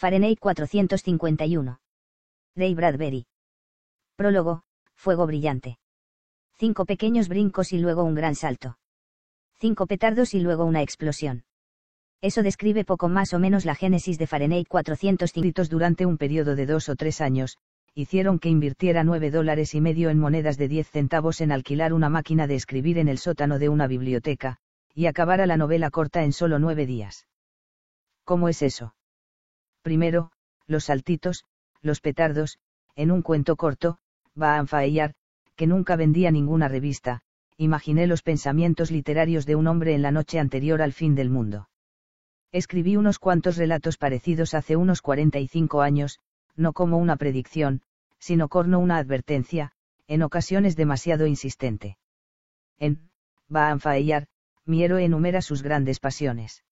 Fahrenheit 451. Ray Bradbury. Prólogo, fuego brillante. Cinco pequeños brincos y luego un gran salto. Cinco petardos y luego una explosión. Eso describe poco más o menos la génesis de Fahrenheit 450 durante un periodo de dos o tres años, hicieron que invirtiera nueve dólares y medio en monedas de diez centavos en alquilar una máquina de escribir en el sótano de una biblioteca, y acabara la novela corta en solo nueve días. ¿Cómo es eso? Primero, los saltitos, los petardos, en un cuento corto, va a Fayard, que nunca vendía ninguna revista, imaginé los pensamientos literarios de un hombre en la noche anterior al fin del mundo. Escribí unos cuantos relatos parecidos hace unos 45 años, no como una predicción, sino como una advertencia, en ocasiones demasiado insistente. En Va Fayard, mi héroe enumera sus grandes pasiones.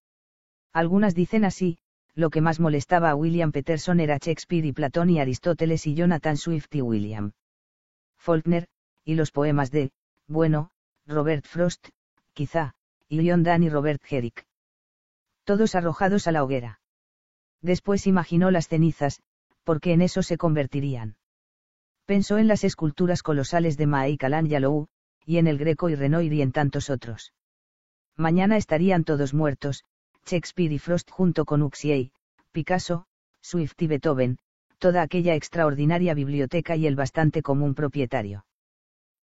Algunas dicen así, lo que más molestaba a William Peterson era Shakespeare y Platón y Aristóteles y Jonathan Swift y William Faulkner, y los poemas de, bueno, Robert Frost, quizá, y John Donne y Robert Herrick. Todos arrojados a la hoguera. Después imaginó las cenizas, porque en eso se convertirían. Pensó en las esculturas colosales de Yalou, y en el Greco y Renoir y en tantos otros. Mañana estarían todos muertos, Shakespeare y Frost junto con Huxley, Picasso, Swift y Beethoven, toda aquella extraordinaria biblioteca y el bastante común propietario.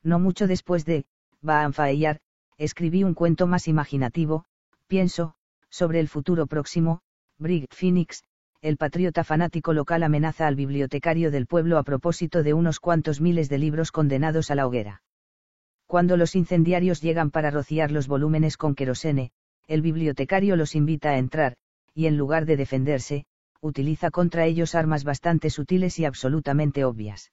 No mucho después de, Fayard, escribí un cuento más imaginativo, pienso, sobre el futuro próximo, Brig Phoenix, el patriota fanático local amenaza al bibliotecario del pueblo a propósito de unos cuantos miles de libros condenados a la hoguera. Cuando los incendiarios llegan para rociar los volúmenes con querosene, el bibliotecario los invita a entrar, y en lugar de defenderse, utiliza contra ellos armas bastante sutiles y absolutamente obvias.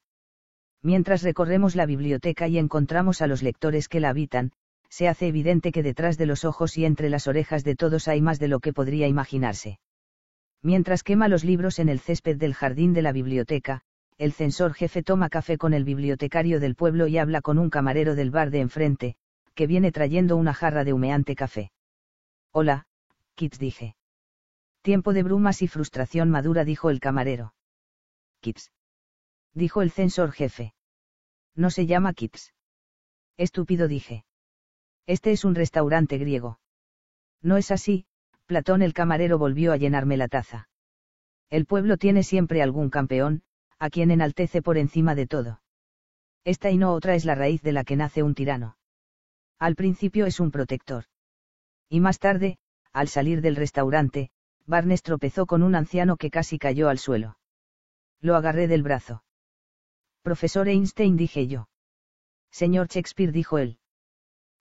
Mientras recorremos la biblioteca y encontramos a los lectores que la habitan, se hace evidente que detrás de los ojos y entre las orejas de todos hay más de lo que podría imaginarse. Mientras quema los libros en el césped del jardín de la biblioteca, el censor jefe toma café con el bibliotecario del pueblo y habla con un camarero del bar de enfrente, que viene trayendo una jarra de humeante café. Hola, Kits dije. Tiempo de brumas y frustración madura, dijo el camarero. Kits. Dijo el censor jefe. No se llama Kits. Estúpido dije. Este es un restaurante griego. No es así, Platón el camarero volvió a llenarme la taza. El pueblo tiene siempre algún campeón, a quien enaltece por encima de todo. Esta y no otra es la raíz de la que nace un tirano. Al principio es un protector. Y más tarde, al salir del restaurante, Barnes tropezó con un anciano que casi cayó al suelo. Lo agarré del brazo. Profesor Einstein dije yo. Señor Shakespeare dijo él.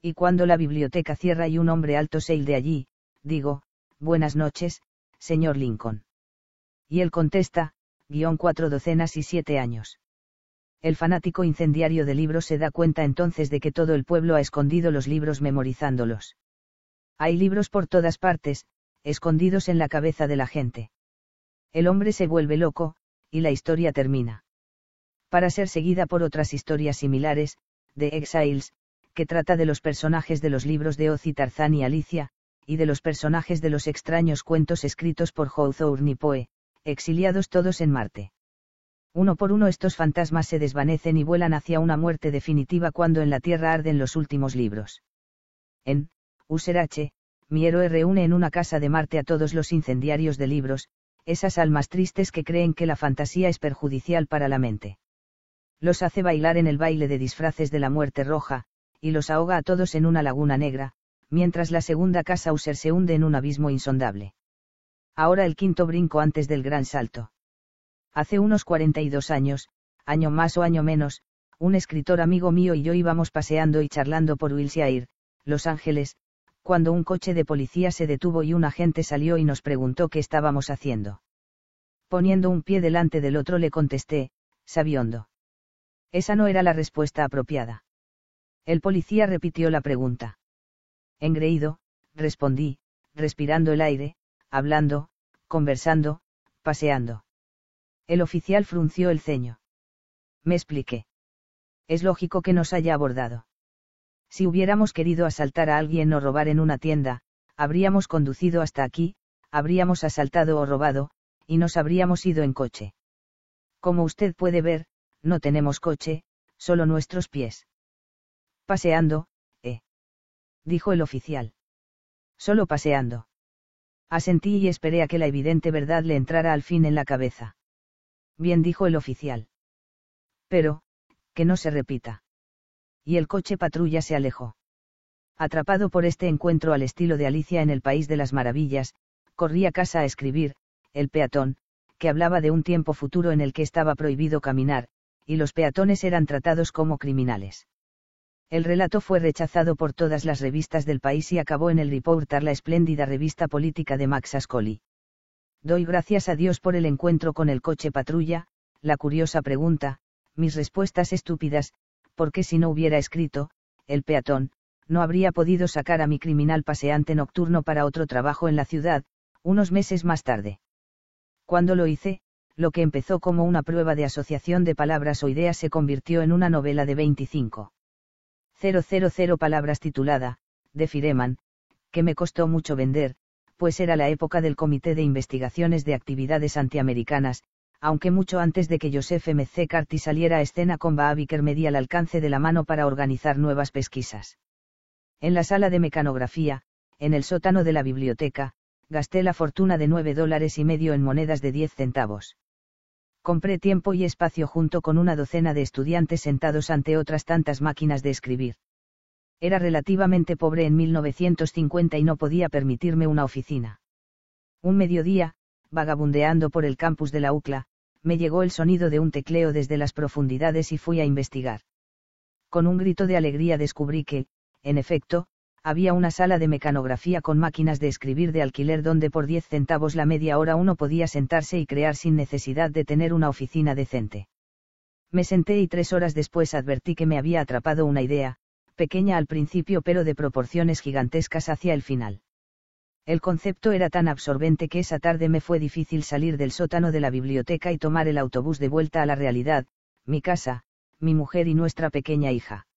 Y cuando la biblioteca cierra y un hombre alto se de allí, digo, buenas noches, señor Lincoln. Y él contesta, guion cuatro docenas y siete años. El fanático incendiario de libros se da cuenta entonces de que todo el pueblo ha escondido los libros memorizándolos. Hay libros por todas partes, escondidos en la cabeza de la gente. El hombre se vuelve loco, y la historia termina. Para ser seguida por otras historias similares, de Exiles, que trata de los personajes de los libros de Oz y Tarzán y Alicia, y de los personajes de los extraños cuentos escritos por Hawthorne y Poe, exiliados todos en Marte. Uno por uno estos fantasmas se desvanecen y vuelan hacia una muerte definitiva cuando en la Tierra arden los últimos libros. En Userache, mi héroe reúne en una casa de Marte a todos los incendiarios de libros, esas almas tristes que creen que la fantasía es perjudicial para la mente. Los hace bailar en el baile de disfraces de la muerte roja, y los ahoga a todos en una laguna negra, mientras la segunda casa User se hunde en un abismo insondable. Ahora el quinto brinco antes del gran salto. Hace unos 42 años, año más o año menos, un escritor amigo mío y yo íbamos paseando y charlando por Wilshire, Los Ángeles, cuando un coche de policía se detuvo y un agente salió y nos preguntó qué estábamos haciendo. Poniendo un pie delante del otro le contesté, sabiondo. Esa no era la respuesta apropiada. El policía repitió la pregunta. Engreído, respondí, respirando el aire, hablando, conversando, paseando. El oficial frunció el ceño. Me expliqué. Es lógico que nos haya abordado. Si hubiéramos querido asaltar a alguien o robar en una tienda, habríamos conducido hasta aquí, habríamos asaltado o robado, y nos habríamos ido en coche. Como usted puede ver, no tenemos coche, solo nuestros pies. Paseando, eh. Dijo el oficial. Solo paseando. Asentí y esperé a que la evidente verdad le entrara al fin en la cabeza. Bien dijo el oficial. Pero, que no se repita. Y el coche patrulla se alejó. Atrapado por este encuentro al estilo de Alicia en el País de las Maravillas, corrí a casa a escribir, el peatón, que hablaba de un tiempo futuro en el que estaba prohibido caminar, y los peatones eran tratados como criminales. El relato fue rechazado por todas las revistas del país y acabó en el Reporter, la espléndida revista política de Max Ascoli. Doy gracias a Dios por el encuentro con el coche patrulla, la curiosa pregunta, mis respuestas estúpidas, porque si no hubiera escrito, el peatón, no habría podido sacar a mi criminal paseante nocturno para otro trabajo en la ciudad, unos meses más tarde. Cuando lo hice, lo que empezó como una prueba de asociación de palabras o ideas se convirtió en una novela de 25. 000 palabras titulada, de Fireman, que me costó mucho vender, pues era la época del Comité de Investigaciones de Actividades Antiamericanas, aunque mucho antes de que Joseph M. C. Carty saliera a escena con Bahaviker medía al alcance de la mano para organizar nuevas pesquisas. En la sala de mecanografía, en el sótano de la biblioteca, gasté la fortuna de nueve dólares y medio en monedas de diez centavos. Compré tiempo y espacio junto con una docena de estudiantes sentados ante otras tantas máquinas de escribir. Era relativamente pobre en 1950 y no podía permitirme una oficina. Un mediodía, vagabundeando por el campus de la UCLA, me llegó el sonido de un tecleo desde las profundidades y fui a investigar. Con un grito de alegría descubrí que, en efecto, había una sala de mecanografía con máquinas de escribir de alquiler donde por 10 centavos la media hora uno podía sentarse y crear sin necesidad de tener una oficina decente. Me senté y tres horas después advertí que me había atrapado una idea, pequeña al principio pero de proporciones gigantescas hacia el final. El concepto era tan absorbente que esa tarde me fue difícil salir del sótano de la biblioteca y tomar el autobús de vuelta a la realidad, mi casa, mi mujer y nuestra pequeña hija.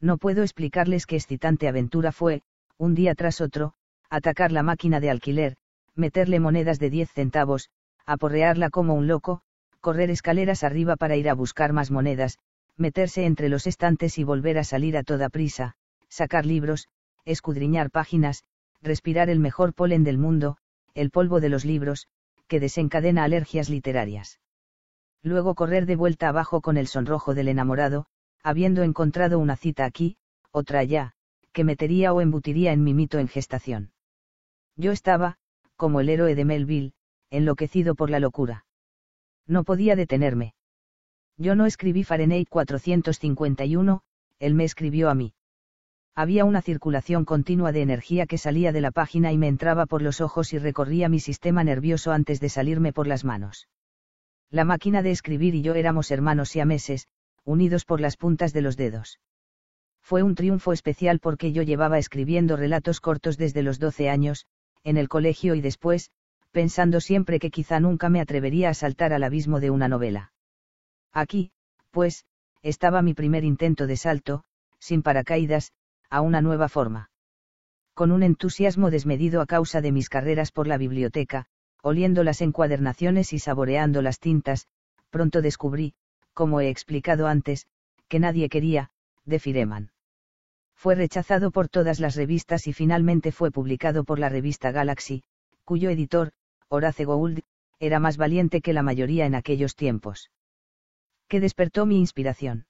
No puedo explicarles qué excitante aventura fue, un día tras otro, atacar la máquina de alquiler, meterle monedas de 10 centavos, aporrearla como un loco, correr escaleras arriba para ir a buscar más monedas, meterse entre los estantes y volver a salir a toda prisa, sacar libros, escudriñar páginas, respirar el mejor polen del mundo, el polvo de los libros, que desencadena alergias literarias. Luego correr de vuelta abajo con el sonrojo del enamorado, habiendo encontrado una cita aquí, otra allá, que metería o embutiría en mi mito en gestación. Yo estaba, como el héroe de Melville, enloquecido por la locura. No podía detenerme. Yo no escribí Fahrenheit 451, él me escribió a mí. Había una circulación continua de energía que salía de la página y me entraba por los ojos y recorría mi sistema nervioso antes de salirme por las manos. La máquina de escribir y yo éramos hermanos y meses unidos por las puntas de los dedos. Fue un triunfo especial porque yo llevaba escribiendo relatos cortos desde los 12 años, en el colegio y después, pensando siempre que quizá nunca me atrevería a saltar al abismo de una novela. Aquí, pues, estaba mi primer intento de salto, sin paracaídas, a una nueva forma. Con un entusiasmo desmedido a causa de mis carreras por la biblioteca, oliendo las encuadernaciones y saboreando las tintas, pronto descubrí, como he explicado antes, que nadie quería, de Fireman. Fue rechazado por todas las revistas y finalmente fue publicado por la revista Galaxy, cuyo editor, Horace Gould, era más valiente que la mayoría en aquellos tiempos. ¿Qué despertó mi inspiración?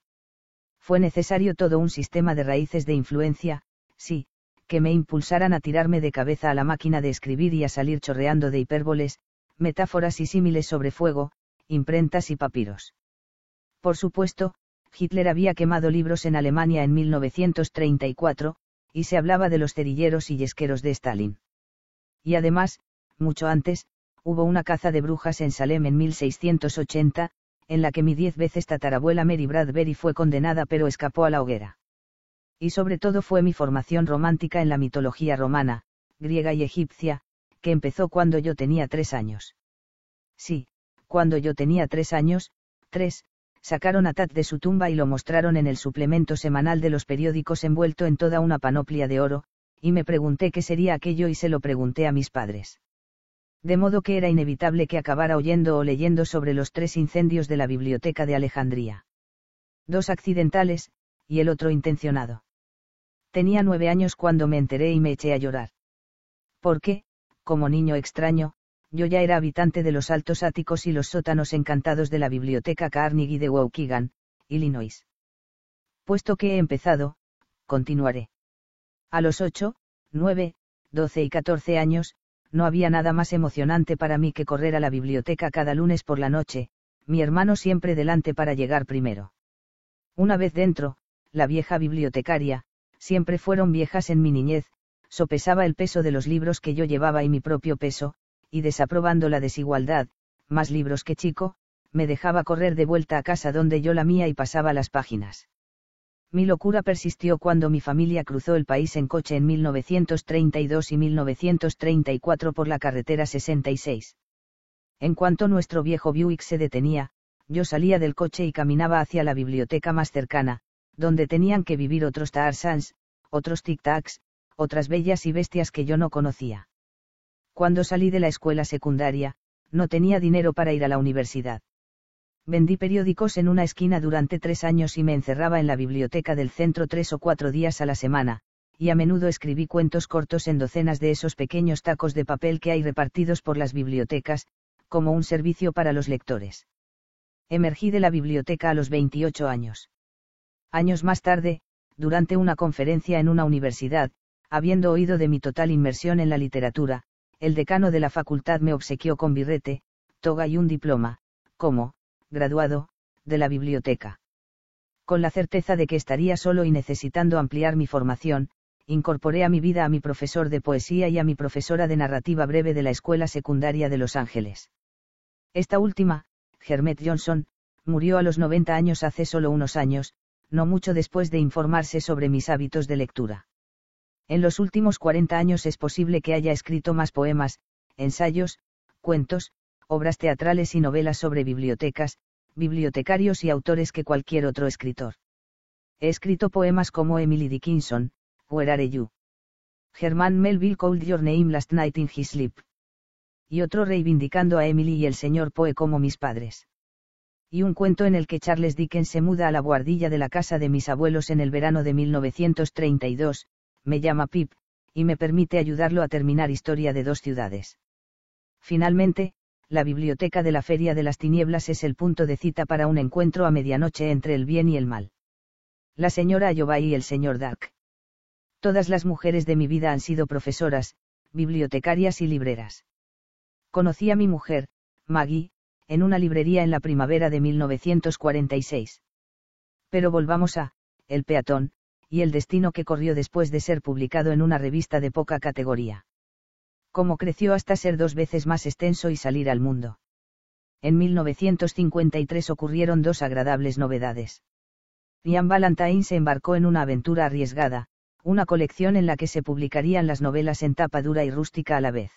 Fue necesario todo un sistema de raíces de influencia, sí, que me impulsaran a tirarme de cabeza a la máquina de escribir y a salir chorreando de hipérboles, metáforas y símiles sobre fuego, imprentas y papiros. Por supuesto, Hitler había quemado libros en Alemania en 1934, y se hablaba de los cerilleros y yesqueros de Stalin. Y además, mucho antes, hubo una caza de brujas en Salem en 1680, en la que mi diez veces tatarabuela Mary Bradbury fue condenada pero escapó a la hoguera. Y sobre todo fue mi formación romántica en la mitología romana, griega y egipcia, que empezó cuando yo tenía tres años. Sí, cuando yo tenía tres años, tres, sacaron a Tat de su tumba y lo mostraron en el suplemento semanal de los periódicos envuelto en toda una panoplia de oro, y me pregunté qué sería aquello y se lo pregunté a mis padres. De modo que era inevitable que acabara oyendo o leyendo sobre los tres incendios de la biblioteca de Alejandría. Dos accidentales, y el otro intencionado. Tenía nueve años cuando me enteré y me eché a llorar. Porque, como niño extraño, yo ya era habitante de los altos áticos y los sótanos encantados de la biblioteca Carnegie de Waukegan, Illinois. Puesto que he empezado, continuaré. A los ocho, nueve, doce y catorce años, no había nada más emocionante para mí que correr a la biblioteca cada lunes por la noche, mi hermano siempre delante para llegar primero. Una vez dentro, la vieja bibliotecaria, siempre fueron viejas en mi niñez, sopesaba el peso de los libros que yo llevaba y mi propio peso, y desaprobando la desigualdad, más libros que chico, me dejaba correr de vuelta a casa donde yo la mía y pasaba las páginas. Mi locura persistió cuando mi familia cruzó el país en coche en 1932 y 1934 por la carretera 66. En cuanto nuestro viejo Buick se detenía, yo salía del coche y caminaba hacia la biblioteca más cercana, donde tenían que vivir otros Tarsans, otros tic-tacs, otras bellas y bestias que yo no conocía. Cuando salí de la escuela secundaria, no tenía dinero para ir a la universidad. Vendí periódicos en una esquina durante tres años y me encerraba en la biblioteca del centro tres o cuatro días a la semana, y a menudo escribí cuentos cortos en docenas de esos pequeños tacos de papel que hay repartidos por las bibliotecas, como un servicio para los lectores. Emergí de la biblioteca a los 28 años. Años más tarde, durante una conferencia en una universidad, habiendo oído de mi total inmersión en la literatura, el decano de la facultad me obsequió con birrete, toga y un diploma, como, graduado, de la biblioteca. Con la certeza de que estaría solo y necesitando ampliar mi formación, incorporé a mi vida a mi profesor de poesía y a mi profesora de narrativa breve de la Escuela Secundaria de Los Ángeles. Esta última, Germet Johnson, murió a los 90 años hace solo unos años, no mucho después de informarse sobre mis hábitos de lectura. En los últimos 40 años es posible que haya escrito más poemas, ensayos, cuentos, obras teatrales y novelas sobre bibliotecas, bibliotecarios y autores que cualquier otro escritor. He escrito poemas como Emily Dickinson, Where Are You? Germán Melville called your name last night in his sleep. Y otro reivindicando a Emily y el señor Poe como mis padres. Y un cuento en el que Charles Dickens se muda a la guardilla de la casa de mis abuelos en el verano de 1932, me llama Pip, y me permite ayudarlo a terminar Historia de dos ciudades. Finalmente, la biblioteca de la Feria de las Tinieblas es el punto de cita para un encuentro a medianoche entre el bien y el mal. La señora Ayobay y el señor Dark. Todas las mujeres de mi vida han sido profesoras, bibliotecarias y libreras. Conocí a mi mujer, Maggie, en una librería en la primavera de 1946. Pero volvamos a, El peatón, y el destino que corrió después de ser publicado en una revista de poca categoría cómo creció hasta ser dos veces más extenso y salir al mundo. En 1953 ocurrieron dos agradables novedades. Ian Valentine se embarcó en una aventura arriesgada, una colección en la que se publicarían las novelas en tapa dura y rústica a la vez.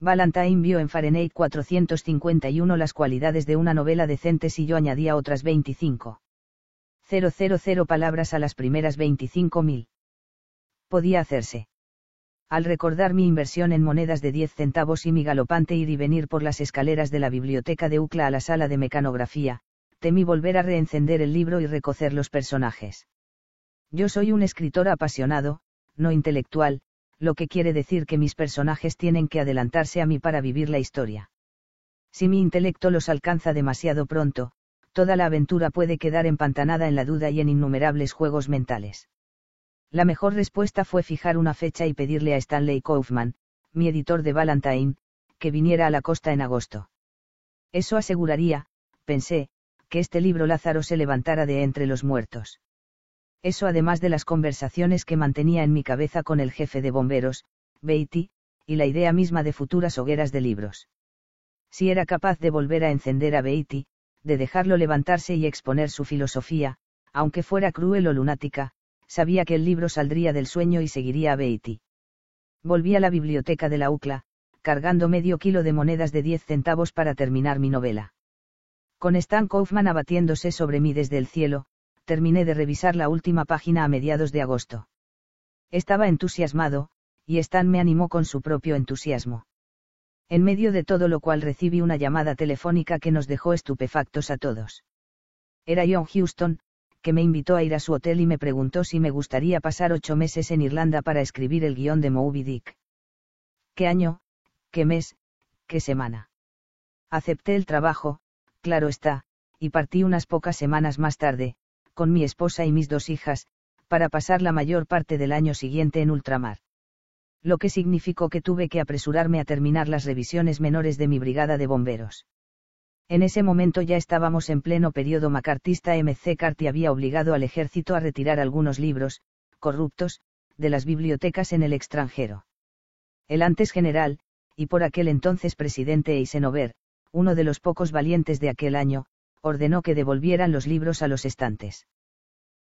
Valentine vio en Fahrenheit 451 las cualidades de una novela decente si yo añadía otras 25. 000 palabras a las primeras 25.000. Podía hacerse. Al recordar mi inversión en monedas de 10 centavos y mi galopante ir y venir por las escaleras de la biblioteca de UCLA a la sala de mecanografía, temí volver a reencender el libro y recocer los personajes. Yo soy un escritor apasionado, no intelectual, lo que quiere decir que mis personajes tienen que adelantarse a mí para vivir la historia. Si mi intelecto los alcanza demasiado pronto, toda la aventura puede quedar empantanada en la duda y en innumerables juegos mentales. La mejor respuesta fue fijar una fecha y pedirle a Stanley Kaufman, mi editor de Valentine, que viniera a la costa en agosto. Eso aseguraría, pensé, que este libro Lázaro se levantara de entre los muertos. Eso además de las conversaciones que mantenía en mi cabeza con el jefe de bomberos, Beatty, y la idea misma de futuras hogueras de libros. Si era capaz de volver a encender a Beatty, de dejarlo levantarse y exponer su filosofía, aunque fuera cruel o lunática, sabía que el libro saldría del sueño y seguiría a Beatty. Volví a la biblioteca de la UCLA, cargando medio kilo de monedas de 10 centavos para terminar mi novela. Con Stan Kaufman abatiéndose sobre mí desde el cielo, terminé de revisar la última página a mediados de agosto. Estaba entusiasmado, y Stan me animó con su propio entusiasmo. En medio de todo lo cual recibí una llamada telefónica que nos dejó estupefactos a todos. Era John Houston, que me invitó a ir a su hotel y me preguntó si me gustaría pasar ocho meses en Irlanda para escribir el guion de Moby Dick. ¿Qué año? ¿Qué mes? ¿Qué semana? Acepté el trabajo, claro está, y partí unas pocas semanas más tarde, con mi esposa y mis dos hijas, para pasar la mayor parte del año siguiente en ultramar. Lo que significó que tuve que apresurarme a terminar las revisiones menores de mi brigada de bomberos. En ese momento ya estábamos en pleno periodo macartista. MC Carty había obligado al ejército a retirar algunos libros, corruptos, de las bibliotecas en el extranjero. El antes general, y por aquel entonces presidente Eisenhower, uno de los pocos valientes de aquel año, ordenó que devolvieran los libros a los estantes.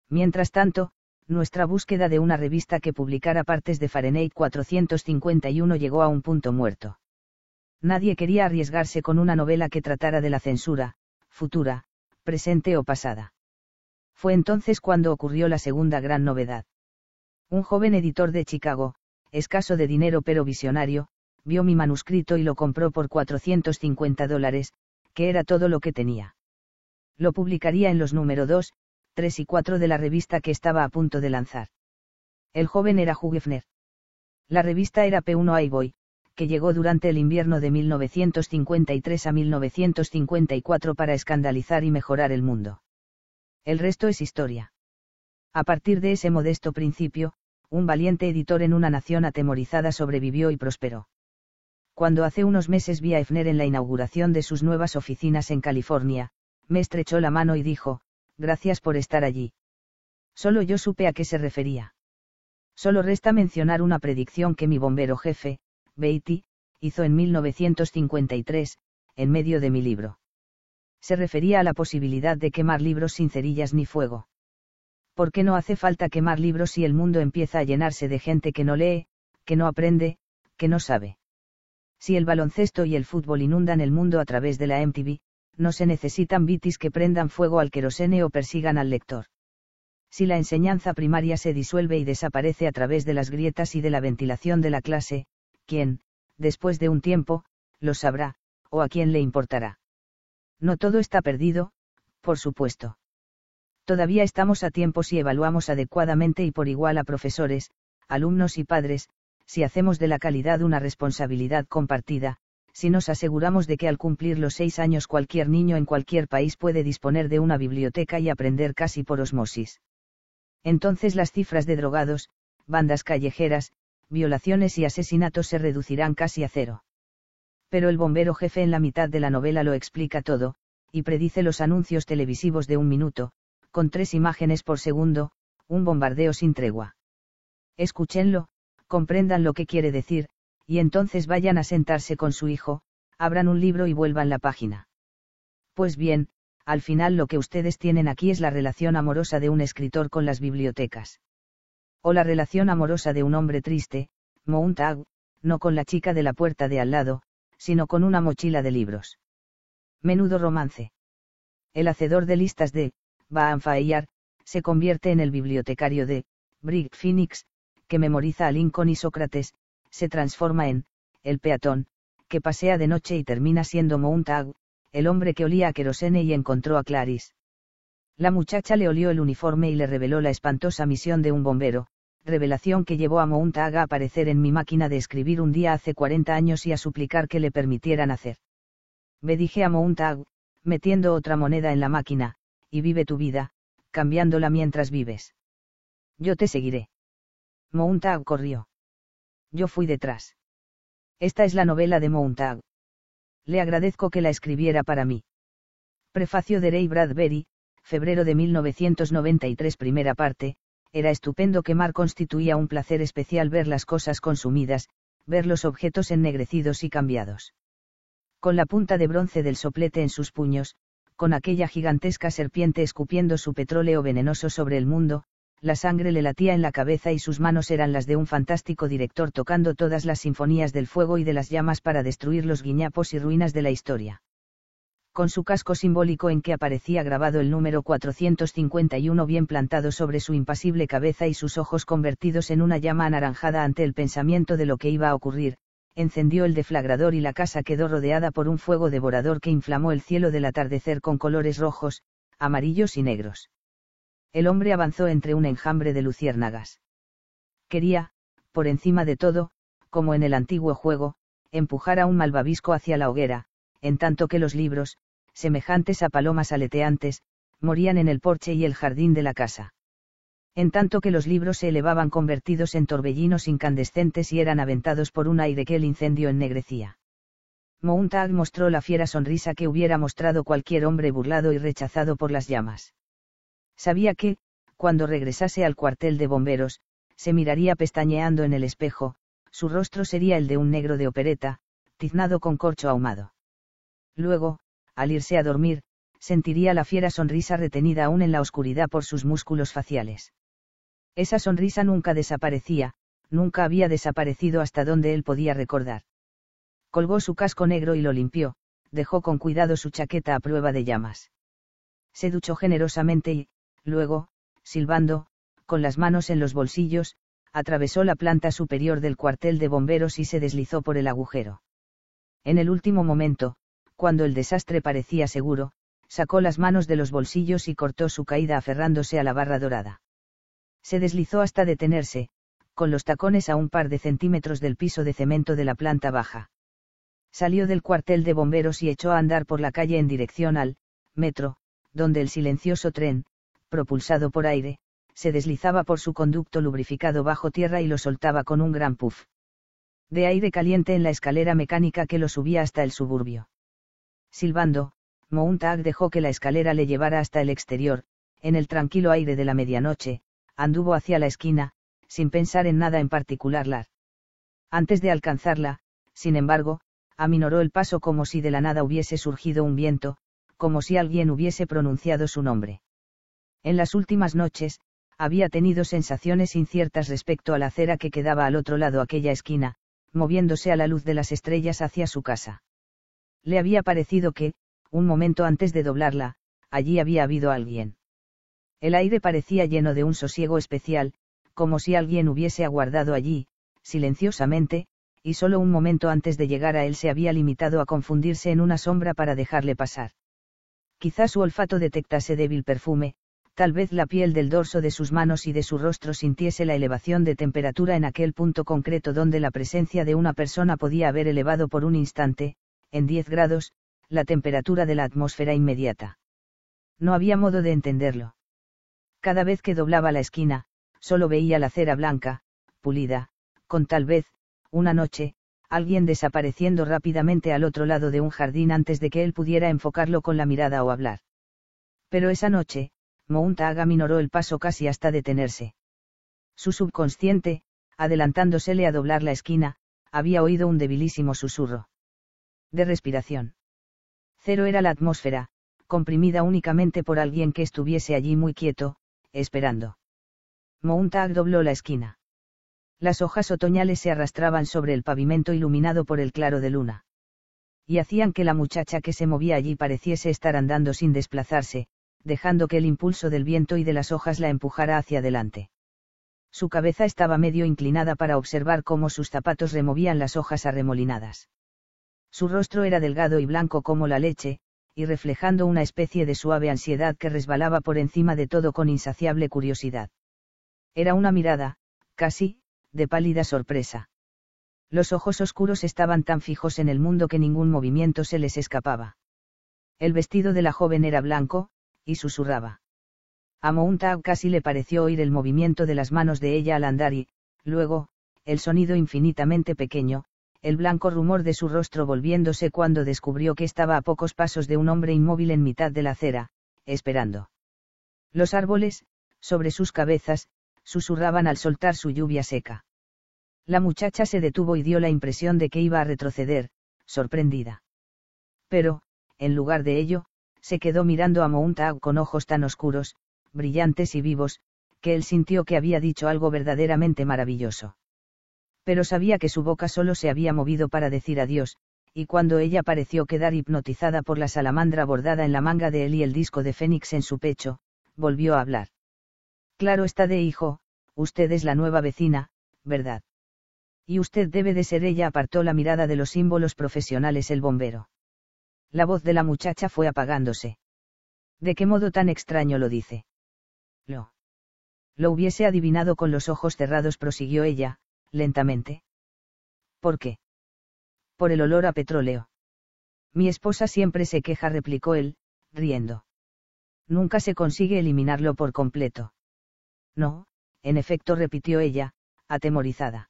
Mientras tanto, nuestra búsqueda de una revista que publicara partes de Fahrenheit 451 llegó a un punto muerto. Nadie quería arriesgarse con una novela que tratara de la censura, futura, presente o pasada. Fue entonces cuando ocurrió la segunda gran novedad. Un joven editor de Chicago, escaso de dinero pero visionario, vio mi manuscrito y lo compró por 450 dólares, que era todo lo que tenía. Lo publicaría en los número 2, 3 y 4 de la revista que estaba a punto de lanzar. El joven era Hugh Hefner. La revista era P1 iBoy, que llegó durante el invierno de 1953 a 1954 para escandalizar y mejorar el mundo. El resto es historia. A partir de ese modesto principio, un valiente editor en una nación atemorizada sobrevivió y prosperó. Cuando hace unos meses vi a Efner en la inauguración de sus nuevas oficinas en California, me estrechó la mano y dijo, gracias por estar allí. Solo yo supe a qué se refería. Solo resta mencionar una predicción que mi bombero jefe, Beatty, hizo en 1953, en medio de mi libro. Se refería a la posibilidad de quemar libros sin cerillas ni fuego. ¿Por qué no hace falta quemar libros si el mundo empieza a llenarse de gente que no lee, que no aprende, que no sabe? Si el baloncesto y el fútbol inundan el mundo a través de la MTV, no se necesitan bitis que prendan fuego al querosene o persigan al lector. Si la enseñanza primaria se disuelve y desaparece a través de las grietas y de la ventilación de la clase, quién, después de un tiempo, lo sabrá, o a quién le importará. No todo está perdido, por supuesto. Todavía estamos a tiempo si evaluamos adecuadamente y por igual a profesores, alumnos y padres, si hacemos de la calidad una responsabilidad compartida, si nos aseguramos de que al cumplir los seis años cualquier niño en cualquier país puede disponer de una biblioteca y aprender casi por osmosis. Entonces las cifras de drogados, bandas callejeras, violaciones y asesinatos se reducirán casi a cero. Pero el bombero jefe en la mitad de la novela lo explica todo, y predice los anuncios televisivos de un minuto, con tres imágenes por segundo, un bombardeo sin tregua. Escúchenlo, comprendan lo que quiere decir, y entonces vayan a sentarse con su hijo, abran un libro y vuelvan la página. Pues bien, al final lo que ustedes tienen aquí es la relación amorosa de un escritor con las bibliotecas o la relación amorosa de un hombre triste, Mountag, no con la chica de la puerta de al lado, sino con una mochila de libros. Menudo romance. El hacedor de listas de, Van Fayar, se convierte en el bibliotecario de, Brick Phoenix, que memoriza a Lincoln y Sócrates, se transforma en, el peatón, que pasea de noche y termina siendo Mountag, el hombre que olía a querosene y encontró a Clarice. La muchacha le olió el uniforme y le reveló la espantosa misión de un bombero, revelación que llevó a Mountag a aparecer en mi máquina de escribir un día hace 40 años y a suplicar que le permitieran hacer. Me dije a Mountag, metiendo otra moneda en la máquina, y vive tu vida, cambiándola mientras vives. Yo te seguiré. Mountag corrió. Yo fui detrás. Esta es la novela de Mountag. Le agradezco que la escribiera para mí. Prefacio de Ray Bradbury, febrero de 1993 primera parte, era estupendo que Mar constituía un placer especial ver las cosas consumidas, ver los objetos ennegrecidos y cambiados. Con la punta de bronce del soplete en sus puños, con aquella gigantesca serpiente escupiendo su petróleo venenoso sobre el mundo, la sangre le latía en la cabeza y sus manos eran las de un fantástico director tocando todas las sinfonías del fuego y de las llamas para destruir los guiñapos y ruinas de la historia con su casco simbólico en que aparecía grabado el número 451 bien plantado sobre su impasible cabeza y sus ojos convertidos en una llama anaranjada ante el pensamiento de lo que iba a ocurrir, encendió el deflagrador y la casa quedó rodeada por un fuego devorador que inflamó el cielo del atardecer con colores rojos, amarillos y negros. El hombre avanzó entre un enjambre de luciérnagas. Quería, por encima de todo, como en el antiguo juego, empujar a un malvavisco hacia la hoguera, en tanto que los libros, semejantes a palomas aleteantes, morían en el porche y el jardín de la casa. En tanto que los libros se elevaban convertidos en torbellinos incandescentes y eran aventados por un aire que el incendio ennegrecía. Mountag mostró la fiera sonrisa que hubiera mostrado cualquier hombre burlado y rechazado por las llamas. Sabía que, cuando regresase al cuartel de bomberos, se miraría pestañeando en el espejo, su rostro sería el de un negro de opereta, tiznado con corcho ahumado. Luego, al irse a dormir, sentiría la fiera sonrisa retenida aún en la oscuridad por sus músculos faciales. Esa sonrisa nunca desaparecía, nunca había desaparecido hasta donde él podía recordar. Colgó su casco negro y lo limpió, dejó con cuidado su chaqueta a prueba de llamas. Se duchó generosamente y, luego, silbando, con las manos en los bolsillos, atravesó la planta superior del cuartel de bomberos y se deslizó por el agujero. En el último momento, cuando el desastre parecía seguro, sacó las manos de los bolsillos y cortó su caída aferrándose a la barra dorada. Se deslizó hasta detenerse, con los tacones a un par de centímetros del piso de cemento de la planta baja. Salió del cuartel de bomberos y echó a andar por la calle en dirección al metro, donde el silencioso tren, propulsado por aire, se deslizaba por su conducto lubrificado bajo tierra y lo soltaba con un gran puff. De aire caliente en la escalera mecánica que lo subía hasta el suburbio. Silbando, Mountag dejó que la escalera le llevara hasta el exterior, en el tranquilo aire de la medianoche, anduvo hacia la esquina, sin pensar en nada en particular. Antes de alcanzarla, sin embargo, aminoró el paso como si de la nada hubiese surgido un viento, como si alguien hubiese pronunciado su nombre. En las últimas noches, había tenido sensaciones inciertas respecto a la acera que quedaba al otro lado aquella esquina, moviéndose a la luz de las estrellas hacia su casa. Le había parecido que, un momento antes de doblarla, allí había habido alguien. El aire parecía lleno de un sosiego especial, como si alguien hubiese aguardado allí, silenciosamente, y solo un momento antes de llegar a él se había limitado a confundirse en una sombra para dejarle pasar. Quizá su olfato detectase débil perfume, tal vez la piel del dorso de sus manos y de su rostro sintiese la elevación de temperatura en aquel punto concreto donde la presencia de una persona podía haber elevado por un instante, en 10 grados, la temperatura de la atmósfera inmediata. No había modo de entenderlo. Cada vez que doblaba la esquina, solo veía la cera blanca, pulida, con tal vez, una noche, alguien desapareciendo rápidamente al otro lado de un jardín antes de que él pudiera enfocarlo con la mirada o hablar. Pero esa noche, Mountag minoró el paso casi hasta detenerse. Su subconsciente, adelantándosele a doblar la esquina, había oído un debilísimo susurro. De respiración. Cero era la atmósfera, comprimida únicamente por alguien que estuviese allí muy quieto, esperando. Mountag dobló la esquina. Las hojas otoñales se arrastraban sobre el pavimento iluminado por el claro de luna. Y hacían que la muchacha que se movía allí pareciese estar andando sin desplazarse, dejando que el impulso del viento y de las hojas la empujara hacia adelante. Su cabeza estaba medio inclinada para observar cómo sus zapatos removían las hojas arremolinadas. Su rostro era delgado y blanco como la leche, y reflejando una especie de suave ansiedad que resbalaba por encima de todo con insaciable curiosidad. Era una mirada, casi, de pálida sorpresa. Los ojos oscuros estaban tan fijos en el mundo que ningún movimiento se les escapaba. El vestido de la joven era blanco, y susurraba. A Mountag casi le pareció oír el movimiento de las manos de ella al andar y, luego, el sonido infinitamente pequeño, el blanco rumor de su rostro volviéndose cuando descubrió que estaba a pocos pasos de un hombre inmóvil en mitad de la acera, esperando. Los árboles, sobre sus cabezas, susurraban al soltar su lluvia seca. La muchacha se detuvo y dio la impresión de que iba a retroceder, sorprendida. Pero, en lugar de ello, se quedó mirando a Mountag con ojos tan oscuros, brillantes y vivos, que él sintió que había dicho algo verdaderamente maravilloso. Pero sabía que su boca solo se había movido para decir adiós, y cuando ella pareció quedar hipnotizada por la salamandra bordada en la manga de él y el disco de Fénix en su pecho, volvió a hablar. Claro está de hijo, usted es la nueva vecina, ¿verdad? Y usted debe de ser ella, apartó la mirada de los símbolos profesionales el bombero. La voz de la muchacha fue apagándose. ¿De qué modo tan extraño lo dice? Lo. Lo hubiese adivinado con los ojos cerrados, prosiguió ella, lentamente. ¿Por qué? Por el olor a petróleo. Mi esposa siempre se queja, replicó él, riendo. Nunca se consigue eliminarlo por completo. No, en efecto, repitió ella, atemorizada.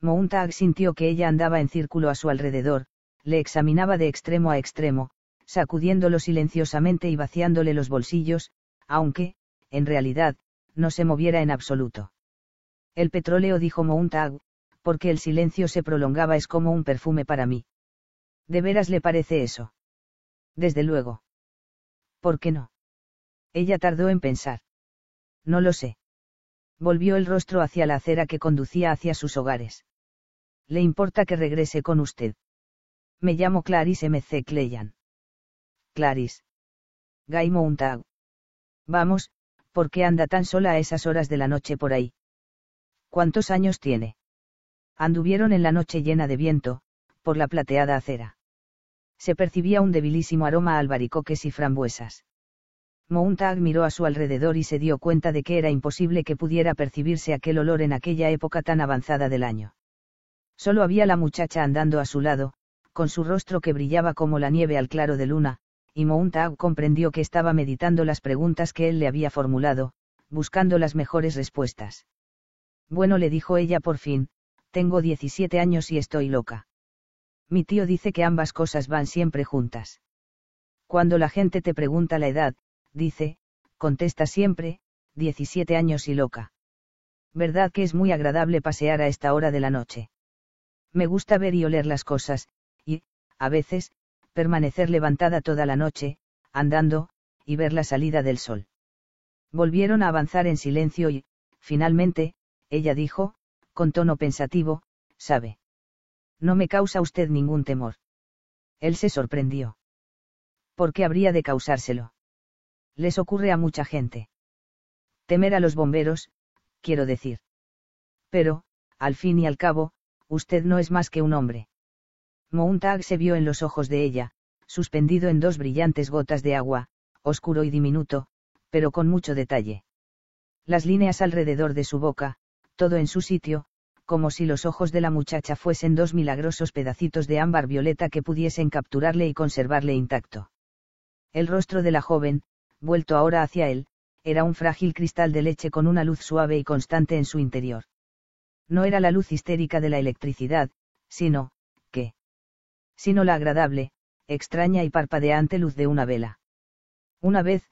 Mountag sintió que ella andaba en círculo a su alrededor, le examinaba de extremo a extremo, sacudiéndolo silenciosamente y vaciándole los bolsillos, aunque, en realidad, no se moviera en absoluto. El petróleo dijo Mountag, porque el silencio se prolongaba es como un perfume para mí. ¿De veras le parece eso? Desde luego. ¿Por qué no? Ella tardó en pensar. No lo sé. Volvió el rostro hacia la acera que conducía hacia sus hogares. ¿Le importa que regrese con usted? Me llamo Clarice M.C. Cleyan. Clarice. Guy Mountag. Vamos, ¿por qué anda tan sola a esas horas de la noche por ahí? ¿Cuántos años tiene? Anduvieron en la noche llena de viento, por la plateada acera. Se percibía un debilísimo aroma a albaricoques y frambuesas. Mountag miró a su alrededor y se dio cuenta de que era imposible que pudiera percibirse aquel olor en aquella época tan avanzada del año. Solo había la muchacha andando a su lado, con su rostro que brillaba como la nieve al claro de luna, y Mountag comprendió que estaba meditando las preguntas que él le había formulado, buscando las mejores respuestas. Bueno, le dijo ella por fin, tengo 17 años y estoy loca. Mi tío dice que ambas cosas van siempre juntas. Cuando la gente te pregunta la edad, dice, contesta siempre, 17 años y loca. ¿Verdad que es muy agradable pasear a esta hora de la noche? Me gusta ver y oler las cosas, y, a veces, permanecer levantada toda la noche, andando, y ver la salida del sol. Volvieron a avanzar en silencio y, finalmente, ella dijo, con tono pensativo, sabe. No me causa usted ningún temor. Él se sorprendió. ¿Por qué habría de causárselo? Les ocurre a mucha gente. Temer a los bomberos, quiero decir. Pero, al fin y al cabo, usted no es más que un hombre. Mountag se vio en los ojos de ella, suspendido en dos brillantes gotas de agua, oscuro y diminuto, pero con mucho detalle. Las líneas alrededor de su boca, todo en su sitio, como si los ojos de la muchacha fuesen dos milagrosos pedacitos de ámbar violeta que pudiesen capturarle y conservarle intacto. El rostro de la joven, vuelto ahora hacia él, era un frágil cristal de leche con una luz suave y constante en su interior. No era la luz histérica de la electricidad, sino, ¿qué? Sino la agradable, extraña y parpadeante luz de una vela. Una vez,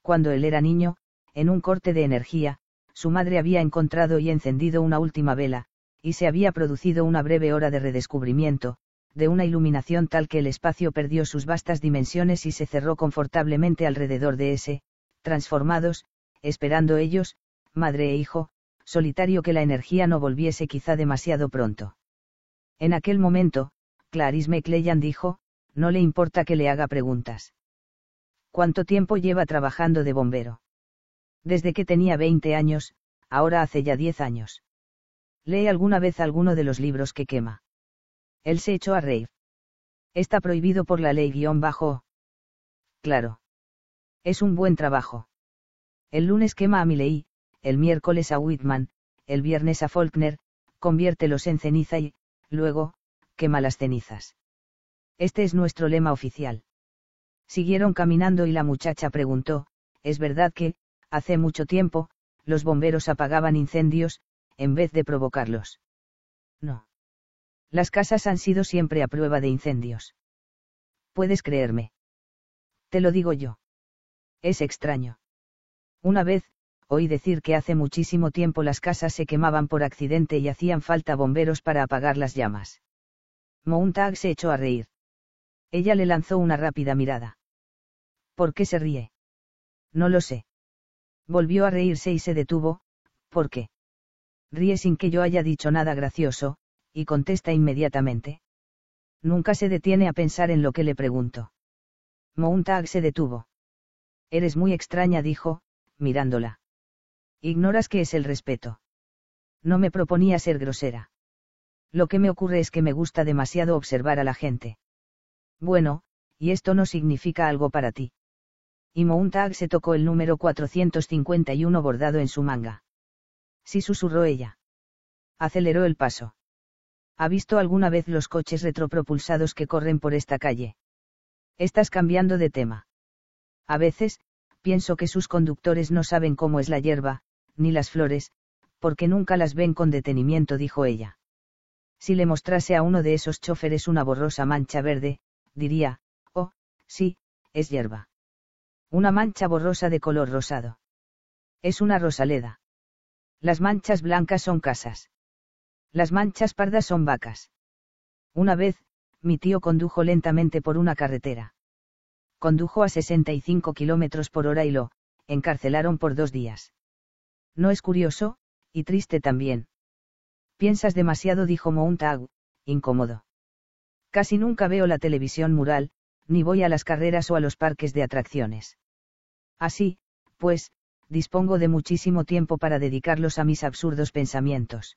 cuando él era niño, en un corte de energía, su madre había encontrado y encendido una última vela, y se había producido una breve hora de redescubrimiento, de una iluminación tal que el espacio perdió sus vastas dimensiones y se cerró confortablemente alrededor de ese, transformados, esperando ellos, madre e hijo, solitario que la energía no volviese quizá demasiado pronto. En aquel momento, Clarice McLean dijo, no le importa que le haga preguntas. ¿Cuánto tiempo lleva trabajando de bombero? Desde que tenía 20 años, ahora hace ya 10 años. ¿Lee alguna vez alguno de los libros que quema? Él se echó a reír. Está prohibido por la ley guion bajo. Claro. Es un buen trabajo. El lunes quema a Miley, el miércoles a Whitman, el viernes a Faulkner, conviértelos en ceniza y, luego, quema las cenizas. Este es nuestro lema oficial. Siguieron caminando y la muchacha preguntó, ¿es verdad que, hace mucho tiempo, los bomberos apagaban incendios, en vez de provocarlos. No. Las casas han sido siempre a prueba de incendios. Puedes creerme. Te lo digo yo. Es extraño. Una vez, oí decir que hace muchísimo tiempo las casas se quemaban por accidente y hacían falta bomberos para apagar las llamas. Mountag se echó a reír. Ella le lanzó una rápida mirada. ¿Por qué se ríe? No lo sé. Volvió a reírse y se detuvo, ¿por qué? Ríe sin que yo haya dicho nada gracioso, y contesta inmediatamente. Nunca se detiene a pensar en lo que le pregunto. Mountag se detuvo. Eres muy extraña, dijo, mirándola. Ignoras qué es el respeto. No me proponía ser grosera. Lo que me ocurre es que me gusta demasiado observar a la gente. Bueno, y esto no significa algo para ti. Y Mountag se tocó el número 451 bordado en su manga. Sí susurró ella. Aceleró el paso. ¿Ha visto alguna vez los coches retropropulsados que corren por esta calle? Estás cambiando de tema. A veces, pienso que sus conductores no saben cómo es la hierba, ni las flores, porque nunca las ven con detenimiento, dijo ella. Si le mostrase a uno de esos choferes una borrosa mancha verde, diría, oh, sí, es hierba. Una mancha borrosa de color rosado. Es una rosaleda. Las manchas blancas son casas. Las manchas pardas son vacas. Una vez, mi tío condujo lentamente por una carretera. Condujo a 65 kilómetros por hora y lo, encarcelaron por dos días. No es curioso, y triste también. Piensas demasiado, dijo Mountag, incómodo. Casi nunca veo la televisión mural, ni voy a las carreras o a los parques de atracciones. Así, pues, dispongo de muchísimo tiempo para dedicarlos a mis absurdos pensamientos.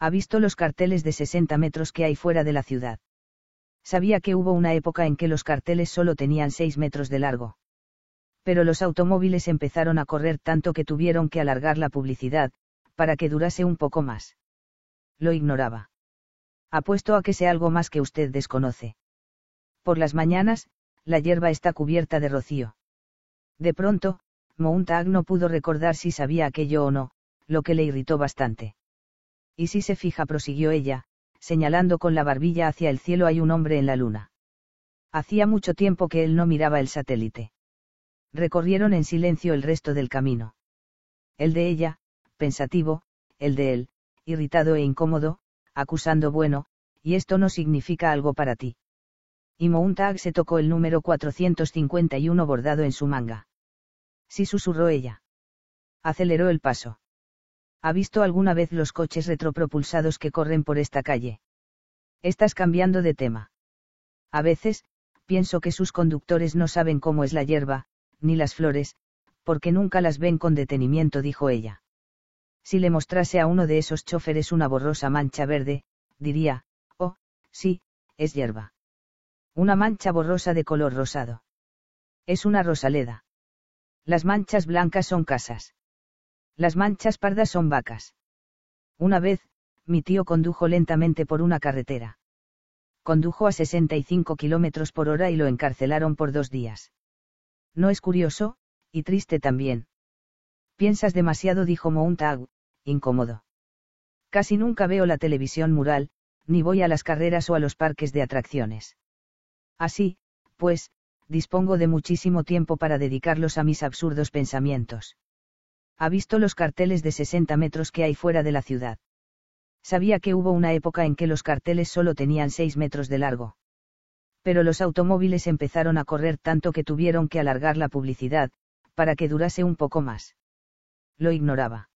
Ha visto los carteles de 60 metros que hay fuera de la ciudad. Sabía que hubo una época en que los carteles solo tenían 6 metros de largo. Pero los automóviles empezaron a correr tanto que tuvieron que alargar la publicidad, para que durase un poco más. Lo ignoraba. Apuesto a que sea algo más que usted desconoce. Por las mañanas, la hierba está cubierta de rocío. De pronto, Mountag no pudo recordar si sabía aquello o no, lo que le irritó bastante. Y si se fija, prosiguió ella, señalando con la barbilla hacia el cielo hay un hombre en la luna. Hacía mucho tiempo que él no miraba el satélite. Recorrieron en silencio el resto del camino. El de ella, pensativo, el de él, irritado e incómodo, acusando bueno, y esto no significa algo para ti. Y Mountag se tocó el número 451 bordado en su manga. Sí susurró ella. Aceleró el paso. ¿Ha visto alguna vez los coches retropropulsados que corren por esta calle? Estás cambiando de tema. A veces, pienso que sus conductores no saben cómo es la hierba, ni las flores, porque nunca las ven con detenimiento, dijo ella. Si le mostrase a uno de esos choferes una borrosa mancha verde, diría, oh, sí, es hierba. Una mancha borrosa de color rosado. Es una rosaleda. Las manchas blancas son casas. Las manchas pardas son vacas. Una vez, mi tío condujo lentamente por una carretera. Condujo a 65 kilómetros por hora y lo encarcelaron por dos días. No es curioso, y triste también. Piensas demasiado, dijo Mountag, incómodo. Casi nunca veo la televisión mural, ni voy a las carreras o a los parques de atracciones. Así, pues, dispongo de muchísimo tiempo para dedicarlos a mis absurdos pensamientos. Ha visto los carteles de 60 metros que hay fuera de la ciudad. Sabía que hubo una época en que los carteles solo tenían 6 metros de largo. Pero los automóviles empezaron a correr tanto que tuvieron que alargar la publicidad, para que durase un poco más. Lo ignoraba.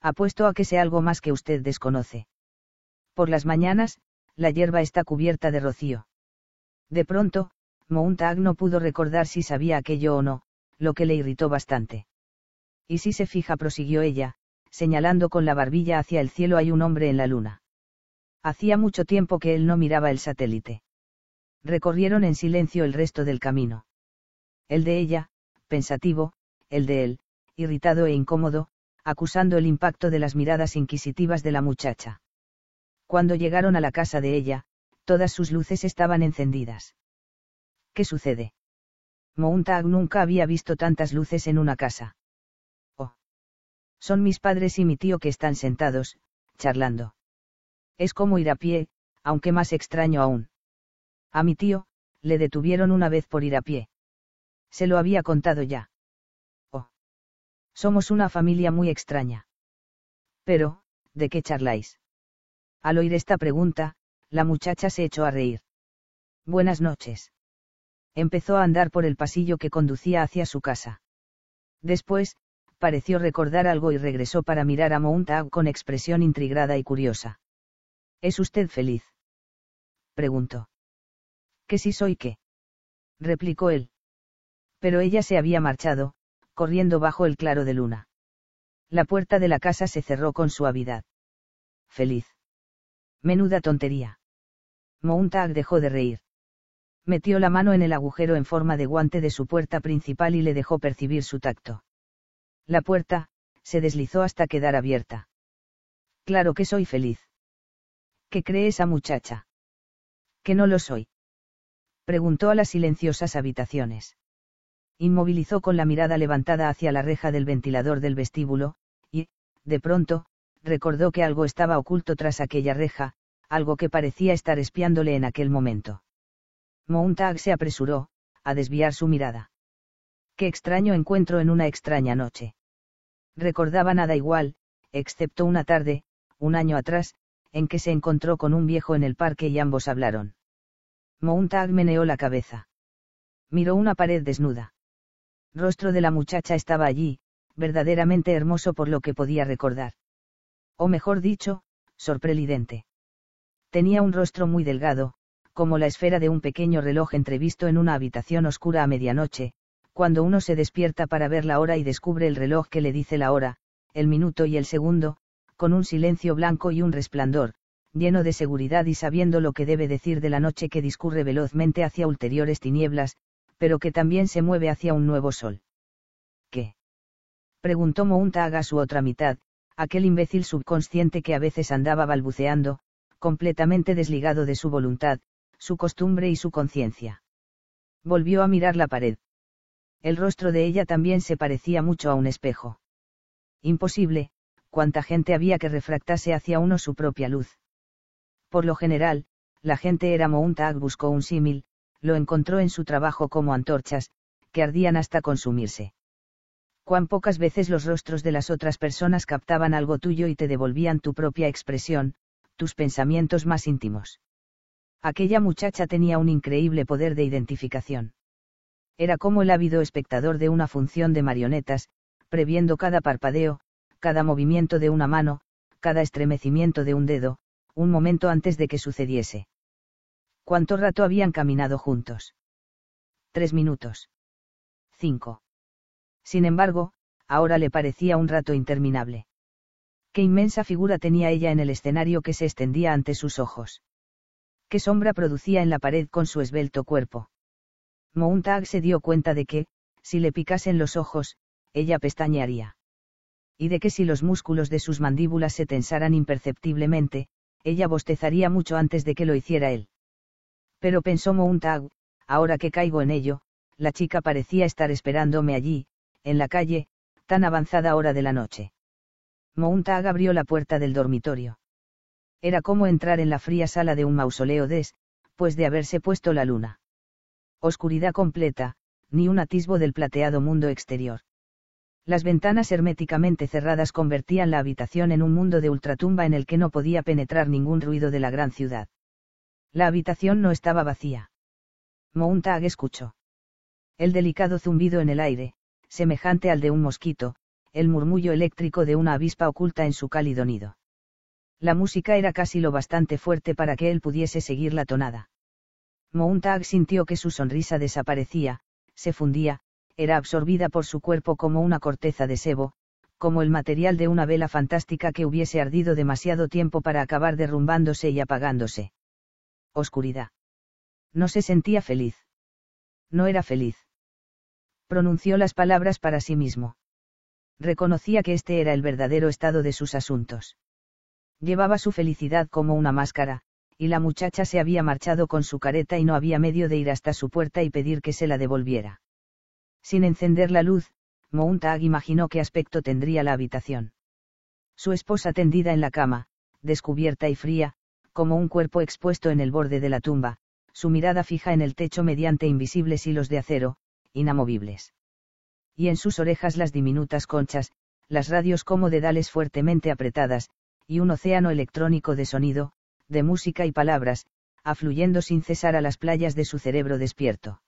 Apuesto a que sea algo más que usted desconoce. Por las mañanas, la hierba está cubierta de rocío. De pronto, Mountag no pudo recordar si sabía aquello o no, lo que le irritó bastante. Y si se fija, prosiguió ella, señalando con la barbilla hacia el cielo hay un hombre en la luna. Hacía mucho tiempo que él no miraba el satélite. Recorrieron en silencio el resto del camino. El de ella, pensativo, el de él, irritado e incómodo, acusando el impacto de las miradas inquisitivas de la muchacha. Cuando llegaron a la casa de ella, todas sus luces estaban encendidas. ¿Qué sucede? Mountag nunca había visto tantas luces en una casa. Son mis padres y mi tío que están sentados, charlando. Es como ir a pie, aunque más extraño aún. A mi tío, le detuvieron una vez por ir a pie. Se lo había contado ya. Oh. Somos una familia muy extraña. Pero, ¿de qué charláis? Al oír esta pregunta, la muchacha se echó a reír. Buenas noches. Empezó a andar por el pasillo que conducía hacia su casa. Después, pareció recordar algo y regresó para mirar a Mountag con expresión intrigada y curiosa. ¿Es usted feliz? preguntó. ¿Que si soy qué? replicó él. Pero ella se había marchado, corriendo bajo el claro de luna. La puerta de la casa se cerró con suavidad. Feliz. Menuda tontería. Mountag dejó de reír. Metió la mano en el agujero en forma de guante de su puerta principal y le dejó percibir su tacto. La puerta, se deslizó hasta quedar abierta. Claro que soy feliz. ¿Qué cree esa muchacha? Que no lo soy. Preguntó a las silenciosas habitaciones. Inmovilizó con la mirada levantada hacia la reja del ventilador del vestíbulo, y, de pronto, recordó que algo estaba oculto tras aquella reja, algo que parecía estar espiándole en aquel momento. Montag se apresuró, a desviar su mirada. Qué extraño encuentro en una extraña noche. Recordaba nada igual, excepto una tarde, un año atrás, en que se encontró con un viejo en el parque y ambos hablaron. Montag meneó la cabeza. Miró una pared desnuda. Rostro de la muchacha estaba allí, verdaderamente hermoso por lo que podía recordar. O mejor dicho, sorprendente. Tenía un rostro muy delgado, como la esfera de un pequeño reloj entrevisto en una habitación oscura a medianoche, cuando uno se despierta para ver la hora y descubre el reloj que le dice la hora, el minuto y el segundo, con un silencio blanco y un resplandor, lleno de seguridad y sabiendo lo que debe decir de la noche que discurre velozmente hacia ulteriores tinieblas, pero que también se mueve hacia un nuevo sol. ¿Qué? preguntó Mountag a su otra mitad, aquel imbécil subconsciente que a veces andaba balbuceando, completamente desligado de su voluntad, su costumbre y su conciencia. Volvió a mirar la pared. El rostro de ella también se parecía mucho a un espejo. Imposible, cuánta gente había que refractase hacia uno su propia luz. Por lo general, la gente era Mountag buscó un símil, lo encontró en su trabajo como antorchas, que ardían hasta consumirse. Cuán pocas veces los rostros de las otras personas captaban algo tuyo y te devolvían tu propia expresión, tus pensamientos más íntimos. Aquella muchacha tenía un increíble poder de identificación. Era como el ávido espectador de una función de marionetas, previendo cada parpadeo, cada movimiento de una mano, cada estremecimiento de un dedo, un momento antes de que sucediese. ¿Cuánto rato habían caminado juntos? Tres minutos. Cinco. Sin embargo, ahora le parecía un rato interminable. Qué inmensa figura tenía ella en el escenario que se extendía ante sus ojos qué sombra producía en la pared con su esbelto cuerpo. Mountag se dio cuenta de que, si le picasen los ojos, ella pestañearía. Y de que si los músculos de sus mandíbulas se tensaran imperceptiblemente, ella bostezaría mucho antes de que lo hiciera él. Pero pensó Mountag, ahora que caigo en ello, la chica parecía estar esperándome allí, en la calle, tan avanzada hora de la noche. Mountag abrió la puerta del dormitorio. Era como entrar en la fría sala de un mausoleo después de haberse puesto la luna. Oscuridad completa, ni un atisbo del plateado mundo exterior. Las ventanas herméticamente cerradas convertían la habitación en un mundo de ultratumba en el que no podía penetrar ningún ruido de la gran ciudad. La habitación no estaba vacía. Mountag escuchó. El delicado zumbido en el aire, semejante al de un mosquito, el murmullo eléctrico de una avispa oculta en su cálido nido. La música era casi lo bastante fuerte para que él pudiese seguir la tonada. Mountag sintió que su sonrisa desaparecía, se fundía, era absorbida por su cuerpo como una corteza de sebo, como el material de una vela fantástica que hubiese ardido demasiado tiempo para acabar derrumbándose y apagándose. Oscuridad. No se sentía feliz. No era feliz. Pronunció las palabras para sí mismo. Reconocía que este era el verdadero estado de sus asuntos. Llevaba su felicidad como una máscara, y la muchacha se había marchado con su careta y no había medio de ir hasta su puerta y pedir que se la devolviera. Sin encender la luz, Mountag imaginó qué aspecto tendría la habitación. Su esposa tendida en la cama, descubierta y fría, como un cuerpo expuesto en el borde de la tumba, su mirada fija en el techo mediante invisibles hilos de acero, inamovibles. Y en sus orejas las diminutas conchas, las radios como dedales fuertemente apretadas, y un océano electrónico de sonido, de música y palabras, afluyendo sin cesar a las playas de su cerebro despierto.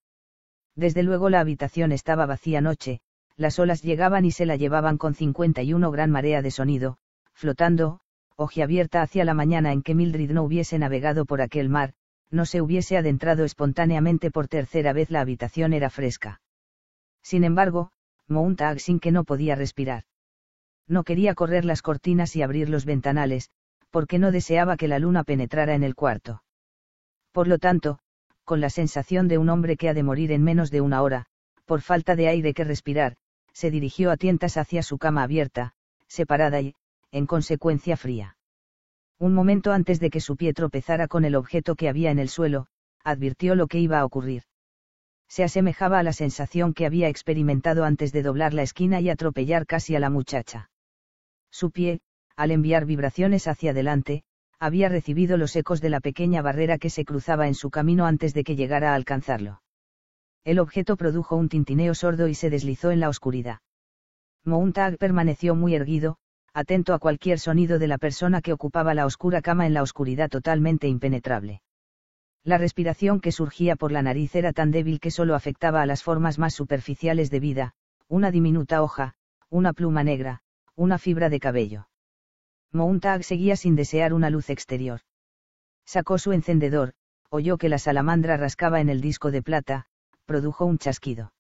Desde luego la habitación estaba vacía noche, las olas llegaban y se la llevaban con 51 gran marea de sonido, flotando, abierta hacia la mañana en que Mildred no hubiese navegado por aquel mar, no se hubiese adentrado espontáneamente por tercera vez la habitación era fresca. Sin embargo, Mountag sin que no podía respirar. No quería correr las cortinas y abrir los ventanales, porque no deseaba que la luna penetrara en el cuarto. Por lo tanto, con la sensación de un hombre que ha de morir en menos de una hora, por falta de aire que respirar, se dirigió a tientas hacia su cama abierta, separada y, en consecuencia, fría. Un momento antes de que su pie tropezara con el objeto que había en el suelo, advirtió lo que iba a ocurrir. Se asemejaba a la sensación que había experimentado antes de doblar la esquina y atropellar casi a la muchacha. Su pie, al enviar vibraciones hacia adelante, había recibido los ecos de la pequeña barrera que se cruzaba en su camino antes de que llegara a alcanzarlo. El objeto produjo un tintineo sordo y se deslizó en la oscuridad. Mountag permaneció muy erguido, atento a cualquier sonido de la persona que ocupaba la oscura cama en la oscuridad totalmente impenetrable. La respiración que surgía por la nariz era tan débil que solo afectaba a las formas más superficiales de vida, una diminuta hoja, una pluma negra, una fibra de cabello. Mountag seguía sin desear una luz exterior. Sacó su encendedor, oyó que la salamandra rascaba en el disco de plata, produjo un chasquido.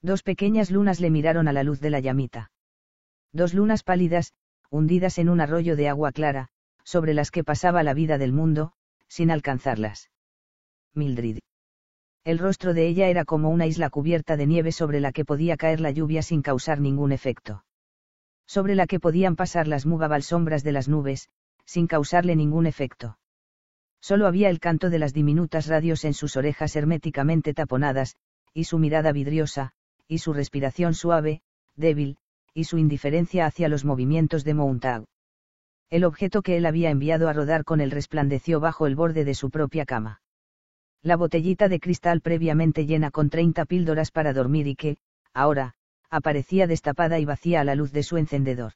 Dos pequeñas lunas le miraron a la luz de la llamita. Dos lunas pálidas, hundidas en un arroyo de agua clara, sobre las que pasaba la vida del mundo, sin alcanzarlas. Mildred. El rostro de ella era como una isla cubierta de nieve sobre la que podía caer la lluvia sin causar ningún efecto. Sobre la que podían pasar las mugabal sombras de las nubes, sin causarle ningún efecto. Solo había el canto de las diminutas radios en sus orejas herméticamente taponadas, y su mirada vidriosa, y su respiración suave, débil, y su indiferencia hacia los movimientos de Mountag. El objeto que él había enviado a rodar con él resplandeció bajo el borde de su propia cama. La botellita de cristal previamente llena con 30 píldoras para dormir y que, ahora, aparecía destapada y vacía a la luz de su encendedor.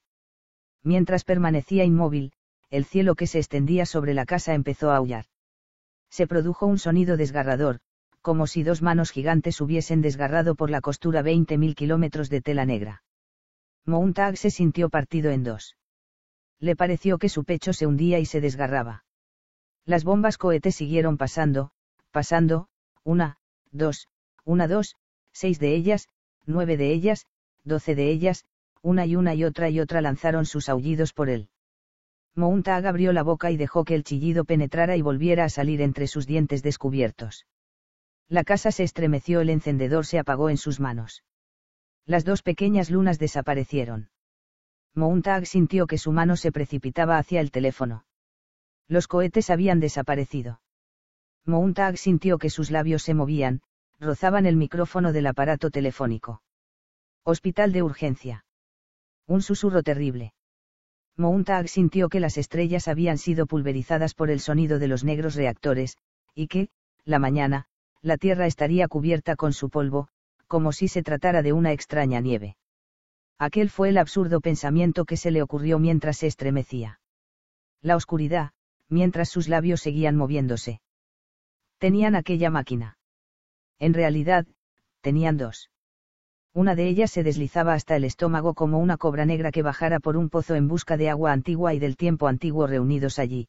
Mientras permanecía inmóvil, el cielo que se extendía sobre la casa empezó a aullar. Se produjo un sonido desgarrador, como si dos manos gigantes hubiesen desgarrado por la costura 20.000 kilómetros de tela negra. Mountag se sintió partido en dos. Le pareció que su pecho se hundía y se desgarraba. Las bombas cohetes siguieron pasando, pasando, una, dos, una, dos, seis de ellas, nueve de ellas, doce de ellas, una y una y otra y otra lanzaron sus aullidos por él. Mountag abrió la boca y dejó que el chillido penetrara y volviera a salir entre sus dientes descubiertos. La casa se estremeció, el encendedor se apagó en sus manos. Las dos pequeñas lunas desaparecieron. Mountag sintió que su mano se precipitaba hacia el teléfono. Los cohetes habían desaparecido. Mountag sintió que sus labios se movían, rozaban el micrófono del aparato telefónico. Hospital de urgencia. Un susurro terrible. Mountag sintió que las estrellas habían sido pulverizadas por el sonido de los negros reactores, y que, la mañana, la Tierra estaría cubierta con su polvo, como si se tratara de una extraña nieve. Aquel fue el absurdo pensamiento que se le ocurrió mientras se estremecía. La oscuridad, mientras sus labios seguían moviéndose. Tenían aquella máquina. En realidad, tenían dos. Una de ellas se deslizaba hasta el estómago como una cobra negra que bajara por un pozo en busca de agua antigua y del tiempo antiguo reunidos allí.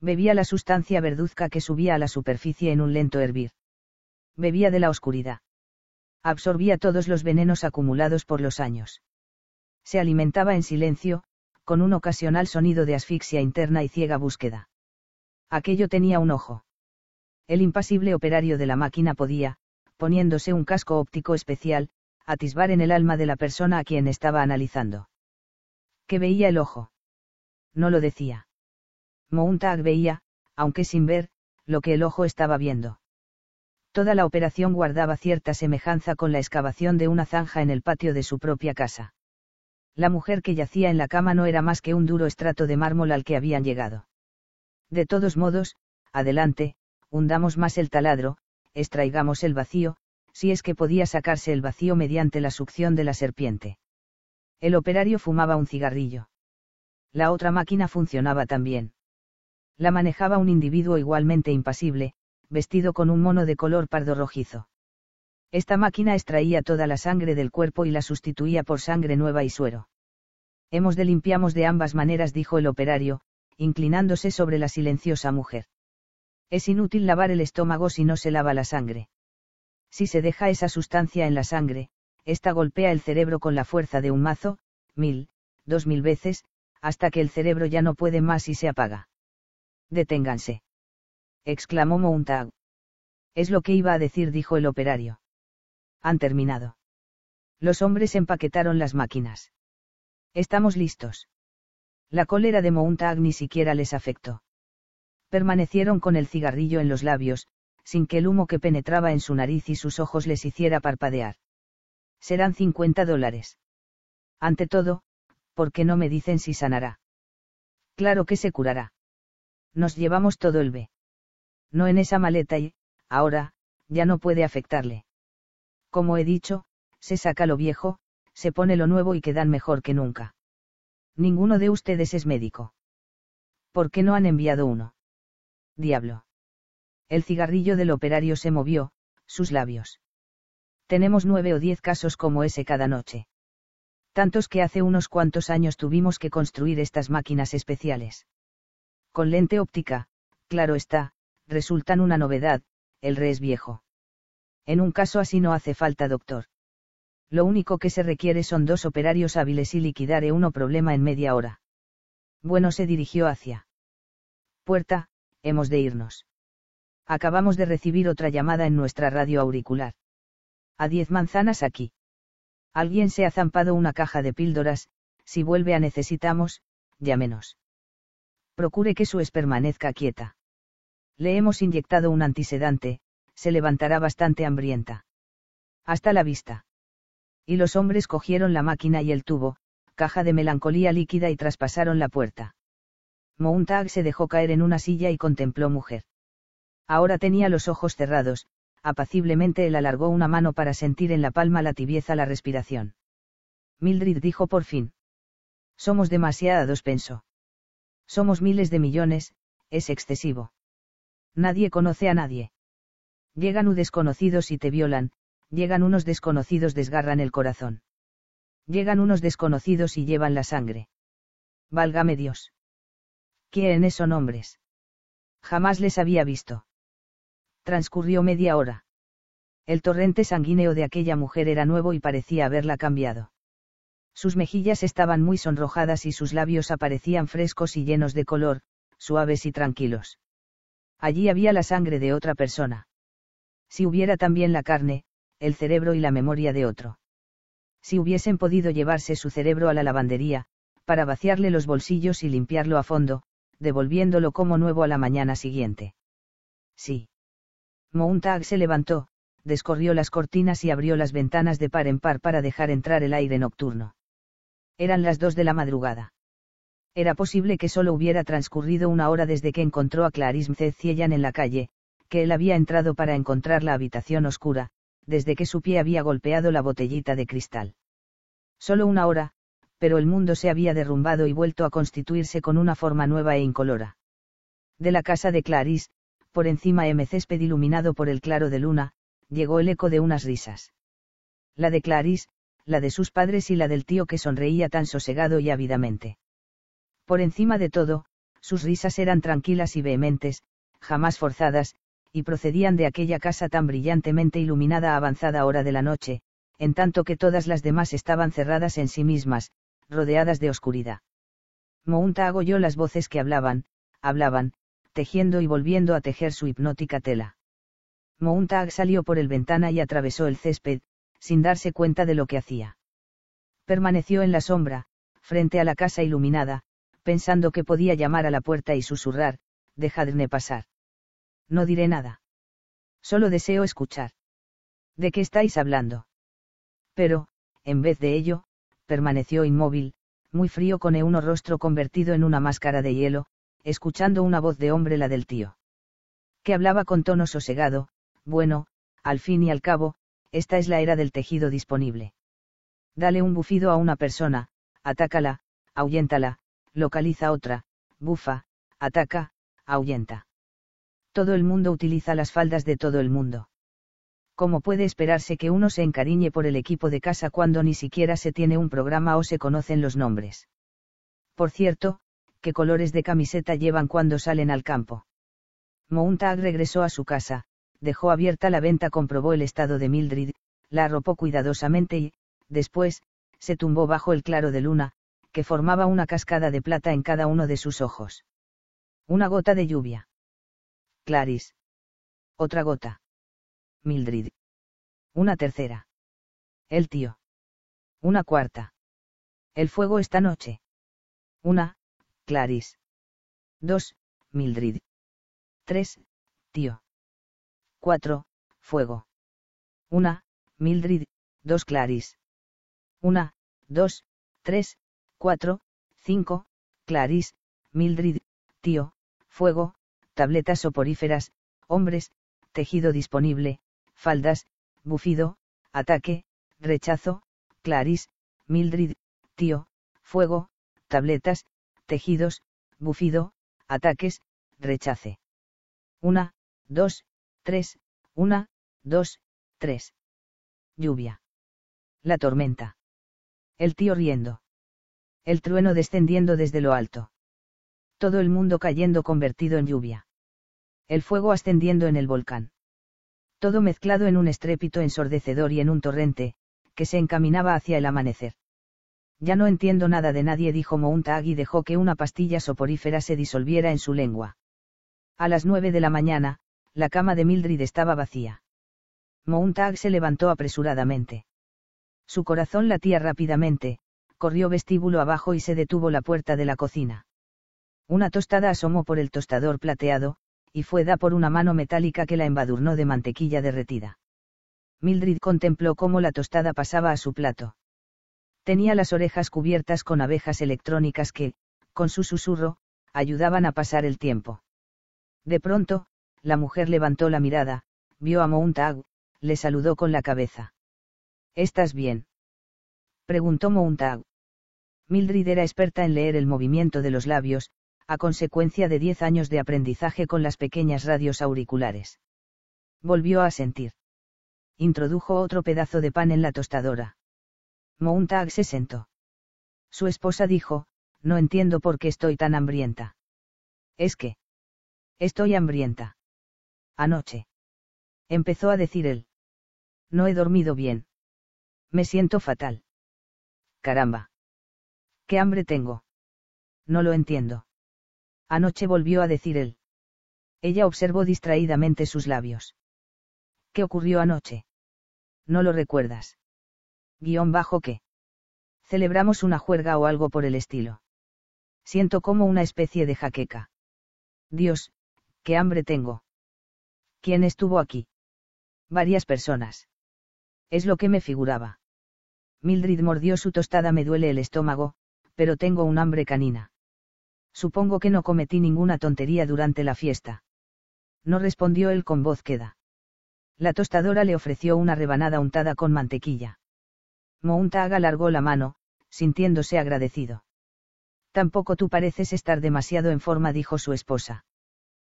Bebía la sustancia verduzca que subía a la superficie en un lento hervir. Bebía de la oscuridad. Absorbía todos los venenos acumulados por los años. Se alimentaba en silencio, con un ocasional sonido de asfixia interna y ciega búsqueda. Aquello tenía un ojo. El impasible operario de la máquina podía, poniéndose un casco óptico especial, atisbar en el alma de la persona a quien estaba analizando. ¿Qué veía el ojo? No lo decía. Mountag veía, aunque sin ver, lo que el ojo estaba viendo. Toda la operación guardaba cierta semejanza con la excavación de una zanja en el patio de su propia casa. La mujer que yacía en la cama no era más que un duro estrato de mármol al que habían llegado. De todos modos, adelante, hundamos más el taladro, extraigamos el vacío, si es que podía sacarse el vacío mediante la succión de la serpiente. El operario fumaba un cigarrillo. La otra máquina funcionaba también. La manejaba un individuo igualmente impasible, vestido con un mono de color pardo rojizo. Esta máquina extraía toda la sangre del cuerpo y la sustituía por sangre nueva y suero. Hemos de limpiamos de ambas maneras, dijo el operario, inclinándose sobre la silenciosa mujer. Es inútil lavar el estómago si no se lava la sangre. Si se deja esa sustancia en la sangre, esta golpea el cerebro con la fuerza de un mazo, mil, dos mil veces, hasta que el cerebro ya no puede más y se apaga. Deténganse. exclamó Montag. Es lo que iba a decir, dijo el operario. Han terminado. Los hombres empaquetaron las máquinas. Estamos listos. La cólera de Montag ni siquiera les afectó. Permanecieron con el cigarrillo en los labios, sin que el humo que penetraba en su nariz y sus ojos les hiciera parpadear. Serán 50 dólares. Ante todo, ¿por qué no me dicen si sanará? Claro que se curará. Nos llevamos todo el B. No en esa maleta y, ahora, ya no puede afectarle. Como he dicho, se saca lo viejo, se pone lo nuevo y quedan mejor que nunca. Ninguno de ustedes es médico. ¿Por qué no han enviado uno? Diablo. El cigarrillo del operario se movió, sus labios. Tenemos nueve o diez casos como ese cada noche. Tantos que hace unos cuantos años tuvimos que construir estas máquinas especiales. Con lente óptica, claro está, resultan una novedad, el re es viejo. En un caso así no hace falta doctor. Lo único que se requiere son dos operarios hábiles y liquidar uno problema en media hora. Bueno se dirigió hacia. Puerta, hemos de irnos. Acabamos de recibir otra llamada en nuestra radio auricular. A diez manzanas aquí. Alguien se ha zampado una caja de píldoras, si vuelve a necesitamos, llámenos. Procure que su es permanezca quieta. Le hemos inyectado un antisedante, se levantará bastante hambrienta. Hasta la vista. Y los hombres cogieron la máquina y el tubo, caja de melancolía líquida y traspasaron la puerta. Montag se dejó caer en una silla y contempló mujer. Ahora tenía los ojos cerrados, apaciblemente él alargó una mano para sentir en la palma la tibieza la respiración. Mildred dijo por fin. Somos demasiados, pensó. Somos miles de millones, es excesivo. Nadie conoce a nadie. Llegan u desconocidos y te violan, llegan unos desconocidos desgarran el corazón. Llegan unos desconocidos y llevan la sangre. Válgame Dios. ¿Quiénes son hombres? Jamás les había visto. Transcurrió media hora. El torrente sanguíneo de aquella mujer era nuevo y parecía haberla cambiado. Sus mejillas estaban muy sonrojadas y sus labios aparecían frescos y llenos de color, suaves y tranquilos. Allí había la sangre de otra persona. Si hubiera también la carne, el cerebro y la memoria de otro. Si hubiesen podido llevarse su cerebro a la lavandería, para vaciarle los bolsillos y limpiarlo a fondo, devolviéndolo como nuevo a la mañana siguiente. Sí. Montag se levantó, descorrió las cortinas y abrió las ventanas de par en par para dejar entrar el aire nocturno. Eran las dos de la madrugada. Era posible que solo hubiera transcurrido una hora desde que encontró a Clarice Mceciellan en la calle, que él había entrado para encontrar la habitación oscura, desde que su pie había golpeado la botellita de cristal. Solo una hora, pero el mundo se había derrumbado y vuelto a constituirse con una forma nueva e incolora. De la casa de Clarice, por encima M césped iluminado por el claro de luna, llegó el eco de unas risas. La de Clarice, la de sus padres y la del tío que sonreía tan sosegado y ávidamente. Por encima de todo, sus risas eran tranquilas y vehementes, jamás forzadas, y procedían de aquella casa tan brillantemente iluminada a avanzada hora de la noche, en tanto que todas las demás estaban cerradas en sí mismas, rodeadas de oscuridad. Mounta agolló las voces que hablaban, hablaban, tejiendo y volviendo a tejer su hipnótica tela. Montag salió por el ventana y atravesó el césped, sin darse cuenta de lo que hacía. Permaneció en la sombra, frente a la casa iluminada, pensando que podía llamar a la puerta y susurrar, dejadme pasar. No diré nada. Solo deseo escuchar. ¿De qué estáis hablando? Pero, en vez de ello, permaneció inmóvil, muy frío con un rostro convertido en una máscara de hielo, escuchando una voz de hombre la del tío. Que hablaba con tono sosegado, bueno, al fin y al cabo, esta es la era del tejido disponible. Dale un bufido a una persona, atácala, ahuyéntala, localiza otra, bufa, ataca, ahuyenta. Todo el mundo utiliza las faldas de todo el mundo. ¿Cómo puede esperarse que uno se encariñe por el equipo de casa cuando ni siquiera se tiene un programa o se conocen los nombres? Por cierto, qué colores de camiseta llevan cuando salen al campo. Montag regresó a su casa, dejó abierta la venta, comprobó el estado de Mildred, la arropó cuidadosamente y, después, se tumbó bajo el claro de luna, que formaba una cascada de plata en cada uno de sus ojos. Una gota de lluvia. Clarice. Otra gota. Mildred. Una tercera. El tío. Una cuarta. El fuego esta noche. Una, Clarice. Dos, Mildred. Tres, tío. Cuatro, fuego. Una, Mildred, dos Clarice. Una, dos, tres, cuatro, cinco, Clarice, Mildred, tío, fuego, tabletas soporíferas, hombres, tejido disponible, faldas, bufido, ataque, rechazo, Clarice, Mildred, tío, fuego, tabletas, tejidos, bufido, ataques, rechace. Una, dos, tres, una, dos, tres. Lluvia. La tormenta. El tío riendo. El trueno descendiendo desde lo alto. Todo el mundo cayendo convertido en lluvia. El fuego ascendiendo en el volcán. Todo mezclado en un estrépito ensordecedor y en un torrente, que se encaminaba hacia el amanecer. Ya no entiendo nada de nadie, dijo Mountag y dejó que una pastilla soporífera se disolviera en su lengua. A las nueve de la mañana, la cama de Mildred estaba vacía. Mountag se levantó apresuradamente. Su corazón latía rápidamente, corrió vestíbulo abajo y se detuvo la puerta de la cocina. Una tostada asomó por el tostador plateado, y fue da por una mano metálica que la embadurnó de mantequilla derretida. Mildred contempló cómo la tostada pasaba a su plato. Tenía las orejas cubiertas con abejas electrónicas que, con su susurro, ayudaban a pasar el tiempo. De pronto, la mujer levantó la mirada, vio a Mountag, le saludó con la cabeza. ¿Estás bien? preguntó Mountag. Mildred era experta en leer el movimiento de los labios, a consecuencia de diez años de aprendizaje con las pequeñas radios auriculares. Volvió a sentir. Introdujo otro pedazo de pan en la tostadora. Mountag se sentó. Su esposa dijo, no entiendo por qué estoy tan hambrienta. Es que. Estoy hambrienta. Anoche. Empezó a decir él. No he dormido bien. Me siento fatal. Caramba. ¿Qué hambre tengo? No lo entiendo. Anoche volvió a decir él. Ella observó distraídamente sus labios. ¿Qué ocurrió anoche? No lo recuerdas guion bajo que. Celebramos una juerga o algo por el estilo. Siento como una especie de jaqueca. Dios, qué hambre tengo. ¿Quién estuvo aquí? Varias personas. Es lo que me figuraba. Mildred mordió su tostada, me duele el estómago, pero tengo un hambre canina. Supongo que no cometí ninguna tontería durante la fiesta. No respondió él con voz queda. La tostadora le ofreció una rebanada untada con mantequilla. Mountag alargó la mano, sintiéndose agradecido. Tampoco tú pareces estar demasiado en forma, dijo su esposa.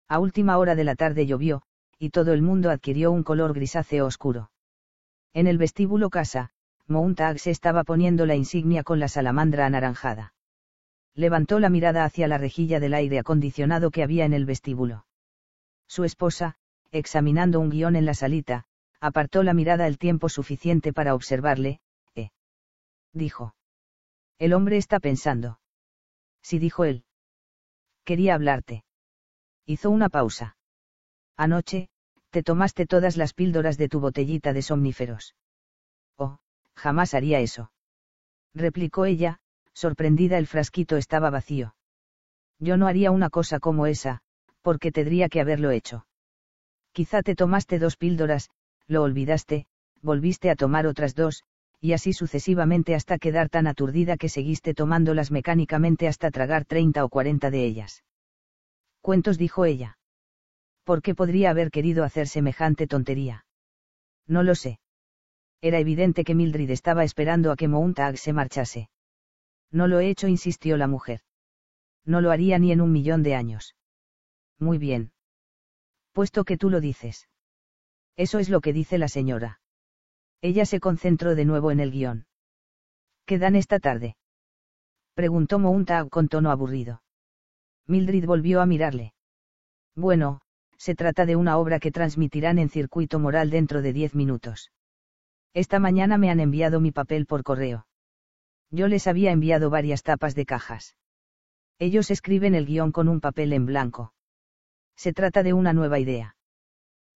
A última hora de la tarde llovió, y todo el mundo adquirió un color grisáceo oscuro. En el vestíbulo casa, Mountag se estaba poniendo la insignia con la salamandra anaranjada. Levantó la mirada hacia la rejilla del aire acondicionado que había en el vestíbulo. Su esposa, examinando un guion en la salita, apartó la mirada el tiempo suficiente para observarle, dijo. El hombre está pensando. Sí, dijo él. Quería hablarte. Hizo una pausa. Anoche, te tomaste todas las píldoras de tu botellita de somníferos. Oh, jamás haría eso. Replicó ella, sorprendida el frasquito estaba vacío. Yo no haría una cosa como esa, porque tendría que haberlo hecho. Quizá te tomaste dos píldoras, lo olvidaste, volviste a tomar otras dos, y así sucesivamente hasta quedar tan aturdida que seguiste tomándolas mecánicamente hasta tragar treinta o cuarenta de ellas. Cuentos dijo ella. ¿Por qué podría haber querido hacer semejante tontería? No lo sé. Era evidente que Mildred estaba esperando a que Mountag se marchase. No lo he hecho, insistió la mujer. No lo haría ni en un millón de años. Muy bien. Puesto que tú lo dices. Eso es lo que dice la señora. Ella se concentró de nuevo en el guion. ¿Qué dan esta tarde? Preguntó Mountag con tono aburrido. Mildred volvió a mirarle. Bueno, se trata de una obra que transmitirán en circuito moral dentro de diez minutos. Esta mañana me han enviado mi papel por correo. Yo les había enviado varias tapas de cajas. Ellos escriben el guion con un papel en blanco. Se trata de una nueva idea.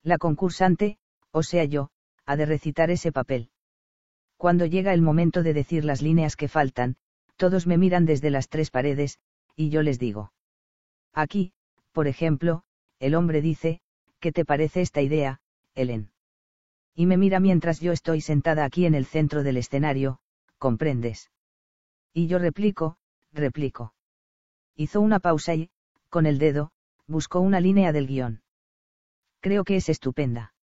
La concursante, o sea yo, ha de recitar ese papel. Cuando llega el momento de decir las líneas que faltan, todos me miran desde las tres paredes, y yo les digo. Aquí, por ejemplo, el hombre dice, ¿qué te parece esta idea, Helen? Y me mira mientras yo estoy sentada aquí en el centro del escenario, ¿comprendes? Y yo replico, replico. Hizo una pausa y, con el dedo, buscó una línea del guion. Creo que es estupenda.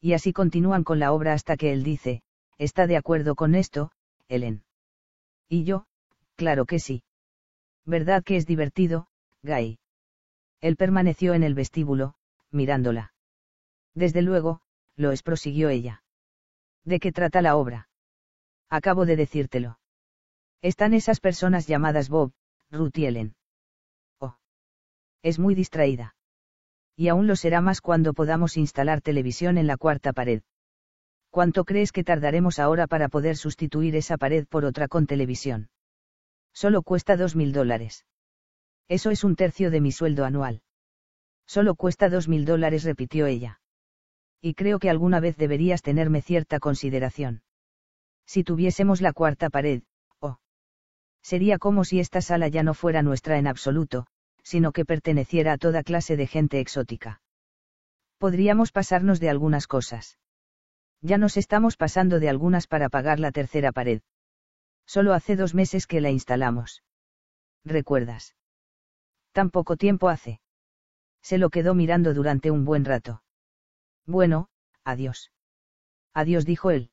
Y así continúan con la obra hasta que él dice, ¿está de acuerdo con esto, Helen? Y yo, claro que sí. ¿Verdad que es divertido, Guy? Él permaneció en el vestíbulo, mirándola. Desde luego, lo es, prosiguió ella. ¿De qué trata la obra? Acabo de decírtelo. Están esas personas llamadas Bob, Ellen. Oh. Es muy distraída. Y aún lo será más cuando podamos instalar televisión en la cuarta pared. ¿Cuánto crees que tardaremos ahora para poder sustituir esa pared por otra con televisión? Solo cuesta dos mil dólares. Eso es un tercio de mi sueldo anual. Solo cuesta dos mil dólares, repitió ella. Y creo que alguna vez deberías tenerme cierta consideración. Si tuviésemos la cuarta pared. Sería como si esta sala ya no fuera nuestra en absoluto, sino que perteneciera a toda clase de gente exótica. Podríamos pasarnos de algunas cosas. Ya nos estamos pasando de algunas para pagar la tercera pared. Solo hace dos meses que la instalamos. ¿Recuerdas? Tan poco tiempo hace. Se lo quedó mirando durante un buen rato. Bueno, adiós. Adiós, dijo él.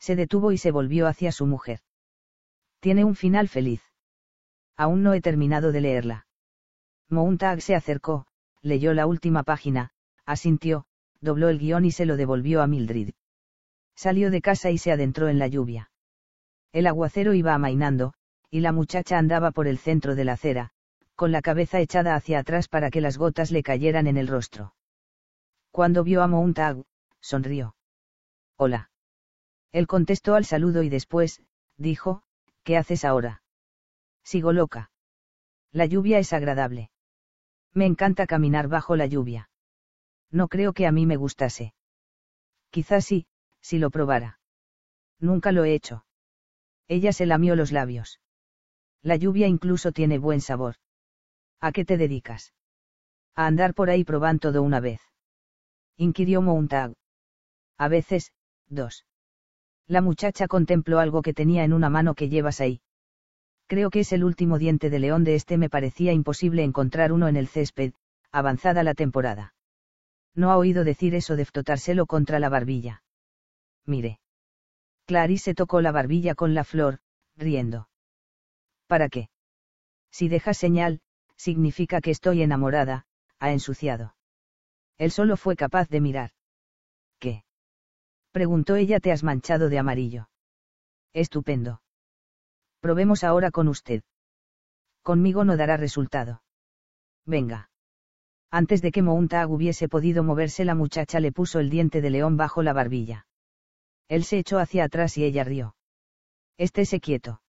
Se detuvo y se volvió hacia su mujer. Tiene un final feliz. Aún no he terminado de leerla. Mountag se acercó, leyó la última página, asintió, dobló el guion y se lo devolvió a Mildred. Salió de casa y se adentró en la lluvia. El aguacero iba amainando, y la muchacha andaba por el centro de la acera, con la cabeza echada hacia atrás para que las gotas le cayeran en el rostro. Cuando vio a Mountag, sonrió. Hola. Él contestó al saludo y después, dijo, ¿qué haces ahora? Sigo loca. La lluvia es agradable. Me encanta caminar bajo la lluvia. No creo que a mí me gustase. Quizás sí, si lo probara. Nunca lo he hecho. Ella se lamió los labios. La lluvia incluso tiene buen sabor. ¿A qué te dedicas? A andar por ahí probando todo una vez inquirió Mountag. A veces, dos. La muchacha contempló algo que tenía en una mano que llevas ahí. Creo que es el último diente de león de este. Me parecía imposible encontrar uno en el césped, avanzada la temporada. No ha oído decir eso de frotárselo contra la barbilla. Mire. Clarice tocó la barbilla con la flor, riendo. ¿Para qué? Si dejas señal, significa que estoy enamorada, ha ensuciado. Él solo fue capaz de mirar. ¿Qué? Preguntó ella, te has manchado de amarillo. Estupendo. Probemos ahora con usted. Conmigo no dará resultado. Venga. Antes de que Mountag hubiese podido moverse, la muchacha le puso el diente de león bajo la barbilla. Él se echó hacia atrás y ella rió. Estése quieto.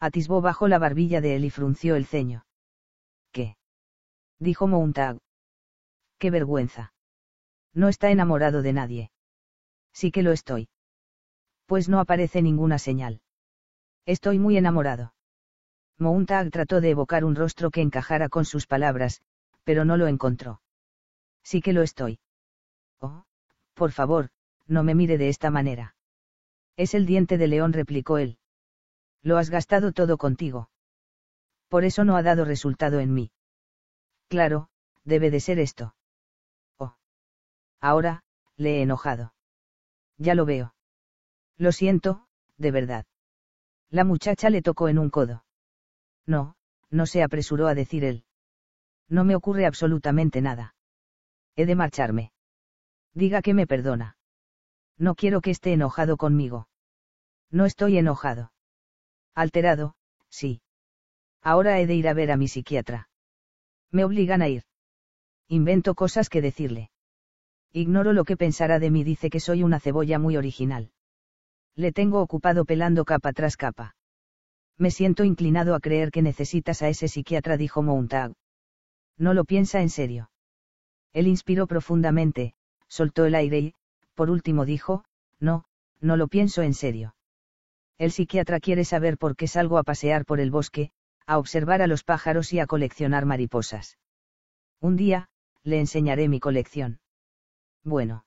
Atisbó bajo la barbilla de él y frunció el ceño. ¿Qué? dijo Mountag qué vergüenza. No está enamorado de nadie. Sí que lo estoy. Pues no aparece ninguna señal. Estoy muy enamorado. Mountag trató de evocar un rostro que encajara con sus palabras, pero no lo encontró. Sí que lo estoy. Oh, por favor, no me mire de esta manera. Es el diente de león, replicó él. Lo has gastado todo contigo. Por eso no ha dado resultado en mí. Claro, debe de ser esto. Ahora, le he enojado. Ya lo veo. Lo siento, de verdad. La muchacha le tocó en un codo. No, no se apresuró a decir él. No me ocurre absolutamente nada. He de marcharme. Diga que me perdona. No quiero que esté enojado conmigo. No estoy enojado. Alterado, sí. Ahora he de ir a ver a mi psiquiatra. Me obligan a ir. Invento cosas que decirle. Ignoro lo que pensará de mí, dice que soy una cebolla muy original. Le tengo ocupado pelando capa tras capa. Me siento inclinado a creer que necesitas a ese psiquiatra, dijo Montag. No lo piensa en serio. Él inspiró profundamente, soltó el aire y, por último dijo, no, no lo pienso en serio. El psiquiatra quiere saber por qué salgo a pasear por el bosque, a observar a los pájaros y a coleccionar mariposas. Un día, le enseñaré mi colección. Bueno.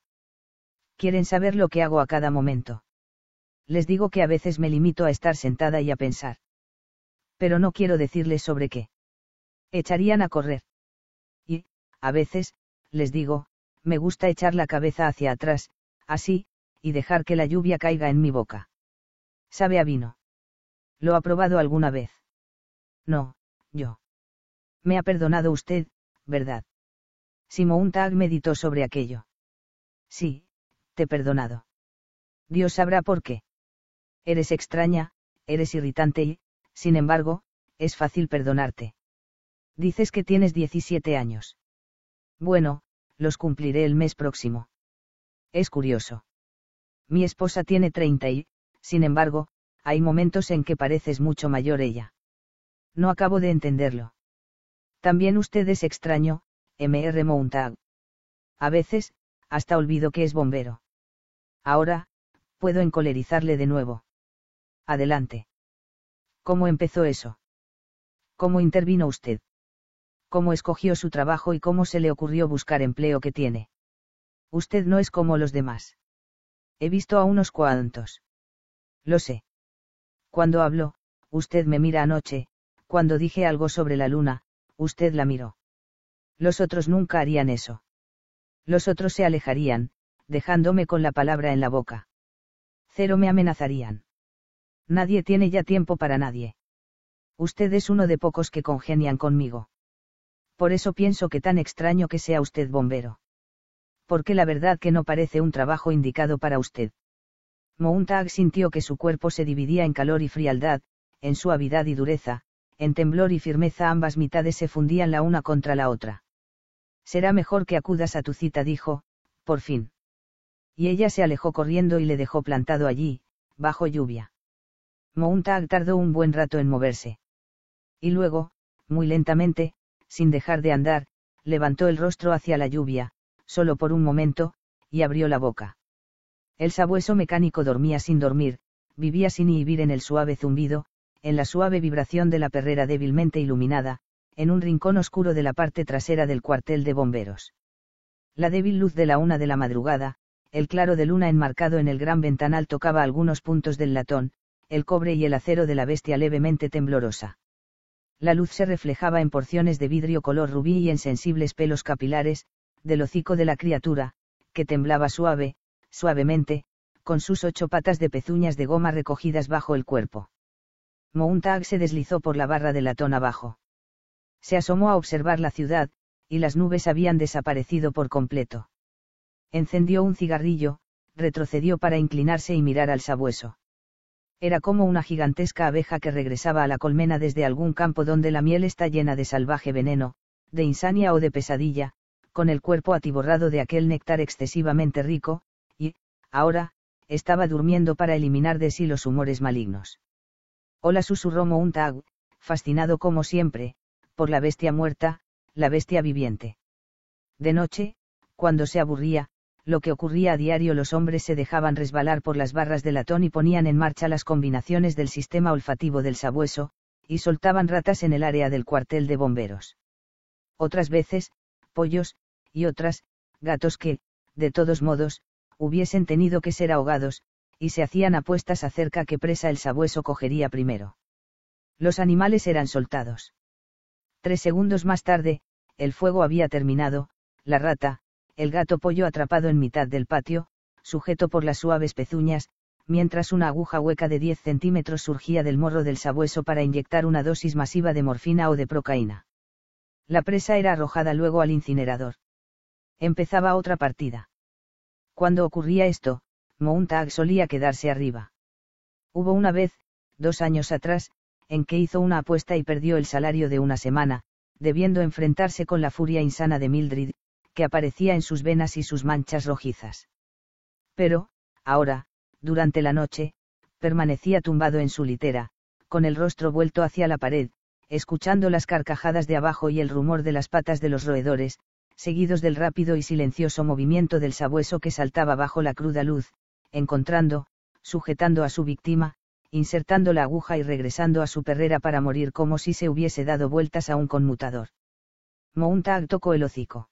Quieren saber lo que hago a cada momento. Les digo que a veces me limito a estar sentada y a pensar. Pero no quiero decirles sobre qué. Echarían a correr. Y, a veces, les digo, me gusta echar la cabeza hacia atrás, así, y dejar que la lluvia caiga en mi boca. Sabe a vino. ¿Lo ha probado alguna vez? No, yo. Me ha perdonado usted, ¿verdad? Simón Tag meditó sobre aquello. Sí, te he perdonado. Dios sabrá por qué. Eres extraña, eres irritante y, sin embargo, es fácil perdonarte. Dices que tienes 17 años. Bueno, los cumpliré el mes próximo. Es curioso. Mi esposa tiene 30 y, sin embargo, hay momentos en que pareces mucho mayor ella. No acabo de entenderlo. También usted es extraño, Mr. Montag. A veces, hasta olvido que es bombero. Ahora, puedo encolerizarle de nuevo. Adelante. ¿Cómo empezó eso? ¿Cómo intervino usted? ¿Cómo escogió su trabajo y cómo se le ocurrió buscar empleo que tiene? Usted no es como los demás. He visto a unos cuantos. Lo sé. Cuando hablo, usted me mira anoche, cuando dije algo sobre la luna, usted la miró. Los otros nunca harían eso. Los otros se alejarían, dejándome con la palabra en la boca. Cero me amenazarían. Nadie tiene ya tiempo para nadie. Usted es uno de pocos que congenian conmigo. Por eso pienso que tan extraño que sea usted bombero. Porque la verdad que no parece un trabajo indicado para usted. Mountag sintió que su cuerpo se dividía en calor y frialdad, en suavidad y dureza, en temblor y firmeza ambas mitades se fundían la una contra la otra. Será mejor que acudas a tu cita, dijo, por fin. Y ella se alejó corriendo y le dejó plantado allí, bajo lluvia. Mountag tardó un buen rato en moverse. Y luego, muy lentamente, sin dejar de andar, levantó el rostro hacia la lluvia, solo por un momento, y abrió la boca. El sabueso mecánico dormía sin dormir, vivía sin vivir en el suave zumbido, en la suave vibración de la perrera débilmente iluminada, en un rincón oscuro de la parte trasera del cuartel de bomberos. La débil luz de la una de la madrugada, el claro de luna enmarcado en el gran ventanal tocaba algunos puntos del latón, el cobre y el acero de la bestia levemente temblorosa la luz se reflejaba en porciones de vidrio color rubí y en sensibles pelos capilares, del hocico de la criatura, que temblaba suave, suavemente, con sus ocho patas de pezuñas de goma recogidas bajo el cuerpo. Mountag se deslizó por la barra de latón abajo. Se asomó a observar la ciudad, y las nubes habían desaparecido por completo. Encendió un cigarrillo, retrocedió para inclinarse y mirar al sabueso. Era como una gigantesca abeja que regresaba a la colmena desde algún campo donde la miel está llena de salvaje veneno, de insania o de pesadilla, con el cuerpo atiborrado de aquel néctar excesivamente rico, y, ahora, estaba durmiendo para eliminar de sí los humores malignos. Hola susurró Mountag, fascinado como siempre, por la bestia muerta, la bestia viviente. De noche, cuando se aburría, lo que ocurría a diario los hombres se dejaban resbalar por las barras de latón y ponían en marcha las combinaciones del sistema olfativo del sabueso, y soltaban ratas en el área del cuartel de bomberos. Otras veces, pollos, y otras, gatos que, de todos modos, hubiesen tenido que ser ahogados, y se hacían apuestas acerca qué presa el sabueso cogería primero. Los animales eran soltados. Tres segundos más tarde, el fuego había terminado, la rata, el gato pollo atrapado en mitad del patio, sujeto por las suaves pezuñas, mientras una aguja hueca de 10 centímetros surgía del morro del sabueso para inyectar una dosis masiva de morfina o de procaína. La presa era arrojada luego al incinerador. Empezaba otra partida. Cuando ocurría esto, Mountag solía quedarse arriba. Hubo una vez, dos años atrás, en que hizo una apuesta y perdió el salario de una semana, debiendo enfrentarse con la furia insana de Mildred, que aparecía en sus venas y sus manchas rojizas. Pero, ahora, durante la noche, permanecía tumbado en su litera, con el rostro vuelto hacia la pared, escuchando las carcajadas de abajo y el rumor de las patas de los roedores, seguidos del rápido y silencioso movimiento del sabueso que saltaba bajo la cruda luz, encontrando, sujetando a su víctima, insertando la aguja y regresando a su perrera para morir como si se hubiese dado vueltas a un conmutador. Mountag tocó el hocico.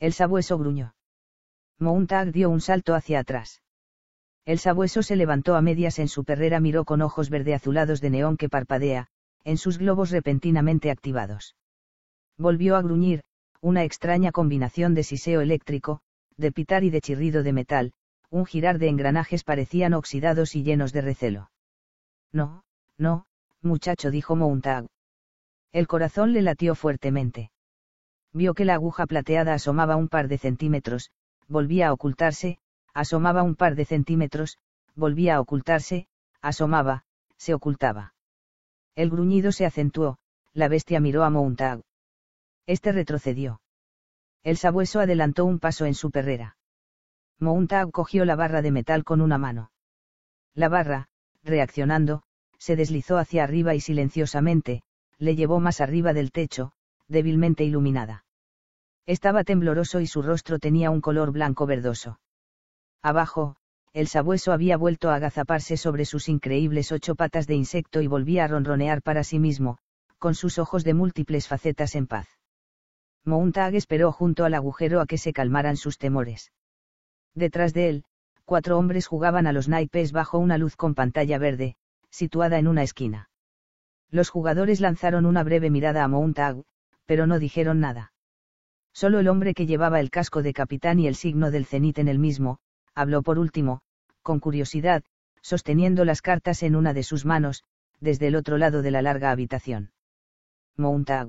El sabueso gruñó. Mountag dio un salto hacia atrás. El sabueso se levantó a medias en su perrera, miró con ojos verde azulados de neón que parpadea, en sus globos repentinamente activados. Volvió a gruñir, una extraña combinación de siseo eléctrico, de pitar y de chirrido de metal, un girar de engranajes parecían oxidados y llenos de recelo. No, no, muchacho, dijo Mountag. El corazón le latió fuertemente. Vio que la aguja plateada asomaba un par de centímetros, volvía a ocultarse, asomaba un par de centímetros, volvía a ocultarse, asomaba, se ocultaba. El gruñido se acentuó, la bestia miró a Mountag. Este retrocedió. El sabueso adelantó un paso en su perrera. Mountag cogió la barra de metal con una mano. La barra, reaccionando, se deslizó hacia arriba y silenciosamente, le llevó más arriba del techo, débilmente iluminada. Estaba tembloroso y su rostro tenía un color blanco verdoso. Abajo, el sabueso había vuelto a agazaparse sobre sus increíbles ocho patas de insecto y volvía a ronronear para sí mismo, con sus ojos de múltiples facetas en paz. Mountag esperó junto al agujero a que se calmaran sus temores. Detrás de él, cuatro hombres jugaban a los naipes bajo una luz con pantalla verde, situada en una esquina. Los jugadores lanzaron una breve mirada a Mountag, pero no dijeron nada. Solo el hombre que llevaba el casco de capitán y el signo del cenit en el mismo, habló por último, con curiosidad, sosteniendo las cartas en una de sus manos, desde el otro lado de la larga habitación. Mountag.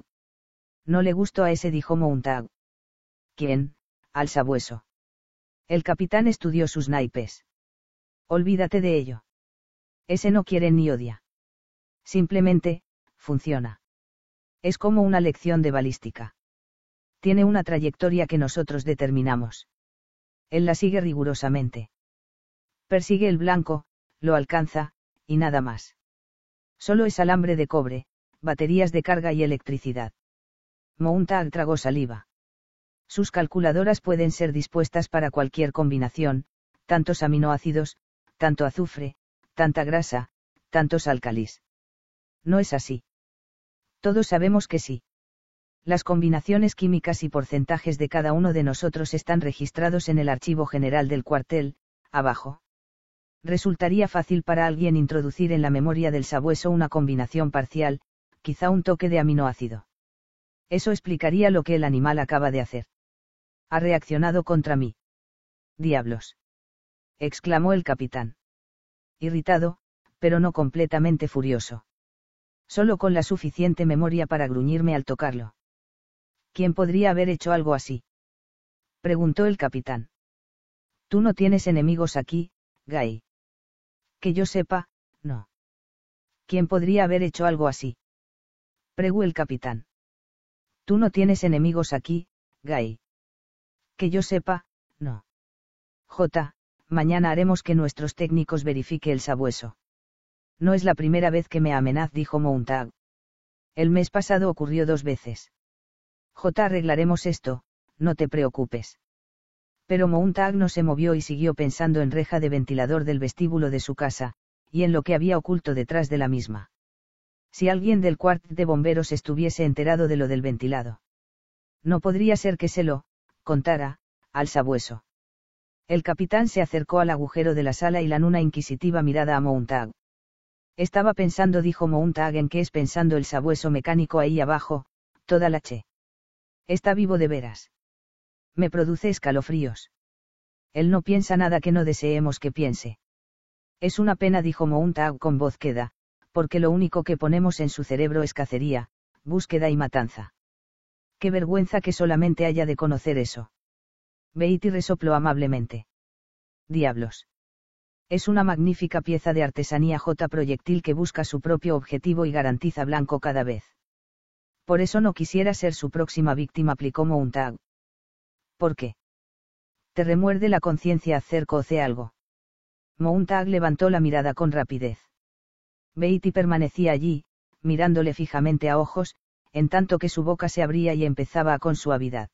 No le gustó a ese, dijo Mountag. ¿Quién? Al sabueso. El capitán estudió sus naipes. Olvídate de ello. Ese no quiere ni odia. Simplemente, funciona. Es como una lección de balística. Tiene una trayectoria que nosotros determinamos. Él la sigue rigurosamente. Persigue el blanco, lo alcanza, y nada más. Solo es alambre de cobre, baterías de carga y electricidad. Mountag tragó saliva. Sus calculadoras pueden ser dispuestas para cualquier combinación, tantos aminoácidos, tanto azufre, tanta grasa, tantos álcalis. No es así. Todos sabemos que sí. Las combinaciones químicas y porcentajes de cada uno de nosotros están registrados en el archivo general del cuartel, abajo. Resultaría fácil para alguien introducir en la memoria del sabueso una combinación parcial, quizá un toque de aminoácido. Eso explicaría lo que el animal acaba de hacer. Ha reaccionado contra mí. Diablos. exclamó el capitán. Irritado, pero no completamente furioso. Solo con la suficiente memoria para gruñirme al tocarlo. ¿Quién podría haber hecho algo así? preguntó el capitán. Tú no tienes enemigos aquí, Guy. Que yo sepa, no. ¿Quién podría haber hecho algo así? Preguntó el capitán. Tú no tienes enemigos aquí, Guy. Que yo sepa, no. J, mañana haremos que nuestros técnicos verifique el sabueso. No es la primera vez que me amenaz, dijo Mountag. El mes pasado ocurrió dos veces. J, arreglaremos esto, no te preocupes. Pero Mountag no se movió y siguió pensando en reja de ventilador del vestíbulo de su casa, y en lo que había oculto detrás de la misma. Si alguien del cuart de bomberos estuviese enterado de lo del ventilado. No podría ser que se lo, contara, al sabueso. El capitán se acercó al agujero de la sala y lanó una inquisitiva mirada a Mountag. Estaba pensando, dijo Mountag, en qué es pensando el sabueso mecánico ahí abajo, toda la che. Está vivo de veras. Me produce escalofríos. Él no piensa nada que no deseemos que piense. Es una pena, dijo Mountag con voz queda, porque lo único que ponemos en su cerebro es cacería, búsqueda y matanza. Qué vergüenza que solamente haya de conocer eso. Beatty resopló amablemente. Diablos. Es una magnífica pieza de artesanía J proyectil que busca su propio objetivo y garantiza blanco cada vez. Por eso no quisiera ser su próxima víctima, aplicó Mountag. ¿Por qué? Te remuerde la conciencia hacer coce algo. Mountag levantó la mirada con rapidez. Beatty permanecía allí, mirándole fijamente a ojos, en tanto que su boca se abría y empezaba con suavidad.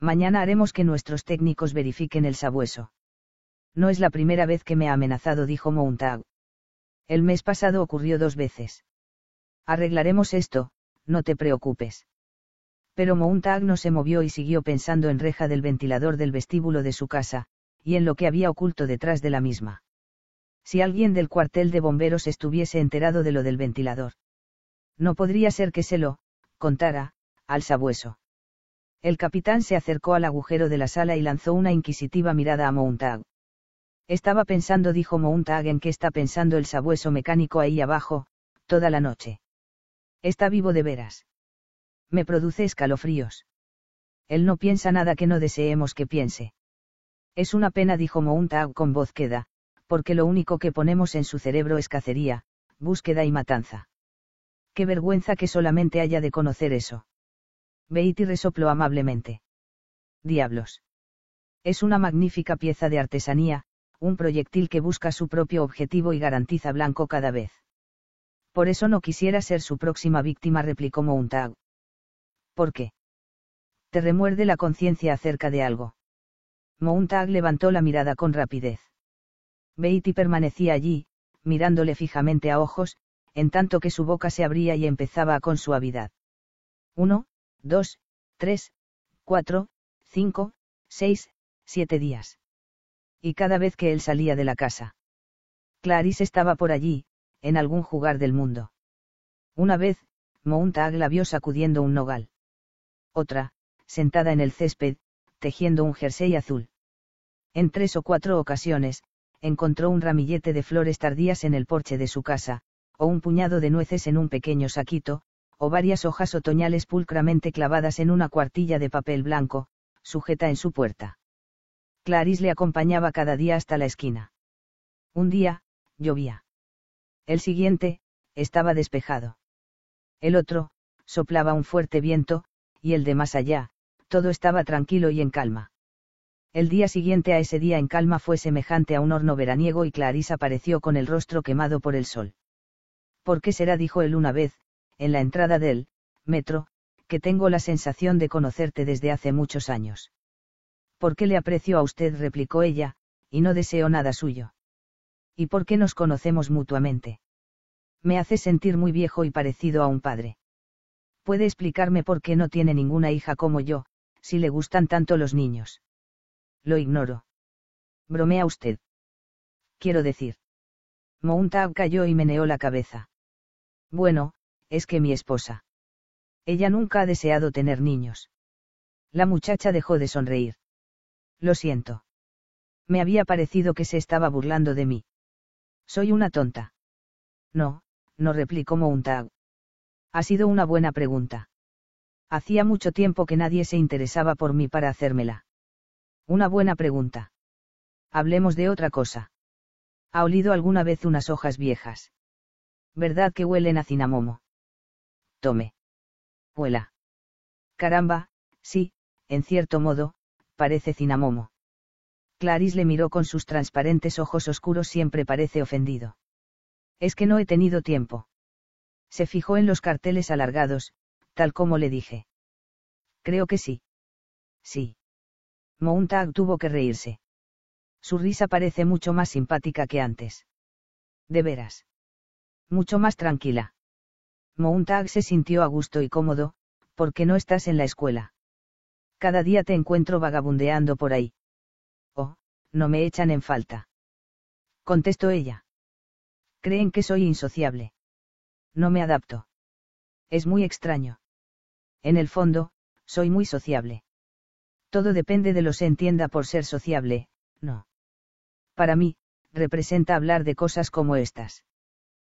Mañana haremos que nuestros técnicos verifiquen el sabueso. No es la primera vez que me ha amenazado, dijo Mountag. El mes pasado ocurrió dos veces. Arreglaremos esto, no te preocupes. Pero Mountag no se movió y siguió pensando en reja del ventilador del vestíbulo de su casa, y en lo que había oculto detrás de la misma. Si alguien del cuartel de bomberos estuviese enterado de lo del ventilador. No podría ser que se lo, contara, al sabueso. El capitán se acercó al agujero de la sala y lanzó una inquisitiva mirada a Mountag. Estaba pensando, dijo Mountag, en qué está pensando el sabueso mecánico ahí abajo, toda la noche. Está vivo de veras. Me produce escalofríos. Él no piensa nada que no deseemos que piense. Es una pena, dijo Mountag con voz queda, porque lo único que ponemos en su cerebro es cacería, búsqueda y matanza. Qué vergüenza que solamente haya de conocer eso. Beatty resopló amablemente. Diablos. Es una magnífica pieza de artesanía, un proyectil que busca su propio objetivo y garantiza blanco cada vez. Por eso no quisiera ser su próxima víctima, replicó Mountag. ¿Por qué? Te remuerde la conciencia acerca de algo. Mountag levantó la mirada con rapidez. Beatty permanecía allí, mirándole fijamente a ojos, en tanto que su boca se abría y empezaba con suavidad. Uno, dos, tres, cuatro, cinco, seis, siete días. Y cada vez que él salía de la casa. Clarice estaba por allí, en algún jugar del mundo. Una vez, Mountag la vio sacudiendo un nogal. Otra, sentada en el césped, tejiendo un jersey azul. En tres o cuatro ocasiones, encontró un ramillete de flores tardías en el porche de su casa, o un puñado de nueces en un pequeño saquito, o varias hojas otoñales pulcramente clavadas en una cuartilla de papel blanco, sujeta en su puerta. Clarice le acompañaba cada día hasta la esquina. Un día, llovía. El siguiente, estaba despejado. El otro, soplaba un fuerte viento, y el de más allá, todo estaba tranquilo y en calma. El día siguiente a ese día en calma fue semejante a un horno veraniego y Clarice apareció con el rostro quemado por el sol. ¿Por qué será? dijo él una vez, en la entrada del metro, que tengo la sensación de conocerte desde hace muchos años. ¿Por qué le aprecio a usted? replicó ella, y no deseo nada suyo. ¿Y por qué nos conocemos mutuamente? Me hace sentir muy viejo y parecido a un padre. ¿Puede explicarme por qué no tiene ninguna hija como yo, si le gustan tanto los niños? Lo ignoro. Bromea usted. Quiero decir. Mountag cayó y meneó la cabeza. Bueno, es que mi esposa. Ella nunca ha deseado tener niños. La muchacha dejó de sonreír. Lo siento. Me había parecido que se estaba burlando de mí. Soy una tonta. No, no replicó Mountag. Ha sido una buena pregunta. Hacía mucho tiempo que nadie se interesaba por mí para hacérmela. Una buena pregunta. Hablemos de otra cosa. ¿Ha olido alguna vez unas hojas viejas? ¿Verdad que huelen a cinamomo? Tome. Huela. Caramba, sí, en cierto modo, parece cinamomo. Clarice le miró con sus transparentes ojos oscuros siempre parece ofendido. Es que no he tenido tiempo. Se fijó en los carteles alargados, tal como le dije. Creo que sí. Sí. Mountag tuvo que reírse. Su risa parece mucho más simpática que antes. De veras. Mucho más tranquila. Mountag se sintió a gusto y cómodo, porque no estás en la escuela. Cada día te encuentro vagabundeando por ahí. Oh, no me echan en falta. Contestó ella. Creen que soy insociable. No me adapto. Es muy extraño. En el fondo, soy muy sociable. Todo depende de lo se entienda por ser sociable, no. Para mí, representa hablar de cosas como estas.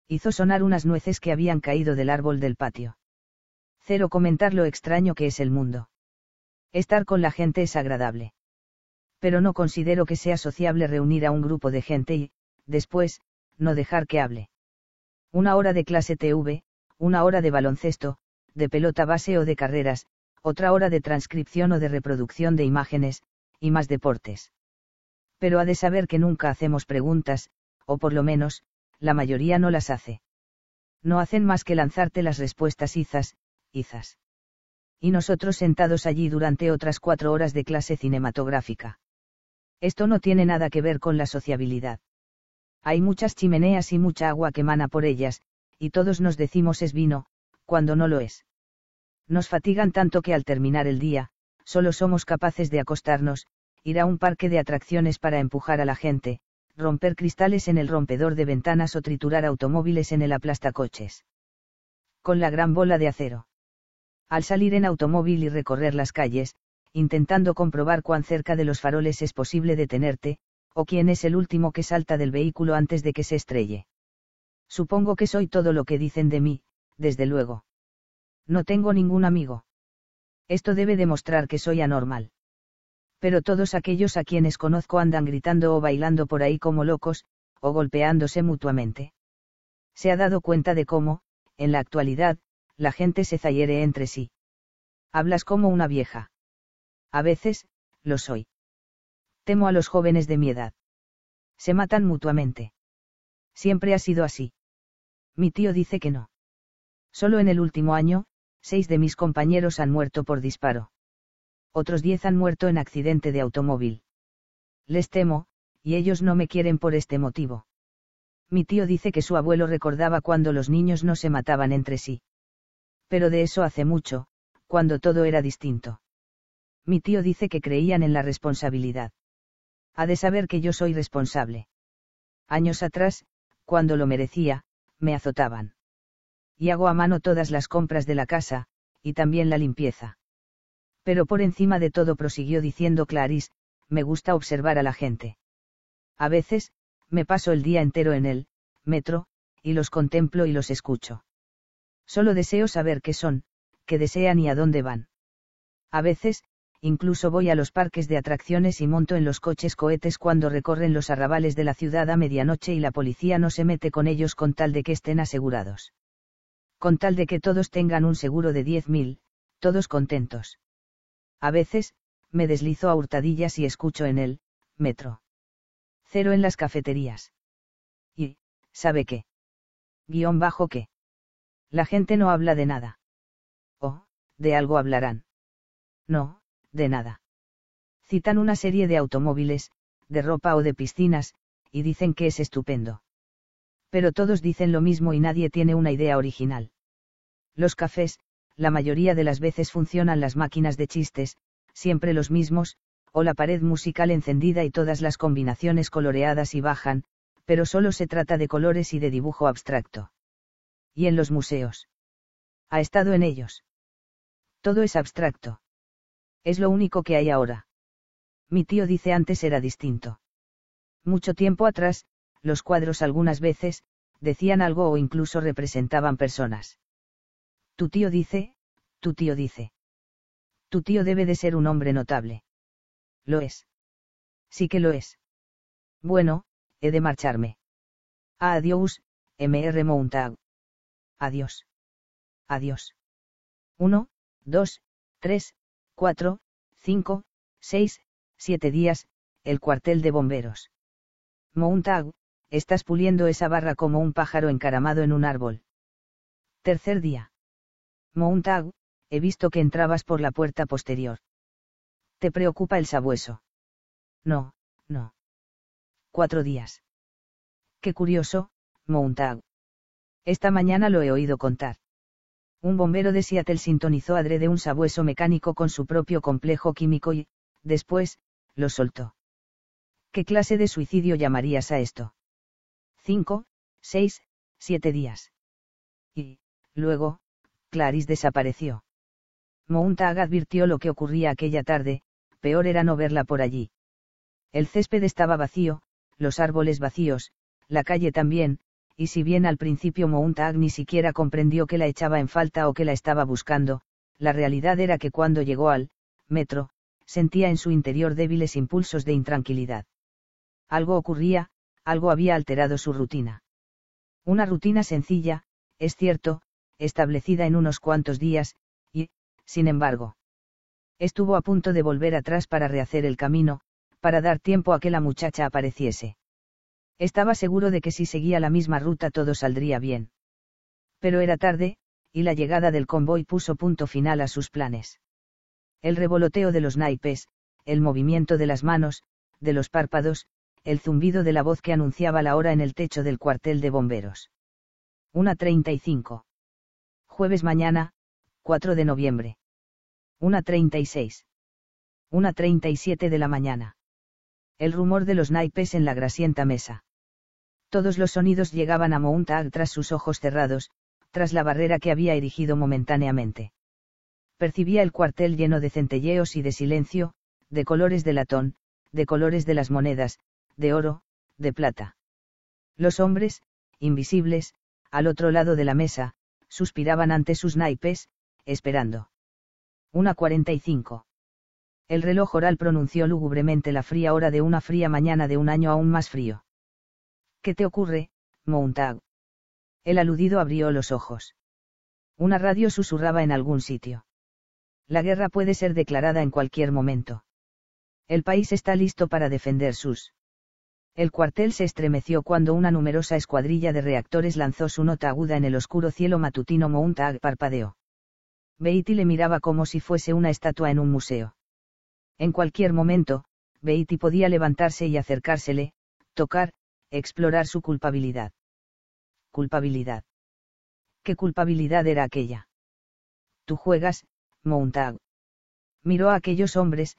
Hizo sonar unas nueces que habían caído del árbol del patio. Cero comentar lo extraño que es el mundo. Estar con la gente es agradable pero no considero que sea sociable reunir a un grupo de gente y, después, no dejar que hable. Una hora de clase TV, una hora de baloncesto, de pelota base o de carreras, otra hora de transcripción o de reproducción de imágenes, y más deportes. Pero ha de saber que nunca hacemos preguntas, o por lo menos, la mayoría no las hace. No hacen más que lanzarte las respuestas izas, izas. Y nosotros sentados allí durante otras cuatro horas de clase cinematográfica. Esto no tiene nada que ver con la sociabilidad. Hay muchas chimeneas y mucha agua que emana por ellas, y todos nos decimos es vino, cuando no lo es. Nos fatigan tanto que al terminar el día, solo somos capaces de acostarnos, ir a un parque de atracciones para empujar a la gente, romper cristales en el rompedor de ventanas o triturar automóviles en el aplastacoches. Con la gran bola de acero. Al salir en automóvil y recorrer las calles, intentando comprobar cuán cerca de los faroles es posible detenerte, o quién es el último que salta del vehículo antes de que se estrelle. Supongo que soy todo lo que dicen de mí, desde luego. No tengo ningún amigo. Esto debe demostrar que soy anormal pero todos aquellos a quienes conozco andan gritando o bailando por ahí como locos, o golpeándose mutuamente. Se ha dado cuenta de cómo, en la actualidad, la gente se zayere entre sí. Hablas como una vieja. A veces, lo soy. Temo a los jóvenes de mi edad. Se matan mutuamente. Siempre ha sido así. Mi tío dice que no. Solo en el último año, seis de mis compañeros han muerto por disparo otros diez han muerto en accidente de automóvil. Les temo, y ellos no me quieren por este motivo. Mi tío dice que su abuelo recordaba cuando los niños no se mataban entre sí. Pero de eso hace mucho, cuando todo era distinto. Mi tío dice que creían en la responsabilidad. Ha de saber que yo soy responsable. Años atrás, cuando lo merecía, me azotaban. Y hago a mano todas las compras de la casa, y también la limpieza. Pero por encima de todo prosiguió diciendo Clarice, me gusta observar a la gente. A veces, me paso el día entero en el metro, y los contemplo y los escucho. Solo deseo saber qué son, qué desean y a dónde van. A veces, incluso voy a los parques de atracciones y monto en los coches cohetes cuando recorren los arrabales de la ciudad a medianoche y la policía no se mete con ellos con tal de que estén asegurados. Con tal de que todos tengan un seguro de 10.000, todos contentos. A veces, me deslizo a hurtadillas y escucho en el metro. Cero en las cafeterías. Y, ¿sabe qué? Guión bajo qué. La gente no habla de nada. O, de algo hablarán. No, de nada. Citan una serie de automóviles, de ropa o de piscinas, y dicen que es estupendo. Pero todos dicen lo mismo y nadie tiene una idea original. Los cafés, la mayoría de las veces funcionan las máquinas de chistes, siempre los mismos, o la pared musical encendida y todas las combinaciones coloreadas y bajan, pero solo se trata de colores y de dibujo abstracto. ¿Y en los museos? ¿Ha estado en ellos? Todo es abstracto. Es lo único que hay ahora. Mi tío dice antes era distinto. Mucho tiempo atrás, los cuadros algunas veces, decían algo o incluso representaban personas. Tu tío dice, tu tío dice. Tu tío debe de ser un hombre notable. Lo es. Sí que lo es. Bueno, he de marcharme. Adiós, M.R. Montag. Adiós. Adiós. Uno, dos, tres, cuatro, cinco, seis, siete días, el cuartel de bomberos. Montag, estás puliendo esa barra como un pájaro encaramado en un árbol. Tercer día. Montag, he visto que entrabas por la puerta posterior. ¿Te preocupa el sabueso? No, no. Cuatro días. Qué curioso, Montag. Esta mañana lo he oído contar. Un bombero de Seattle sintonizó adrede un sabueso mecánico con su propio complejo químico y, después, lo soltó. ¿Qué clase de suicidio llamarías a esto? Cinco, seis, siete días. Y, luego, Clarice desapareció. Montag advirtió lo que ocurría aquella tarde, peor era no verla por allí. El césped estaba vacío, los árboles vacíos, la calle también, y si bien al principio Montag ni siquiera comprendió que la echaba en falta o que la estaba buscando, la realidad era que cuando llegó al metro, sentía en su interior débiles impulsos de intranquilidad. Algo ocurría, algo había alterado su rutina. Una rutina sencilla, es cierto, establecida en unos cuantos días, y, sin embargo, estuvo a punto de volver atrás para rehacer el camino, para dar tiempo a que la muchacha apareciese. Estaba seguro de que si seguía la misma ruta todo saldría bien. Pero era tarde, y la llegada del convoy puso punto final a sus planes. El revoloteo de los naipes, el movimiento de las manos, de los párpados, el zumbido de la voz que anunciaba la hora en el techo del cuartel de bomberos. Una treinta y cinco. Jueves mañana, 4 de noviembre. Una treinta y seis. Una treinta y siete de la mañana. El rumor de los naipes en la grasienta mesa. Todos los sonidos llegaban a Mountag tras sus ojos cerrados, tras la barrera que había erigido momentáneamente. Percibía el cuartel lleno de centelleos y de silencio, de colores de latón, de colores de las monedas, de oro, de plata. Los hombres, invisibles, al otro lado de la mesa, suspiraban ante sus naipes, esperando. Una cuarenta y cinco. El reloj oral pronunció lúgubremente la fría hora de una fría mañana de un año aún más frío. ¿Qué te ocurre, Montag? El aludido abrió los ojos. Una radio susurraba en algún sitio. La guerra puede ser declarada en cualquier momento. El país está listo para defender sus. El cuartel se estremeció cuando una numerosa escuadrilla de reactores lanzó su nota aguda en el oscuro cielo matutino Mountag parpadeó. Beatty le miraba como si fuese una estatua en un museo. En cualquier momento, Beatty podía levantarse y acercársele, tocar, explorar su culpabilidad. Culpabilidad. ¿Qué culpabilidad era aquella? Tú juegas, Mountag. Miró a aquellos hombres,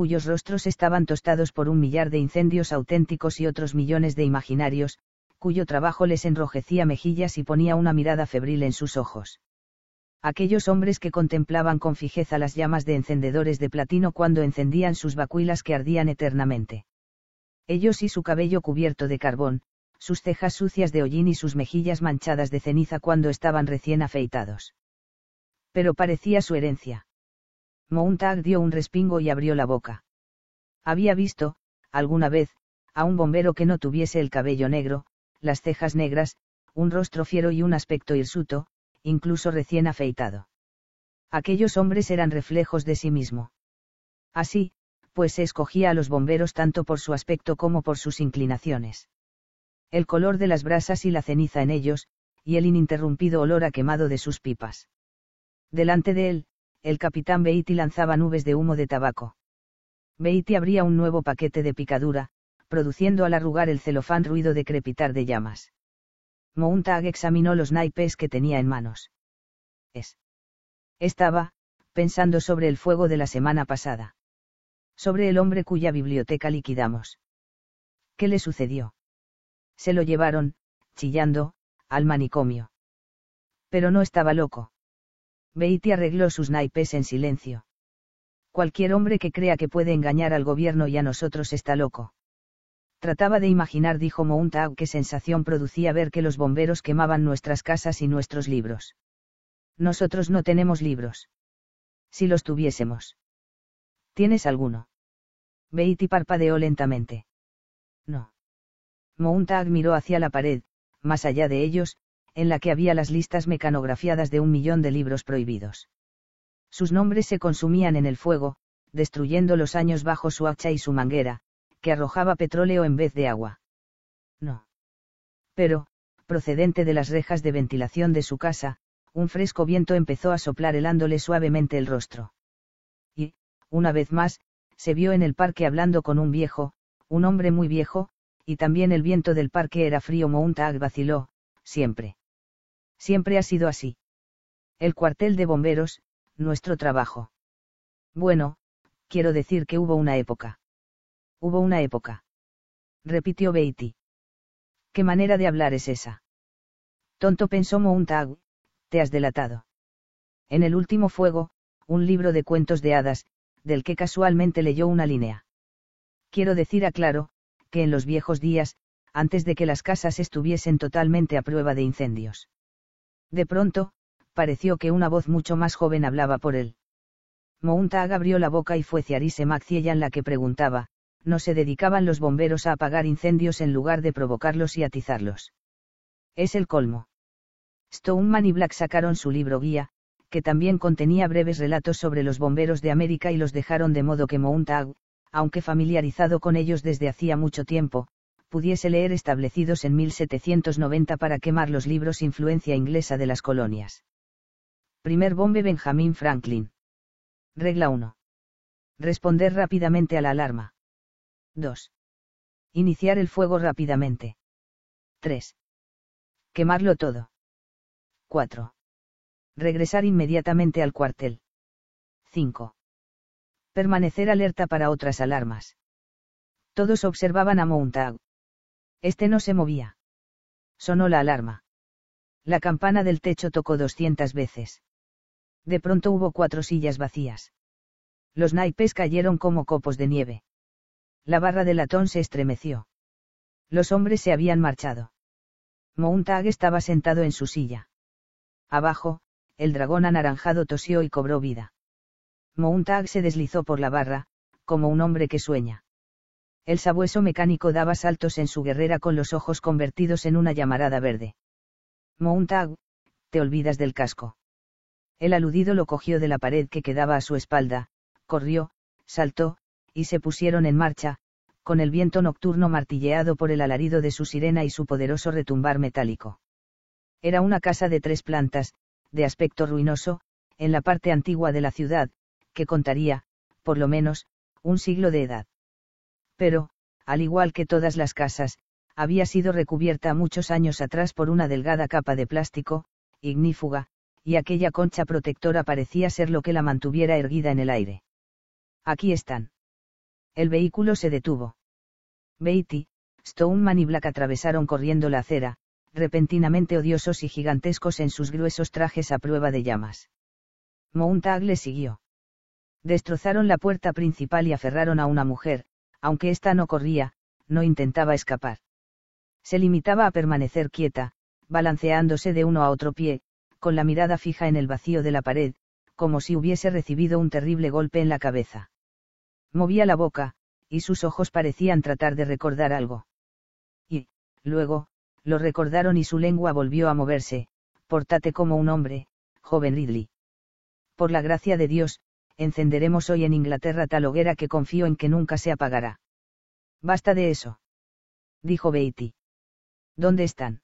cuyos rostros estaban tostados por un millar de incendios auténticos y otros millones de imaginarios, cuyo trabajo les enrojecía mejillas y ponía una mirada febril en sus ojos. Aquellos hombres que contemplaban con fijeza las llamas de encendedores de platino cuando encendían sus vacuilas que ardían eternamente. Ellos y su cabello cubierto de carbón, sus cejas sucias de hollín y sus mejillas manchadas de ceniza cuando estaban recién afeitados. Pero parecía su herencia. Mountag dio un respingo y abrió la boca. Había visto, alguna vez, a un bombero que no tuviese el cabello negro, las cejas negras, un rostro fiero y un aspecto hirsuto, incluso recién afeitado. Aquellos hombres eran reflejos de sí mismo. Así, pues se escogía a los bomberos tanto por su aspecto como por sus inclinaciones. El color de las brasas y la ceniza en ellos, y el ininterrumpido olor a quemado de sus pipas. Delante de él, el capitán Beatty lanzaba nubes de humo de tabaco. Beatty abría un nuevo paquete de picadura, produciendo al arrugar el celofán ruido de crepitar de llamas. Mountag examinó los naipes que tenía en manos. Es. Estaba, pensando sobre el fuego de la semana pasada. Sobre el hombre cuya biblioteca liquidamos. ¿Qué le sucedió? Se lo llevaron, chillando, al manicomio. Pero no estaba loco. Beatty arregló sus naipes en silencio. Cualquier hombre que crea que puede engañar al gobierno y a nosotros está loco. Trataba de imaginar, dijo Mountag, qué sensación producía ver que los bomberos quemaban nuestras casas y nuestros libros. Nosotros no tenemos libros. Si los tuviésemos. ¿Tienes alguno? Beatty parpadeó lentamente. No. Mountag miró hacia la pared, más allá de ellos, en la que había las listas mecanografiadas de un millón de libros prohibidos. Sus nombres se consumían en el fuego, destruyendo los años bajo su hacha y su manguera, que arrojaba petróleo en vez de agua. No. Pero, procedente de las rejas de ventilación de su casa, un fresco viento empezó a soplar helándole suavemente el rostro. Y, una vez más, se vio en el parque hablando con un viejo, un hombre muy viejo, y también el viento del parque era frío. Mountag vaciló, siempre. Siempre ha sido así. El cuartel de bomberos, nuestro trabajo. Bueno, quiero decir que hubo una época. Hubo una época. Repitió Beatty. ¿Qué manera de hablar es esa? Tonto pensó Mountag, te has delatado. En el último fuego, un libro de cuentos de hadas, del que casualmente leyó una línea. Quiero decir aclaro, que en los viejos días, antes de que las casas estuviesen totalmente a prueba de incendios. De pronto, pareció que una voz mucho más joven hablaba por él. Mountag abrió la boca y fue Ciarise en la que preguntaba, ¿no se dedicaban los bomberos a apagar incendios en lugar de provocarlos y atizarlos? Es el colmo. Stoneman y Black sacaron su libro guía, que también contenía breves relatos sobre los bomberos de América y los dejaron de modo que Mountag, aunque familiarizado con ellos desde hacía mucho tiempo, pudiese leer establecidos en 1790 para quemar los libros influencia inglesa de las colonias. Primer bombe Benjamin Franklin. Regla 1. Responder rápidamente a la alarma. 2. Iniciar el fuego rápidamente. 3. Quemarlo todo. 4. Regresar inmediatamente al cuartel. 5. Permanecer alerta para otras alarmas. Todos observaban a Montag. Este no se movía. Sonó la alarma. La campana del techo tocó 200 veces. De pronto hubo cuatro sillas vacías. Los naipes cayeron como copos de nieve. La barra de latón se estremeció. Los hombres se habían marchado. Montag estaba sentado en su silla. Abajo, el dragón anaranjado tosió y cobró vida. Montag se deslizó por la barra, como un hombre que sueña. El sabueso mecánico daba saltos en su guerrera con los ojos convertidos en una llamarada verde. Montag, te olvidas del casco. El aludido lo cogió de la pared que quedaba a su espalda, corrió, saltó, y se pusieron en marcha, con el viento nocturno martilleado por el alarido de su sirena y su poderoso retumbar metálico. Era una casa de tres plantas, de aspecto ruinoso, en la parte antigua de la ciudad, que contaría, por lo menos, un siglo de edad. Pero, al igual que todas las casas, había sido recubierta muchos años atrás por una delgada capa de plástico, ignífuga, y aquella concha protectora parecía ser lo que la mantuviera erguida en el aire. Aquí están. El vehículo se detuvo. Beatty, Stoneman y Black atravesaron corriendo la acera, repentinamente odiosos y gigantescos en sus gruesos trajes a prueba de llamas. Montag le siguió. Destrozaron la puerta principal y aferraron a una mujer, aunque ésta no corría, no intentaba escapar. Se limitaba a permanecer quieta, balanceándose de uno a otro pie, con la mirada fija en el vacío de la pared, como si hubiese recibido un terrible golpe en la cabeza. Movía la boca, y sus ojos parecían tratar de recordar algo. Y, luego, lo recordaron y su lengua volvió a moverse, portate como un hombre, joven Ridley. Por la gracia de Dios, encenderemos hoy en Inglaterra tal hoguera que confío en que nunca se apagará. Basta de eso. Dijo Beatty. ¿Dónde están?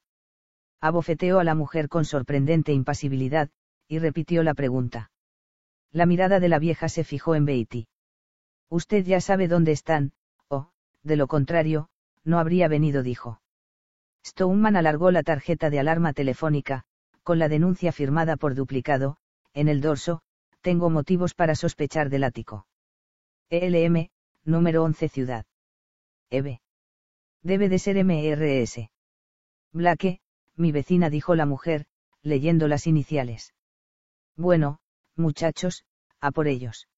Abofeteó a la mujer con sorprendente impasibilidad, y repitió la pregunta. La mirada de la vieja se fijó en Beatty. Usted ya sabe dónde están, o, de lo contrario, no habría venido, dijo. Stoneman alargó la tarjeta de alarma telefónica, con la denuncia firmada por duplicado, en el dorso, tengo motivos para sospechar del ático. ELM, número 11 Ciudad. EB. Debe de ser MRS. Blake, mi vecina dijo la mujer, leyendo las iniciales. Bueno, muchachos, a por ellos.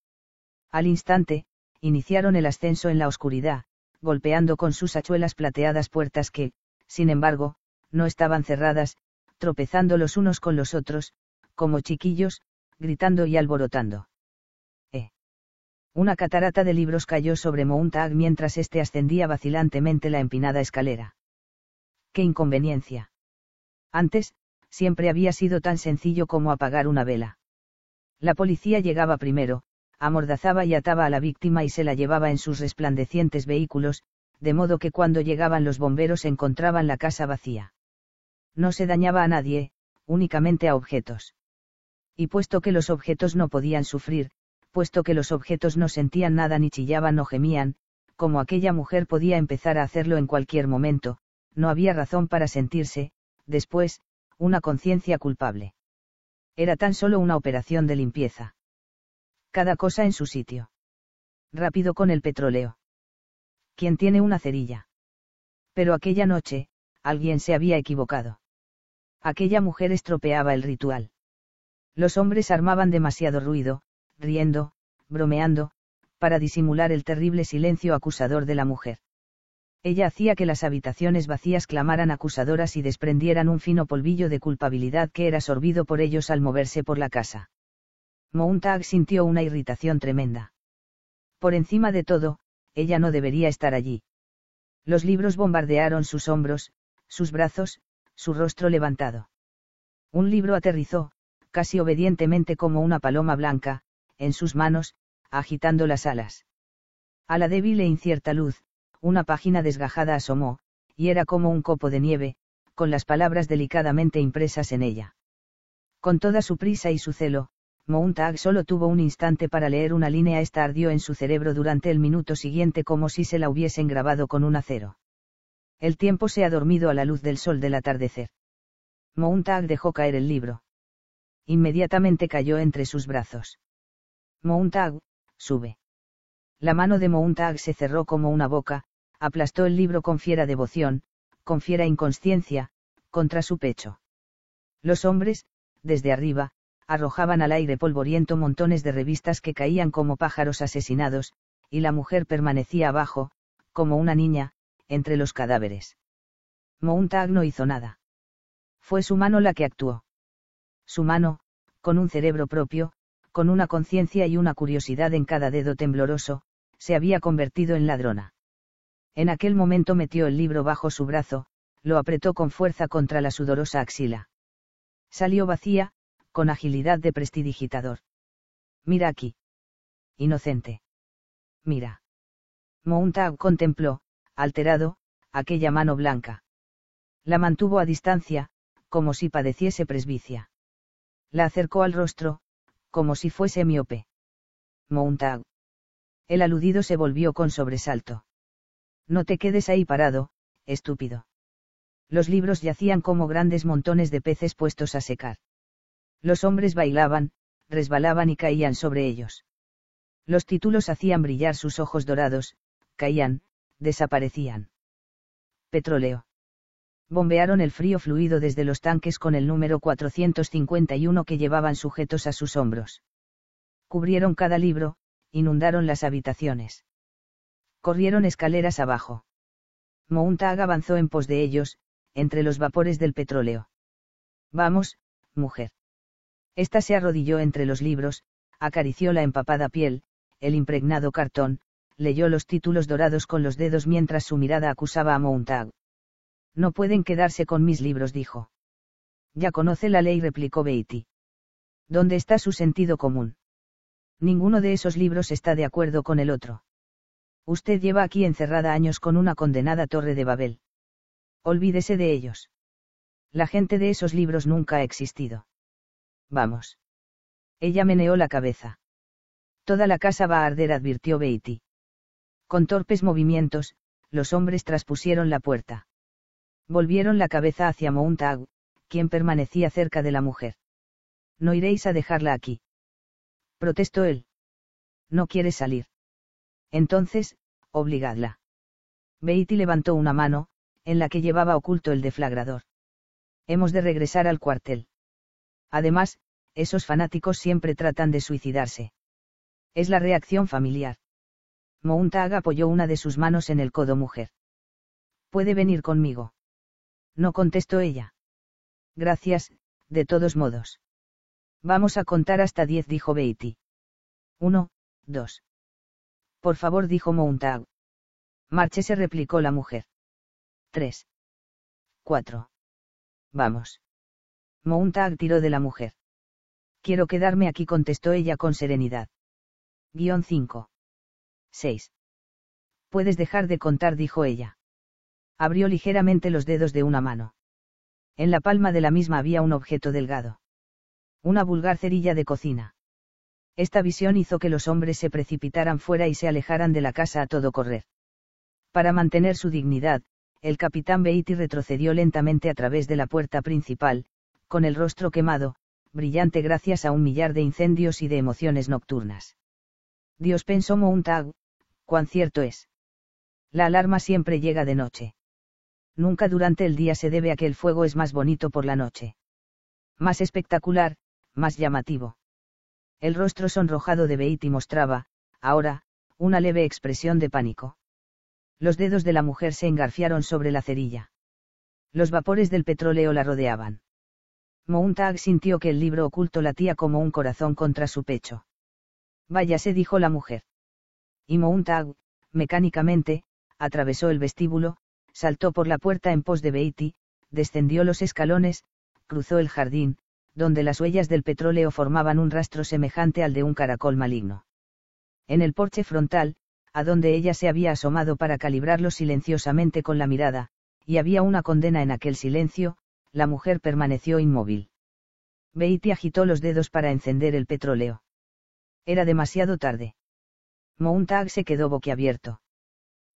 Al instante, iniciaron el ascenso en la oscuridad, golpeando con sus hachuelas plateadas puertas que, sin embargo, no estaban cerradas, tropezando los unos con los otros, como chiquillos, gritando y alborotando. Eh. Una catarata de libros cayó sobre Mountag mientras éste ascendía vacilantemente la empinada escalera. ¡Qué inconveniencia! Antes, siempre había sido tan sencillo como apagar una vela. La policía llegaba primero, amordazaba y ataba a la víctima y se la llevaba en sus resplandecientes vehículos, de modo que cuando llegaban los bomberos encontraban la casa vacía. No se dañaba a nadie, únicamente a objetos. Y puesto que los objetos no podían sufrir, puesto que los objetos no sentían nada ni chillaban o gemían, como aquella mujer podía empezar a hacerlo en cualquier momento, no había razón para sentirse, después, una conciencia culpable. Era tan solo una operación de limpieza. Cada cosa en su sitio. Rápido con el petróleo. ¿Quién tiene una cerilla? Pero aquella noche, alguien se había equivocado. Aquella mujer estropeaba el ritual. Los hombres armaban demasiado ruido, riendo, bromeando, para disimular el terrible silencio acusador de la mujer. Ella hacía que las habitaciones vacías clamaran acusadoras y desprendieran un fino polvillo de culpabilidad que era sorbido por ellos al moverse por la casa. Montag sintió una irritación tremenda. Por encima de todo, ella no debería estar allí. Los libros bombardearon sus hombros, sus brazos, su rostro levantado. Un libro aterrizó, casi obedientemente como una paloma blanca, en sus manos, agitando las alas. A la débil e incierta luz, una página desgajada asomó, y era como un copo de nieve, con las palabras delicadamente impresas en ella. Con toda su prisa y su celo, Mountag solo tuvo un instante para leer una línea. Esta ardió en su cerebro durante el minuto siguiente como si se la hubiesen grabado con un acero. El tiempo se ha dormido a la luz del sol del atardecer. Mountag dejó caer el libro. Inmediatamente cayó entre sus brazos. Mountag, sube. La mano de Mountag se cerró como una boca, aplastó el libro con fiera devoción, con fiera inconsciencia, contra su pecho. Los hombres, desde arriba, arrojaban al aire polvoriento montones de revistas que caían como pájaros asesinados, y la mujer permanecía abajo, como una niña, entre los cadáveres. Mountag no hizo nada. Fue su mano la que actuó. Su mano, con un cerebro propio, con una conciencia y una curiosidad en cada dedo tembloroso, se había convertido en ladrona. En aquel momento metió el libro bajo su brazo, lo apretó con fuerza contra la sudorosa axila. Salió vacía, con agilidad de prestidigitador. Mira aquí. Inocente. Mira. Mountag contempló, alterado, aquella mano blanca. La mantuvo a distancia, como si padeciese presbicia. La acercó al rostro, como si fuese miope. Mountag. El aludido se volvió con sobresalto. No te quedes ahí parado, estúpido. Los libros yacían como grandes montones de peces puestos a secar. Los hombres bailaban, resbalaban y caían sobre ellos. Los títulos hacían brillar sus ojos dorados, caían, desaparecían. Petróleo. Bombearon el frío fluido desde los tanques con el número 451 que llevaban sujetos a sus hombros. Cubrieron cada libro, inundaron las habitaciones corrieron escaleras abajo. Mountag avanzó en pos de ellos, entre los vapores del petróleo. Vamos, mujer. Esta se arrodilló entre los libros, acarició la empapada piel, el impregnado cartón, leyó los títulos dorados con los dedos mientras su mirada acusaba a Mountag. No pueden quedarse con mis libros, dijo. Ya conoce la ley, replicó Beatty. ¿Dónde está su sentido común? Ninguno de esos libros está de acuerdo con el otro. Usted lleva aquí encerrada años con una condenada torre de Babel. Olvídese de ellos. La gente de esos libros nunca ha existido. Vamos. Ella meneó la cabeza. Toda la casa va a arder, advirtió Beatty. Con torpes movimientos, los hombres traspusieron la puerta. Volvieron la cabeza hacia Mountag, quien permanecía cerca de la mujer. No iréis a dejarla aquí. Protestó él. No quiere salir. Entonces, obligadla. Beatty levantó una mano, en la que llevaba oculto el deflagrador. Hemos de regresar al cuartel. Además, esos fanáticos siempre tratan de suicidarse. Es la reacción familiar. Mountag apoyó una de sus manos en el codo mujer. Puede venir conmigo. No contestó ella. Gracias, de todos modos. Vamos a contar hasta diez, dijo Beatty. Uno, dos. Por favor, dijo Mountag. se replicó la mujer. Tres. Cuatro. Vamos. Mountag tiró de la mujer. Quiero quedarme aquí, contestó ella con serenidad. Guión 5. 6. Puedes dejar de contar, dijo ella. Abrió ligeramente los dedos de una mano. En la palma de la misma había un objeto delgado. Una vulgar cerilla de cocina. Esta visión hizo que los hombres se precipitaran fuera y se alejaran de la casa a todo correr. Para mantener su dignidad, el capitán Beatty retrocedió lentamente a través de la puerta principal, con el rostro quemado, brillante gracias a un millar de incendios y de emociones nocturnas. Dios pensó Mountag, cuán cierto es. La alarma siempre llega de noche. Nunca durante el día se debe a que el fuego es más bonito por la noche. Más espectacular, más llamativo. El rostro sonrojado de Beatty mostraba, ahora, una leve expresión de pánico. Los dedos de la mujer se engarfiaron sobre la cerilla. Los vapores del petróleo la rodeaban. Mountag sintió que el libro oculto latía como un corazón contra su pecho. Váyase, dijo la mujer. Y Mountag, mecánicamente, atravesó el vestíbulo, saltó por la puerta en pos de Beatty, descendió los escalones, cruzó el jardín, donde las huellas del petróleo formaban un rastro semejante al de un caracol maligno. En el porche frontal, a donde ella se había asomado para calibrarlo silenciosamente con la mirada, y había una condena en aquel silencio, la mujer permaneció inmóvil. Beatty agitó los dedos para encender el petróleo. Era demasiado tarde. Mountag se quedó boquiabierto.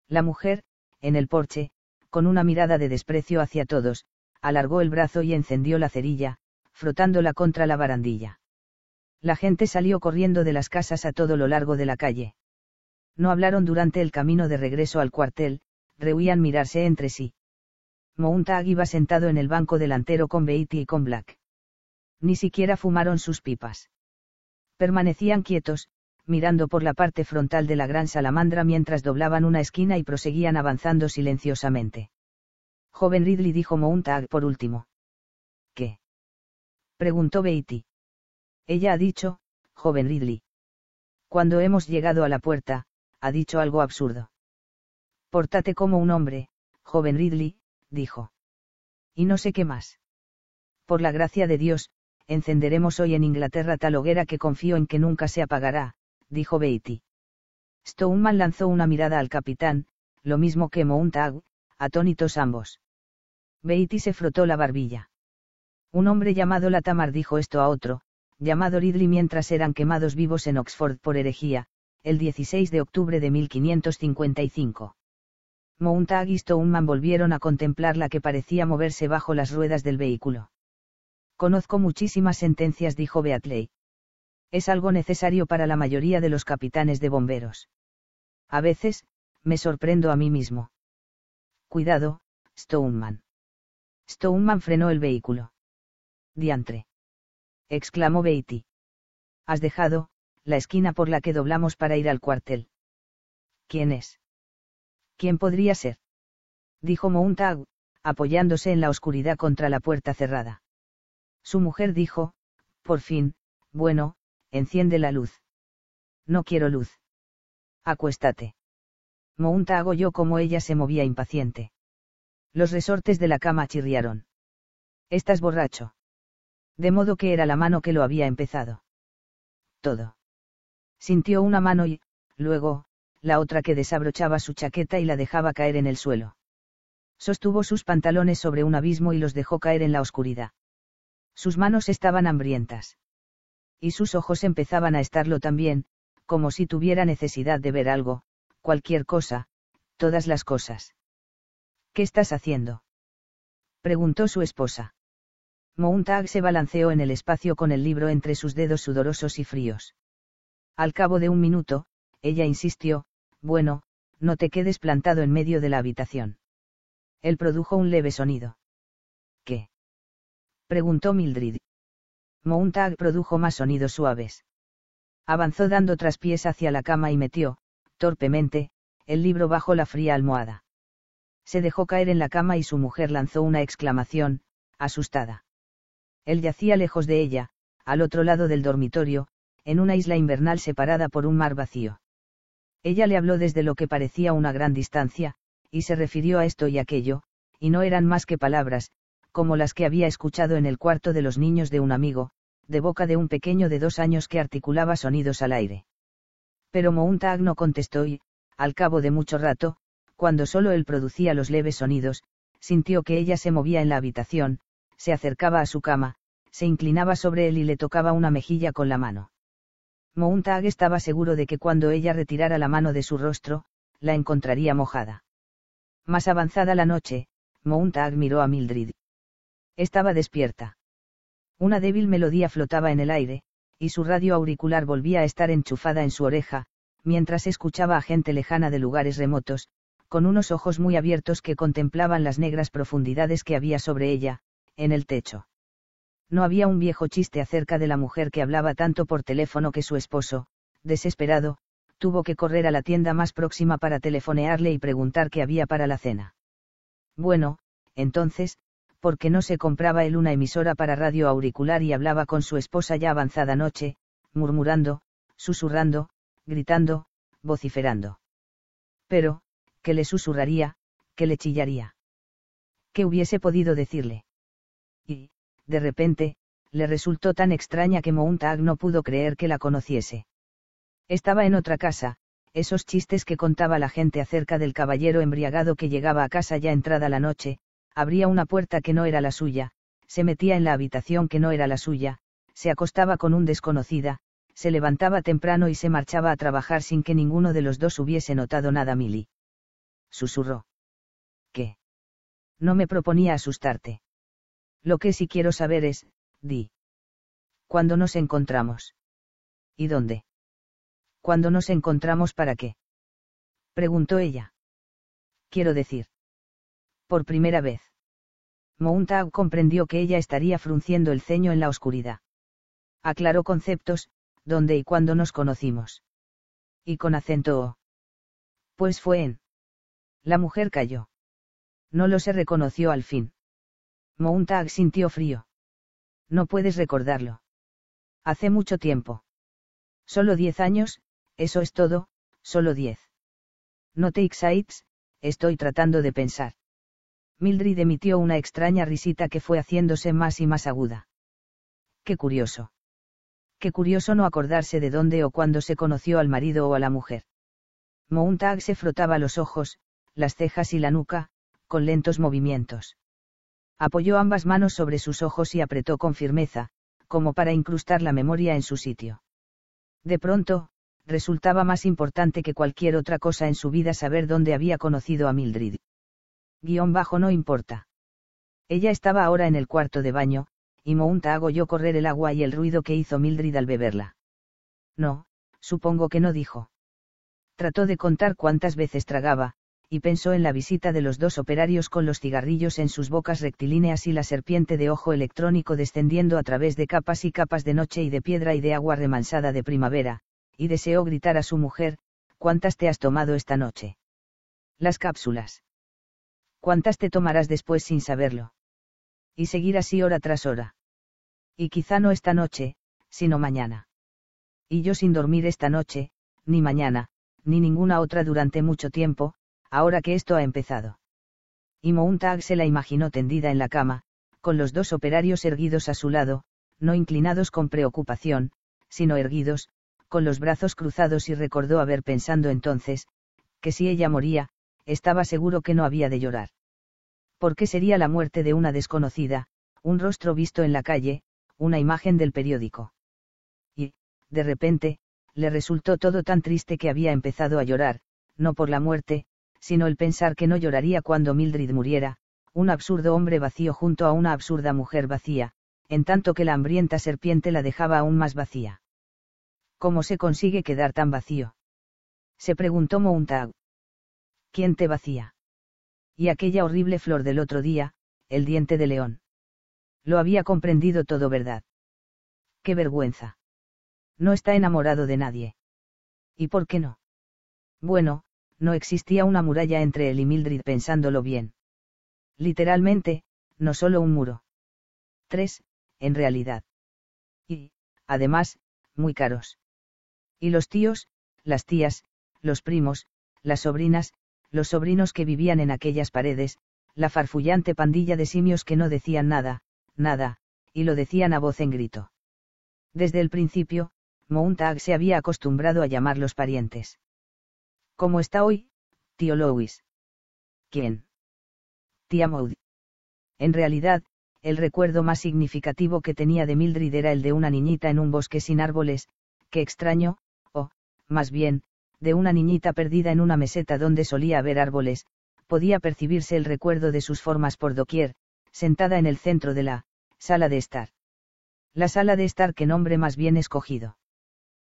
La mujer, en el porche, con una mirada de desprecio hacia todos, alargó el brazo y encendió la cerilla, frotándola contra la barandilla. La gente salió corriendo de las casas a todo lo largo de la calle. No hablaron durante el camino de regreso al cuartel, rehuían mirarse entre sí. Mountag iba sentado en el banco delantero con Beatty y con Black. Ni siquiera fumaron sus pipas. Permanecían quietos, mirando por la parte frontal de la gran salamandra mientras doblaban una esquina y proseguían avanzando silenciosamente. Joven Ridley dijo Mountag por último. ¿Qué? preguntó Beatty. Ella ha dicho, joven Ridley. Cuando hemos llegado a la puerta, ha dicho algo absurdo. Pórtate como un hombre, joven Ridley, dijo. Y no sé qué más. Por la gracia de Dios, encenderemos hoy en Inglaterra tal hoguera que confío en que nunca se apagará, dijo Beatty. Stoneman lanzó una mirada al capitán, lo mismo que Mountag, atónitos ambos. Beatty se frotó la barbilla. Un hombre llamado Latamar dijo esto a otro, llamado Ridley mientras eran quemados vivos en Oxford por herejía, el 16 de octubre de 1555. Mountag y Stoneman volvieron a contemplar la que parecía moverse bajo las ruedas del vehículo. Conozco muchísimas sentencias, dijo Beatley. Es algo necesario para la mayoría de los capitanes de bomberos. A veces, me sorprendo a mí mismo. Cuidado, Stoneman. Stoneman frenó el vehículo. Diantre. exclamó Beatty. Has dejado, la esquina por la que doblamos para ir al cuartel. ¿Quién es? ¿Quién podría ser? Dijo Mountag, apoyándose en la oscuridad contra la puerta cerrada. Su mujer dijo, por fin, bueno, enciende la luz. No quiero luz. Acuéstate. Mountag oyó como ella se movía impaciente. Los resortes de la cama chirriaron. Estás borracho. De modo que era la mano que lo había empezado. Todo. Sintió una mano y, luego, la otra que desabrochaba su chaqueta y la dejaba caer en el suelo. Sostuvo sus pantalones sobre un abismo y los dejó caer en la oscuridad. Sus manos estaban hambrientas. Y sus ojos empezaban a estarlo también, como si tuviera necesidad de ver algo, cualquier cosa, todas las cosas. ¿Qué estás haciendo? preguntó su esposa. Mountag se balanceó en el espacio con el libro entre sus dedos sudorosos y fríos. Al cabo de un minuto, ella insistió, bueno, no te quedes plantado en medio de la habitación. Él produjo un leve sonido. ¿Qué? preguntó Mildred. Mountag produjo más sonidos suaves. Avanzó dando traspiés hacia la cama y metió, torpemente, el libro bajo la fría almohada. Se dejó caer en la cama y su mujer lanzó una exclamación, asustada. Él yacía lejos de ella, al otro lado del dormitorio, en una isla invernal separada por un mar vacío. Ella le habló desde lo que parecía una gran distancia, y se refirió a esto y aquello, y no eran más que palabras, como las que había escuchado en el cuarto de los niños de un amigo, de boca de un pequeño de dos años que articulaba sonidos al aire. Pero Mountag no contestó y, al cabo de mucho rato, cuando solo él producía los leves sonidos, sintió que ella se movía en la habitación, se acercaba a su cama, se inclinaba sobre él y le tocaba una mejilla con la mano. Mountag estaba seguro de que cuando ella retirara la mano de su rostro, la encontraría mojada. Más avanzada la noche, Mountag miró a Mildred. Estaba despierta. Una débil melodía flotaba en el aire, y su radio auricular volvía a estar enchufada en su oreja, mientras escuchaba a gente lejana de lugares remotos, con unos ojos muy abiertos que contemplaban las negras profundidades que había sobre ella, en el techo. No había un viejo chiste acerca de la mujer que hablaba tanto por teléfono que su esposo, desesperado, tuvo que correr a la tienda más próxima para telefonearle y preguntar qué había para la cena. Bueno, entonces, ¿por qué no se compraba él una emisora para radio auricular y hablaba con su esposa ya avanzada noche, murmurando, susurrando, gritando, vociferando? Pero, ¿qué le susurraría, qué le chillaría? ¿Qué hubiese podido decirle? Y, de repente, le resultó tan extraña que Mountag no pudo creer que la conociese. Estaba en otra casa, esos chistes que contaba la gente acerca del caballero embriagado que llegaba a casa ya entrada la noche, abría una puerta que no era la suya, se metía en la habitación que no era la suya, se acostaba con un desconocida, se levantaba temprano y se marchaba a trabajar sin que ninguno de los dos hubiese notado nada. Milly. Susurró. ¿Qué? No me proponía asustarte. Lo que sí quiero saber es, di. ¿Cuándo nos encontramos? ¿Y dónde? ¿Cuándo nos encontramos para qué? Preguntó ella. Quiero decir. Por primera vez. Mountag comprendió que ella estaría frunciendo el ceño en la oscuridad. Aclaró conceptos, dónde y cuándo nos conocimos. Y con acento O. Pues fue en. La mujer cayó. No lo se reconoció al fin. Mountag sintió frío. No puedes recordarlo. Hace mucho tiempo. Solo diez años, eso es todo, solo diez. No te excites, estoy tratando de pensar. Mildred emitió una extraña risita que fue haciéndose más y más aguda. Qué curioso. Qué curioso no acordarse de dónde o cuándo se conoció al marido o a la mujer. Mountag se frotaba los ojos, las cejas y la nuca, con lentos movimientos. Apoyó ambas manos sobre sus ojos y apretó con firmeza, como para incrustar la memoria en su sitio. De pronto, resultaba más importante que cualquier otra cosa en su vida saber dónde había conocido a Mildred. Guión bajo no importa. Ella estaba ahora en el cuarto de baño, y Mounta yo correr el agua y el ruido que hizo Mildred al beberla. No, supongo que no dijo. Trató de contar cuántas veces tragaba, y pensó en la visita de los dos operarios con los cigarrillos en sus bocas rectilíneas y la serpiente de ojo electrónico descendiendo a través de capas y capas de noche y de piedra y de agua remansada de primavera, y deseó gritar a su mujer, ¿cuántas te has tomado esta noche? Las cápsulas. ¿Cuántas te tomarás después sin saberlo? Y seguir así hora tras hora. Y quizá no esta noche, sino mañana. Y yo sin dormir esta noche, ni mañana, ni ninguna otra durante mucho tiempo, ahora que esto ha empezado. Y Mountag se la imaginó tendida en la cama, con los dos operarios erguidos a su lado, no inclinados con preocupación, sino erguidos, con los brazos cruzados y recordó haber pensando entonces, que si ella moría, estaba seguro que no había de llorar. Porque sería la muerte de una desconocida, un rostro visto en la calle, una imagen del periódico. Y, de repente, le resultó todo tan triste que había empezado a llorar, no por la muerte, sino el pensar que no lloraría cuando Mildred muriera, un absurdo hombre vacío junto a una absurda mujer vacía, en tanto que la hambrienta serpiente la dejaba aún más vacía. ¿Cómo se consigue quedar tan vacío? Se preguntó Mountag. ¿Quién te vacía? Y aquella horrible flor del otro día, el diente de león. Lo había comprendido todo verdad. ¡Qué vergüenza! No está enamorado de nadie. ¿Y por qué no? Bueno, no existía una muralla entre él y Mildred pensándolo bien. Literalmente, no solo un muro. Tres, en realidad. Y, además, muy caros. Y los tíos, las tías, los primos, las sobrinas, los sobrinos que vivían en aquellas paredes, la farfullante pandilla de simios que no decían nada, nada, y lo decían a voz en grito. Desde el principio, Mountag se había acostumbrado a llamarlos parientes. ¿Cómo está hoy, tío Louis? ¿Quién? Tía Maud. En realidad, el recuerdo más significativo que tenía de Mildred era el de una niñita en un bosque sin árboles, qué extraño, más bien, de una niñita perdida en una meseta donde solía haber árboles, podía percibirse el recuerdo de sus formas por doquier, sentada en el centro de la sala de estar. La sala de estar que nombre más bien escogido.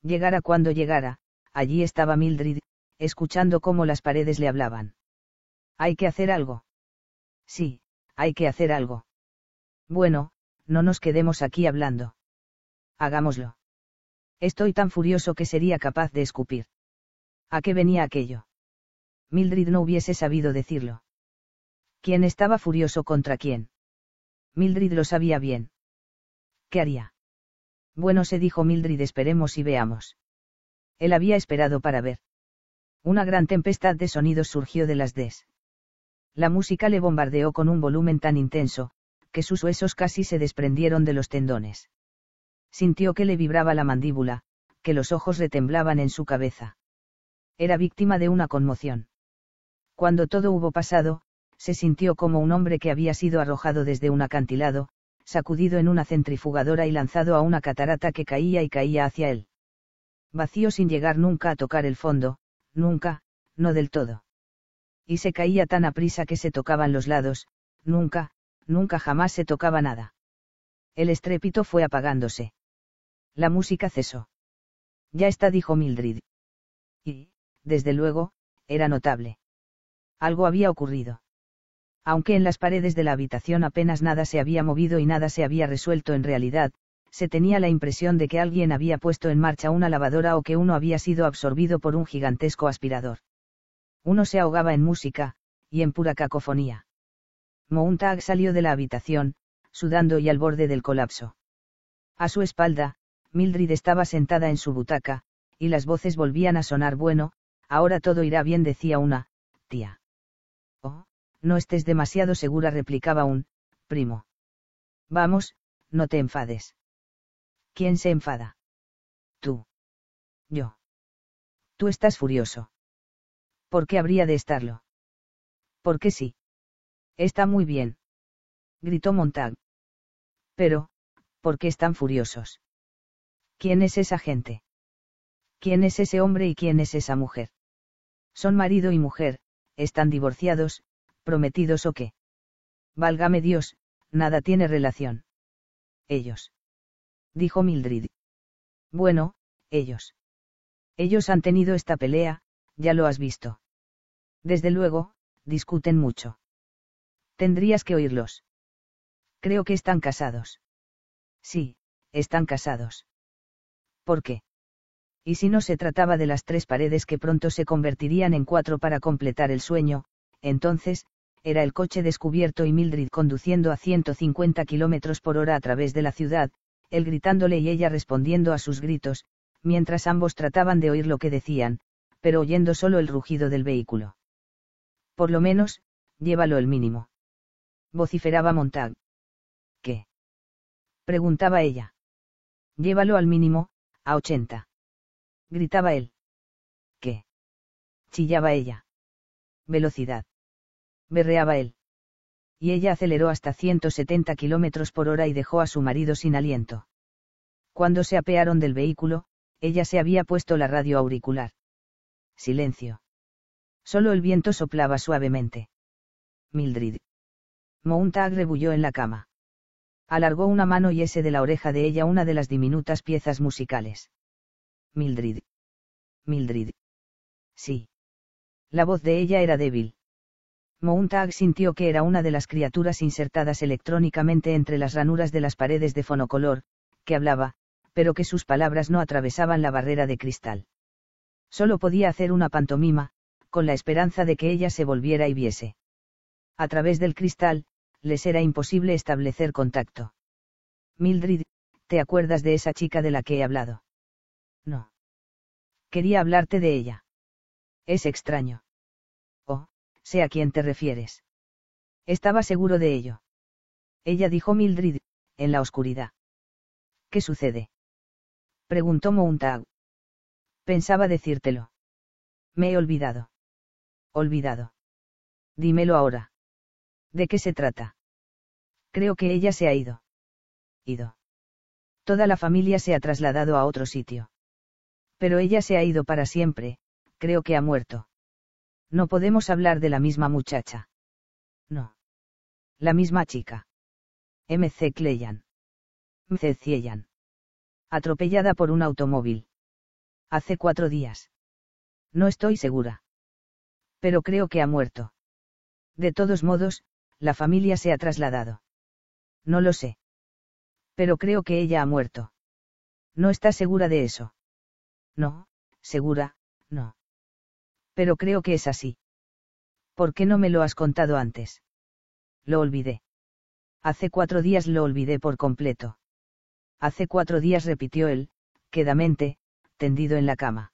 Llegara cuando llegara, allí estaba Mildred, escuchando cómo las paredes le hablaban. Hay que hacer algo. Sí, hay que hacer algo. Bueno, no nos quedemos aquí hablando. Hagámoslo. Estoy tan furioso que sería capaz de escupir. ¿A qué venía aquello? Mildred no hubiese sabido decirlo. ¿Quién estaba furioso contra quién? Mildred lo sabía bien. ¿Qué haría? Bueno, se dijo Mildred, esperemos y veamos. Él había esperado para ver. Una gran tempestad de sonidos surgió de las des. La música le bombardeó con un volumen tan intenso, que sus huesos casi se desprendieron de los tendones sintió que le vibraba la mandíbula, que los ojos retemblaban en su cabeza. Era víctima de una conmoción. Cuando todo hubo pasado, se sintió como un hombre que había sido arrojado desde un acantilado, sacudido en una centrifugadora y lanzado a una catarata que caía y caía hacia él. Vacío sin llegar nunca a tocar el fondo, nunca, no del todo. Y se caía tan aprisa que se tocaban los lados, nunca, nunca jamás se tocaba nada. El estrépito fue apagándose. La música cesó. Ya está, dijo Mildred. Y, desde luego, era notable. Algo había ocurrido. Aunque en las paredes de la habitación apenas nada se había movido y nada se había resuelto en realidad, se tenía la impresión de que alguien había puesto en marcha una lavadora o que uno había sido absorbido por un gigantesco aspirador. Uno se ahogaba en música, y en pura cacofonía. Mountag salió de la habitación, sudando y al borde del colapso. A su espalda, Mildred estaba sentada en su butaca, y las voces volvían a sonar bueno, ahora todo irá bien decía una, tía. Oh, no estés demasiado segura replicaba un, primo. Vamos, no te enfades. ¿Quién se enfada? Tú. Yo. Tú estás furioso. ¿Por qué habría de estarlo? Porque sí. Está muy bien. Gritó Montag. Pero, ¿por qué están furiosos? ¿Quién es esa gente? ¿Quién es ese hombre y quién es esa mujer? Son marido y mujer, están divorciados, prometidos o qué. Válgame Dios, nada tiene relación. Ellos. Dijo Mildred. Bueno, ellos. Ellos han tenido esta pelea, ya lo has visto. Desde luego, discuten mucho. Tendrías que oírlos. Creo que están casados. Sí, están casados. ¿Por qué? Y si no se trataba de las tres paredes que pronto se convertirían en cuatro para completar el sueño, entonces, era el coche descubierto y Mildred conduciendo a 150 kilómetros por hora a través de la ciudad, él gritándole y ella respondiendo a sus gritos, mientras ambos trataban de oír lo que decían, pero oyendo solo el rugido del vehículo. Por lo menos, llévalo el mínimo. Vociferaba Montag. ¿Qué? preguntaba ella. Llévalo al mínimo, a 80. Gritaba él. ¿Qué? chillaba ella. Velocidad. Berreaba él. Y ella aceleró hasta 170 kilómetros por hora y dejó a su marido sin aliento. Cuando se apearon del vehículo, ella se había puesto la radio auricular. Silencio. Solo el viento soplaba suavemente. Mildred. Mountag rebulló en la cama. Alargó una mano y ese de la oreja de ella una de las diminutas piezas musicales. Mildred. Mildred. Sí. La voz de ella era débil. Mountag sintió que era una de las criaturas insertadas electrónicamente entre las ranuras de las paredes de fonocolor, que hablaba, pero que sus palabras no atravesaban la barrera de cristal. Solo podía hacer una pantomima, con la esperanza de que ella se volviera y viese. A través del cristal, les era imposible establecer contacto. Mildred, ¿te acuerdas de esa chica de la que he hablado? No. Quería hablarte de ella. Es extraño. Oh, sé a quién te refieres. Estaba seguro de ello. Ella dijo Mildred, en la oscuridad. ¿Qué sucede? Preguntó Mountag. Pensaba decírtelo. Me he olvidado. Olvidado. Dímelo ahora. ¿De qué se trata? Creo que ella se ha ido. Ido. Toda la familia se ha trasladado a otro sitio. Pero ella se ha ido para siempre, creo que ha muerto. No podemos hablar de la misma muchacha. No. La misma chica. MC Cleyan. MC Cieyan. Atropellada por un automóvil. Hace cuatro días. No estoy segura. Pero creo que ha muerto. De todos modos, la familia se ha trasladado. No lo sé. Pero creo que ella ha muerto. ¿No estás segura de eso? No, segura, no. Pero creo que es así. ¿Por qué no me lo has contado antes? Lo olvidé. Hace cuatro días lo olvidé por completo. Hace cuatro días repitió él, quedamente, tendido en la cama.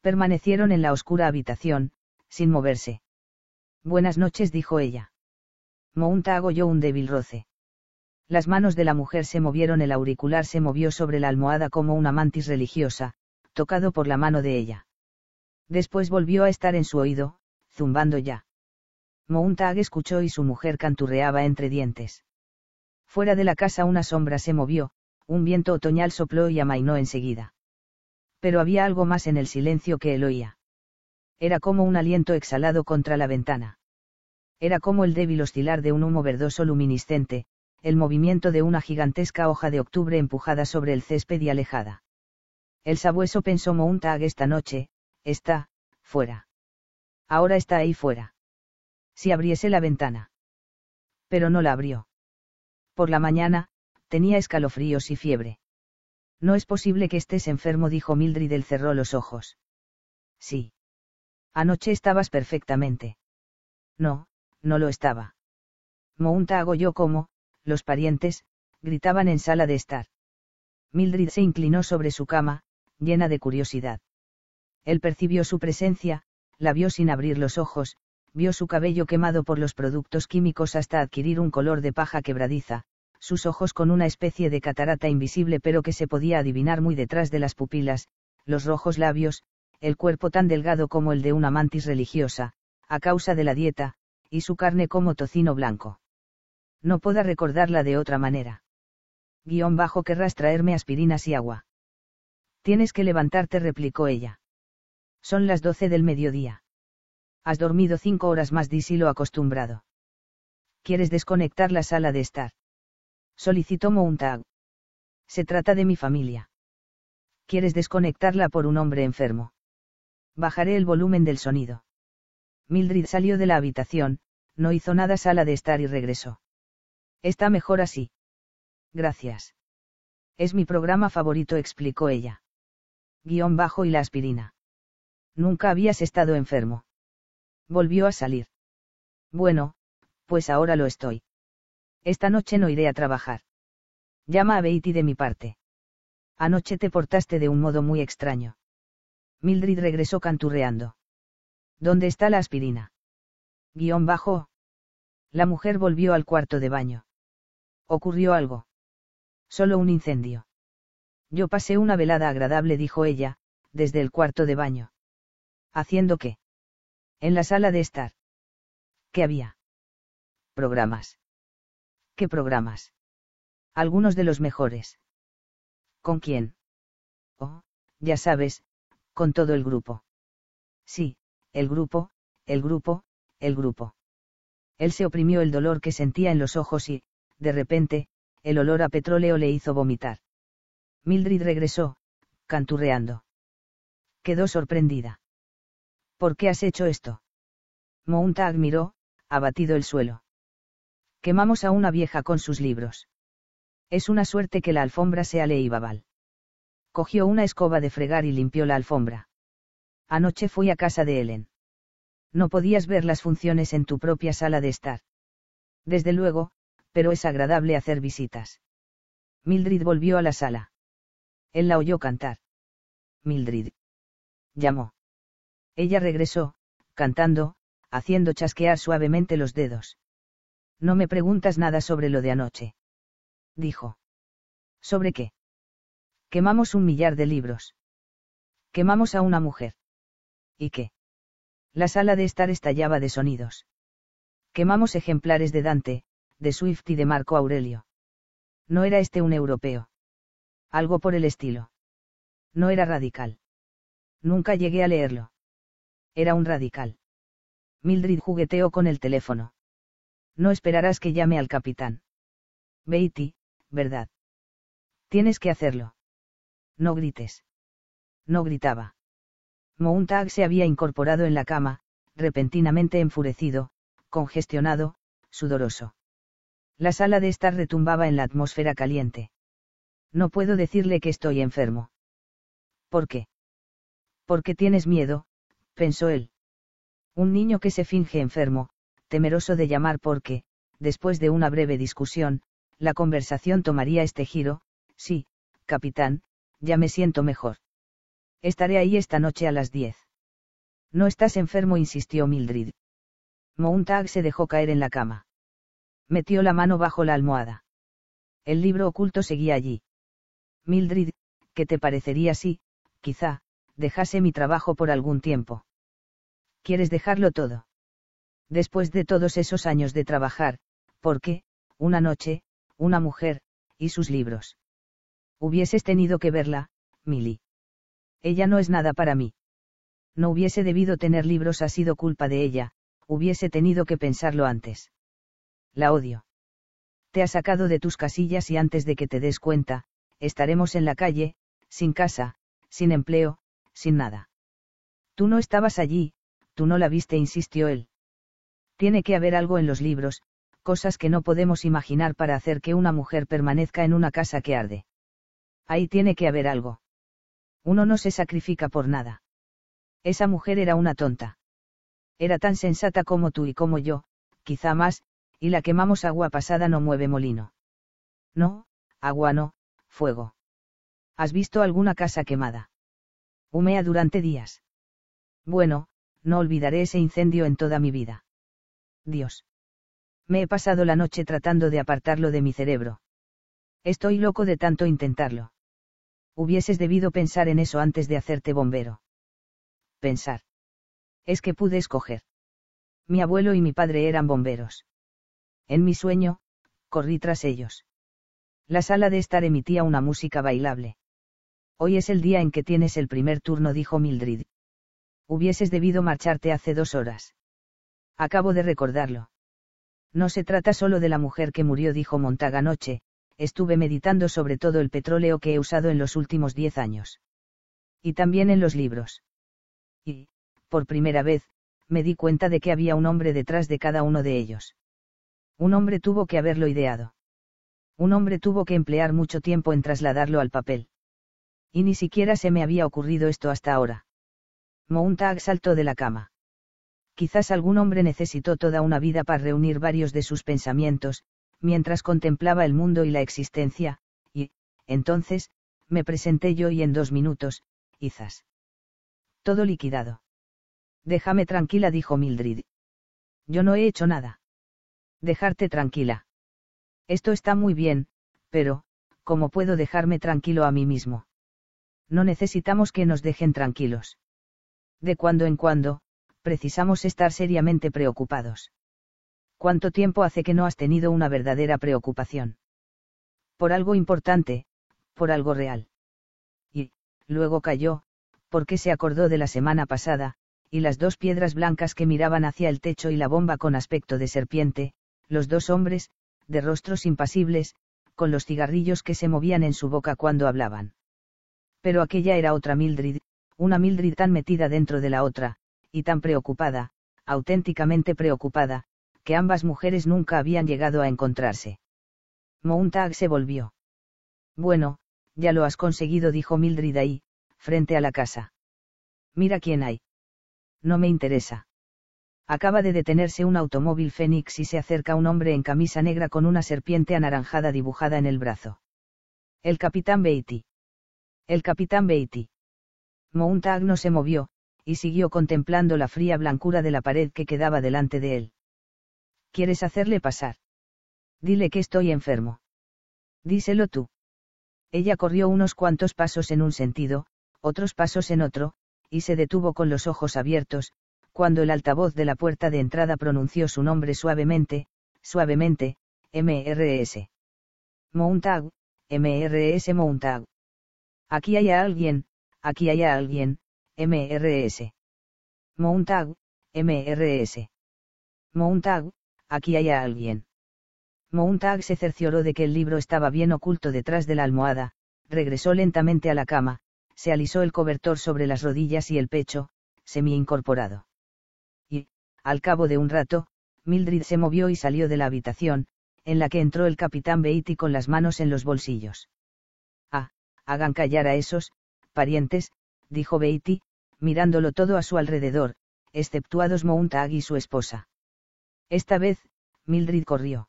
Permanecieron en la oscura habitación, sin moverse. Buenas noches, dijo ella. Mounta agolló un débil roce. Las manos de la mujer se movieron, el auricular se movió sobre la almohada como una mantis religiosa, tocado por la mano de ella. Después volvió a estar en su oído, zumbando ya. Mountag escuchó y su mujer canturreaba entre dientes. Fuera de la casa una sombra se movió, un viento otoñal sopló y amainó enseguida. Pero había algo más en el silencio que él oía. Era como un aliento exhalado contra la ventana. Era como el débil oscilar de un humo verdoso luminiscente, el movimiento de una gigantesca hoja de octubre empujada sobre el césped y alejada. El sabueso pensó Mountag esta noche, está, fuera. Ahora está ahí fuera. Si abriese la ventana. Pero no la abrió. Por la mañana, tenía escalofríos y fiebre. No es posible que estés enfermo, dijo Mildred. Él cerró los ojos. Sí. Anoche estabas perfectamente. No, no lo estaba. Mounta yo como, los parientes, gritaban en sala de estar. Mildred se inclinó sobre su cama, llena de curiosidad. Él percibió su presencia, la vio sin abrir los ojos, vio su cabello quemado por los productos químicos hasta adquirir un color de paja quebradiza, sus ojos con una especie de catarata invisible pero que se podía adivinar muy detrás de las pupilas, los rojos labios, el cuerpo tan delgado como el de una mantis religiosa, a causa de la dieta, y su carne como tocino blanco. No puedo recordarla de otra manera. Guión bajo querrás traerme aspirinas y agua. Tienes que levantarte, replicó ella. Son las doce del mediodía. Has dormido cinco horas más, lo acostumbrado. ¿Quieres desconectar la sala de estar? Solicitó Mountag. Se trata de mi familia. ¿Quieres desconectarla por un hombre enfermo? Bajaré el volumen del sonido. Mildred salió de la habitación, no hizo nada sala de estar y regresó. Está mejor así. Gracias. Es mi programa favorito, explicó ella. Guión bajo y la aspirina. Nunca habías estado enfermo. Volvió a salir. Bueno, pues ahora lo estoy. Esta noche no iré a trabajar. Llama a Beatty de mi parte. Anoche te portaste de un modo muy extraño. Mildred regresó canturreando. ¿Dónde está la aspirina? Guión bajo. La mujer volvió al cuarto de baño. ¿Ocurrió algo? Solo un incendio. Yo pasé una velada agradable, dijo ella, desde el cuarto de baño. ¿Haciendo qué? En la sala de estar. ¿Qué había? Programas. ¿Qué programas? Algunos de los mejores. ¿Con quién? Oh, ya sabes, con todo el grupo. Sí, el grupo, el grupo, el grupo. Él se oprimió el dolor que sentía en los ojos y, de repente, el olor a petróleo le hizo vomitar. Mildred regresó, canturreando. Quedó sorprendida. ¿Por qué has hecho esto? Mounta admiró, abatido el suelo. Quemamos a una vieja con sus libros. Es una suerte que la alfombra sea Leibabal. Cogió una escoba de fregar y limpió la alfombra. Anoche fui a casa de Ellen. No podías ver las funciones en tu propia sala de estar. Desde luego, pero es agradable hacer visitas. Mildred volvió a la sala. Él la oyó cantar. Mildred. Llamó. Ella regresó, cantando, haciendo chasquear suavemente los dedos. No me preguntas nada sobre lo de anoche. Dijo. ¿Sobre qué? Quemamos un millar de libros. Quemamos a una mujer. ¿Y qué? La sala de estar estallaba de sonidos. Quemamos ejemplares de Dante, de Swift y de Marco Aurelio. No era este un europeo. Algo por el estilo. No era radical. Nunca llegué a leerlo. Era un radical. Mildred jugueteó con el teléfono. No esperarás que llame al capitán. Beatty, ¿verdad? Tienes que hacerlo. No grites. No gritaba. Mountag se había incorporado en la cama, repentinamente enfurecido, congestionado, sudoroso. La sala de estar retumbaba en la atmósfera caliente. No puedo decirle que estoy enfermo. ¿Por qué? Porque tienes miedo, pensó él. Un niño que se finge enfermo, temeroso de llamar porque, después de una breve discusión, la conversación tomaría este giro, sí, capitán, ya me siento mejor. Estaré ahí esta noche a las diez. No estás enfermo, insistió Mildred. Mountag se dejó caer en la cama. Metió la mano bajo la almohada. El libro oculto seguía allí. Mildred, ¿qué te parecería si, quizá, dejase mi trabajo por algún tiempo. ¿Quieres dejarlo todo? Después de todos esos años de trabajar, ¿por qué? Una noche, una mujer, y sus libros. Hubieses tenido que verla, Milly. Ella no es nada para mí. No hubiese debido tener libros, ha sido culpa de ella, hubiese tenido que pensarlo antes. La odio. Te ha sacado de tus casillas y antes de que te des cuenta, estaremos en la calle, sin casa, sin empleo, sin nada. Tú no estabas allí, tú no la viste, insistió él. Tiene que haber algo en los libros, cosas que no podemos imaginar para hacer que una mujer permanezca en una casa que arde. Ahí tiene que haber algo. Uno no se sacrifica por nada. Esa mujer era una tonta. Era tan sensata como tú y como yo, quizá más, y la quemamos agua pasada no mueve molino. No, agua no, fuego. ¿Has visto alguna casa quemada? Humea durante días. Bueno, no olvidaré ese incendio en toda mi vida. Dios. Me he pasado la noche tratando de apartarlo de mi cerebro. Estoy loco de tanto intentarlo. Hubieses debido pensar en eso antes de hacerte bombero. Pensar. Es que pude escoger. Mi abuelo y mi padre eran bomberos. En mi sueño, corrí tras ellos. La sala de estar emitía una música bailable. Hoy es el día en que tienes el primer turno, dijo Mildred. Hubieses debido marcharte hace dos horas. Acabo de recordarlo. No se trata solo de la mujer que murió, dijo Montag anoche, estuve meditando sobre todo el petróleo que he usado en los últimos diez años. Y también en los libros. Y, por primera vez, me di cuenta de que había un hombre detrás de cada uno de ellos. Un hombre tuvo que haberlo ideado. Un hombre tuvo que emplear mucho tiempo en trasladarlo al papel. Y ni siquiera se me había ocurrido esto hasta ahora. Montag saltó de la cama. Quizás algún hombre necesitó toda una vida para reunir varios de sus pensamientos, mientras contemplaba el mundo y la existencia, y, entonces, me presenté yo y en dos minutos, quizás. Todo liquidado. Déjame tranquila, dijo Mildred. Yo no he hecho nada dejarte tranquila. Esto está muy bien, pero, ¿cómo puedo dejarme tranquilo a mí mismo? No necesitamos que nos dejen tranquilos. De cuando en cuando, precisamos estar seriamente preocupados. ¿Cuánto tiempo hace que no has tenido una verdadera preocupación? Por algo importante, por algo real. Y, luego cayó, porque se acordó de la semana pasada, y las dos piedras blancas que miraban hacia el techo y la bomba con aspecto de serpiente, los dos hombres, de rostros impasibles, con los cigarrillos que se movían en su boca cuando hablaban. Pero aquella era otra Mildred, una Mildred tan metida dentro de la otra, y tan preocupada, auténticamente preocupada, que ambas mujeres nunca habían llegado a encontrarse. Montag se volvió. Bueno, ya lo has conseguido, dijo Mildred ahí, frente a la casa. Mira quién hay. No me interesa. Acaba de detenerse un automóvil Fénix y se acerca un hombre en camisa negra con una serpiente anaranjada dibujada en el brazo. El capitán Beatty. El capitán Beatty. Mountag no se movió, y siguió contemplando la fría blancura de la pared que quedaba delante de él. ¿Quieres hacerle pasar? Dile que estoy enfermo. Díselo tú. Ella corrió unos cuantos pasos en un sentido, otros pasos en otro, y se detuvo con los ojos abiertos, cuando el altavoz de la puerta de entrada pronunció su nombre suavemente, suavemente, MRS. Mountag, MRS Mountag. Aquí hay alguien, aquí hay alguien, MRS. Mountag, MRS. Mountag, aquí hay alguien. Mountag se cercioró de que el libro estaba bien oculto detrás de la almohada, regresó lentamente a la cama, se alisó el cobertor sobre las rodillas y el pecho, semi incorporado al cabo de un rato, Mildred se movió y salió de la habitación, en la que entró el capitán Beatty con las manos en los bolsillos. Ah, hagan callar a esos, parientes, dijo Beatty, mirándolo todo a su alrededor, exceptuados Mountag y su esposa. Esta vez, Mildred corrió.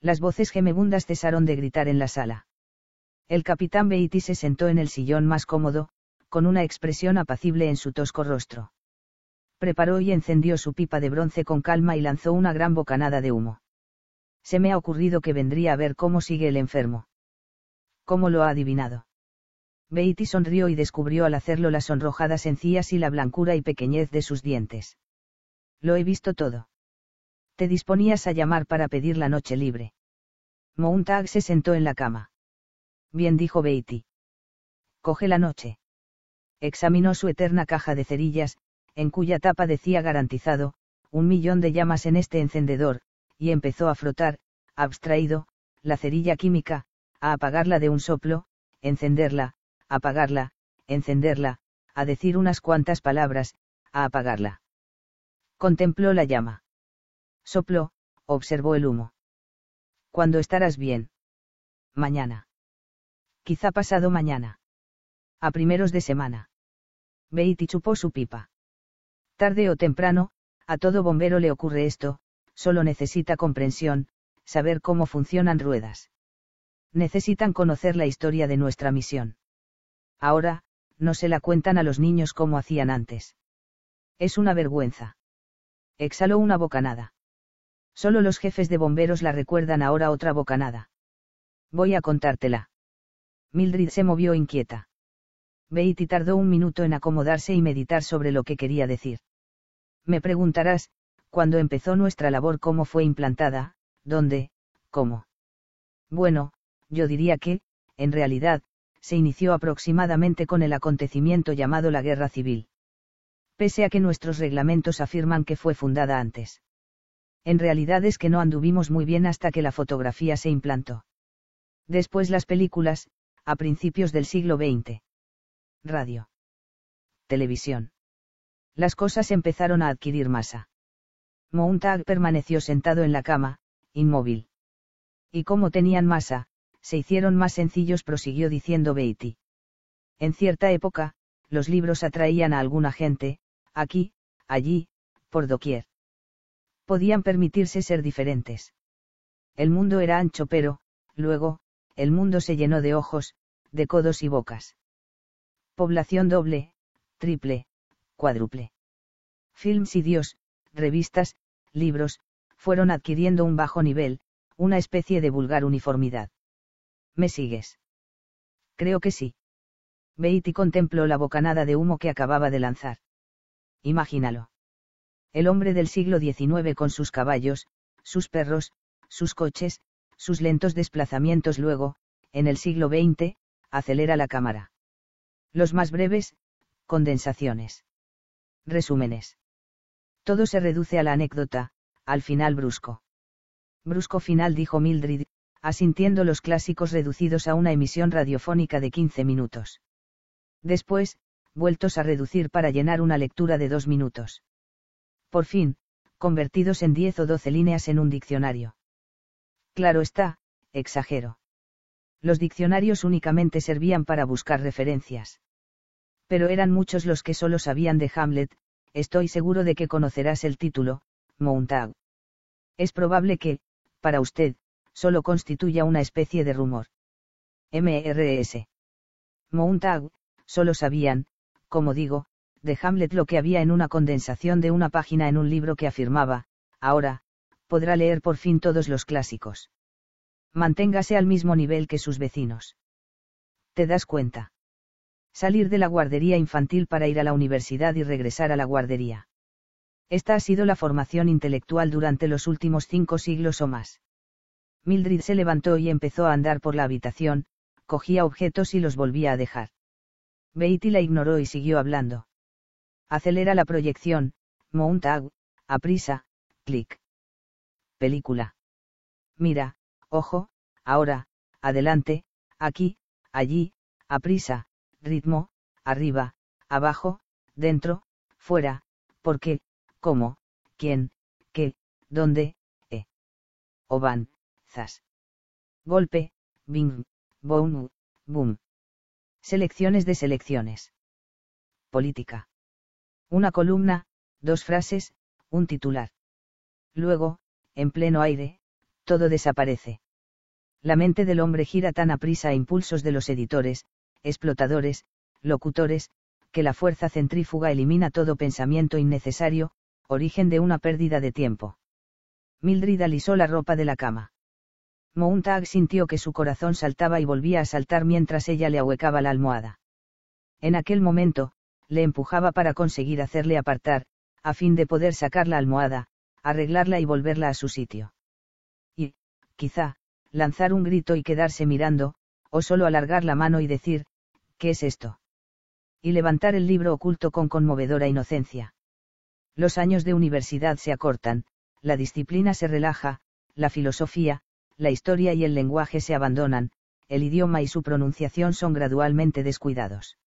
Las voces gemebundas cesaron de gritar en la sala. El capitán Beatty se sentó en el sillón más cómodo, con una expresión apacible en su tosco rostro preparó y encendió su pipa de bronce con calma y lanzó una gran bocanada de humo. Se me ha ocurrido que vendría a ver cómo sigue el enfermo. ¿Cómo lo ha adivinado? Beatty sonrió y descubrió al hacerlo las sonrojadas encías y la blancura y pequeñez de sus dientes. Lo he visto todo. Te disponías a llamar para pedir la noche libre. Mountag se sentó en la cama. Bien dijo Beatty. Coge la noche. Examinó su eterna caja de cerillas, en cuya tapa decía garantizado, un millón de llamas en este encendedor, y empezó a frotar, abstraído, la cerilla química, a apagarla de un soplo, encenderla, apagarla, encenderla, a decir unas cuantas palabras, a apagarla. Contempló la llama. Sopló, observó el humo. ¿Cuándo estarás bien? Mañana. Quizá pasado mañana. A primeros de semana. Beatty chupó su pipa. Tarde o temprano, a todo bombero le ocurre esto, solo necesita comprensión, saber cómo funcionan ruedas. Necesitan conocer la historia de nuestra misión. Ahora, no se la cuentan a los niños como hacían antes. Es una vergüenza. Exhaló una bocanada. Solo los jefes de bomberos la recuerdan ahora otra bocanada. Voy a contártela. Mildred se movió inquieta. Beatty tardó un minuto en acomodarse y meditar sobre lo que quería decir. Me preguntarás, cuando empezó nuestra labor, cómo fue implantada, dónde, cómo. Bueno, yo diría que, en realidad, se inició aproximadamente con el acontecimiento llamado la Guerra Civil. Pese a que nuestros reglamentos afirman que fue fundada antes. En realidad es que no anduvimos muy bien hasta que la fotografía se implantó. Después las películas, a principios del siglo XX. Radio. Televisión. Las cosas empezaron a adquirir masa. Mountag permaneció sentado en la cama, inmóvil. Y como tenían masa, se hicieron más sencillos, prosiguió diciendo Beatty. En cierta época, los libros atraían a alguna gente, aquí, allí, por doquier. Podían permitirse ser diferentes. El mundo era ancho, pero, luego, el mundo se llenó de ojos, de codos y bocas. Población doble, triple, cuádruple. Films y Dios, revistas, libros, fueron adquiriendo un bajo nivel, una especie de vulgar uniformidad. ¿Me sigues? Creo que sí. Beatty contempló la bocanada de humo que acababa de lanzar. Imagínalo. El hombre del siglo XIX con sus caballos, sus perros, sus coches, sus lentos desplazamientos luego, en el siglo XX, acelera la cámara. Los más breves, condensaciones. Resúmenes. Todo se reduce a la anécdota, al final brusco. Brusco final dijo Mildred, asintiendo los clásicos reducidos a una emisión radiofónica de 15 minutos. Después, vueltos a reducir para llenar una lectura de dos minutos. Por fin, convertidos en 10 o 12 líneas en un diccionario. Claro está, exagero. Los diccionarios únicamente servían para buscar referencias. Pero eran muchos los que solo sabían de Hamlet, estoy seguro de que conocerás el título, Montag. Es probable que, para usted, solo constituya una especie de rumor. MRS. Montag, solo sabían, como digo, de Hamlet lo que había en una condensación de una página en un libro que afirmaba, ahora, podrá leer por fin todos los clásicos. Manténgase al mismo nivel que sus vecinos. ¿Te das cuenta? Salir de la guardería infantil para ir a la universidad y regresar a la guardería. Esta ha sido la formación intelectual durante los últimos cinco siglos o más. Mildred se levantó y empezó a andar por la habitación, cogía objetos y los volvía a dejar. Beatty la ignoró y siguió hablando. Acelera la proyección, Mountag, aprisa, clic. Película. Mira, ojo, ahora, adelante, aquí, allí, aprisa, ritmo, arriba, abajo, dentro, fuera, porque, cómo, quién, qué, dónde, eh. O van, Golpe, bing, boom, boom. Selecciones de selecciones. Política. Una columna, dos frases, un titular. Luego, en pleno aire, todo desaparece. La mente del hombre gira tan a prisa a impulsos de los editores, explotadores, locutores, que la fuerza centrífuga elimina todo pensamiento innecesario, origen de una pérdida de tiempo. Mildred alisó la ropa de la cama. Mountag sintió que su corazón saltaba y volvía a saltar mientras ella le ahuecaba la almohada. En aquel momento, le empujaba para conseguir hacerle apartar, a fin de poder sacar la almohada, arreglarla y volverla a su sitio. Y, quizá, lanzar un grito y quedarse mirando, o solo alargar la mano y decir, ¿qué es esto? Y levantar el libro oculto con conmovedora inocencia. Los años de universidad se acortan, la disciplina se relaja, la filosofía, la historia y el lenguaje se abandonan, el idioma y su pronunciación son gradualmente descuidados.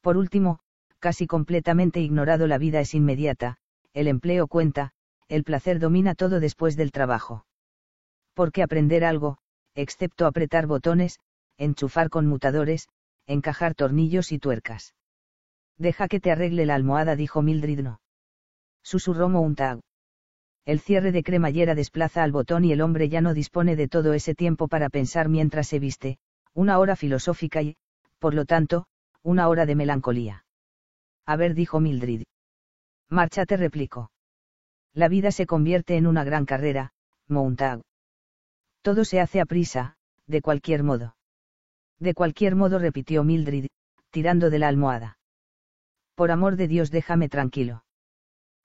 Por último, casi completamente ignorado la vida es inmediata, el empleo cuenta, el placer domina todo después del trabajo. Porque aprender algo, excepto apretar botones, enchufar conmutadores, encajar tornillos y tuercas. Deja que te arregle la almohada, dijo Mildred no. Susurró Mountag. El cierre de cremallera desplaza al botón y el hombre ya no dispone de todo ese tiempo para pensar mientras se viste, una hora filosófica y, por lo tanto, una hora de melancolía. A ver, dijo Mildred. Márchate, replicó. La vida se convierte en una gran carrera, Mountag. Todo se hace a prisa, de cualquier modo. De cualquier modo, repitió Mildred, tirando de la almohada. Por amor de Dios, déjame tranquilo.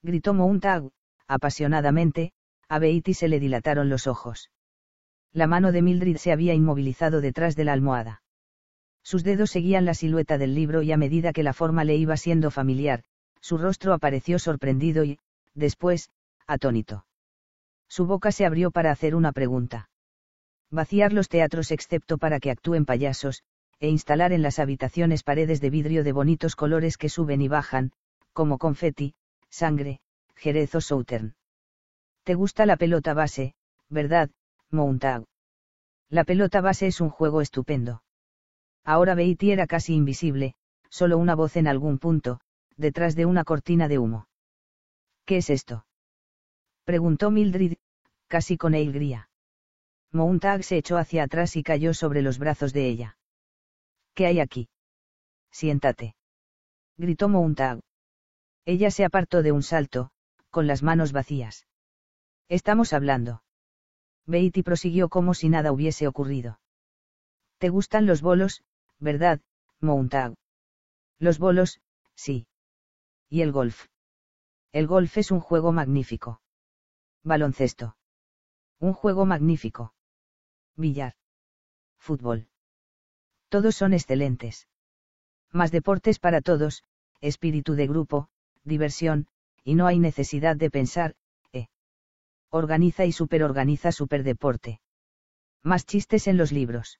Gritó Mountag, apasionadamente, a Beatty se le dilataron los ojos. La mano de Mildred se había inmovilizado detrás de la almohada. Sus dedos seguían la silueta del libro y a medida que la forma le iba siendo familiar, su rostro apareció sorprendido y, después, atónito. Su boca se abrió para hacer una pregunta. Vaciar los teatros excepto para que actúen payasos, e instalar en las habitaciones paredes de vidrio de bonitos colores que suben y bajan, como confeti, sangre, jerez o southern. ¿Te gusta la pelota base, verdad, Mountag? La pelota base es un juego estupendo. Ahora Beatty era casi invisible, solo una voz en algún punto, detrás de una cortina de humo. ¿Qué es esto? preguntó Mildred, casi con alegría. Mountag se echó hacia atrás y cayó sobre los brazos de ella. ¿Qué hay aquí? Siéntate. Gritó Mountag. Ella se apartó de un salto, con las manos vacías. Estamos hablando. Beatty prosiguió como si nada hubiese ocurrido. ¿Te gustan los bolos, ¿verdad, Mountag? Los bolos, sí. ¿Y el golf? El golf es un juego magnífico. Baloncesto. Un juego magnífico. Billar. Fútbol. Todos son excelentes. Más deportes para todos, espíritu de grupo, diversión, y no hay necesidad de pensar, eh. Organiza y superorganiza superdeporte. Más chistes en los libros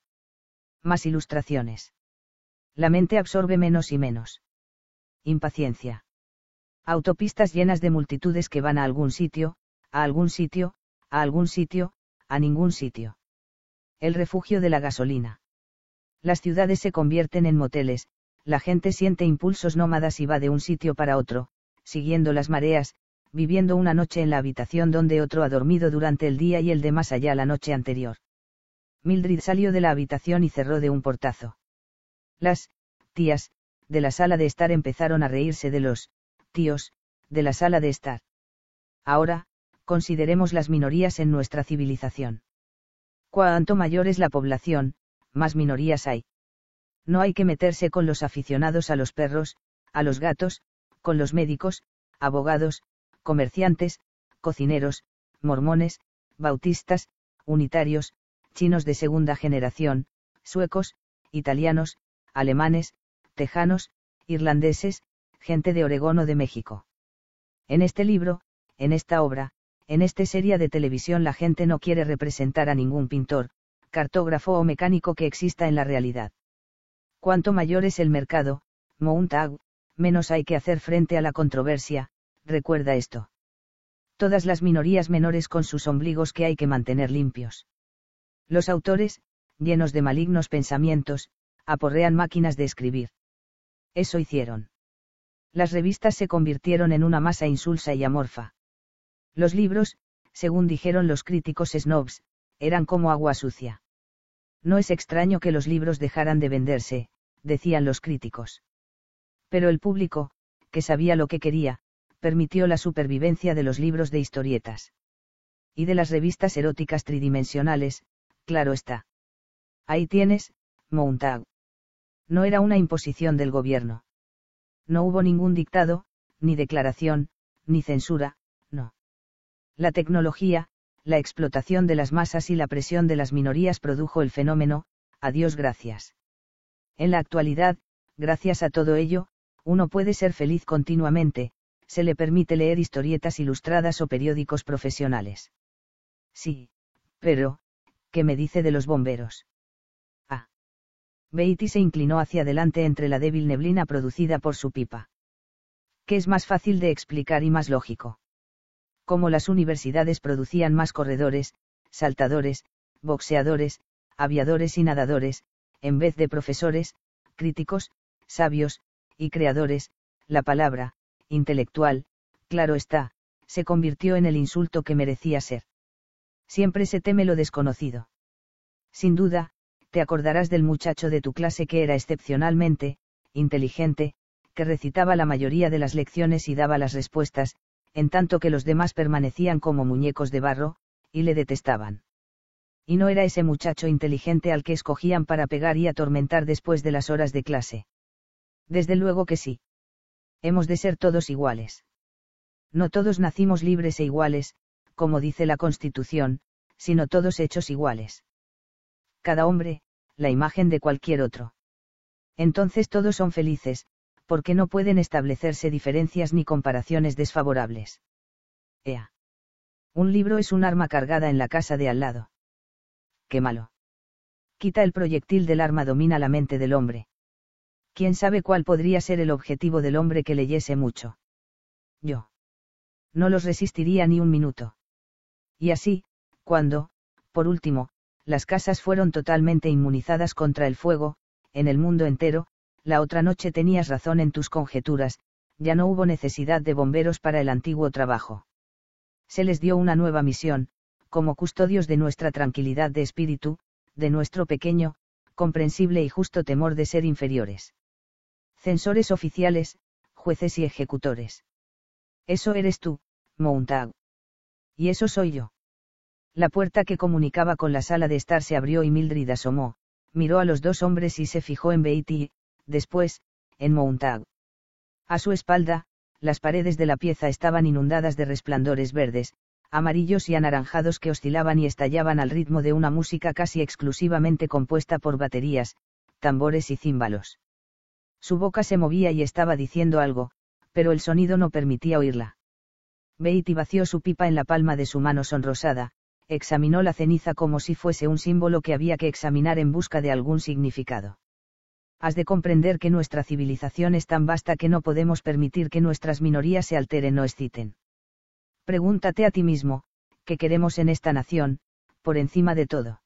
más ilustraciones. La mente absorbe menos y menos. Impaciencia. Autopistas llenas de multitudes que van a algún sitio, a algún sitio, a algún sitio, a ningún sitio. El refugio de la gasolina. Las ciudades se convierten en moteles, la gente siente impulsos nómadas y va de un sitio para otro, siguiendo las mareas, viviendo una noche en la habitación donde otro ha dormido durante el día y el de más allá la noche anterior. Mildred salió de la habitación y cerró de un portazo. Las, tías, de la sala de estar empezaron a reírse de los, tíos, de la sala de estar. Ahora, consideremos las minorías en nuestra civilización. Cuanto mayor es la población, más minorías hay. No hay que meterse con los aficionados a los perros, a los gatos, con los médicos, abogados, comerciantes, cocineros, mormones, bautistas, unitarios, chinos de segunda generación, suecos, italianos, alemanes, tejanos, irlandeses, gente de Oregón o de México. En este libro, en esta obra, en esta serie de televisión la gente no quiere representar a ningún pintor, cartógrafo o mecánico que exista en la realidad. Cuanto mayor es el mercado, Mountag, menos hay que hacer frente a la controversia, recuerda esto. Todas las minorías menores con sus ombligos que hay que mantener limpios. Los autores, llenos de malignos pensamientos, aporrean máquinas de escribir. Eso hicieron. Las revistas se convirtieron en una masa insulsa y amorfa. Los libros, según dijeron los críticos snobs, eran como agua sucia. No es extraño que los libros dejaran de venderse, decían los críticos. Pero el público, que sabía lo que quería, permitió la supervivencia de los libros de historietas. Y de las revistas eróticas tridimensionales, Claro está. Ahí tienes, Montag. No era una imposición del gobierno. No hubo ningún dictado, ni declaración, ni censura. La tecnología, la explotación de las masas y la presión de las minorías produjo el fenómeno, a Dios gracias. En la actualidad, gracias a todo ello, uno puede ser feliz continuamente, se le permite leer historietas ilustradas o periódicos profesionales. Sí, pero, ¿qué me dice de los bomberos? Ah. Beatty se inclinó hacia adelante entre la débil neblina producida por su pipa. ¿Qué es más fácil de explicar y más lógico? Como las universidades producían más corredores, saltadores, boxeadores, aviadores y nadadores, en vez de profesores, críticos, sabios, y creadores, la palabra, intelectual, claro está, se convirtió en el insulto que merecía ser. Siempre se teme lo desconocido. Sin duda, te acordarás del muchacho de tu clase que era excepcionalmente, inteligente, que recitaba la mayoría de las lecciones y daba las respuestas, en tanto que los demás permanecían como muñecos de barro, y le detestaban. Y no era ese muchacho inteligente al que escogían para pegar y atormentar después de las horas de clase. Desde luego que sí. Hemos de ser todos iguales. No todos nacimos libres e iguales, como dice la Constitución, sino todos hechos iguales. Cada hombre, la imagen de cualquier otro. Entonces todos son felices, porque no pueden establecerse diferencias ni comparaciones desfavorables. Ea. Un libro es un arma cargada en la casa de al lado. Qué malo. Quita el proyectil del arma domina la mente del hombre. ¿Quién sabe cuál podría ser el objetivo del hombre que leyese mucho? Yo. No los resistiría ni un minuto. Y así, cuando, por último, las casas fueron totalmente inmunizadas contra el fuego, en el mundo entero, la otra noche tenías razón en tus conjeturas, ya no hubo necesidad de bomberos para el antiguo trabajo. Se les dio una nueva misión, como custodios de nuestra tranquilidad de espíritu, de nuestro pequeño, comprensible y justo temor de ser inferiores. Censores oficiales, jueces y ejecutores. Eso eres tú, Montag. Y eso soy yo. La puerta que comunicaba con la sala de estar se abrió y Mildred asomó, miró a los dos hombres y se fijó en Beatty, después, en Montag. A su espalda, las paredes de la pieza estaban inundadas de resplandores verdes, amarillos y anaranjados que oscilaban y estallaban al ritmo de una música casi exclusivamente compuesta por baterías, tambores y címbalos. Su boca se movía y estaba diciendo algo, pero el sonido no permitía oírla. Beatty vació su pipa en la palma de su mano sonrosada, examinó la ceniza como si fuese un símbolo que había que examinar en busca de algún significado. Has de comprender que nuestra civilización es tan vasta que no podemos permitir que nuestras minorías se alteren o exciten. Pregúntate a ti mismo, ¿qué queremos en esta nación, por encima de todo?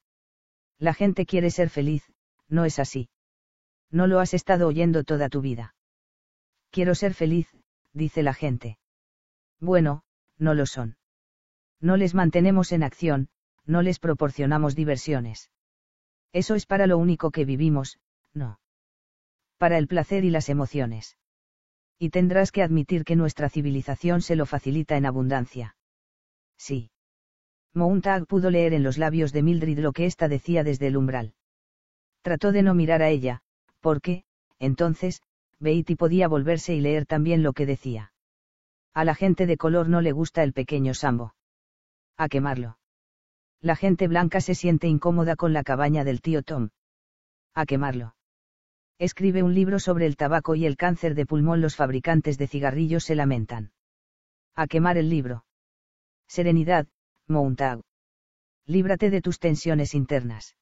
La gente quiere ser feliz, no es así. No lo has estado oyendo toda tu vida. Quiero ser feliz, dice la gente. Bueno, no lo son. No les mantenemos en acción, no les proporcionamos diversiones. Eso es para lo único que vivimos, no. Para el placer y las emociones. Y tendrás que admitir que nuestra civilización se lo facilita en abundancia. Sí. Montag pudo leer en los labios de Mildred lo que ésta decía desde el umbral. Trató de no mirar a ella, porque, entonces, Beatty podía volverse y leer también lo que decía. A la gente de color no le gusta el pequeño sambo. A quemarlo. La gente blanca se siente incómoda con la cabaña del tío Tom. A quemarlo. Escribe un libro sobre el tabaco y el cáncer de pulmón. Los fabricantes de cigarrillos se lamentan. A quemar el libro. Serenidad, Montag. Líbrate de tus tensiones internas.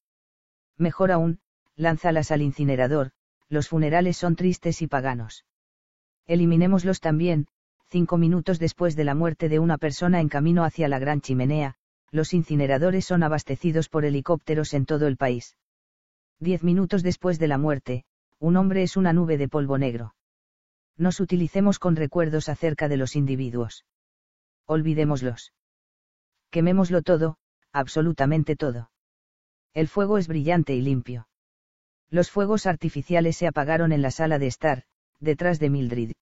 Mejor aún, lánzalas al incinerador, los funerales son tristes y paganos. Eliminémoslos también, cinco minutos después de la muerte de una persona en camino hacia la gran chimenea, los incineradores son abastecidos por helicópteros en todo el país. Diez minutos después de la muerte, un hombre es una nube de polvo negro. Nos utilicemos con recuerdos acerca de los individuos. Olvidémoslos. Quemémoslo todo, absolutamente todo. El fuego es brillante y limpio. Los fuegos artificiales se apagaron en la sala de estar, detrás de Mildred.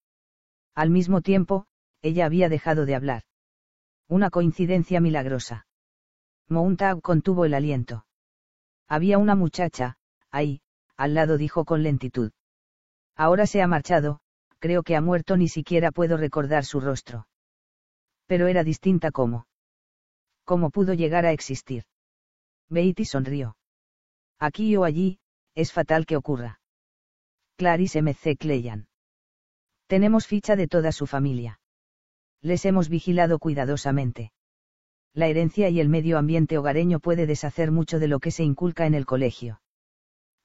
Al mismo tiempo, ella había dejado de hablar. Una coincidencia milagrosa. Montag contuvo el aliento. Había una muchacha, ahí, al lado dijo con lentitud. Ahora se ha marchado, creo que ha muerto, ni siquiera puedo recordar su rostro. Pero era distinta como. ¿Cómo pudo llegar a existir? Beatty sonrió. Aquí o allí, es fatal que ocurra. Clarice M.C. Cleyan. Tenemos ficha de toda su familia. Les hemos vigilado cuidadosamente. La herencia y el medio ambiente hogareño puede deshacer mucho de lo que se inculca en el colegio.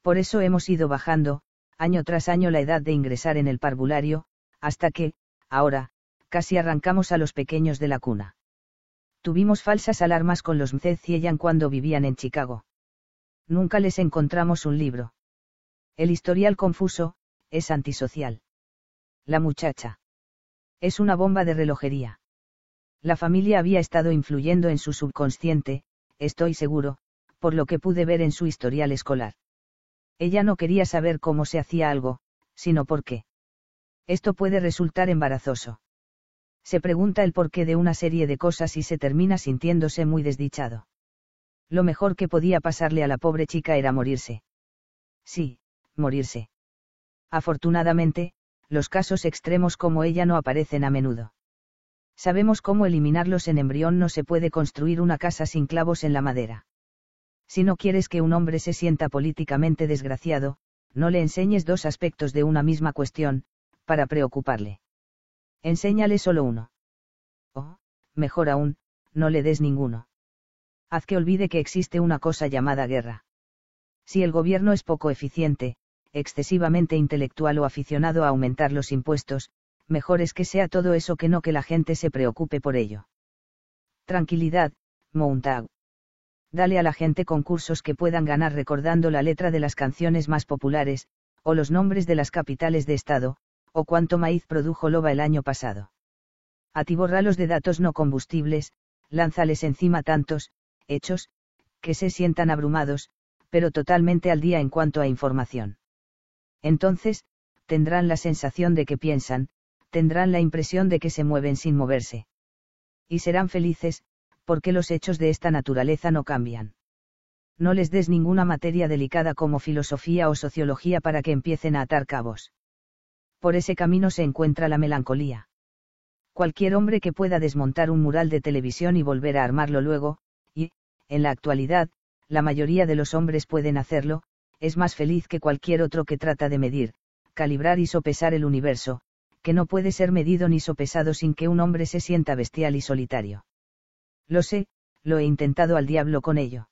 Por eso hemos ido bajando, año tras año, la edad de ingresar en el parvulario, hasta que, ahora, casi arrancamos a los pequeños de la cuna. Tuvimos falsas alarmas con los Mzed Cieyan cuando vivían en Chicago. Nunca les encontramos un libro. El historial confuso, es antisocial. La muchacha. Es una bomba de relojería. La familia había estado influyendo en su subconsciente, estoy seguro, por lo que pude ver en su historial escolar. Ella no quería saber cómo se hacía algo, sino por qué. Esto puede resultar embarazoso. Se pregunta el porqué de una serie de cosas y se termina sintiéndose muy desdichado. Lo mejor que podía pasarle a la pobre chica era morirse. Sí, morirse. Afortunadamente, los casos extremos como ella no aparecen a menudo. Sabemos cómo eliminarlos en embrión no se puede construir una casa sin clavos en la madera. Si no quieres que un hombre se sienta políticamente desgraciado, no le enseñes dos aspectos de una misma cuestión, para preocuparle. Enséñale solo uno. O, mejor aún, no le des ninguno. Haz que olvide que existe una cosa llamada guerra. Si el gobierno es poco eficiente, excesivamente intelectual o aficionado a aumentar los impuestos, mejor es que sea todo eso que no que la gente se preocupe por ello. Tranquilidad, Montag. Dale a la gente concursos que puedan ganar recordando la letra de las canciones más populares, o los nombres de las capitales de estado, o cuánto maíz produjo Loba el año pasado. Atiborralos de datos no combustibles, lánzales encima tantos, hechos, que se sientan abrumados, pero totalmente al día en cuanto a información. Entonces, tendrán la sensación de que piensan, tendrán la impresión de que se mueven sin moverse. Y serán felices, porque los hechos de esta naturaleza no cambian. No les des ninguna materia delicada como filosofía o sociología para que empiecen a atar cabos. Por ese camino se encuentra la melancolía. Cualquier hombre que pueda desmontar un mural de televisión y volver a armarlo luego, y, en la actualidad, la mayoría de los hombres pueden hacerlo, es más feliz que cualquier otro que trata de medir, calibrar y sopesar el universo, que no puede ser medido ni sopesado sin que un hombre se sienta bestial y solitario. Lo sé, lo he intentado al diablo con ello.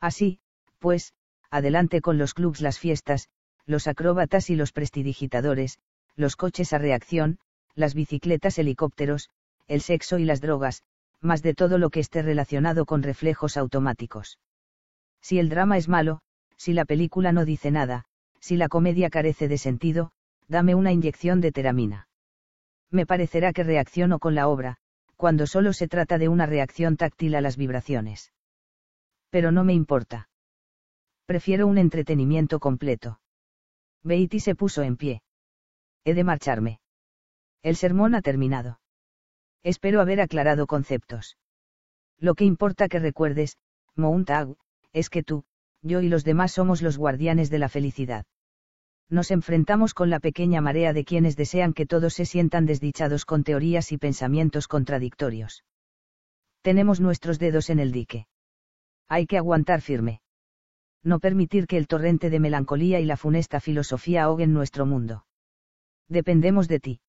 Así, pues, adelante con los clubs, las fiestas, los acróbatas y los prestidigitadores, los coches a reacción, las bicicletas, helicópteros, el sexo y las drogas, más de todo lo que esté relacionado con reflejos automáticos. Si el drama es malo, si la película no dice nada, si la comedia carece de sentido, dame una inyección de teramina. Me parecerá que reacciono con la obra, cuando solo se trata de una reacción táctil a las vibraciones. Pero no me importa. Prefiero un entretenimiento completo. Beatty se puso en pie. He de marcharme. El sermón ha terminado. Espero haber aclarado conceptos. Lo que importa que recuerdes, Mountag, es que tú, yo y los demás somos los guardianes de la felicidad. Nos enfrentamos con la pequeña marea de quienes desean que todos se sientan desdichados con teorías y pensamientos contradictorios. Tenemos nuestros dedos en el dique. Hay que aguantar firme. No permitir que el torrente de melancolía y la funesta filosofía ahoguen nuestro mundo. Dependemos de ti.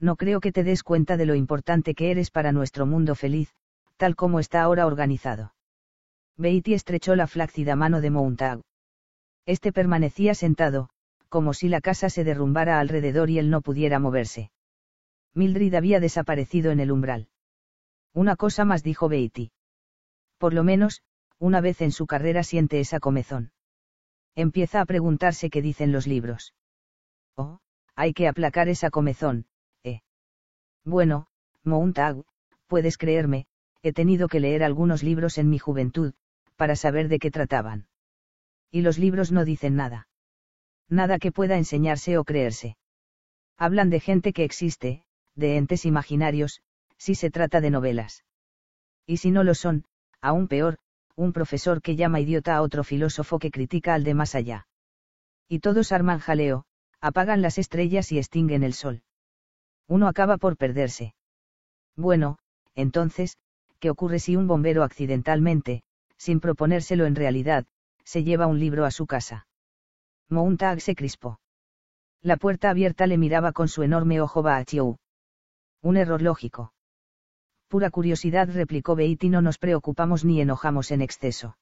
No creo que te des cuenta de lo importante que eres para nuestro mundo feliz, tal como está ahora organizado. Beatty estrechó la flácida mano de Montag. Este permanecía sentado, como si la casa se derrumbara alrededor y él no pudiera moverse. Mildred había desaparecido en el umbral. Una cosa más dijo Beatty. Por lo menos, una vez en su carrera siente esa comezón. Empieza a preguntarse qué dicen los libros. Oh, hay que aplacar esa comezón, ¿eh? Bueno, Montag, puedes creerme, he tenido que leer algunos libros en mi juventud, para saber de qué trataban. Y los libros no dicen nada. Nada que pueda enseñarse o creerse. Hablan de gente que existe, de entes imaginarios, si se trata de novelas. Y si no lo son, aún peor, un profesor que llama idiota a otro filósofo que critica al de más allá. Y todos arman jaleo, apagan las estrellas y extinguen el sol. Uno acaba por perderse. Bueno, entonces, ¿qué ocurre si un bombero accidentalmente, sin proponérselo en realidad, se lleva un libro a su casa? Mountag se crispó. La puerta abierta le miraba con su enorme ojo Baachiou. Un error lógico. Pura curiosidad replicó Beatty no nos preocupamos ni enojamos en exceso.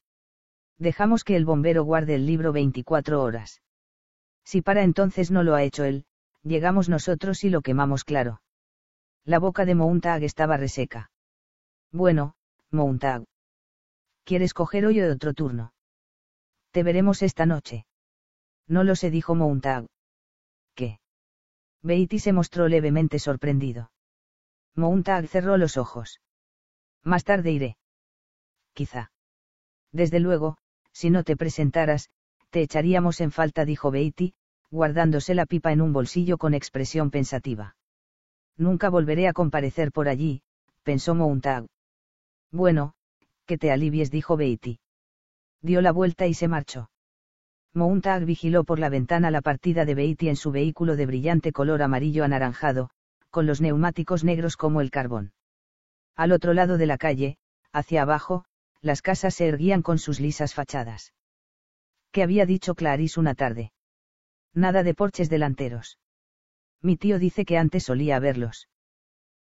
Dejamos que el bombero guarde el libro 24 horas. Si para entonces no lo ha hecho él, llegamos nosotros y lo quemamos claro. La boca de Mountag estaba reseca. Bueno, Mountag. ¿Quieres coger hoy otro turno? Te veremos esta noche. No lo sé, dijo Mountag. ¿Qué? Beatty se mostró levemente sorprendido. Mountag cerró los ojos. Más tarde iré. Quizá. Desde luego, si no te presentaras, te echaríamos en falta, dijo Beatty, guardándose la pipa en un bolsillo con expresión pensativa. Nunca volveré a comparecer por allí, pensó Mountag. Bueno, que te alivies, dijo Beatty. Dio la vuelta y se marchó. Mountag vigiló por la ventana la partida de Beatty en su vehículo de brillante color amarillo anaranjado, con los neumáticos negros como el carbón. Al otro lado de la calle, hacia abajo, las casas se erguían con sus lisas fachadas. ¿Qué había dicho Clarice una tarde? Nada de porches delanteros. Mi tío dice que antes solía verlos.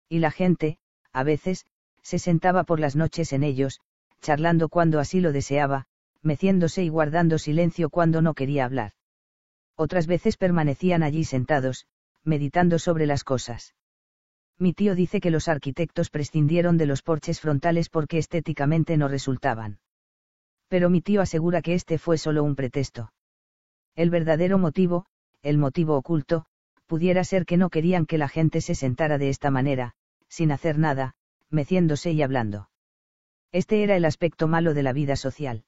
Y la gente, a veces, se sentaba por las noches en ellos, charlando cuando así lo deseaba, meciéndose y guardando silencio cuando no quería hablar. Otras veces permanecían allí sentados, meditando sobre las cosas. Mi tío dice que los arquitectos prescindieron de los porches frontales porque estéticamente no resultaban. Pero mi tío asegura que este fue solo un pretexto. El verdadero motivo, el motivo oculto, pudiera ser que no querían que la gente se sentara de esta manera, sin hacer nada, meciéndose y hablando. Este era el aspecto malo de la vida social.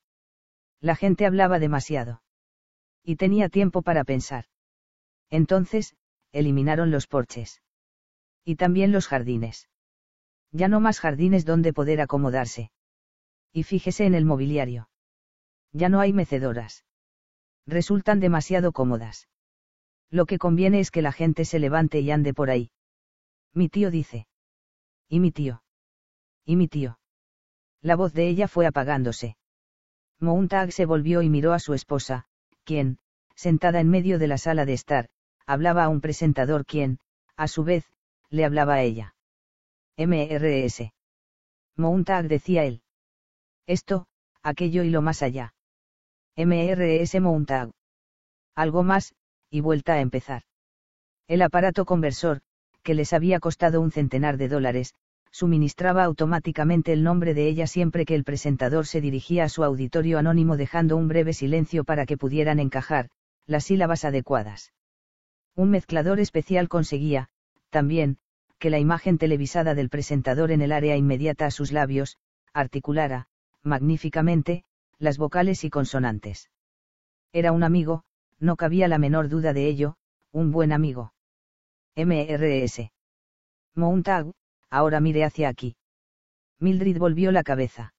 La gente hablaba demasiado. Y tenía tiempo para pensar. Entonces, eliminaron los porches. Y también los jardines. Ya no más jardines donde poder acomodarse. Y fíjese en el mobiliario. Ya no hay mecedoras. Resultan demasiado cómodas. Lo que conviene es que la gente se levante y ande por ahí. Mi tío dice. Y mi tío. Y mi tío. La voz de ella fue apagándose. Mountag se volvió y miró a su esposa, quien, sentada en medio de la sala de estar, hablaba a un presentador quien, a su vez, le hablaba a ella. MRS. Mountag decía él. Esto, aquello y lo más allá. MRS Mountag. Algo más, y vuelta a empezar. El aparato conversor, que les había costado un centenar de dólares, suministraba automáticamente el nombre de ella siempre que el presentador se dirigía a su auditorio anónimo dejando un breve silencio para que pudieran encajar, las sílabas adecuadas. Un mezclador especial conseguía, también, que la imagen televisada del presentador en el área inmediata a sus labios, articulara, magníficamente, las vocales y consonantes. Era un amigo, no cabía la menor duda de ello, un buen amigo. MRS. Mountag, ahora mire hacia aquí. Mildred volvió la cabeza.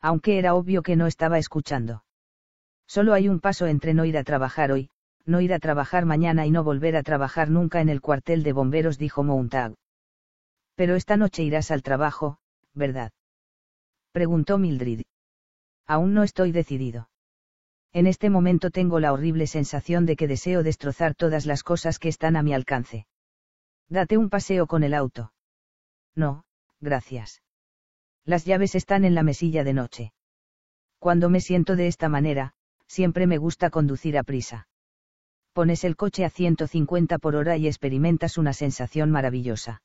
Aunque era obvio que no estaba escuchando. Solo hay un paso entre no ir a trabajar hoy, no ir a trabajar mañana y no volver a trabajar nunca en el cuartel de bomberos, dijo Mountag. Pero esta noche irás al trabajo, ¿verdad? Preguntó Mildred. Aún no estoy decidido. En este momento tengo la horrible sensación de que deseo destrozar todas las cosas que están a mi alcance. Date un paseo con el auto. No, gracias. Las llaves están en la mesilla de noche. Cuando me siento de esta manera, siempre me gusta conducir a prisa. Pones el coche a 150 por hora y experimentas una sensación maravillosa.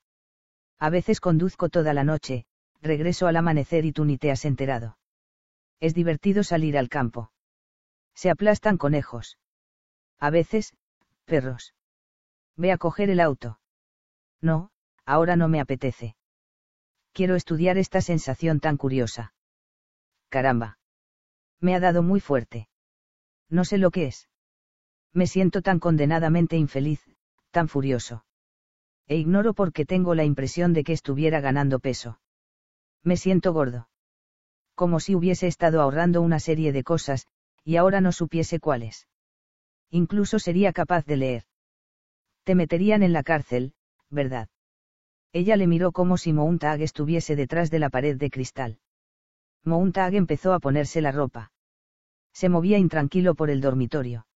A veces conduzco toda la noche, regreso al amanecer y tú ni te has enterado. Es divertido salir al campo. Se aplastan conejos. A veces, perros. Ve a coger el auto. No, ahora no me apetece quiero estudiar esta sensación tan curiosa. Caramba. Me ha dado muy fuerte. No sé lo que es. Me siento tan condenadamente infeliz, tan furioso. E ignoro por qué tengo la impresión de que estuviera ganando peso. Me siento gordo. como si hubiese estado ahorrando una serie de cosas, y ahora no supiese cuáles. Incluso sería capaz de leer. Te meterían en la cárcel, ¿verdad? Ella le miró como si Mountag estuviese detrás de la pared de cristal. Mountag empezó a ponerse la ropa. Se movía intranquilo por el dormitorio.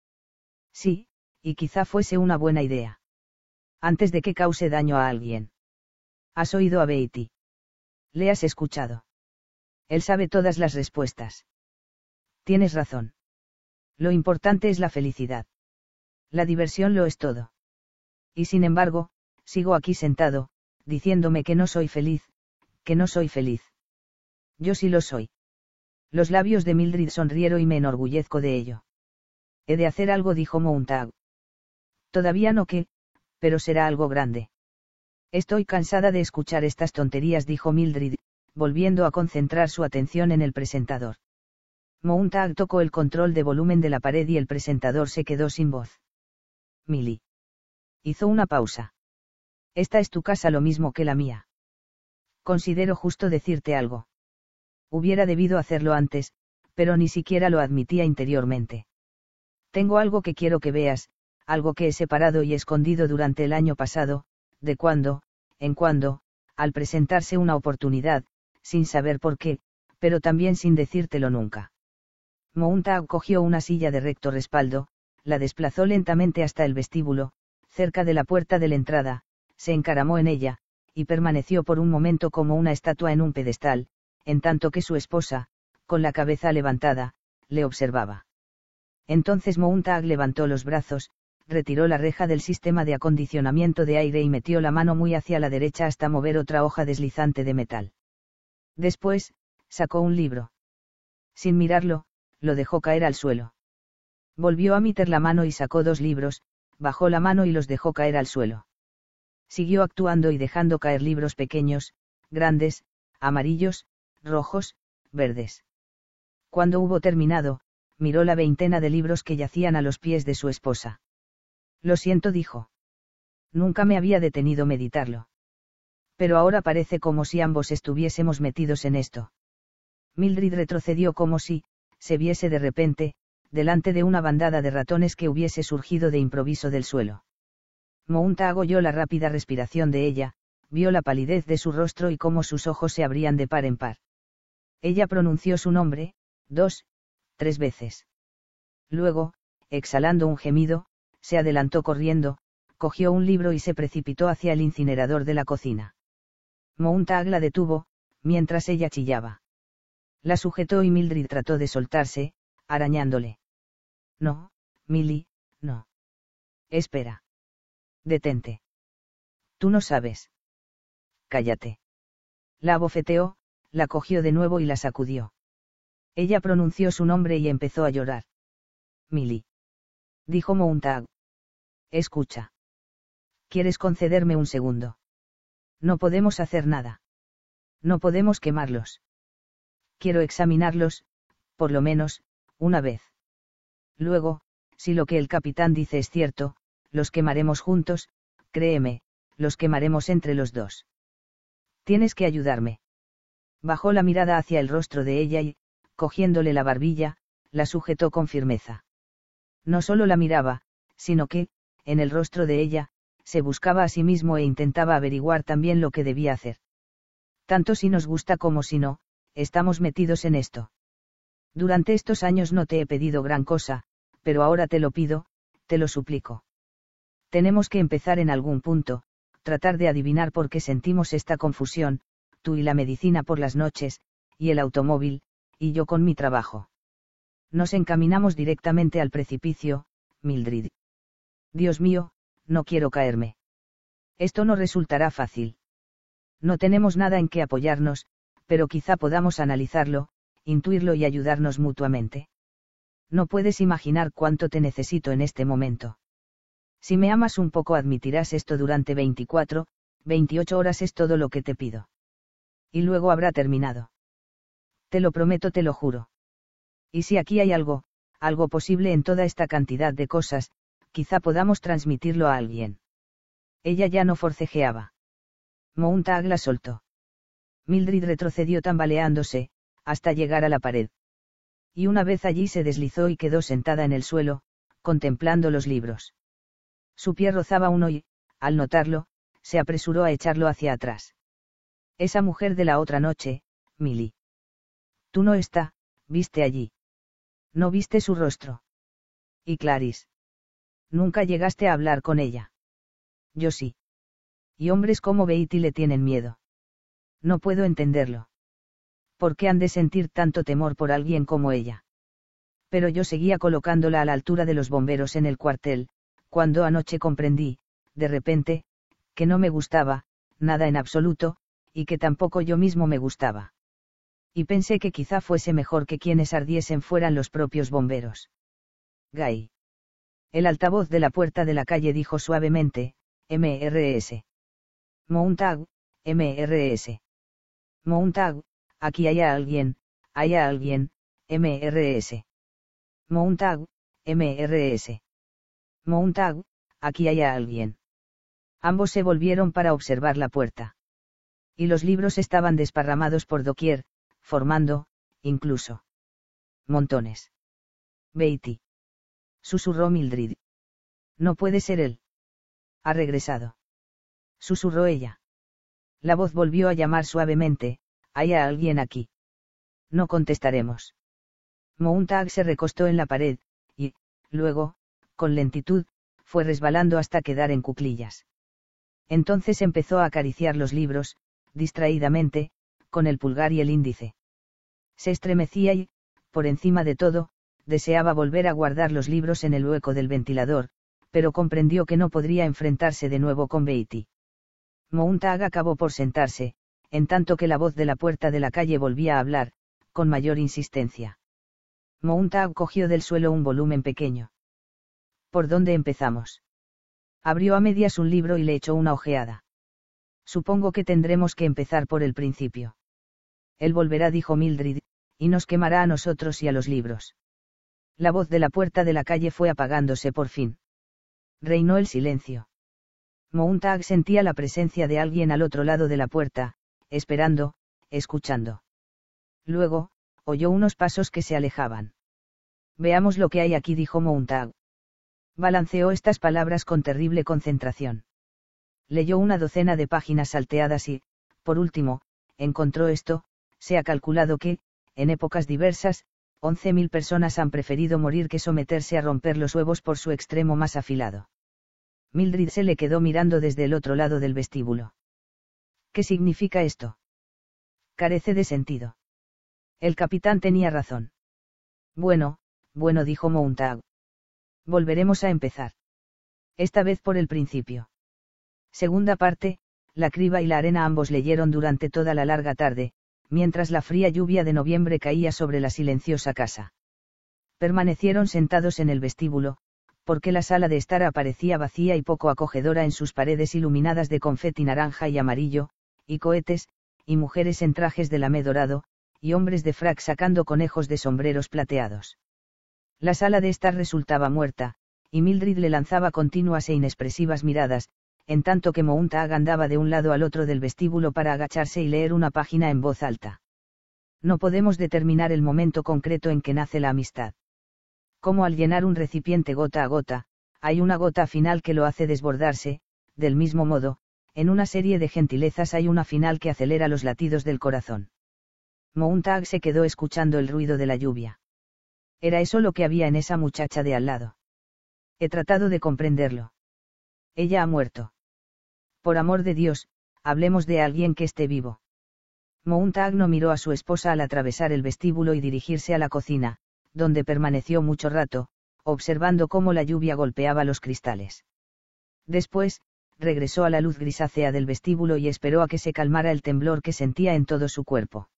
Sí, y quizá fuese una buena idea. Antes de que cause daño a alguien. ¿Has oído a Beatty? Le has escuchado. Él sabe todas las respuestas. Tienes razón. Lo importante es la felicidad. La diversión lo es todo. Y sin embargo, sigo aquí sentado, diciéndome que no soy feliz, que no soy feliz. Yo sí lo soy. Los labios de Mildred sonrieron y me enorgullezco de ello. He de hacer algo, dijo Mountag. Todavía no que, pero será algo grande. Estoy cansada de escuchar estas tonterías, dijo Mildred, volviendo a concentrar su atención en el presentador. Mountag tocó el control de volumen de la pared y el presentador se quedó sin voz. Milly. Hizo una pausa. Esta es tu casa lo mismo que la mía. Considero justo decirte algo. Hubiera debido hacerlo antes, pero ni siquiera lo admitía interiormente. Tengo algo que quiero que veas, algo que he separado y escondido durante el año pasado, de cuando, en cuando, al presentarse una oportunidad, sin saber por qué, pero también sin decírtelo nunca. Mountag cogió una silla de recto respaldo, la desplazó lentamente hasta el vestíbulo, cerca de la puerta de la entrada, se encaramó en ella, y permaneció por un momento como una estatua en un pedestal, en tanto que su esposa, con la cabeza levantada, le observaba. Entonces Mountag levantó los brazos, retiró la reja del sistema de acondicionamiento de aire y metió la mano muy hacia la derecha hasta mover otra hoja deslizante de metal. Después, sacó un libro. Sin mirarlo, lo dejó caer al suelo. Volvió a meter la mano y sacó dos libros, bajó la mano y los dejó caer al suelo. Siguió actuando y dejando caer libros pequeños, grandes, amarillos, rojos, verdes. Cuando hubo terminado, miró la veintena de libros que yacían a los pies de su esposa. Lo siento, dijo. Nunca me había detenido meditarlo. Pero ahora parece como si ambos estuviésemos metidos en esto. Mildred retrocedió como si, se viese de repente, delante de una bandada de ratones que hubiese surgido de improviso del suelo. Mounta agolló la rápida respiración de ella, vio la palidez de su rostro y cómo sus ojos se abrían de par en par. Ella pronunció su nombre, dos, tres veces. Luego, exhalando un gemido, se adelantó corriendo, cogió un libro y se precipitó hacia el incinerador de la cocina. Mounta la detuvo, mientras ella chillaba. La sujetó y Mildred trató de soltarse, arañándole. No, Milly, no. Espera. Detente. Tú no sabes. Cállate. La abofeteó, la cogió de nuevo y la sacudió. Ella pronunció su nombre y empezó a llorar. Milly. Dijo Mountag. Escucha. ¿Quieres concederme un segundo? No podemos hacer nada. No podemos quemarlos quiero examinarlos, por lo menos, una vez. Luego, si lo que el capitán dice es cierto, los quemaremos juntos, créeme, los quemaremos entre los dos. Tienes que ayudarme. Bajó la mirada hacia el rostro de ella y, cogiéndole la barbilla, la sujetó con firmeza. No solo la miraba, sino que, en el rostro de ella, se buscaba a sí mismo e intentaba averiguar también lo que debía hacer. Tanto si nos gusta como si no, estamos metidos en esto. Durante estos años no te he pedido gran cosa, pero ahora te lo pido, te lo suplico. Tenemos que empezar en algún punto, tratar de adivinar por qué sentimos esta confusión, tú y la medicina por las noches, y el automóvil, y yo con mi trabajo. Nos encaminamos directamente al precipicio, Mildred. Dios mío, no quiero caerme. Esto no resultará fácil. No tenemos nada en que apoyarnos, pero quizá podamos analizarlo, intuirlo y ayudarnos mutuamente. No puedes imaginar cuánto te necesito en este momento. Si me amas un poco admitirás esto durante 24, 28 horas es todo lo que te pido. Y luego habrá terminado. Te lo prometo, te lo juro. Y si aquí hay algo, algo posible en toda esta cantidad de cosas, quizá podamos transmitirlo a alguien. Ella ya no forcejeaba. Mountag la soltó. Mildred retrocedió tambaleándose, hasta llegar a la pared. Y una vez allí se deslizó y quedó sentada en el suelo, contemplando los libros. Su pie rozaba uno y, al notarlo, se apresuró a echarlo hacia atrás. Esa mujer de la otra noche, Milly. Tú no está, viste allí. No viste su rostro. Y Clarice. Nunca llegaste a hablar con ella. Yo sí. Y hombres como Beatty le tienen miedo. No puedo entenderlo. ¿Por qué han de sentir tanto temor por alguien como ella? Pero yo seguía colocándola a la altura de los bomberos en el cuartel, cuando anoche comprendí, de repente, que no me gustaba, nada en absoluto, y que tampoco yo mismo me gustaba. Y pensé que quizá fuese mejor que quienes ardiesen fueran los propios bomberos. Gay. El altavoz de la puerta de la calle dijo suavemente, MRS. Mountag, MRS. Mountag, aquí hay alguien, hay alguien, MRS. Mountag, MRS. Mountag, aquí hay alguien. Ambos se volvieron para observar la puerta. Y los libros estaban desparramados por doquier, formando, incluso. Montones. Beatty. Susurró Mildred. No puede ser él. Ha regresado. Susurró ella. La voz volvió a llamar suavemente, hay alguien aquí. No contestaremos. Mountag se recostó en la pared, y, luego, con lentitud, fue resbalando hasta quedar en cuclillas. Entonces empezó a acariciar los libros, distraídamente, con el pulgar y el índice. Se estremecía y, por encima de todo, deseaba volver a guardar los libros en el hueco del ventilador, pero comprendió que no podría enfrentarse de nuevo con Beatty. Mountag acabó por sentarse, en tanto que la voz de la puerta de la calle volvía a hablar, con mayor insistencia. Mountag cogió del suelo un volumen pequeño. ¿Por dónde empezamos? Abrió a medias un libro y le echó una ojeada. Supongo que tendremos que empezar por el principio. Él volverá, dijo Mildred, y nos quemará a nosotros y a los libros. La voz de la puerta de la calle fue apagándose por fin. Reinó el silencio. Mountag sentía la presencia de alguien al otro lado de la puerta, esperando, escuchando. Luego, oyó unos pasos que se alejaban. Veamos lo que hay aquí, dijo Mountag. Balanceó estas palabras con terrible concentración. Leyó una docena de páginas salteadas y, por último, encontró esto, se ha calculado que, en épocas diversas, 11.000 personas han preferido morir que someterse a romper los huevos por su extremo más afilado. Mildred se le quedó mirando desde el otro lado del vestíbulo. ¿Qué significa esto? Carece de sentido. El capitán tenía razón. Bueno, bueno, dijo Mountag. Volveremos a empezar. Esta vez por el principio. Segunda parte, la criba y la arena ambos leyeron durante toda la larga tarde, mientras la fría lluvia de noviembre caía sobre la silenciosa casa. Permanecieron sentados en el vestíbulo, porque la sala de estar aparecía vacía y poco acogedora en sus paredes iluminadas de confeti naranja y amarillo, y cohetes, y mujeres en trajes de lamé dorado, y hombres de frac sacando conejos de sombreros plateados. La sala de estar resultaba muerta, y Mildred le lanzaba continuas e inexpresivas miradas, en tanto que Mountag andaba de un lado al otro del vestíbulo para agacharse y leer una página en voz alta. No podemos determinar el momento concreto en que nace la amistad. Como al llenar un recipiente gota a gota, hay una gota final que lo hace desbordarse, del mismo modo, en una serie de gentilezas hay una final que acelera los latidos del corazón. Mountag se quedó escuchando el ruido de la lluvia. Era eso lo que había en esa muchacha de al lado. He tratado de comprenderlo. Ella ha muerto. Por amor de Dios, hablemos de alguien que esté vivo. Mountag no miró a su esposa al atravesar el vestíbulo y dirigirse a la cocina, donde permaneció mucho rato, observando cómo la lluvia golpeaba los cristales. Después, regresó a la luz grisácea del vestíbulo y esperó a que se calmara el temblor que sentía en todo su cuerpo.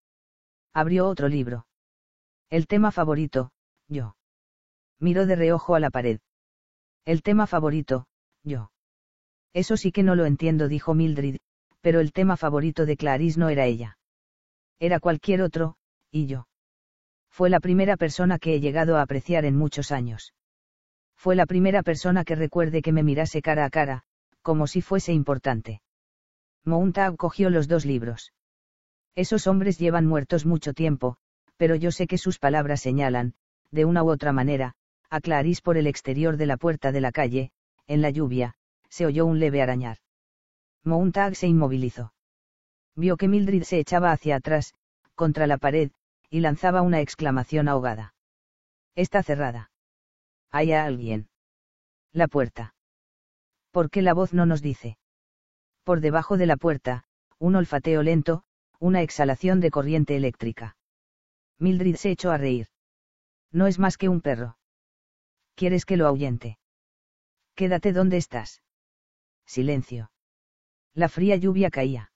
Abrió otro libro. El tema favorito, yo. Miró de reojo a la pared. El tema favorito, yo. Eso sí que no lo entiendo, dijo Mildred, pero el tema favorito de Clarice no era ella. Era cualquier otro, y yo. Fue la primera persona que he llegado a apreciar en muchos años. Fue la primera persona que recuerde que me mirase cara a cara, como si fuese importante. Mountag cogió los dos libros. Esos hombres llevan muertos mucho tiempo, Pero yo sé que sus palabras señalan, de una u otra manera, a Clarice por el exterior de la puerta de la calle, en la lluvia, se oyó un leve arañar. Mountag se inmovilizó. Vio que Mildred se echaba hacia atrás, contra la pared, y lanzaba una exclamación ahogada. Está cerrada. ¿Hay alguien? La puerta. ¿Por qué la voz no nos dice? Por debajo de la puerta, un olfateo lento, una exhalación de corriente eléctrica. Mildred se echó a reír. No es más que un perro. ¿Quieres que lo ahuyente? Quédate donde estás. Silencio. La fría lluvia caía.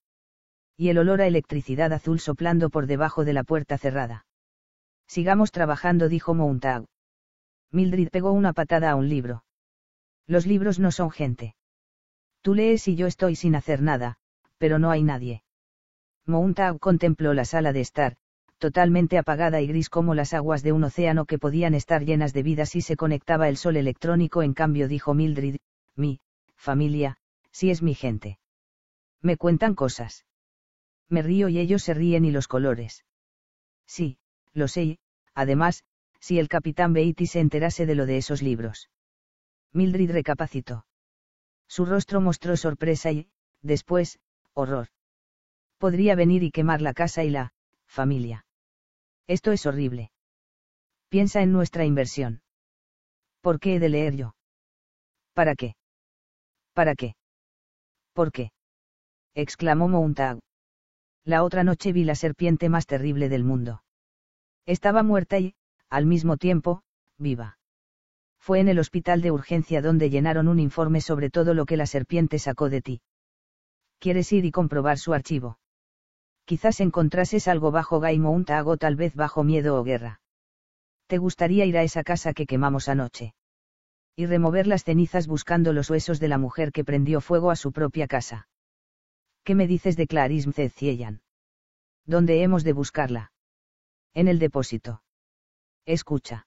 Y el olor a electricidad azul soplando por debajo de la puerta cerrada. Sigamos trabajando, dijo Mountag. Mildred pegó una patada a un libro. Los libros no son gente. Tú lees y yo estoy sin hacer nada, pero no hay nadie. Mountag contempló la sala de estar, totalmente apagada y gris como las aguas de un océano que podían estar llenas de vida si se conectaba el sol electrónico. En cambio, dijo Mildred, mi familia, si es mi gente. Me cuentan cosas. Me río y ellos se ríen y los colores. Sí, lo sé, además, si el capitán Beatty se enterase de lo de esos libros. Mildred recapacitó. Su rostro mostró sorpresa y, después, horror. Podría venir y quemar la casa y la, familia. Esto es horrible. Piensa en nuestra inversión. ¿Por qué he de leer yo? ¿Para qué? ¿Para qué? ¿Por qué? exclamó Mountag. La otra noche vi la serpiente más terrible del mundo. Estaba muerta y, al mismo tiempo, viva. Fue en el hospital de urgencia donde llenaron un informe sobre todo lo que la serpiente sacó de ti. ¿Quieres ir y comprobar su archivo? Quizás encontrases algo bajo Gaimount o tal vez bajo miedo o guerra. ¿Te gustaría ir a esa casa que quemamos anoche? Y remover las cenizas buscando los huesos de la mujer que prendió fuego a su propia casa. ¿Qué me dices de Clarism Cieyan? ¿Dónde hemos de buscarla? En el depósito. Escucha.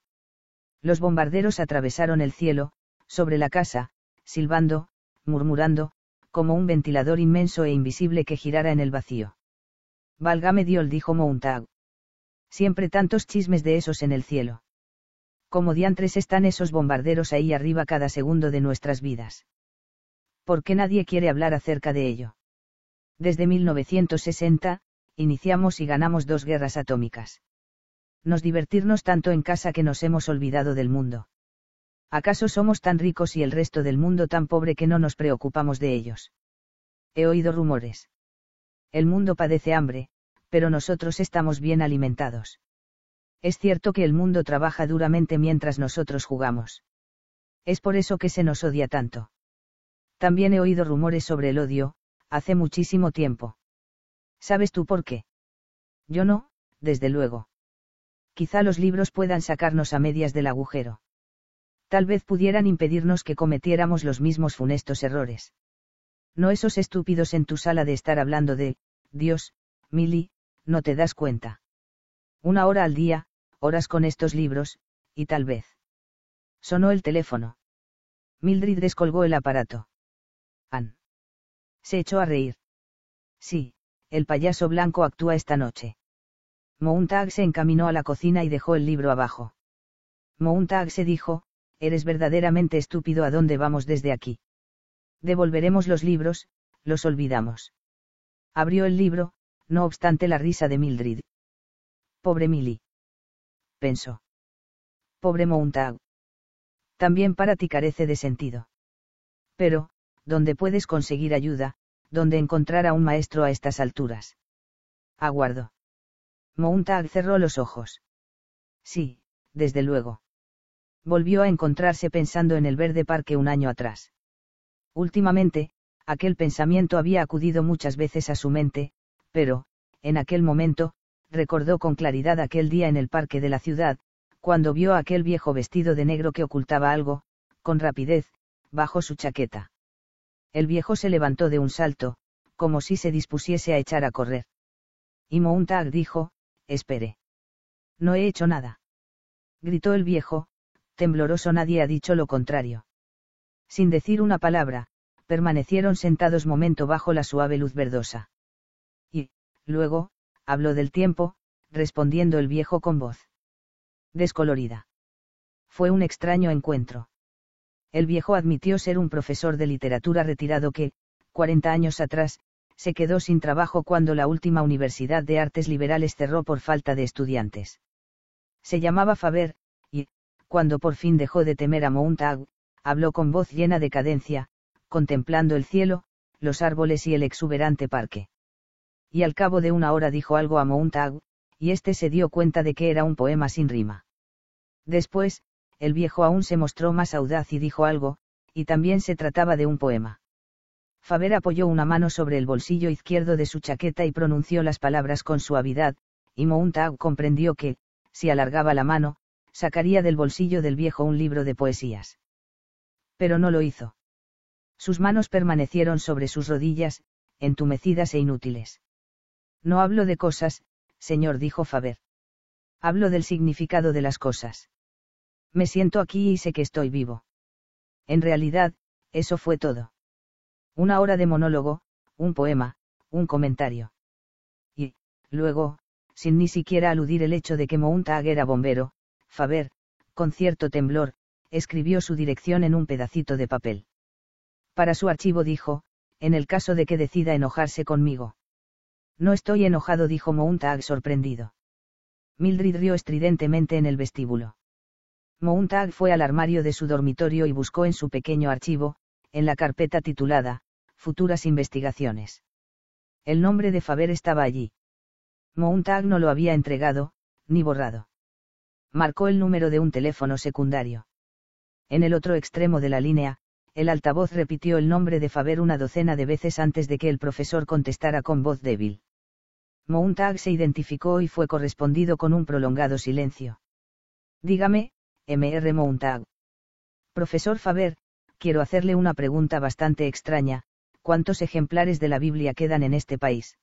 Los bombarderos atravesaron el cielo, sobre la casa, silbando, murmurando, como un ventilador inmenso e invisible que girara en el vacío. Válgame Dios, dijo Mountag. Siempre tantos chismes de esos en el cielo. Como diantres están esos bombarderos ahí arriba cada segundo de nuestras vidas. ¿Por qué nadie quiere hablar acerca de ello? Desde 1960, iniciamos y ganamos dos guerras atómicas nos divertirnos tanto en casa que nos hemos olvidado del mundo. ¿Acaso somos tan ricos y el resto del mundo tan pobre que no nos preocupamos de ellos? He oído rumores. El mundo padece hambre, pero nosotros estamos bien alimentados. Es cierto que el mundo trabaja duramente mientras nosotros jugamos. Es por eso que se nos odia tanto. También he oído rumores sobre el odio, hace muchísimo tiempo. ¿Sabes tú por qué? Yo no, desde luego quizá los libros puedan sacarnos a medias del agujero. Tal vez pudieran impedirnos que cometiéramos los mismos funestos errores. No esos estúpidos en tu sala de estar hablando de, Dios, Milly, no te das cuenta. Una hora al día, horas con estos libros, y tal vez. Sonó el teléfono. Mildred descolgó el aparato. Ann. Se echó a reír. Sí, el payaso blanco actúa esta noche. Mountag se encaminó a la cocina y dejó el libro abajo. Mountag se dijo, eres verdaderamente estúpido a dónde vamos desde aquí. Devolveremos los libros, los olvidamos. Abrió el libro, no obstante la risa de Mildred. Pobre Milly. Pensó. Pobre Mountag. También para ti carece de sentido. Pero, ¿dónde puedes conseguir ayuda, donde encontrar a un maestro a estas alturas? Aguardo. Mountag cerró los ojos. Sí, desde luego. Volvió a encontrarse pensando en el verde parque un año atrás. Últimamente, aquel pensamiento había acudido muchas veces a su mente, pero, en aquel momento, recordó con claridad aquel día en el parque de la ciudad, cuando vio a aquel viejo vestido de negro que ocultaba algo, con rapidez, bajo su chaqueta. El viejo se levantó de un salto, como si se dispusiese a echar a correr. Y Mountag dijo, espere. No he hecho nada. Gritó el viejo, tembloroso nadie ha dicho lo contrario. Sin decir una palabra, permanecieron sentados momento bajo la suave luz verdosa. Y, luego, habló del tiempo, respondiendo el viejo con voz descolorida. Fue un extraño encuentro. El viejo admitió ser un profesor de literatura retirado que, 40 años atrás, se quedó sin trabajo cuando la última Universidad de Artes Liberales cerró por falta de estudiantes. Se llamaba Faber, y, cuando por fin dejó de temer a Montague, habló con voz llena de cadencia, contemplando el cielo, los árboles y el exuberante parque. Y al cabo de una hora dijo algo a Montague, y éste se dio cuenta de que era un poema sin rima. Después, el viejo aún se mostró más audaz y dijo algo, y también se trataba de un poema. Faber apoyó una mano sobre el bolsillo izquierdo de su chaqueta y pronunció las palabras con suavidad, y Montague comprendió que, si alargaba la mano, sacaría del bolsillo del viejo un libro de poesías. Pero no lo hizo. Sus manos permanecieron sobre sus rodillas, entumecidas e inútiles. No hablo de cosas, señor, dijo Faber. Hablo del significado de las cosas. Me siento aquí y sé que estoy vivo. En realidad, eso fue todo. Una hora de monólogo, un poema, un comentario. Y, luego, sin ni siquiera aludir el hecho de que Montag era bombero, Faber, con cierto temblor, escribió su dirección en un pedacito de papel. Para su archivo dijo, en el caso de que decida enojarse conmigo. No estoy enojado, dijo Montag sorprendido. Mildred rió estridentemente en el vestíbulo. Montag fue al armario de su dormitorio y buscó en su pequeño archivo, en la carpeta titulada, futuras investigaciones. El nombre de Faber estaba allí. Montag no lo había entregado, ni borrado. Marcó el número de un teléfono secundario. En el otro extremo de la línea, el altavoz repitió el nombre de Faber una docena de veces antes de que el profesor contestara con voz débil. Montag se identificó y fue correspondido con un prolongado silencio. Dígame, M.R. Montag. Profesor Faber, quiero hacerle una pregunta bastante extraña, ¿cuántos ejemplares de la Biblia quedan en este país?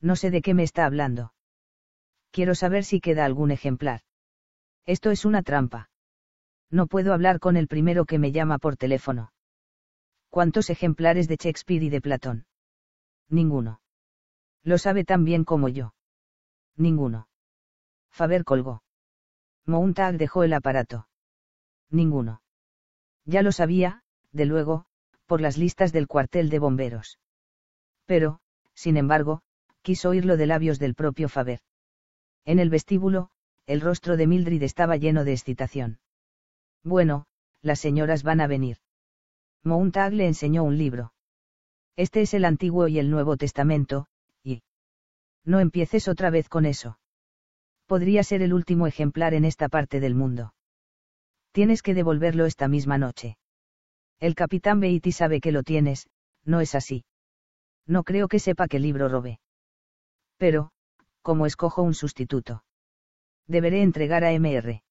No sé de qué me está hablando. Quiero saber si queda algún ejemplar. Esto es una trampa. No puedo hablar con el primero que me llama por teléfono. ¿Cuántos ejemplares de Shakespeare y de Platón? Ninguno. Lo sabe tan bien como yo. Ninguno. Faber colgó. Montag dejó el aparato. Ninguno. Ya lo sabía, de luego, por las listas del cuartel de bomberos. Pero, sin embargo, quiso oírlo de labios del propio Faber. En el vestíbulo, el rostro de Mildred estaba lleno de excitación. Bueno, las señoras van a venir. Montag le enseñó un libro. Este es el Antiguo y el Nuevo Testamento, y... No empieces otra vez con eso. Podría ser el último ejemplar en esta parte del mundo. Tienes que devolverlo esta misma noche. El capitán Beatty sabe que lo tienes, no es así. No creo que sepa qué libro robé. Pero, ¿cómo escojo un sustituto? Deberé entregar a M.R.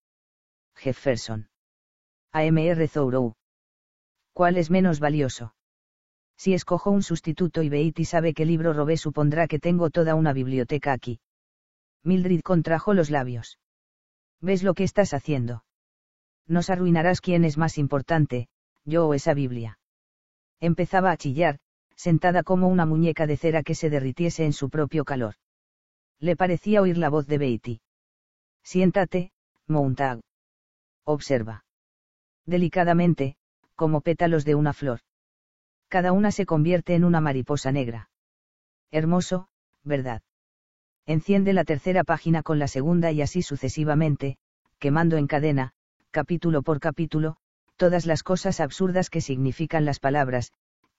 Jefferson. A M.R. Thoreau. ¿Cuál es menos valioso? Si escojo un sustituto y Beatty sabe qué libro robé supondrá que tengo toda una biblioteca aquí. Mildred contrajo los labios. ¿Ves lo que estás haciendo? Nos arruinarás quién es más importante, yo o esa Biblia. Empezaba a chillar, sentada como una muñeca de cera que se derritiese en su propio calor. Le parecía oír la voz de Beatty. Siéntate, Montag. Observa. Delicadamente, como pétalos de una flor. Cada una se convierte en una mariposa negra. Hermoso, ¿verdad? Enciende la tercera página con la segunda y así sucesivamente, quemando en cadena, capítulo por capítulo, todas las cosas absurdas que significan las palabras,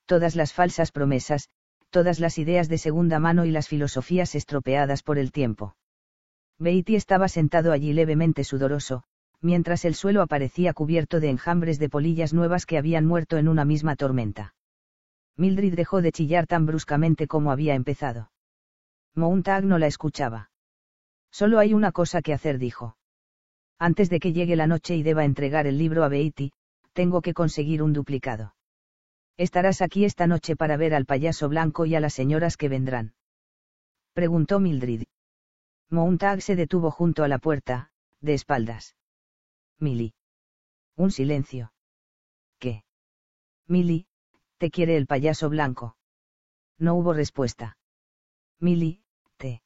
todas las falsas promesas, todas las ideas de segunda mano y las filosofías estropeadas por el tiempo. Beatty estaba sentado allí levemente sudoroso, mientras el suelo aparecía cubierto de enjambres de polillas nuevas que habían muerto en una misma tormenta. Mildred dejó de chillar tan bruscamente como había empezado. Montag no la escuchaba. Solo hay una cosa que hacer, dijo. Antes de que llegue la noche y deba entregar el libro a Beatty, tengo que conseguir un duplicado. ¿Estarás aquí esta noche para ver al payaso blanco y a las señoras que vendrán? Preguntó Mildred. Montag se detuvo junto a la puerta, de espaldas. Milly. Un silencio. ¿Qué? Milly, te quiere el payaso blanco. No hubo respuesta. Milly, te.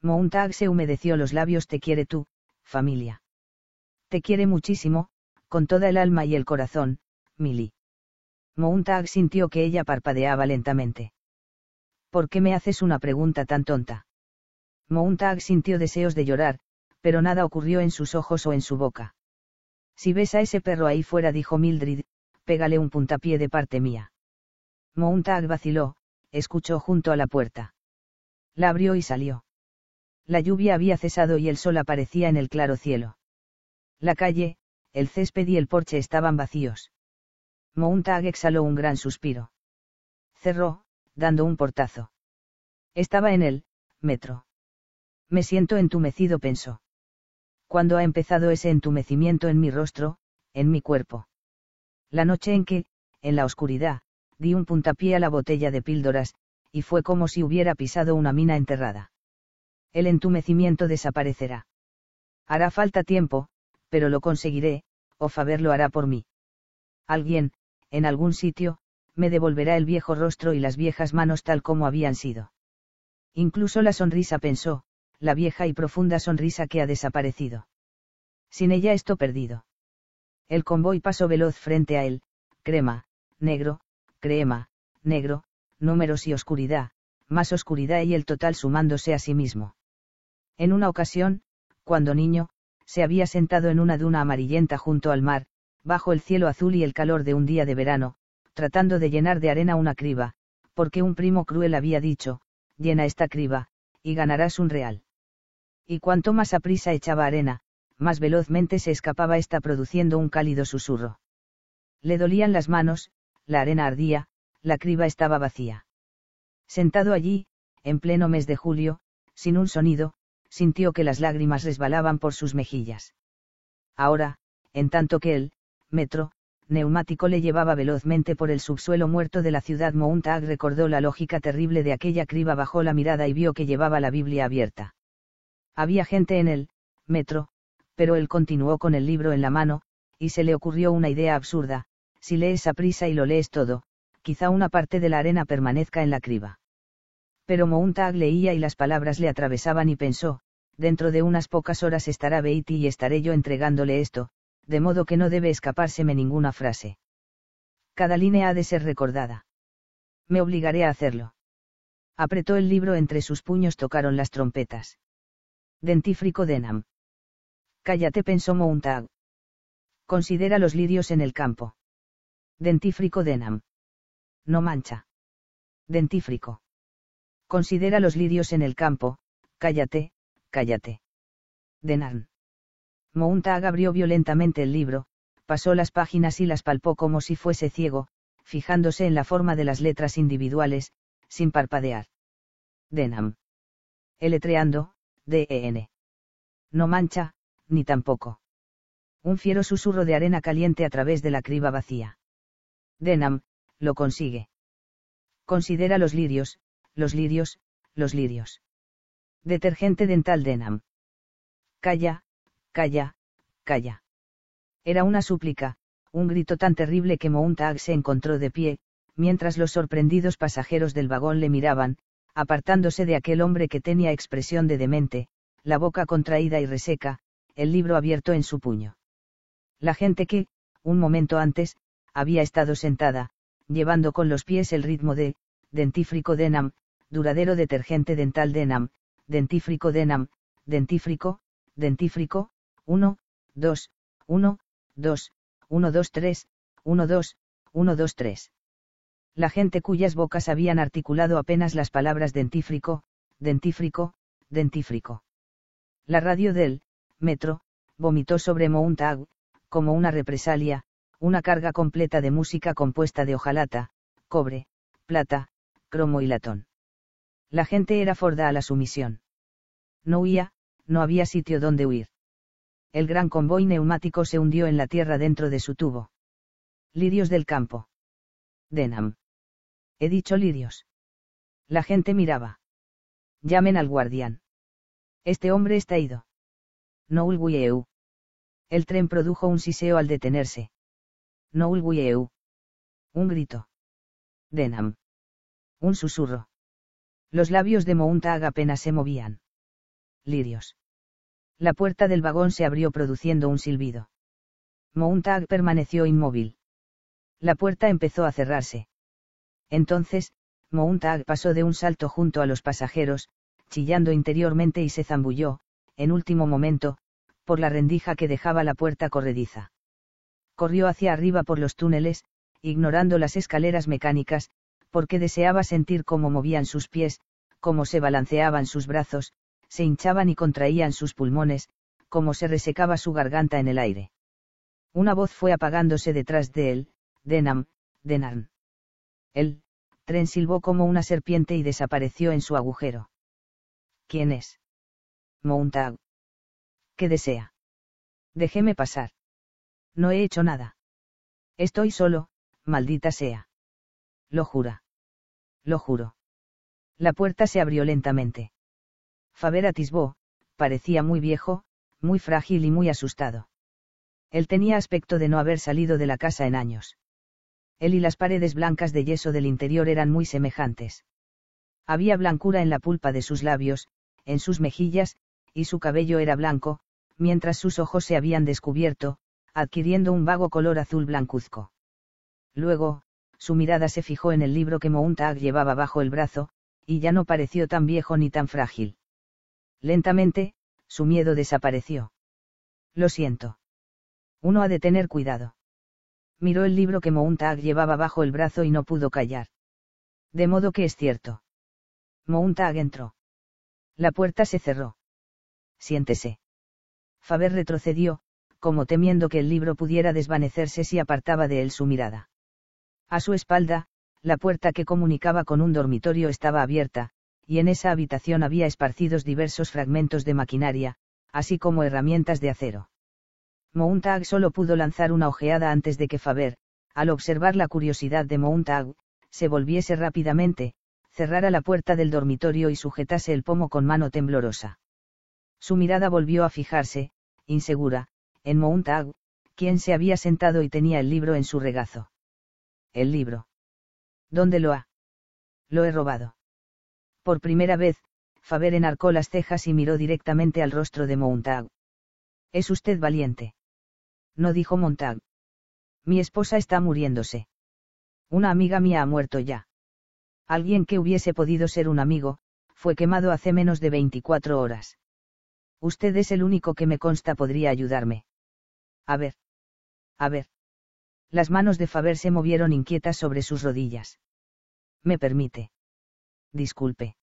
Mountag se humedeció los labios. Te quiere tú, familia. Te quiere muchísimo, con toda el alma y el corazón, Milly. Mountag sintió que ella parpadeaba lentamente. ¿Por qué me haces una pregunta tan tonta? Mountag sintió deseos de llorar, pero nada ocurrió en sus ojos o en su boca. Si ves a ese perro ahí fuera, dijo Mildred, pégale un puntapié de parte mía. Mountag vaciló, escuchó junto a la puerta. La abrió y salió. La lluvia había cesado y el sol aparecía en el claro cielo. La calle, el césped y el porche estaban vacíos. Mountag exhaló un gran suspiro. Cerró, dando un portazo. Estaba en el metro. Me siento entumecido, pensó. ¿Cuándo ha empezado ese entumecimiento en mi rostro, en mi cuerpo? La noche en que, en la oscuridad, di un puntapié a la botella de píldoras, y fue como si hubiera pisado una mina enterrada. El entumecimiento desaparecerá. Hará falta tiempo, pero lo conseguiré, o Faber lo hará por mí. Alguien, en algún sitio, me devolverá el viejo rostro y las viejas manos tal como habían sido. Incluso la sonrisa pensó, la vieja y profunda sonrisa que ha desaparecido. Sin ella esto perdido. El convoy pasó veloz frente a él, crema, negro, crema, negro, números y oscuridad, más oscuridad y el total sumándose a sí mismo. En una ocasión, cuando niño, se había sentado en una duna amarillenta junto al mar, bajo el cielo azul y el calor de un día de verano, tratando de llenar de arena una criba, porque un primo cruel había dicho, llena esta criba, y ganarás un real. Y cuanto más aprisa echaba arena, más velozmente se escapaba esta produciendo un cálido susurro. Le dolían las manos, la arena ardía, la criba estaba vacía. Sentado allí, en pleno mes de julio, sin un sonido, sintió que las lágrimas resbalaban por sus mejillas. Ahora, en tanto que el metro, neumático le llevaba velozmente por el subsuelo muerto de la ciudad Mountag recordó la lógica terrible de aquella criba bajó la mirada y vio que llevaba la Biblia abierta. Había gente en el metro, pero él continuó con el libro en la mano, y se le ocurrió una idea absurda, si lees a prisa y lo lees todo, quizá una parte de la arena permanezca en la criba. Pero Mountag leía y las palabras le atravesaban y pensó, dentro de unas pocas horas estará Beatty y estaré yo entregándole esto, de modo que no debe escapárseme ninguna frase. Cada línea ha de ser recordada. Me obligaré a hacerlo. Apretó el libro entre sus puños, tocaron las trompetas. Dentífrico Denham. Cállate, pensó Mountag. Considera los lirios en el campo. Dentífrico Denham. No mancha. Dentífrico. Considera los lirios en el campo, cállate, cállate. Denham. Mountag abrió violentamente el libro, pasó las páginas y las palpó como si fuese ciego, fijándose en la forma de las letras individuales, sin parpadear. Denham. Eletreando, D-E-N. No mancha, ni tampoco. Un fiero susurro de arena caliente a través de la criba vacía. Denham, lo consigue. Considera los lirios, los lirios, los lirios. Detergente dental Denham. Calla, Calla, calla. Era una súplica, un grito tan terrible que Mountag se encontró de pie, mientras los sorprendidos pasajeros del vagón le miraban, apartándose de aquel hombre que tenía expresión de demente, la boca contraída y reseca, el libro abierto en su puño. La gente que, un momento antes, había estado sentada, llevando con los pies el ritmo de, dentífrico Denham, duradero detergente dental Denham, dentífrico Denham, dentífrico, dentífrico, 1, 2, 1, 2, 1, 2, 3, 1, 2, 1, 2, 3. La gente cuyas bocas habían articulado apenas las palabras dentífrico, dentífrico, dentífrico. La radio del metro vomitó sobre Mountag, como una represalia, una carga completa de música compuesta de hojalata, cobre, plata, cromo y latón. La gente era forda a la sumisión. No huía, no había sitio donde huir el gran convoy neumático se hundió en la tierra dentro de su tubo. Lirios del campo. Denham. He dicho lirios. La gente miraba. Llamen al guardián. Este hombre está ido. No ulguieu. El tren produjo un siseo al detenerse. No ulguieu. Un grito. Denham. Un susurro. Los labios de Mountag apenas se movían. Lirios. La puerta del vagón se abrió produciendo un silbido. Mountag permaneció inmóvil. La puerta empezó a cerrarse. Entonces, Mountag pasó de un salto junto a los pasajeros, chillando interiormente y se zambulló, en último momento, por la rendija que dejaba la puerta corrediza. Corrió hacia arriba por los túneles, ignorando las escaleras mecánicas, porque deseaba sentir cómo movían sus pies, cómo se balanceaban sus brazos, se hinchaban y contraían sus pulmones, cómo se resecaba su garganta en el aire. Una voz fue apagándose detrás de él, Denham, Denham. El tren silbó como una serpiente y desapareció en su agujero. ¿Quién es? Mountag. ¿Qué desea? Déjeme pasar. No he hecho nada. Estoy solo, maldita sea. Lo jura. Lo juro. La puerta se abrió lentamente. Faber atisbó, parecía muy viejo, muy frágil y muy asustado. Él tenía aspecto de no haber salido de la casa en años. Él y las paredes blancas de yeso del interior eran muy semejantes. Había blancura en la pulpa de sus labios, en sus mejillas, y su cabello era blanco, mientras sus ojos se habían descubierto, adquiriendo un vago color azul blancuzco. Luego, su mirada se fijó en el libro que Mountag llevaba bajo el brazo, y ya no pareció tan viejo ni tan frágil. Lentamente, su miedo desapareció. Lo siento. Uno ha de tener cuidado. Miró el libro que Mountag llevaba bajo el brazo y no pudo callar. De modo que es cierto. Mountag entró. La puerta se cerró. Siéntese. Faber retrocedió, como temiendo que el libro pudiera desvanecerse si apartaba de él su mirada. A su espalda, la puerta que comunicaba con un dormitorio estaba abierta, y en esa habitación había esparcidos diversos fragmentos de maquinaria, así como herramientas de acero. Mountag solo pudo lanzar una ojeada antes de que Faber, al observar la curiosidad de Mountag, se volviese rápidamente, cerrara la puerta del dormitorio y sujetase el pomo con mano temblorosa. Su mirada volvió a fijarse, insegura, en Mountag, quien se había sentado y tenía el libro en su regazo. El libro. ¿Dónde lo ha? Lo he robado. Por primera vez, Faber enarcó las cejas y miró directamente al rostro de Montag. Es usted valiente. No dijo Montag. Mi esposa está muriéndose. Una amiga mía ha muerto ya. Alguien que hubiese podido ser un amigo, fue quemado hace menos de 24 horas. Usted es el único que me consta podría ayudarme. A ver. A ver. Las manos de Faber se movieron inquietas sobre sus rodillas. Me permite. Disculpe.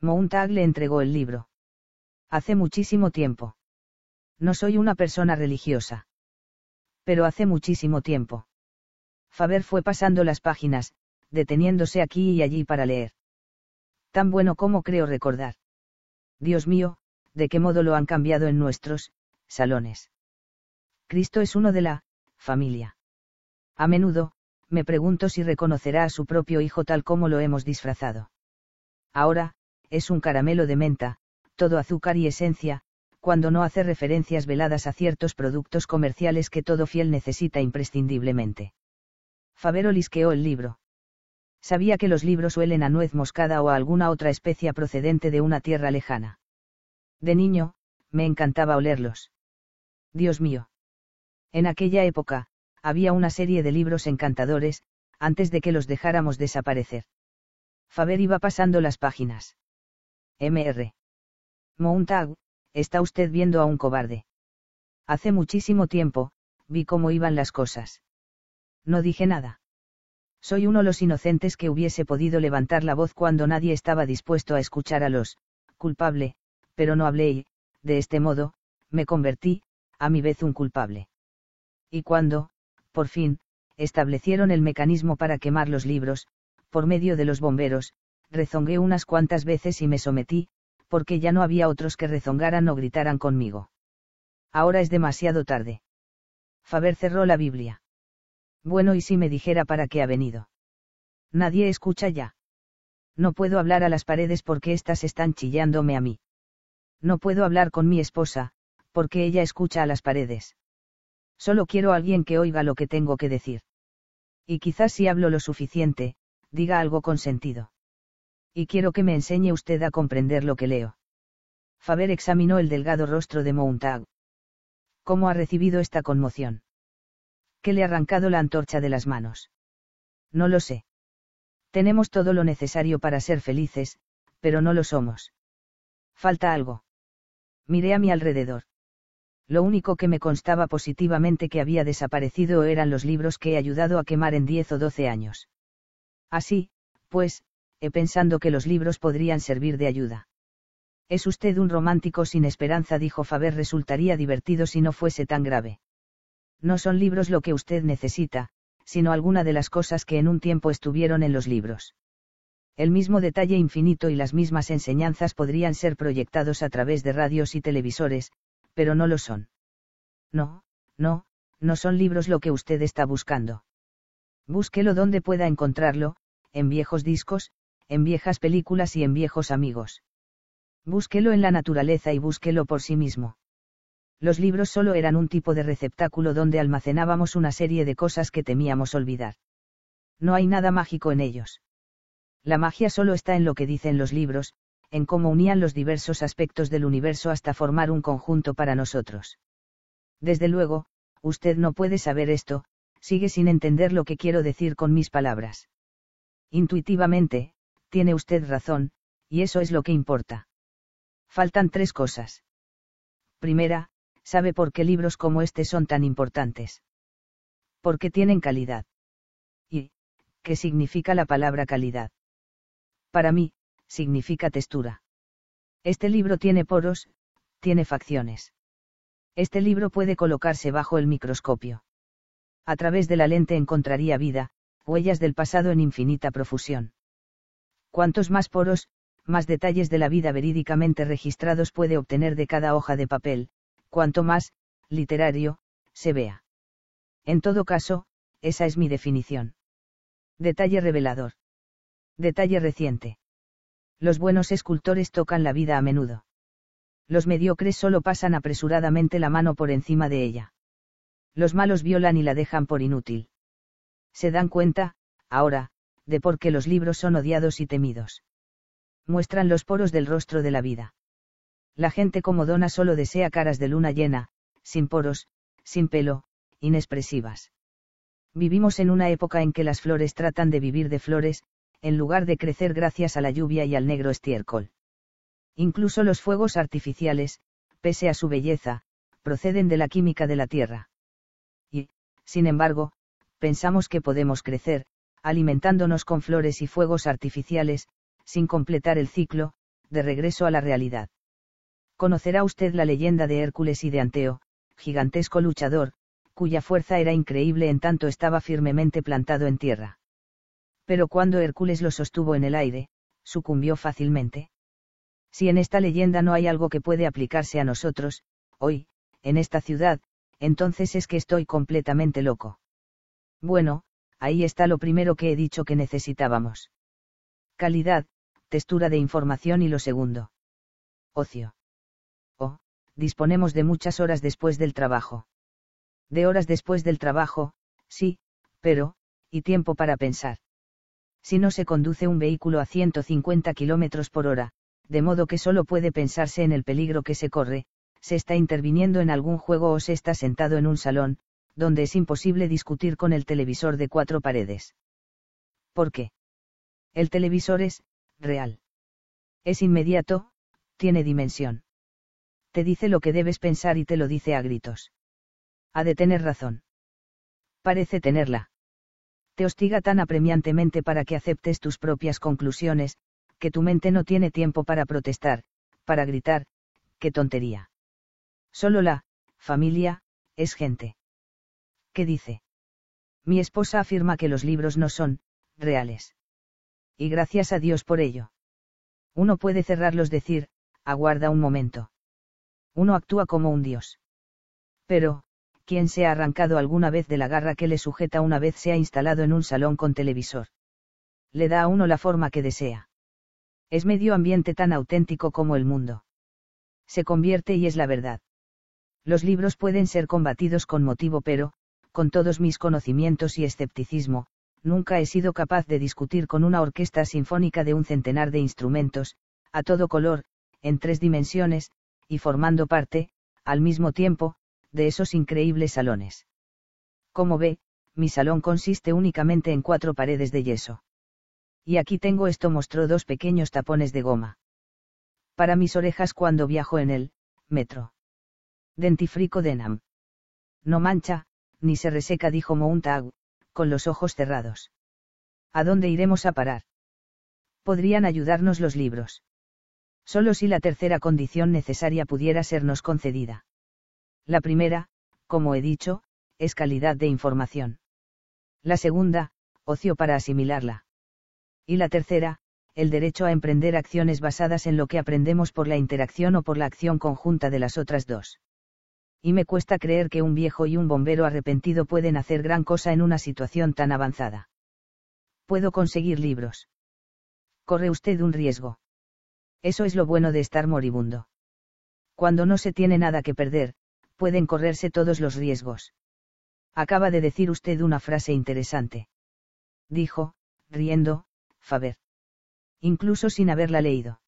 Montag le entregó el libro. Hace muchísimo tiempo. No soy una persona religiosa. Pero hace muchísimo tiempo. Faber fue pasando las páginas, deteniéndose aquí y allí para leer. Tan bueno como creo recordar. Dios mío, de qué modo lo han cambiado en nuestros salones. Cristo es uno de la familia. A menudo, me pregunto si reconocerá a su propio hijo tal como lo hemos disfrazado. Ahora, es un caramelo de menta, todo azúcar y esencia, cuando no hace referencias veladas a ciertos productos comerciales que todo fiel necesita imprescindiblemente. Favero lisqueó el libro. Sabía que los libros huelen a nuez moscada o a alguna otra especia procedente de una tierra lejana. De niño, me encantaba olerlos. Dios mío. En aquella época, había una serie de libros encantadores, antes de que los dejáramos desaparecer. Faber iba pasando las páginas. Mr. Montag, está usted viendo a un cobarde. Hace muchísimo tiempo, vi cómo iban las cosas. No dije nada. Soy uno de los inocentes que hubiese podido levantar la voz cuando nadie estaba dispuesto a escuchar a los, culpable, pero no hablé y, de este modo, me convertí, a mi vez un culpable. Y cuando, por fin, establecieron el mecanismo para quemar los libros, por medio de los bomberos, rezongué unas cuantas veces y me sometí, porque ya no había otros que rezongaran o gritaran conmigo. Ahora es demasiado tarde. Faber cerró la Biblia. Bueno, ¿y si me dijera para qué ha venido? Nadie escucha ya. No puedo hablar a las paredes porque éstas están chillándome a mí. No puedo hablar con mi esposa, porque ella escucha a las paredes. Solo quiero a alguien que oiga lo que tengo que decir. Y quizás si hablo lo suficiente, diga algo con sentido. Y quiero que me enseñe usted a comprender lo que leo. Faber examinó el delgado rostro de Montag. ¿Cómo ha recibido esta conmoción? ¿Qué le ha arrancado la antorcha de las manos? No lo sé. Tenemos todo lo necesario para ser felices, pero no lo somos. Falta algo. Miré a mi alrededor. Lo único que me constaba positivamente que había desaparecido eran los libros que he ayudado a quemar en 10 o 12 años. Así, pues, he pensando que los libros podrían servir de ayuda. Es usted un romántico sin esperanza, dijo Faber. Resultaría divertido si no fuese tan grave. No son libros lo que usted necesita, sino alguna de las cosas que en un tiempo estuvieron en los libros. El mismo detalle infinito y las mismas enseñanzas podrían ser proyectados a través de radios y televisores, pero no lo son. No, no, no son libros lo que usted está buscando. Búsquelo donde pueda encontrarlo, en viejos discos, en viejas películas y en viejos amigos. Búsquelo en la naturaleza y búsquelo por sí mismo. Los libros solo eran un tipo de receptáculo donde almacenábamos una serie de cosas que temíamos olvidar. No hay nada mágico en ellos. La magia solo está en lo que dicen los libros, en cómo unían los diversos aspectos del universo hasta formar un conjunto para nosotros. Desde luego, usted no puede saber esto, sigue sin entender lo que quiero decir con mis palabras. Intuitivamente, tiene usted razón, y eso es lo que importa. Faltan tres cosas. Primera, sabe por qué libros como este son tan importantes. Porque tienen calidad. ¿Y qué significa la palabra calidad? Para mí, significa textura. Este libro tiene poros, tiene facciones. Este libro puede colocarse bajo el microscopio. A través de la lente encontraría vida, huellas del pasado en infinita profusión. Cuantos más poros, más detalles de la vida verídicamente registrados puede obtener de cada hoja de papel, cuanto más, literario, se vea. En todo caso, esa es mi definición. Detalle revelador. Detalle reciente. Los buenos escultores tocan la vida a menudo. Los mediocres solo pasan apresuradamente la mano por encima de ella. Los malos violan y la dejan por inútil. Se dan cuenta, ahora, de por qué los libros son odiados y temidos muestran los poros del rostro de la vida. La gente como Donna solo desea caras de luna llena, sin poros, sin pelo, inexpresivas. Vivimos en una época en que las flores tratan de vivir de flores, en lugar de crecer gracias a la lluvia y al negro estiércol. Incluso los fuegos artificiales, pese a su belleza, proceden de la química de la tierra. Y, sin embargo, pensamos que podemos crecer, alimentándonos con flores y fuegos artificiales, sin completar el ciclo, de regreso a la realidad. Conocerá usted la leyenda de Hércules y de Anteo, gigantesco luchador, cuya fuerza era increíble en tanto estaba firmemente plantado en tierra. Pero cuando Hércules lo sostuvo en el aire, sucumbió fácilmente. Si en esta leyenda no hay algo que puede aplicarse a nosotros, hoy, en esta ciudad, entonces es que estoy completamente loco. Bueno, ahí está lo primero que he dicho que necesitábamos. Calidad, textura de información y lo segundo. Ocio. Oh, disponemos de muchas horas después del trabajo. De horas después del trabajo, sí, pero, y tiempo para pensar. Si no se conduce un vehículo a 150 km por hora, de modo que solo puede pensarse en el peligro que se corre, se está interviniendo en algún juego o se está sentado en un salón, donde es imposible discutir con el televisor de cuatro paredes. ¿Por qué? El televisor es, real. Es inmediato, tiene dimensión. Te dice lo que debes pensar y te lo dice a gritos. Ha de tener razón. Parece tenerla. Te hostiga tan apremiantemente para que aceptes tus propias conclusiones, que tu mente no tiene tiempo para protestar, para gritar, qué tontería. Solo la, familia, es gente. ¿Qué dice? Mi esposa afirma que los libros no son, reales y gracias a Dios por ello. Uno puede cerrarlos decir, aguarda un momento. Uno actúa como un Dios. Pero, ¿quién se ha arrancado alguna vez de la garra que le sujeta una vez se ha instalado en un salón con televisor? Le da a uno la forma que desea. Es medio ambiente tan auténtico como el mundo. Se convierte y es la verdad. Los libros pueden ser combatidos con motivo pero, con todos mis conocimientos y escepticismo, nunca he sido capaz de discutir con una orquesta sinfónica de un centenar de instrumentos, a todo color, en tres dimensiones, y formando parte, al mismo tiempo, de esos increíbles salones. Como ve, mi salón consiste únicamente en cuatro paredes de yeso. Y aquí tengo esto mostró dos pequeños tapones de goma. Para mis orejas cuando viajo en el, metro. Dentifrico Denham. No mancha, ni se reseca, dijo Mountag, con los ojos cerrados. ¿A dónde iremos a parar? Podrían ayudarnos los libros. Solo si la tercera condición necesaria pudiera sernos concedida. La primera, como he dicho, es calidad de información. La segunda, ocio para asimilarla. Y la tercera, el derecho a emprender acciones basadas en lo que aprendemos por la interacción o por la acción conjunta de las otras dos y me cuesta creer que un viejo y un bombero arrepentido pueden hacer gran cosa en una situación tan avanzada. Puedo conseguir libros. Corre usted un riesgo. Eso es lo bueno de estar moribundo. Cuando no se tiene nada que perder, pueden correrse todos los riesgos. Acaba de decir usted una frase interesante. Dijo, riendo, Faber. Incluso sin haberla leído.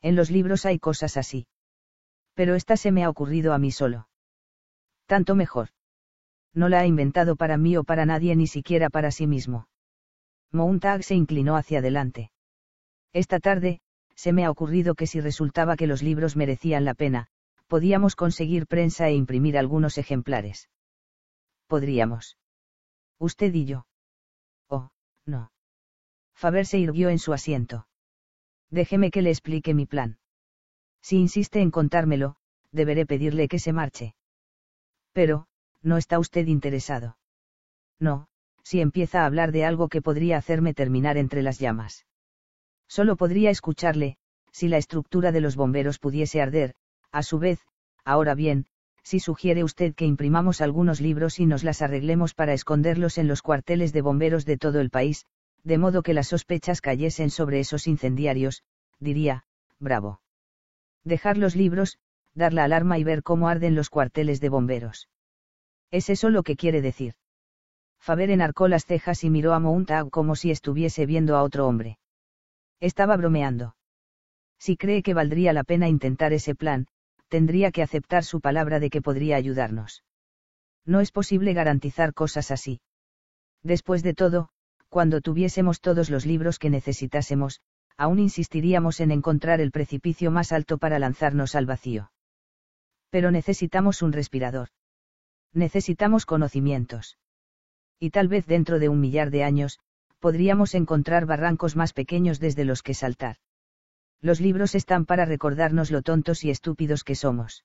En los libros hay cosas así. Pero esta se me ha ocurrido a mí solo. Tanto mejor. No la ha inventado para mí o para nadie ni siquiera para sí mismo. Mountag se inclinó hacia adelante. Esta tarde, se me ha ocurrido que si resultaba que los libros merecían la pena, podíamos conseguir prensa e imprimir algunos ejemplares. Podríamos. Usted y yo. Oh, no. Faber se irguió en su asiento. Déjeme que le explique mi plan. Si insiste en contármelo, deberé pedirle que se marche. Pero, ¿no está usted interesado? No, si empieza a hablar de algo que podría hacerme terminar entre las llamas. Solo podría escucharle, si la estructura de los bomberos pudiese arder, a su vez, ahora bien, si sugiere usted que imprimamos algunos libros y nos las arreglemos para esconderlos en los cuarteles de bomberos de todo el país, de modo que las sospechas cayesen sobre esos incendiarios, diría, bravo. Dejar los libros, dar la alarma y ver cómo arden los cuarteles de bomberos. ¿Es eso lo que quiere decir? Faber enarcó las cejas y miró a Mountag como si estuviese viendo a otro hombre. Estaba bromeando. Si cree que valdría la pena intentar ese plan, tendría que aceptar su palabra de que podría ayudarnos. No es posible garantizar cosas así. Después de todo, cuando tuviésemos todos los libros que necesitásemos, aún insistiríamos en encontrar el precipicio más alto para lanzarnos al vacío. Pero necesitamos un respirador. Necesitamos conocimientos. Y tal vez dentro de un millar de años, podríamos encontrar barrancos más pequeños desde los que saltar. Los libros están para recordarnos lo tontos y estúpidos que somos.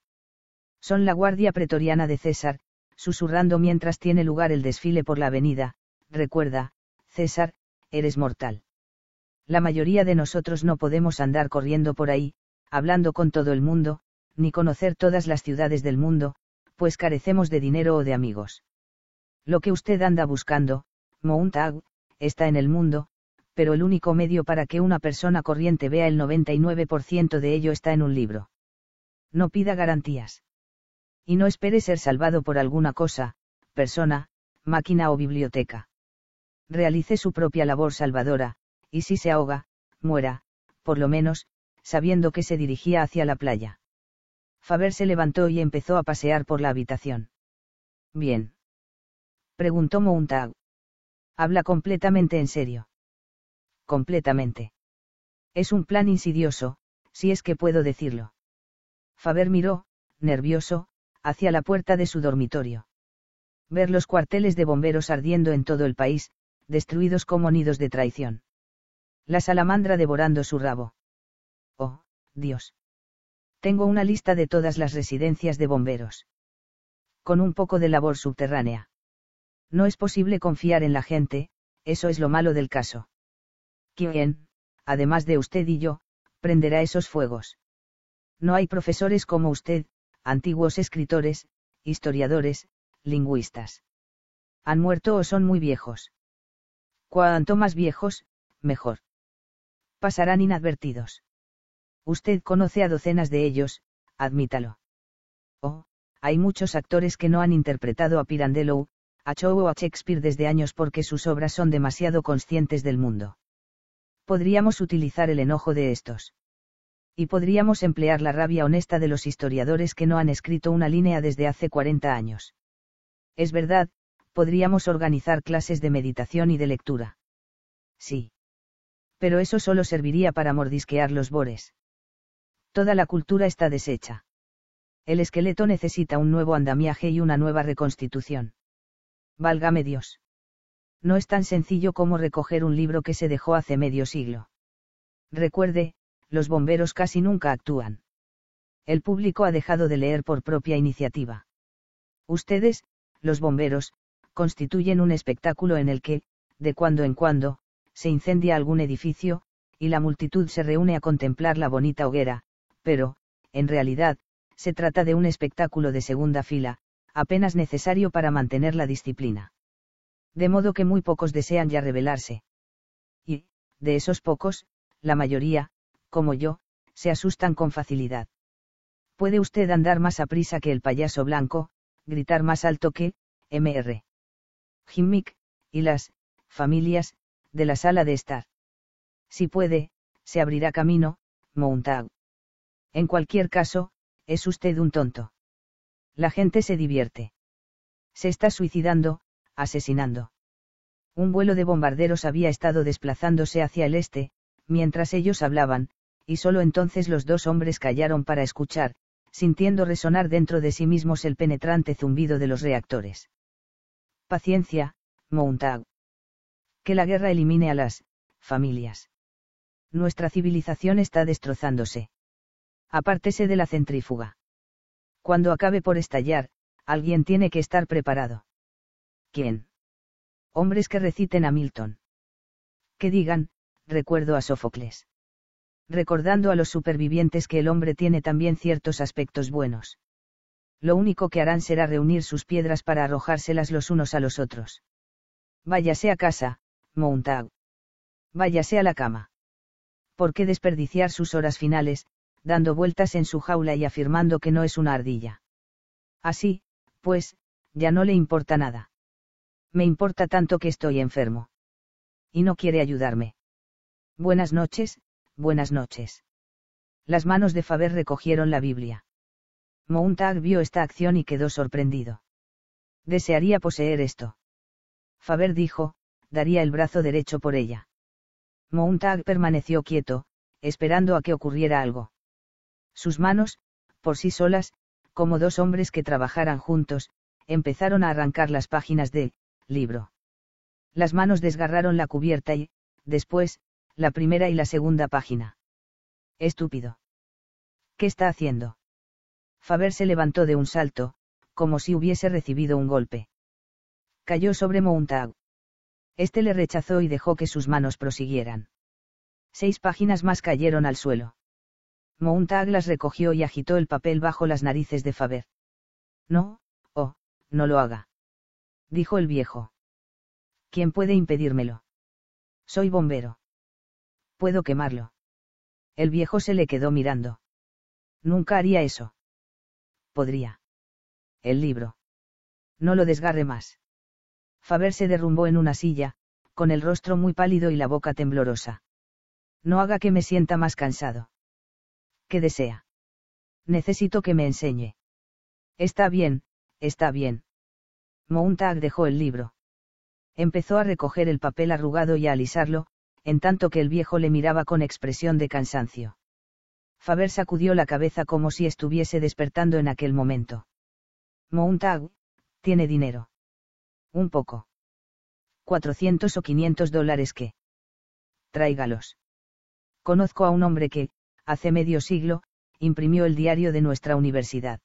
Son la guardia pretoriana de César, susurrando mientras tiene lugar el desfile por la avenida, recuerda, César, eres mortal. La mayoría de nosotros no podemos andar corriendo por ahí, hablando con todo el mundo, ni conocer todas las ciudades del mundo, pues carecemos de dinero o de amigos. Lo que usted anda buscando, Mountag, está en el mundo, pero el único medio para que una persona corriente vea el 99% de ello está en un libro. No pida garantías. Y no espere ser salvado por alguna cosa, persona, máquina o biblioteca. Realice su propia labor salvadora, y si se ahoga, muera, por lo menos, sabiendo que se dirigía hacia la playa. Faber se levantó y empezó a pasear por la habitación. Bien. Preguntó Mountag. Habla completamente en serio. Completamente. Es un plan insidioso, si es que puedo decirlo. Faber miró, nervioso, hacia la puerta de su dormitorio. Ver los cuarteles de bomberos ardiendo en todo el país, destruidos como nidos de traición. La salamandra devorando su rabo. Oh, Dios. Tengo una lista de todas las residencias de bomberos. Con un poco de labor subterránea. No es posible confiar en la gente, eso es lo malo del caso. ¿Quién, además de usted y yo, prenderá esos fuegos? No hay profesores como usted, antiguos escritores, historiadores, lingüistas. Han muerto o son muy viejos. Cuanto más viejos, mejor. Pasarán inadvertidos. Usted conoce a docenas de ellos, admítalo. Oh, hay muchos actores que no han interpretado a Pirandello, a Chow o a Shakespeare desde años porque sus obras son demasiado conscientes del mundo. Podríamos utilizar el enojo de estos. Y podríamos emplear la rabia honesta de los historiadores que no han escrito una línea desde hace 40 años. Es verdad, podríamos organizar clases de meditación y de lectura. Sí. Pero eso solo serviría para mordisquear los bores. Toda la cultura está deshecha. El esqueleto necesita un nuevo andamiaje y una nueva reconstitución. Válgame Dios. No es tan sencillo como recoger un libro que se dejó hace medio siglo. Recuerde, los bomberos casi nunca actúan. El público ha dejado de leer por propia iniciativa. Ustedes, los bomberos, constituyen un espectáculo en el que, de cuando en cuando, se incendia algún edificio, y la multitud se reúne a contemplar la bonita hoguera, pero, en realidad, se trata de un espectáculo de segunda fila, apenas necesario para mantener la disciplina. De modo que muy pocos desean ya rebelarse. Y, de esos pocos, la mayoría, como yo, se asustan con facilidad. Puede usted andar más a prisa que el payaso blanco, gritar más alto que, Mr. Gimmick, y las, familias, de la sala de estar. Si puede, se abrirá camino, Montag. En cualquier caso, es usted un tonto. La gente se divierte. Se está suicidando, asesinando. Un vuelo de bombarderos había estado desplazándose hacia el este, mientras ellos hablaban, y solo entonces los dos hombres callaron para escuchar, sintiendo resonar dentro de sí mismos el penetrante zumbido de los reactores. Paciencia, Montag. Que la guerra elimine a las familias. Nuestra civilización está destrozándose. Apártese de la centrífuga. Cuando acabe por estallar, alguien tiene que estar preparado. ¿Quién? Hombres que reciten a Milton. Que digan, recuerdo a Sófocles recordando a los supervivientes que el hombre tiene también ciertos aspectos buenos. Lo único que harán será reunir sus piedras para arrojárselas los unos a los otros. Váyase a casa, Montag. Váyase a la cama. ¿Por qué desperdiciar sus horas finales, dando vueltas en su jaula y afirmando que no es una ardilla? Así, pues, ya no le importa nada. Me importa tanto que estoy enfermo. Y no quiere ayudarme. Buenas noches, buenas noches. Las manos de Faber recogieron la Biblia. Montag vio esta acción y quedó sorprendido. Desearía poseer esto. Faber dijo, daría el brazo derecho por ella. Montag permaneció quieto, esperando a que ocurriera algo. Sus manos, por sí solas, como dos hombres que trabajaran juntos, empezaron a arrancar las páginas del libro. Las manos desgarraron la cubierta y, después, la primera y la segunda página. Estúpido. ¿Qué está haciendo? Faber se levantó de un salto, como si hubiese recibido un golpe. Cayó sobre Montag. Este le rechazó y dejó que sus manos prosiguieran. Seis páginas más cayeron al suelo. Montag las recogió y agitó el papel bajo las narices de Faber. No, oh, no lo haga. Dijo el viejo. ¿Quién puede impedírmelo? Soy bombero puedo quemarlo. El viejo se le quedó mirando. Nunca haría eso. Podría. El libro. No lo desgarre más. Faber se derrumbó en una silla, con el rostro muy pálido y la boca temblorosa. No haga que me sienta más cansado. ¿Qué desea? Necesito que me enseñe. Está bien, está bien. Montag dejó el libro. Empezó a recoger el papel arrugado y a alisarlo, en tanto que el viejo le miraba con expresión de cansancio. Faber sacudió la cabeza como si estuviese despertando en aquel momento. Montag, tiene dinero. Un poco. 400 o 500 dólares que. Tráigalos. Conozco a un hombre que, hace medio siglo, imprimió el diario de nuestra universidad.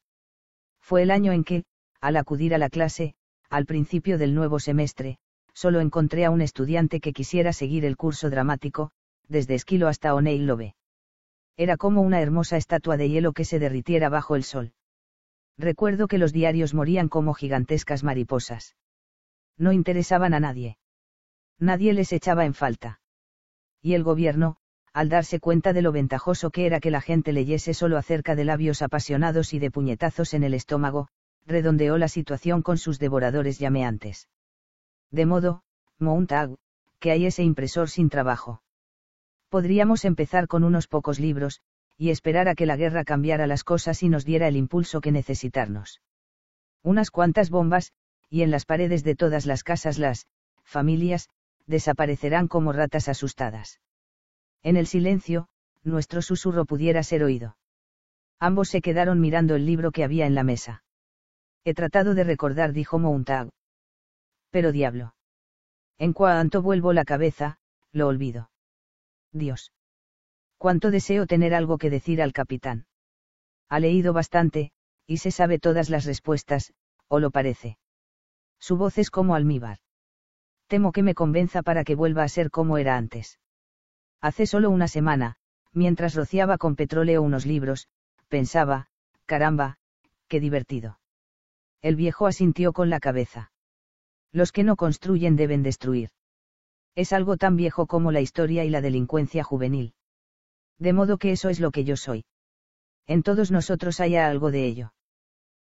Fue el año en que, al acudir a la clase, al principio del nuevo semestre, solo encontré a un estudiante que quisiera seguir el curso dramático, desde Esquilo hasta O'Neill Love. Era como una hermosa estatua de hielo que se derritiera bajo el sol. Recuerdo que los diarios morían como gigantescas mariposas. No interesaban a nadie. Nadie les echaba en falta. Y el gobierno, al darse cuenta de lo ventajoso que era que la gente leyese solo acerca de labios apasionados y de puñetazos en el estómago, redondeó la situación con sus devoradores llameantes. De modo, Montag, que hay ese impresor sin trabajo. Podríamos empezar con unos pocos libros, y esperar a que la guerra cambiara las cosas y nos diera el impulso que necesitarnos. Unas cuantas bombas, y en las paredes de todas las casas las, familias, desaparecerán como ratas asustadas. En el silencio, nuestro susurro pudiera ser oído. Ambos se quedaron mirando el libro que había en la mesa. He tratado de recordar, dijo Mountag. Pero diablo. En cuanto vuelvo la cabeza, lo olvido. Dios. Cuánto deseo tener algo que decir al capitán. Ha leído bastante, y se sabe todas las respuestas, o lo parece. Su voz es como almíbar. Temo que me convenza para que vuelva a ser como era antes. Hace solo una semana, mientras rociaba con petróleo unos libros, pensaba, caramba, qué divertido. El viejo asintió con la cabeza. Los que no construyen deben destruir. Es algo tan viejo como la historia y la delincuencia juvenil. De modo que eso es lo que yo soy. En todos nosotros hay algo de ello.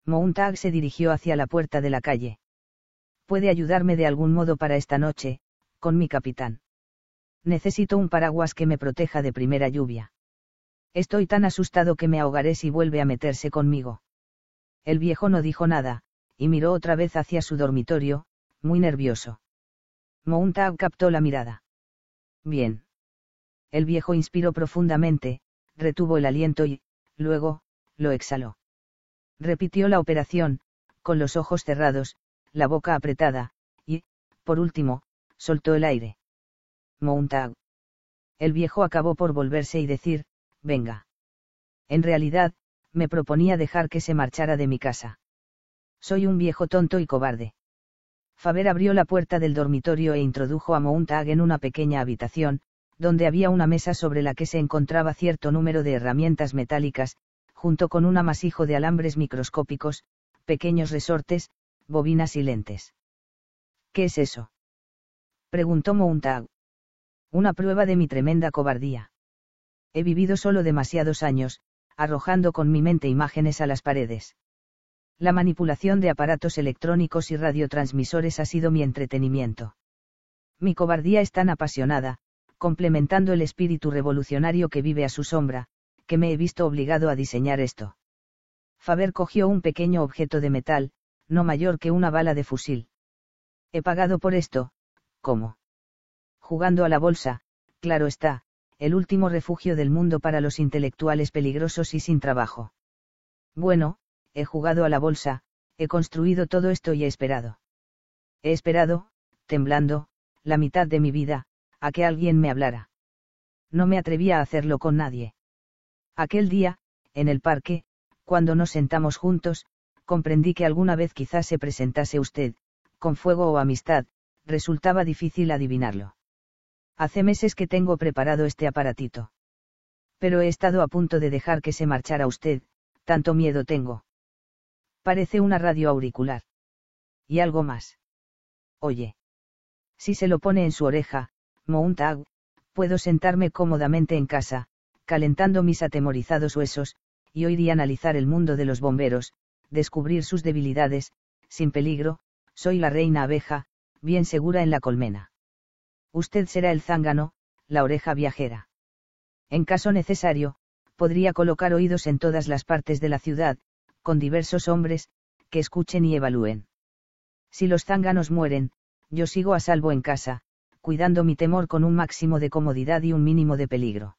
Mountag se dirigió hacia la puerta de la calle. Puede ayudarme de algún modo para esta noche, con mi capitán. Necesito un paraguas que me proteja de primera lluvia. Estoy tan asustado que me ahogaré si vuelve a meterse conmigo. El viejo no dijo nada, y miró otra vez hacia su dormitorio, muy nervioso. Mountag captó la mirada. Bien. El viejo inspiró profundamente, retuvo el aliento y, luego, lo exhaló. Repitió la operación, con los ojos cerrados, la boca apretada, y, por último, soltó el aire. Mountag. El viejo acabó por volverse y decir, venga. En realidad, me proponía dejar que se marchara de mi casa. Soy un viejo tonto y cobarde. Faber abrió la puerta del dormitorio e introdujo a Mountag en una pequeña habitación, donde había una mesa sobre la que se encontraba cierto número de herramientas metálicas, junto con un amasijo de alambres microscópicos, pequeños resortes, bobinas y lentes. ¿Qué es eso? preguntó Mountag. Una prueba de mi tremenda cobardía. He vivido solo demasiados años, arrojando con mi mente imágenes a las paredes. La manipulación de aparatos electrónicos y radiotransmisores ha sido mi entretenimiento. Mi cobardía es tan apasionada, complementando el espíritu revolucionario que vive a su sombra, que me he visto obligado a diseñar esto. Faber cogió un pequeño objeto de metal, no mayor que una bala de fusil. He pagado por esto, ¿cómo? Jugando a la bolsa, claro está, el último refugio del mundo para los intelectuales peligrosos y sin trabajo. Bueno, he jugado a la bolsa, he construido todo esto y he esperado. He esperado, temblando, la mitad de mi vida, a que alguien me hablara. No me atrevía a hacerlo con nadie. Aquel día, en el parque, cuando nos sentamos juntos, comprendí que alguna vez quizás se presentase usted, con fuego o amistad, resultaba difícil adivinarlo. Hace meses que tengo preparado este aparatito. Pero he estado a punto de dejar que se marchara usted, tanto miedo tengo. Parece una radio auricular. Y algo más. Oye. Si se lo pone en su oreja, Mountag, puedo sentarme cómodamente en casa, calentando mis atemorizados huesos, y oír y analizar el mundo de los bomberos, descubrir sus debilidades, sin peligro, soy la reina abeja, bien segura en la colmena. Usted será el zángano, la oreja viajera. En caso necesario, podría colocar oídos en todas las partes de la ciudad, con diversos hombres, que escuchen y evalúen. Si los zánganos mueren, yo sigo a salvo en casa, cuidando mi temor con un máximo de comodidad y un mínimo de peligro.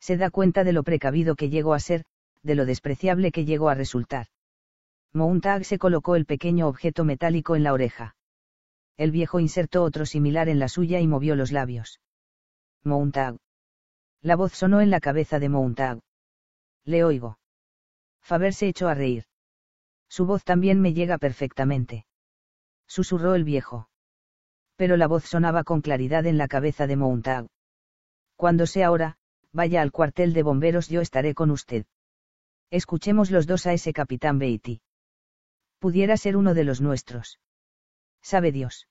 Se da cuenta de lo precavido que llego a ser, de lo despreciable que llego a resultar. Mountag se colocó el pequeño objeto metálico en la oreja. El viejo insertó otro similar en la suya y movió los labios. Mountag. La voz sonó en la cabeza de Mountag. Le oigo. Faber se echó a reír. Su voz también me llega perfectamente. Susurró el viejo. Pero la voz sonaba con claridad en la cabeza de Mountag. Cuando sea hora, vaya al cuartel de bomberos, yo estaré con usted. Escuchemos los dos a ese capitán Beatty. Pudiera ser uno de los nuestros. Sabe Dios.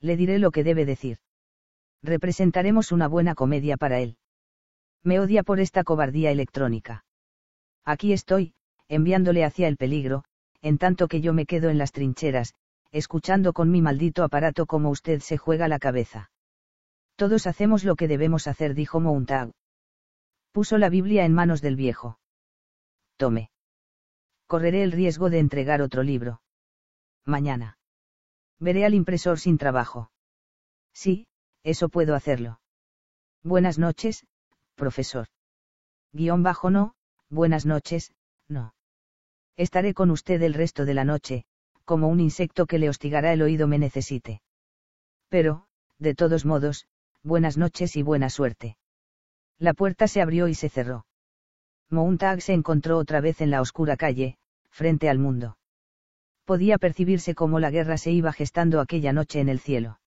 Le diré lo que debe decir. Representaremos una buena comedia para él. Me odia por esta cobardía electrónica. Aquí estoy, enviándole hacia el peligro, en tanto que yo me quedo en las trincheras, escuchando con mi maldito aparato como usted se juega la cabeza. Todos hacemos lo que debemos hacer, dijo Mountag. Puso la Biblia en manos del viejo. Tome. Correré el riesgo de entregar otro libro. Mañana. Veré al impresor sin trabajo. Sí, eso puedo hacerlo. Buenas noches, profesor. Guión bajo no, buenas noches, no. Estaré con usted el resto de la noche, como un insecto que le hostigará el oído me necesite. Pero, de todos modos, buenas noches y buena suerte. La puerta se abrió y se cerró. Mountag se encontró otra vez en la oscura calle, frente al mundo. Podía percibirse cómo la guerra se iba gestando aquella noche en el cielo.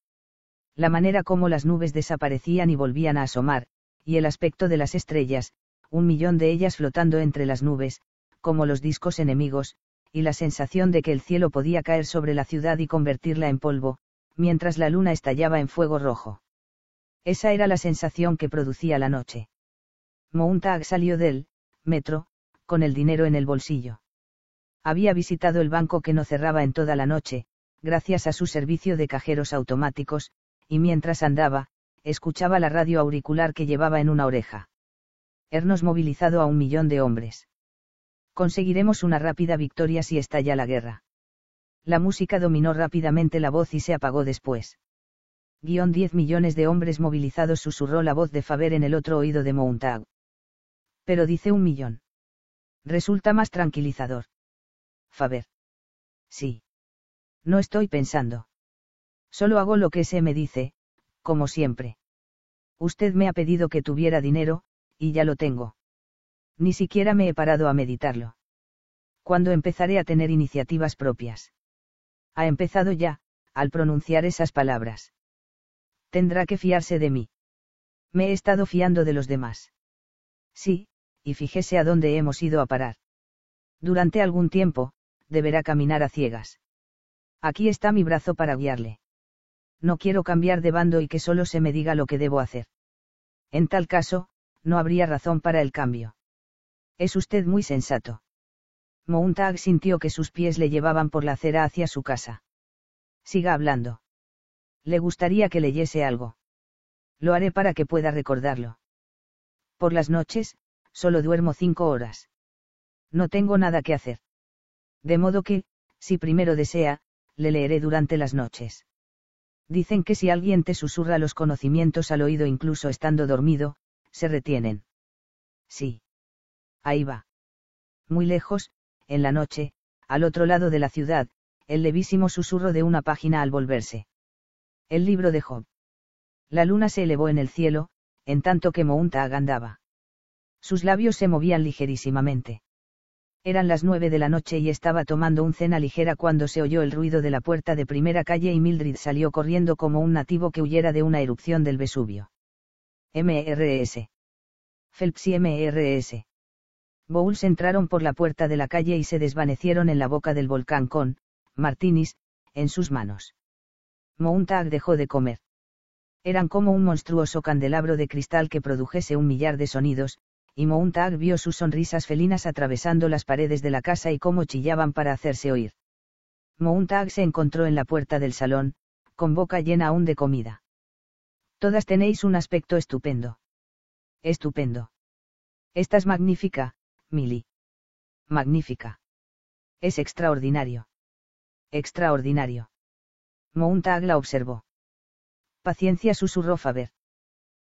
La manera como las nubes desaparecían y volvían a asomar, y el aspecto de las estrellas, un millón de ellas flotando entre las nubes, como los discos enemigos, y la sensación de que el cielo podía caer sobre la ciudad y convertirla en polvo, mientras la luna estallaba en fuego rojo. Esa era la sensación que producía la noche. Mountag salió del metro, con el dinero en el bolsillo. Había visitado el banco que no cerraba en toda la noche, gracias a su servicio de cajeros automáticos, y mientras andaba, escuchaba la radio auricular que llevaba en una oreja. Hernos movilizado a un millón de hombres. Conseguiremos una rápida victoria si estalla la guerra. La música dominó rápidamente la voz y se apagó después. Guión 10 millones de hombres movilizados susurró la voz de Faber en el otro oído de Mountag. Pero dice un millón. Resulta más tranquilizador. Faber. Sí. No estoy pensando. Solo hago lo que se me dice, como siempre. Usted me ha pedido que tuviera dinero, y ya lo tengo. Ni siquiera me he parado a meditarlo. ¿Cuándo empezaré a tener iniciativas propias? Ha empezado ya, al pronunciar esas palabras. Tendrá que fiarse de mí. Me he estado fiando de los demás. Sí, y fíjese a dónde hemos ido a parar. Durante algún tiempo, deberá caminar a ciegas. Aquí está mi brazo para guiarle. No quiero cambiar de bando y que solo se me diga lo que debo hacer. En tal caso, no habría razón para el cambio. Es usted muy sensato. Mountag sintió que sus pies le llevaban por la acera hacia su casa. Siga hablando. Le gustaría que leyese algo. Lo haré para que pueda recordarlo. Por las noches, solo duermo cinco horas. No tengo nada que hacer. De modo que, si primero desea, le leeré durante las noches. Dicen que si alguien te susurra los conocimientos al oído incluso estando dormido, se retienen. Sí. Ahí va. Muy lejos, en la noche, al otro lado de la ciudad, el levísimo susurro de una página al volverse. El libro de Job. La luna se elevó en el cielo, en tanto que Mountag andaba. Sus labios se movían ligerísimamente. Eran las nueve de la noche y estaba tomando un cena ligera cuando se oyó el ruido de la puerta de primera calle y Mildred salió corriendo como un nativo que huyera de una erupción del Vesubio. MRS. Phelps y MRS. Bowles entraron por la puerta de la calle y se desvanecieron en la boca del volcán con, martinis, en sus manos. Mountag dejó de comer. Eran como un monstruoso candelabro de cristal que produjese un millar de sonidos, y Mountag vio sus sonrisas felinas atravesando las paredes de la casa y cómo chillaban para hacerse oír. Mountag se encontró en la puerta del salón, con boca llena aún de comida. Todas tenéis un aspecto estupendo. Estupendo. Estás magnífica, Milly. Magnífica. Es extraordinario. Extraordinario. Mountag la observó. Paciencia susurró Faber.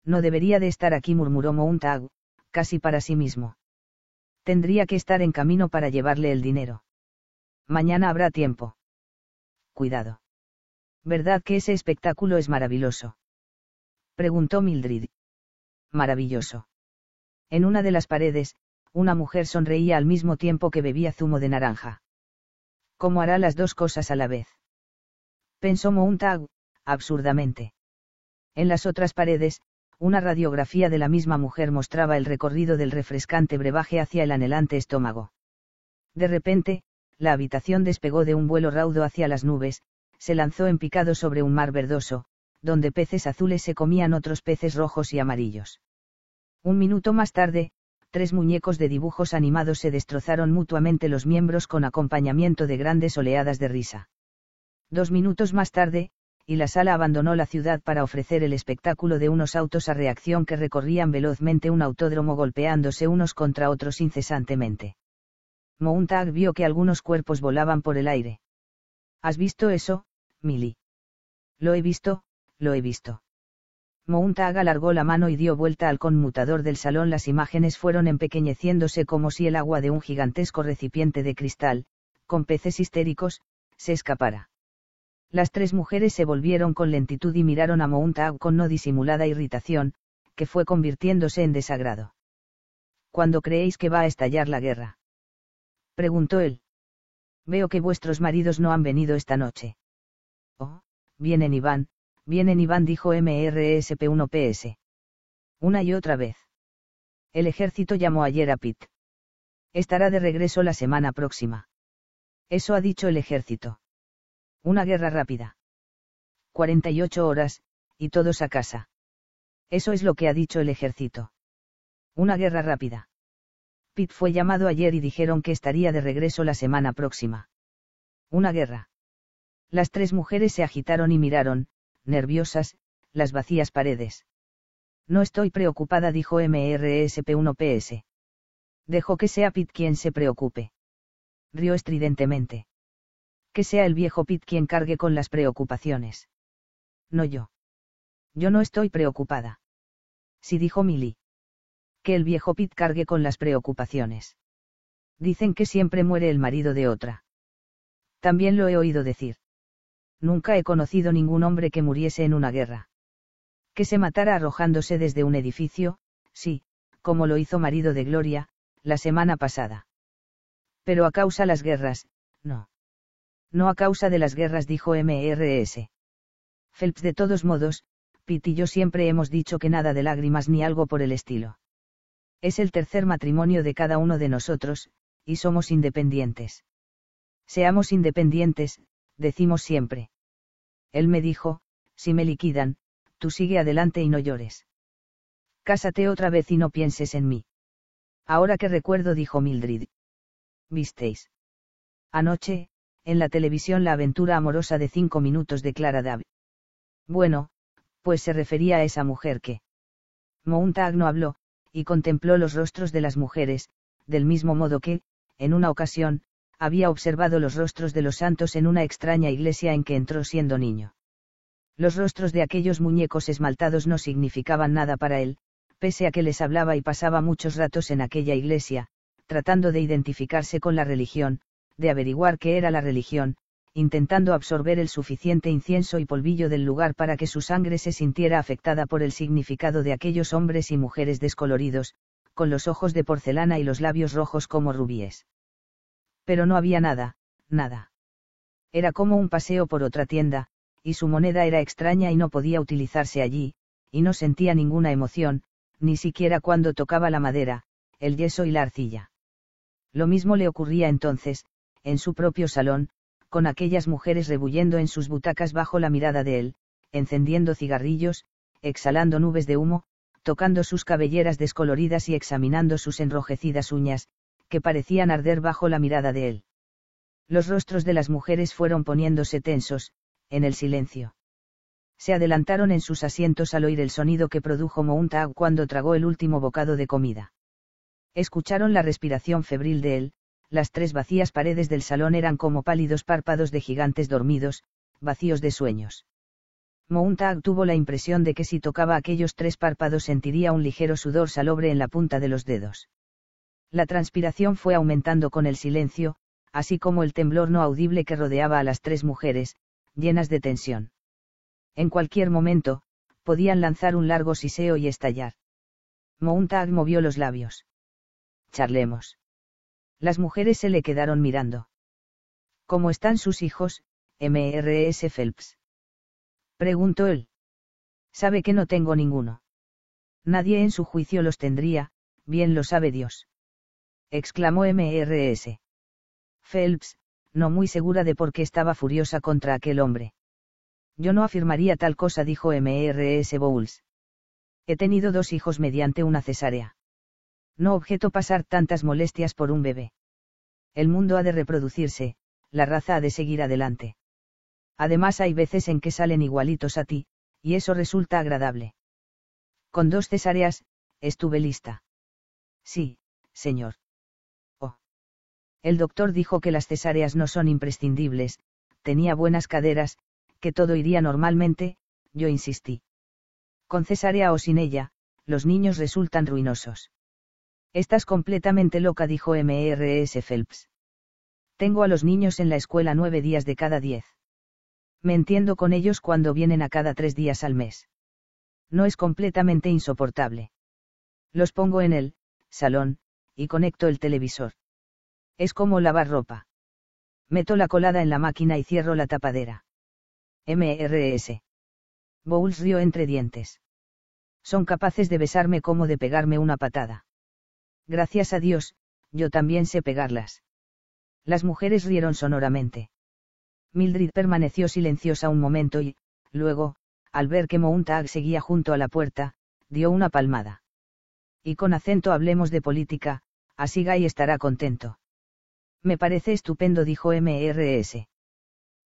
No debería de estar aquí murmuró Mountag, casi para sí mismo. Tendría que estar en camino para llevarle el dinero. Mañana habrá tiempo. Cuidado. ¿Verdad que ese espectáculo es maravilloso? Preguntó Mildred. Maravilloso. En una de las paredes, una mujer sonreía al mismo tiempo que bebía zumo de naranja. ¿Cómo hará las dos cosas a la vez? Pensó Mountag, absurdamente. En las otras paredes, una radiografía de la misma mujer mostraba el recorrido del refrescante brebaje hacia el anhelante estómago. De repente, la habitación despegó de un vuelo raudo hacia las nubes, se lanzó en picado sobre un mar verdoso, donde peces azules se comían otros peces rojos y amarillos. Un minuto más tarde, tres muñecos de dibujos animados se destrozaron mutuamente los miembros con acompañamiento de grandes oleadas de risa. Dos minutos más tarde, y la sala abandonó la ciudad para ofrecer el espectáculo de unos autos a reacción que recorrían velozmente un autódromo golpeándose unos contra otros incesantemente. Mountag vio que algunos cuerpos volaban por el aire. ¿Has visto eso, Milly? Lo he visto, lo he visto. Mountag alargó la mano y dio vuelta al conmutador del salón. Las imágenes fueron empequeñeciéndose como si el agua de un gigantesco recipiente de cristal, con peces histéricos, se escapara. Las tres mujeres se volvieron con lentitud y miraron a Mountag con no disimulada irritación, que fue convirtiéndose en desagrado. ¿Cuándo creéis que va a estallar la guerra? preguntó él. Veo que vuestros maridos no han venido esta noche. Oh, vienen Iván, vienen Iván dijo MRSP1PS. Una y otra vez. El ejército llamó ayer a Pitt. Estará de regreso la semana próxima. Eso ha dicho el ejército. Una guerra rápida. 48 horas, y todos a casa. Eso es lo que ha dicho el ejército. Una guerra rápida. Pitt fue llamado ayer y dijeron que estaría de regreso la semana próxima. Una guerra. Las tres mujeres se agitaron y miraron, nerviosas, las vacías paredes. No estoy preocupada, dijo MRSP1PS. Dejo que sea Pitt quien se preocupe. Rió estridentemente. Que sea el viejo Pitt quien cargue con las preocupaciones. No yo. Yo no estoy preocupada. Sí dijo Milly. Que el viejo Pitt cargue con las preocupaciones. Dicen que siempre muere el marido de otra. También lo he oído decir. Nunca he conocido ningún hombre que muriese en una guerra. Que se matara arrojándose desde un edificio, sí, como lo hizo marido de Gloria, la semana pasada. Pero a causa las guerras, no. No a causa de las guerras, dijo MRS. Phelps de todos modos, Pitt y yo siempre hemos dicho que nada de lágrimas ni algo por el estilo. Es el tercer matrimonio de cada uno de nosotros, y somos independientes. Seamos independientes, decimos siempre. Él me dijo, si me liquidan, tú sigue adelante y no llores. Cásate otra vez y no pienses en mí. Ahora que recuerdo, dijo Mildred. ¿Visteis? Anoche, en la televisión la aventura amorosa de cinco minutos de Clara Dab. Bueno, pues se refería a esa mujer que. Mountag no habló, y contempló los rostros de las mujeres, del mismo modo que, en una ocasión, había observado los rostros de los santos en una extraña iglesia en que entró siendo niño. Los rostros de aquellos muñecos esmaltados no significaban nada para él, pese a que les hablaba y pasaba muchos ratos en aquella iglesia, tratando de identificarse con la religión, de averiguar qué era la religión, intentando absorber el suficiente incienso y polvillo del lugar para que su sangre se sintiera afectada por el significado de aquellos hombres y mujeres descoloridos, con los ojos de porcelana y los labios rojos como rubíes. Pero no había nada, nada. Era como un paseo por otra tienda, y su moneda era extraña y no podía utilizarse allí, y no sentía ninguna emoción, ni siquiera cuando tocaba la madera, el yeso y la arcilla. Lo mismo le ocurría entonces, en su propio salón, con aquellas mujeres rebuyendo en sus butacas bajo la mirada de él, encendiendo cigarrillos, exhalando nubes de humo, tocando sus cabelleras descoloridas y examinando sus enrojecidas uñas, que parecían arder bajo la mirada de él. Los rostros de las mujeres fueron poniéndose tensos, en el silencio. Se adelantaron en sus asientos al oír el sonido que produjo Mountag cuando tragó el último bocado de comida. Escucharon la respiración febril de él, las tres vacías paredes del salón eran como pálidos párpados de gigantes dormidos, vacíos de sueños. Mountag tuvo la impresión de que si tocaba aquellos tres párpados sentiría un ligero sudor salobre en la punta de los dedos. La transpiración fue aumentando con el silencio, así como el temblor no audible que rodeaba a las tres mujeres, llenas de tensión. En cualquier momento, podían lanzar un largo siseo y estallar. Mountag movió los labios. Charlemos. Las mujeres se le quedaron mirando. ¿Cómo están sus hijos, MRS Phelps? Preguntó él. Sabe que no tengo ninguno. Nadie en su juicio los tendría, bien lo sabe Dios exclamó MRS. Phelps, no muy segura de por qué estaba furiosa contra aquel hombre. Yo no afirmaría tal cosa, dijo MRS Bowles. He tenido dos hijos mediante una cesárea. No objeto pasar tantas molestias por un bebé. El mundo ha de reproducirse, la raza ha de seguir adelante. Además hay veces en que salen igualitos a ti, y eso resulta agradable. Con dos cesáreas, estuve lista. Sí, señor. Oh. El doctor dijo que las cesáreas no son imprescindibles, tenía buenas caderas, que todo iría normalmente, yo insistí. Con cesárea o sin ella, los niños resultan ruinosos. Estás completamente loca, dijo MRS Phelps. Tengo a los niños en la escuela nueve días de cada diez. Me entiendo con ellos cuando vienen a cada tres días al mes. No es completamente insoportable. Los pongo en el salón, y conecto el televisor. Es como lavar ropa. Meto la colada en la máquina y cierro la tapadera. MRS. Bowles rió entre dientes. Son capaces de besarme como de pegarme una patada. Gracias a Dios, yo también sé pegarlas. Las mujeres rieron sonoramente. Mildred permaneció silenciosa un momento y, luego, al ver que Mountag seguía junto a la puerta, dio una palmada. Y con acento hablemos de política, así Guy estará contento. Me parece estupendo, dijo MRS.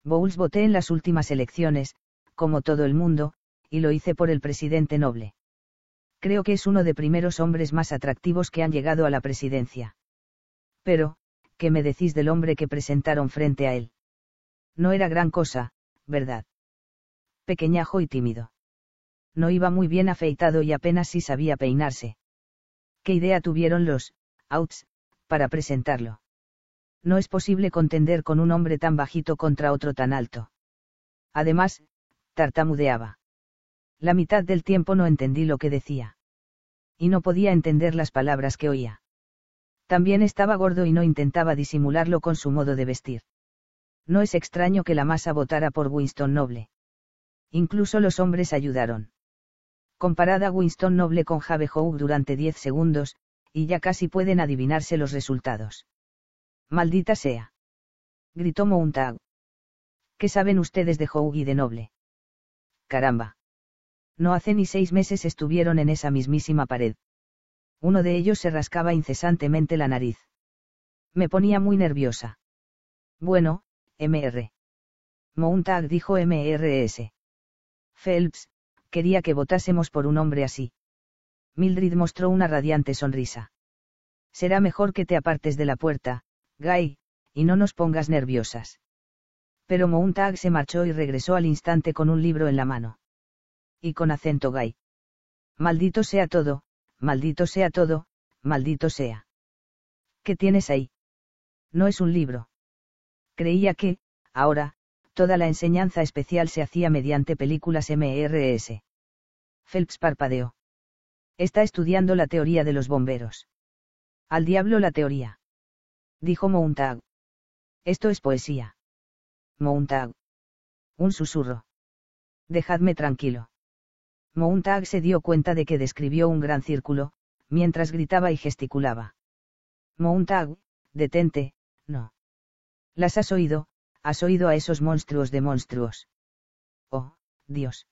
Bowles voté en las últimas elecciones, como todo el mundo, y lo hice por el presidente noble. Creo que es uno de primeros hombres más atractivos que han llegado a la presidencia. Pero, ¿qué me decís del hombre que presentaron frente a él? No era gran cosa, ¿verdad? Pequeñajo y tímido. No iba muy bien afeitado y apenas si sabía peinarse. ¿Qué idea tuvieron los, outs, para presentarlo? No es posible contender con un hombre tan bajito contra otro tan alto. Además, tartamudeaba. La mitad del tiempo no entendí lo que decía. Y no podía entender las palabras que oía. También estaba gordo y no intentaba disimularlo con su modo de vestir. No es extraño que la masa votara por Winston Noble. Incluso los hombres ayudaron. Comparada Winston Noble con Jave Howe durante diez segundos, y ya casi pueden adivinarse los resultados. Maldita sea. Gritó Mountag. ¿Qué saben ustedes de Howe y de Noble? Caramba. No hace ni seis meses estuvieron en esa mismísima pared uno de ellos se rascaba incesantemente la nariz. Me ponía muy nerviosa. Bueno, MR. Mountag dijo MRS. Phelps, quería que votásemos por un hombre así. Mildred mostró una radiante sonrisa. Será mejor que te apartes de la puerta, Guy, y no nos pongas nerviosas. Pero Mountag se marchó y regresó al instante con un libro en la mano. Y con acento Guy. Maldito sea todo, maldito sea todo, maldito sea. ¿Qué tienes ahí? No es un libro. Creía que, ahora, toda la enseñanza especial se hacía mediante películas MRS. Phelps parpadeó. Está estudiando la teoría de los bomberos. Al diablo la teoría. Dijo Mountag. Esto es poesía. Mountag. Un susurro. Dejadme tranquilo. Mountag se dio cuenta de que describió un gran círculo, mientras gritaba y gesticulaba. Mountag, detente, no. Las has oído, has oído a esos monstruos de monstruos. Oh, Dios.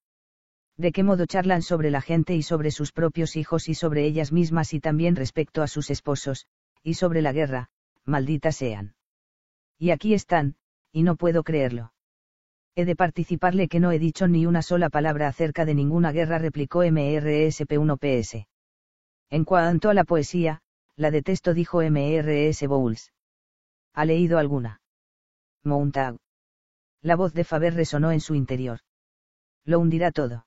¿De qué modo charlan sobre la gente y sobre sus propios hijos y sobre ellas mismas y también respecto a sus esposos, y sobre la guerra, malditas sean? Y aquí están, y no puedo creerlo. He de participarle que no he dicho ni una sola palabra acerca de ninguna guerra, replicó MRSP1PS. En cuanto a la poesía, la detesto, dijo MRS Bowles. ¿Ha leído alguna? Mountag. La voz de Faber resonó en su interior. Lo hundirá todo.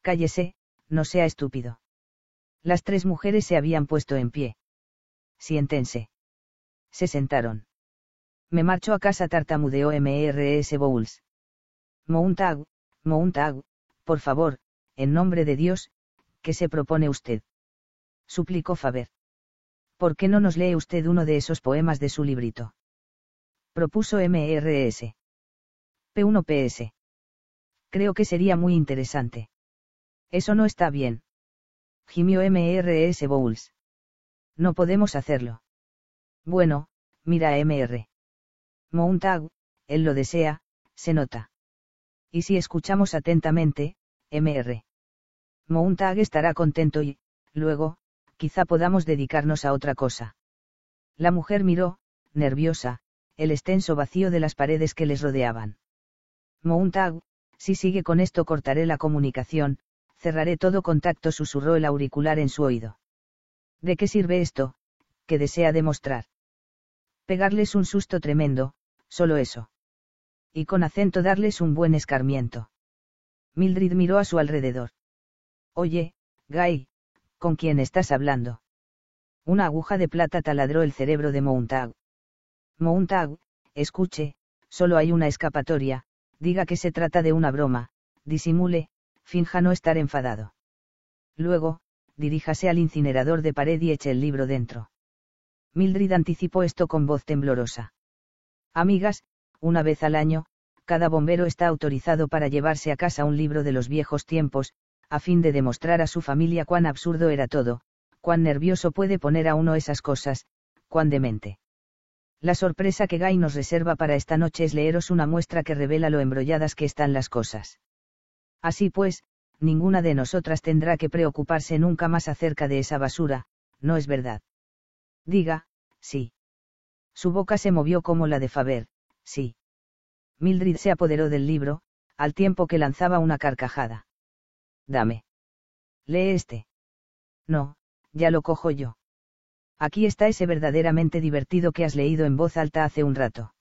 Cállese, no sea estúpido. Las tres mujeres se habían puesto en pie. Siéntense. Se sentaron. Me marcho a casa tartamudeó MRS Bowles. Mountag, Mountag, por favor, en nombre de Dios, ¿qué se propone usted? suplicó Faber. ¿Por qué no nos lee usted uno de esos poemas de su librito? propuso MRS. P1PS. Creo que sería muy interesante. Eso no está bien. Gimió MRS Bowles. No podemos hacerlo. Bueno, mira MR. Mountag, él lo desea, se nota. Y si escuchamos atentamente, Mr. Mountag estará contento y, luego, quizá podamos dedicarnos a otra cosa. La mujer miró, nerviosa, el extenso vacío de las paredes que les rodeaban. Mountag, si sigue con esto cortaré la comunicación, cerraré todo contacto, susurró el auricular en su oído. ¿De qué sirve esto? ¿Qué desea demostrar? Pegarles un susto tremendo, solo eso. Y con acento darles un buen escarmiento. Mildred miró a su alrededor. Oye, Guy, ¿con quién estás hablando? Una aguja de plata taladró el cerebro de Mountag. Mountag, escuche, solo hay una escapatoria, diga que se trata de una broma, disimule, finja no estar enfadado. Luego, diríjase al incinerador de pared y eche el libro dentro. Mildred anticipó esto con voz temblorosa. Amigas, una vez al año, cada bombero está autorizado para llevarse a casa un libro de los viejos tiempos, a fin de demostrar a su familia cuán absurdo era todo, cuán nervioso puede poner a uno esas cosas, cuán demente. La sorpresa que Guy nos reserva para esta noche es leeros una muestra que revela lo embrolladas que están las cosas. Así pues, ninguna de nosotras tendrá que preocuparse nunca más acerca de esa basura, ¿no es verdad? Diga, sí. Su boca se movió como la de Faber, sí. Mildred se apoderó del libro, al tiempo que lanzaba una carcajada. Dame. Lee este. No, ya lo cojo yo. Aquí está ese verdaderamente divertido que has leído en voz alta hace un rato.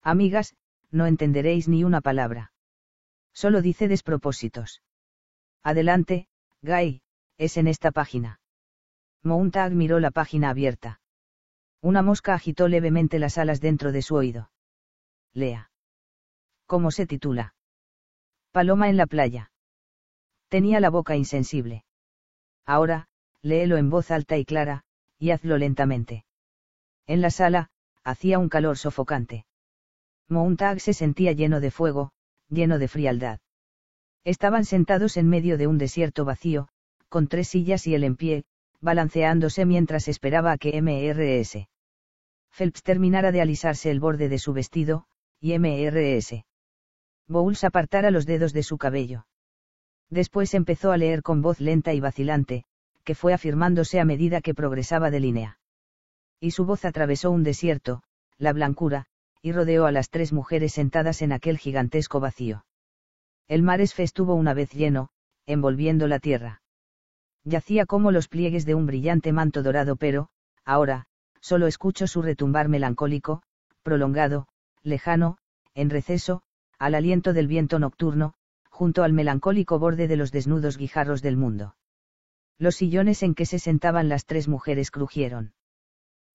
Amigas, no entenderéis ni una palabra. Solo dice despropósitos. Adelante, Guy, es en esta página. Mountag miró la página abierta. Una mosca agitó levemente las alas dentro de su oído. Lea. ¿Cómo se titula? Paloma en la playa. Tenía la boca insensible. Ahora, léelo en voz alta y clara, y hazlo lentamente. En la sala, hacía un calor sofocante. Mountag se sentía lleno de fuego, lleno de frialdad. Estaban sentados en medio de un desierto vacío, con tres sillas y él en pie, balanceándose mientras esperaba a que MRS. Phelps terminara de alisarse el borde de su vestido, y MRS. Bowles apartara los dedos de su cabello. Después empezó a leer con voz lenta y vacilante, que fue afirmándose a medida que progresaba de línea. Y su voz atravesó un desierto, la blancura, y rodeó a las tres mujeres sentadas en aquel gigantesco vacío. El mar estuvo una vez lleno, envolviendo la tierra yacía como los pliegues de un brillante manto dorado pero, ahora, solo escucho su retumbar melancólico, prolongado, lejano, en receso, al aliento del viento nocturno, junto al melancólico borde de los desnudos guijarros del mundo. Los sillones en que se sentaban las tres mujeres crujieron.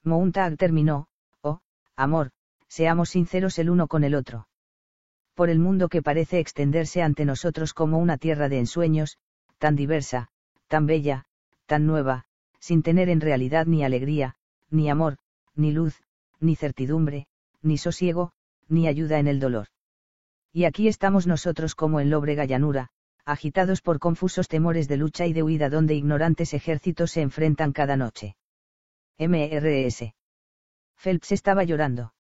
Mountag terminó, oh, amor, seamos sinceros el uno con el otro. Por el mundo que parece extenderse ante nosotros como una tierra de ensueños, tan diversa, tan bella, tan nueva, sin tener en realidad ni alegría, ni amor, ni luz, ni certidumbre, ni sosiego, ni ayuda en el dolor. Y aquí estamos nosotros como en lóbrega llanura, agitados por confusos temores de lucha y de huida donde ignorantes ejércitos se enfrentan cada noche. MRS. Phelps estaba llorando.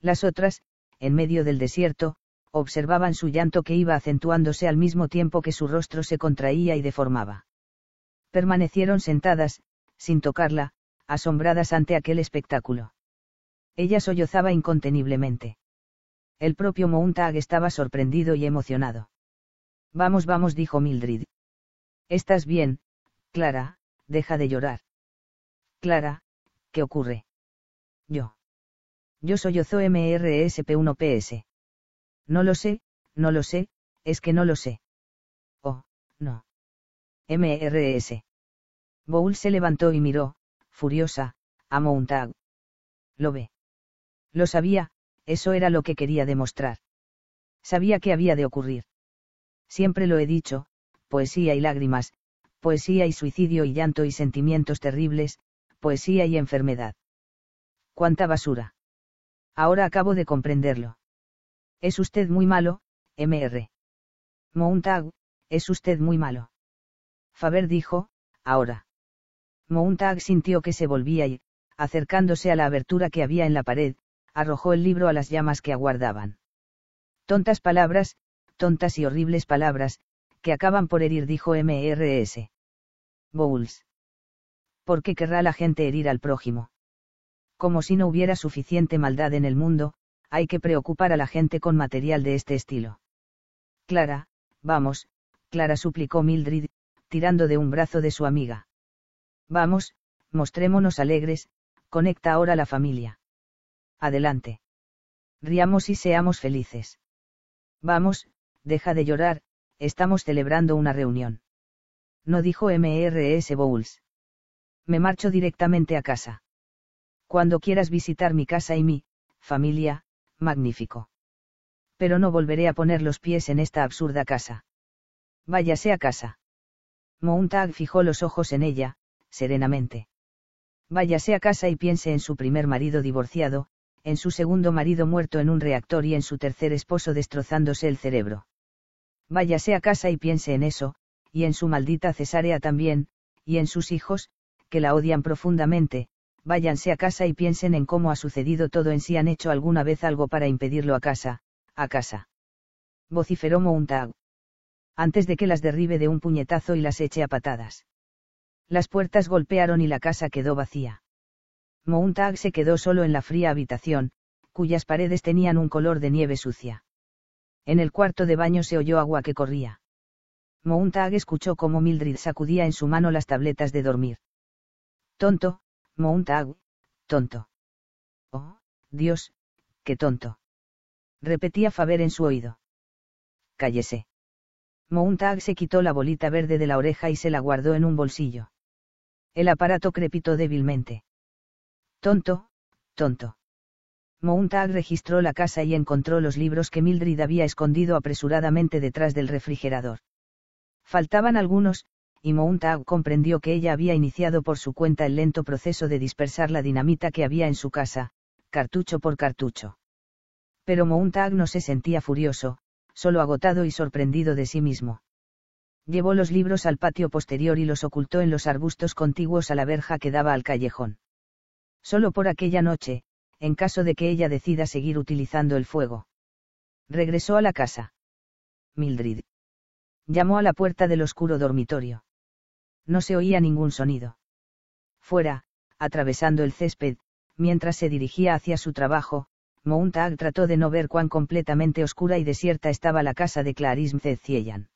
Las otras, en medio del desierto, observaban su llanto que iba acentuándose al mismo tiempo que su rostro se contraía y deformaba permanecieron sentadas, sin tocarla, asombradas ante aquel espectáculo. Ella sollozaba inconteniblemente. El propio Mountag estaba sorprendido y emocionado. Vamos, vamos, dijo Mildred. Estás bien, Clara, deja de llorar. Clara, ¿qué ocurre? Yo. Yo sollozó MRSP1PS. No lo sé, no lo sé, es que no lo sé. Oh, no. MRS. Bowl se levantó y miró, furiosa, a Mountag. Lo ve. Lo sabía, eso era lo que quería demostrar. Sabía que había de ocurrir. Siempre lo he dicho, poesía y lágrimas, poesía y suicidio y llanto y sentimientos terribles, poesía y enfermedad. ¡Cuánta basura! Ahora acabo de comprenderlo. Es usted muy malo, MR. Mountag, es usted muy malo. Faber dijo, ahora. Mountag sintió que se volvía y, acercándose a la abertura que había en la pared, arrojó el libro a las llamas que aguardaban. Tontas palabras, tontas y horribles palabras, que acaban por herir, dijo MRS. Bowles. ¿Por qué querrá la gente herir al prójimo? Como si no hubiera suficiente maldad en el mundo, hay que preocupar a la gente con material de este estilo. Clara, vamos, Clara suplicó Mildred, tirando de un brazo de su amiga. Vamos, mostrémonos alegres, conecta ahora la familia. Adelante. Riamos y seamos felices. Vamos, deja de llorar, estamos celebrando una reunión. No dijo MRS Bowles. Me marcho directamente a casa. Cuando quieras visitar mi casa y mi, familia, magnífico. Pero no volveré a poner los pies en esta absurda casa. Váyase a casa. Mountag fijó los ojos en ella, serenamente. Váyase a casa y piense en su primer marido divorciado, en su segundo marido muerto en un reactor y en su tercer esposo destrozándose el cerebro. Váyase a casa y piense en eso, y en su maldita cesárea también, y en sus hijos, que la odian profundamente, váyanse a casa y piensen en cómo ha sucedido todo en si han hecho alguna vez algo para impedirlo a casa, a casa. Vociferó Mountag. Antes de que las derribe de un puñetazo y las eche a patadas. Las puertas golpearon y la casa quedó vacía. Mountag se quedó solo en la fría habitación, cuyas paredes tenían un color de nieve sucia. En el cuarto de baño se oyó agua que corría. Mountag escuchó cómo Mildred sacudía en su mano las tabletas de dormir. Tonto, Mountag, tonto. Oh, Dios, qué tonto. Repetía Faber en su oído. Cállese. Mountag se quitó la bolita verde de la oreja y se la guardó en un bolsillo. El aparato crepitó débilmente. Tonto, tonto. Mountag registró la casa y encontró los libros que Mildred había escondido apresuradamente detrás del refrigerador. Faltaban algunos, y Mountag comprendió que ella había iniciado por su cuenta el lento proceso de dispersar la dinamita que había en su casa, cartucho por cartucho. Pero Mountag no se sentía furioso, solo agotado y sorprendido de sí mismo. Llevó los libros al patio posterior y los ocultó en los arbustos contiguos a la verja que daba al callejón. Solo por aquella noche, en caso de que ella decida seguir utilizando el fuego. Regresó a la casa. Mildred. Llamó a la puerta del oscuro dormitorio. No se oía ningún sonido. Fuera, atravesando el césped, mientras se dirigía hacia su trabajo, Mountag trató de no ver cuán completamente oscura y desierta estaba la casa de Clarice Mcecieyan.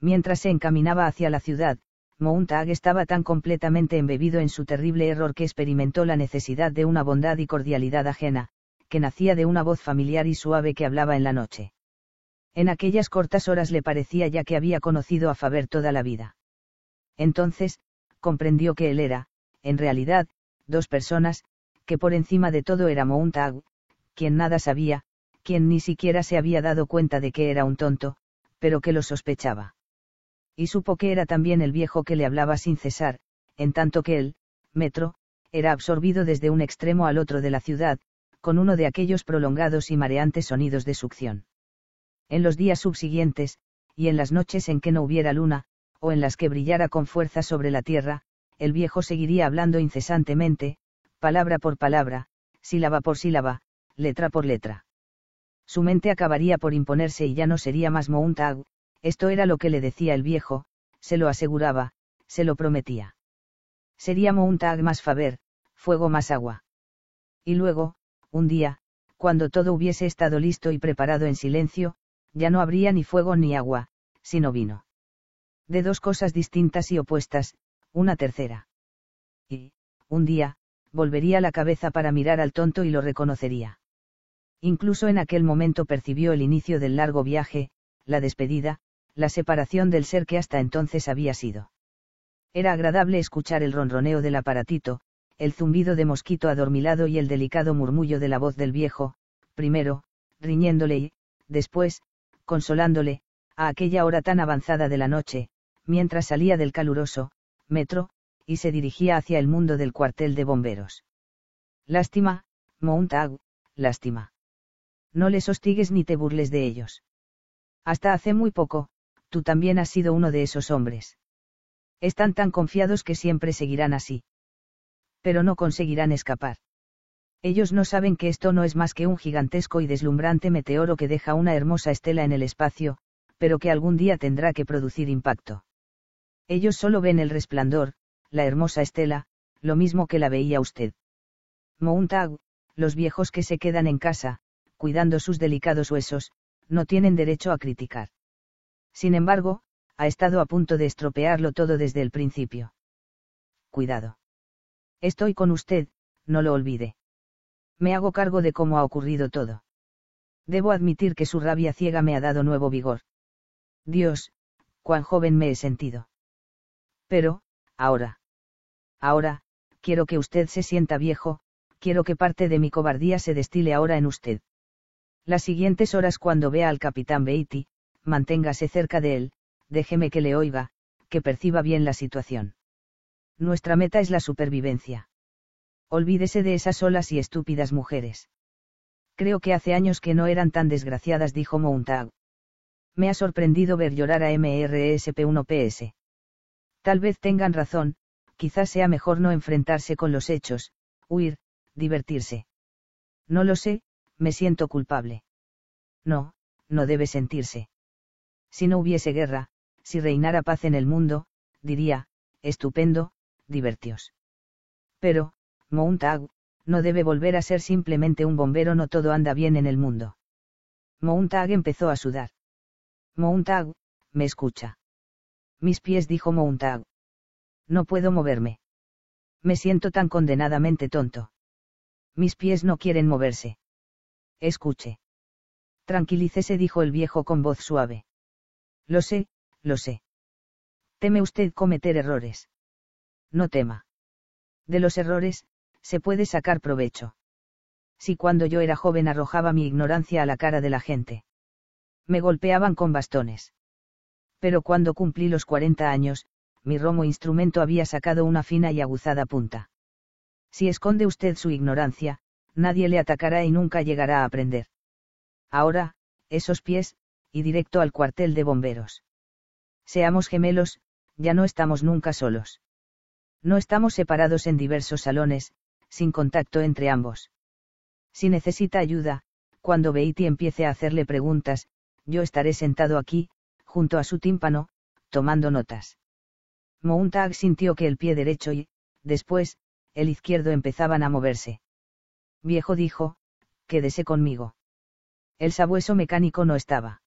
Mientras se encaminaba hacia la ciudad, Mountag estaba tan completamente embebido en su terrible error que experimentó la necesidad de una bondad y cordialidad ajena, que nacía de una voz familiar y suave que hablaba en la noche. En aquellas cortas horas le parecía ya que había conocido a Faber toda la vida. Entonces, comprendió que él era, en realidad, dos personas, que por encima de todo era Mountag, quien nada sabía, quien ni siquiera se había dado cuenta de que era un tonto, pero que lo sospechaba y supo que era también el viejo que le hablaba sin cesar, en tanto que él, Metro, era absorbido desde un extremo al otro de la ciudad, con uno de aquellos prolongados y mareantes sonidos de succión. En los días subsiguientes, y en las noches en que no hubiera luna, o en las que brillara con fuerza sobre la tierra, el viejo seguiría hablando incesantemente, palabra por palabra, sílaba por sílaba, letra por letra. Su mente acabaría por imponerse y ya no sería más Mountag, esto era lo que le decía el viejo, se lo aseguraba, se lo prometía. Seríamos un tag más Faber, fuego más agua. Y luego, un día, cuando todo hubiese estado listo y preparado en silencio, ya no habría ni fuego ni agua, sino vino. De dos cosas distintas y opuestas, una tercera. Y, un día, volvería la cabeza para mirar al tonto y lo reconocería. Incluso en aquel momento percibió el inicio del largo viaje, la despedida, la separación del ser que hasta entonces había sido. Era agradable escuchar el ronroneo del aparatito, el zumbido de mosquito adormilado y el delicado murmullo de la voz del viejo, primero, riñéndole y, después, consolándole, a aquella hora tan avanzada de la noche, mientras salía del caluroso, metro, y se dirigía hacia el mundo del cuartel de bomberos. Lástima, Mountag, lástima. No les hostigues ni te burles de ellos. Hasta hace muy poco, tú también has sido uno de esos hombres. Están tan confiados que siempre seguirán así. Pero no conseguirán escapar. Ellos no saben que esto no es más que un gigantesco y deslumbrante meteoro que deja una hermosa estela en el espacio, pero que algún día tendrá que producir impacto. Ellos solo ven el resplandor, la hermosa estela, lo mismo que la veía usted. Mountag, los viejos que se quedan en casa, cuidando sus delicados huesos, no tienen derecho a criticar. Sin embargo, ha estado a punto de estropearlo todo desde el principio. Cuidado. Estoy con usted, no lo olvide. Me hago cargo de cómo ha ocurrido todo. Debo admitir que su rabia ciega me ha dado nuevo vigor. Dios, cuán joven me he sentido. Pero, ahora. Ahora, quiero que usted se sienta viejo, quiero que parte de mi cobardía se destile ahora en usted. Las siguientes horas cuando vea al capitán Beatty, manténgase cerca de él, déjeme que le oiga, que perciba bien la situación. Nuestra meta es la supervivencia. Olvídese de esas solas y estúpidas mujeres. Creo que hace años que no eran tan desgraciadas, dijo Montag. Me ha sorprendido ver llorar a MRSP1PS. Tal vez tengan razón, quizás sea mejor no enfrentarse con los hechos, huir, divertirse. No lo sé, me siento culpable. No, no debe sentirse. Si no hubiese guerra, si reinara paz en el mundo, diría, estupendo, divertios. Pero, Mountag, no debe volver a ser simplemente un bombero, no todo anda bien en el mundo. Mountag empezó a sudar. Mountag, me escucha. Mis pies, dijo Mountag. No puedo moverme. Me siento tan condenadamente tonto. Mis pies no quieren moverse. Escuche. Tranquilícese, dijo el viejo con voz suave. Lo sé, lo sé. Teme usted cometer errores. No tema. De los errores, se puede sacar provecho. Si cuando yo era joven arrojaba mi ignorancia a la cara de la gente. Me golpeaban con bastones. Pero cuando cumplí los 40 años, mi romo instrumento había sacado una fina y aguzada punta. Si esconde usted su ignorancia, nadie le atacará y nunca llegará a aprender. Ahora, esos pies, y directo al cuartel de bomberos. Seamos gemelos, ya no estamos nunca solos. No estamos separados en diversos salones, sin contacto entre ambos. Si necesita ayuda, cuando Beatty empiece a hacerle preguntas, yo estaré sentado aquí, junto a su tímpano, tomando notas. Mountag sintió que el pie derecho y, después, el izquierdo empezaban a moverse. Viejo dijo, quédese conmigo. El sabueso mecánico no estaba.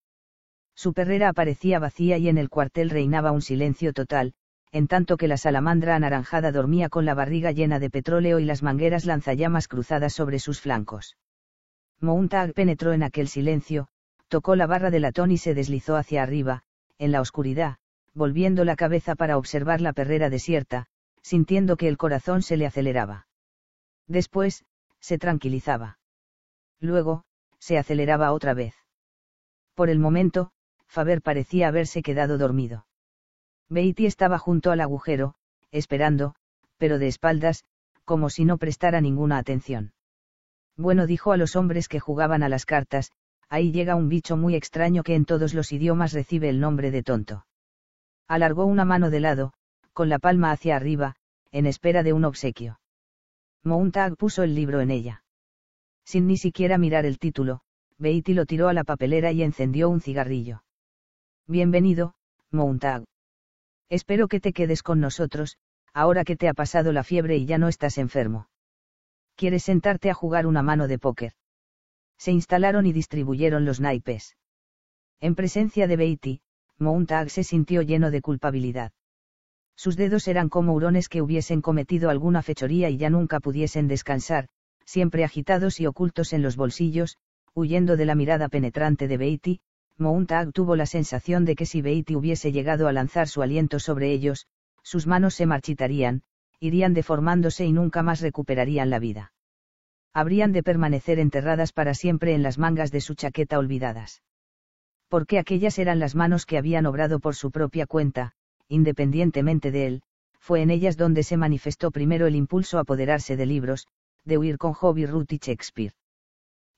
Su perrera aparecía vacía y en el cuartel reinaba un silencio total, en tanto que la salamandra anaranjada dormía con la barriga llena de petróleo y las mangueras lanzallamas cruzadas sobre sus flancos. Mountag penetró en aquel silencio, tocó la barra de latón y se deslizó hacia arriba, en la oscuridad, volviendo la cabeza para observar la perrera desierta, sintiendo que el corazón se le aceleraba. Después, se tranquilizaba. Luego, se aceleraba otra vez. Por el momento, Faber parecía haberse quedado dormido. Beatty estaba junto al agujero, esperando, pero de espaldas, como si no prestara ninguna atención. Bueno, dijo a los hombres que jugaban a las cartas, ahí llega un bicho muy extraño que en todos los idiomas recibe el nombre de tonto. Alargó una mano de lado, con la palma hacia arriba, en espera de un obsequio. Mountag puso el libro en ella. Sin ni siquiera mirar el título, Beatty lo tiró a la papelera y encendió un cigarrillo. Bienvenido, Mountag. Espero que te quedes con nosotros, ahora que te ha pasado la fiebre y ya no estás enfermo. ¿Quieres sentarte a jugar una mano de póker? Se instalaron y distribuyeron los naipes. En presencia de Beatty, Mountag se sintió lleno de culpabilidad. Sus dedos eran como hurones que hubiesen cometido alguna fechoría y ya nunca pudiesen descansar, siempre agitados y ocultos en los bolsillos, huyendo de la mirada penetrante de Beatty, Mountag tuvo la sensación de que si Beatty hubiese llegado a lanzar su aliento sobre ellos, sus manos se marchitarían, irían deformándose y nunca más recuperarían la vida. Habrían de permanecer enterradas para siempre en las mangas de su chaqueta olvidadas. Porque aquellas eran las manos que habían obrado por su propia cuenta, independientemente de él, fue en ellas donde se manifestó primero el impulso a apoderarse de libros, de huir con Hobby Ruth y Shakespeare.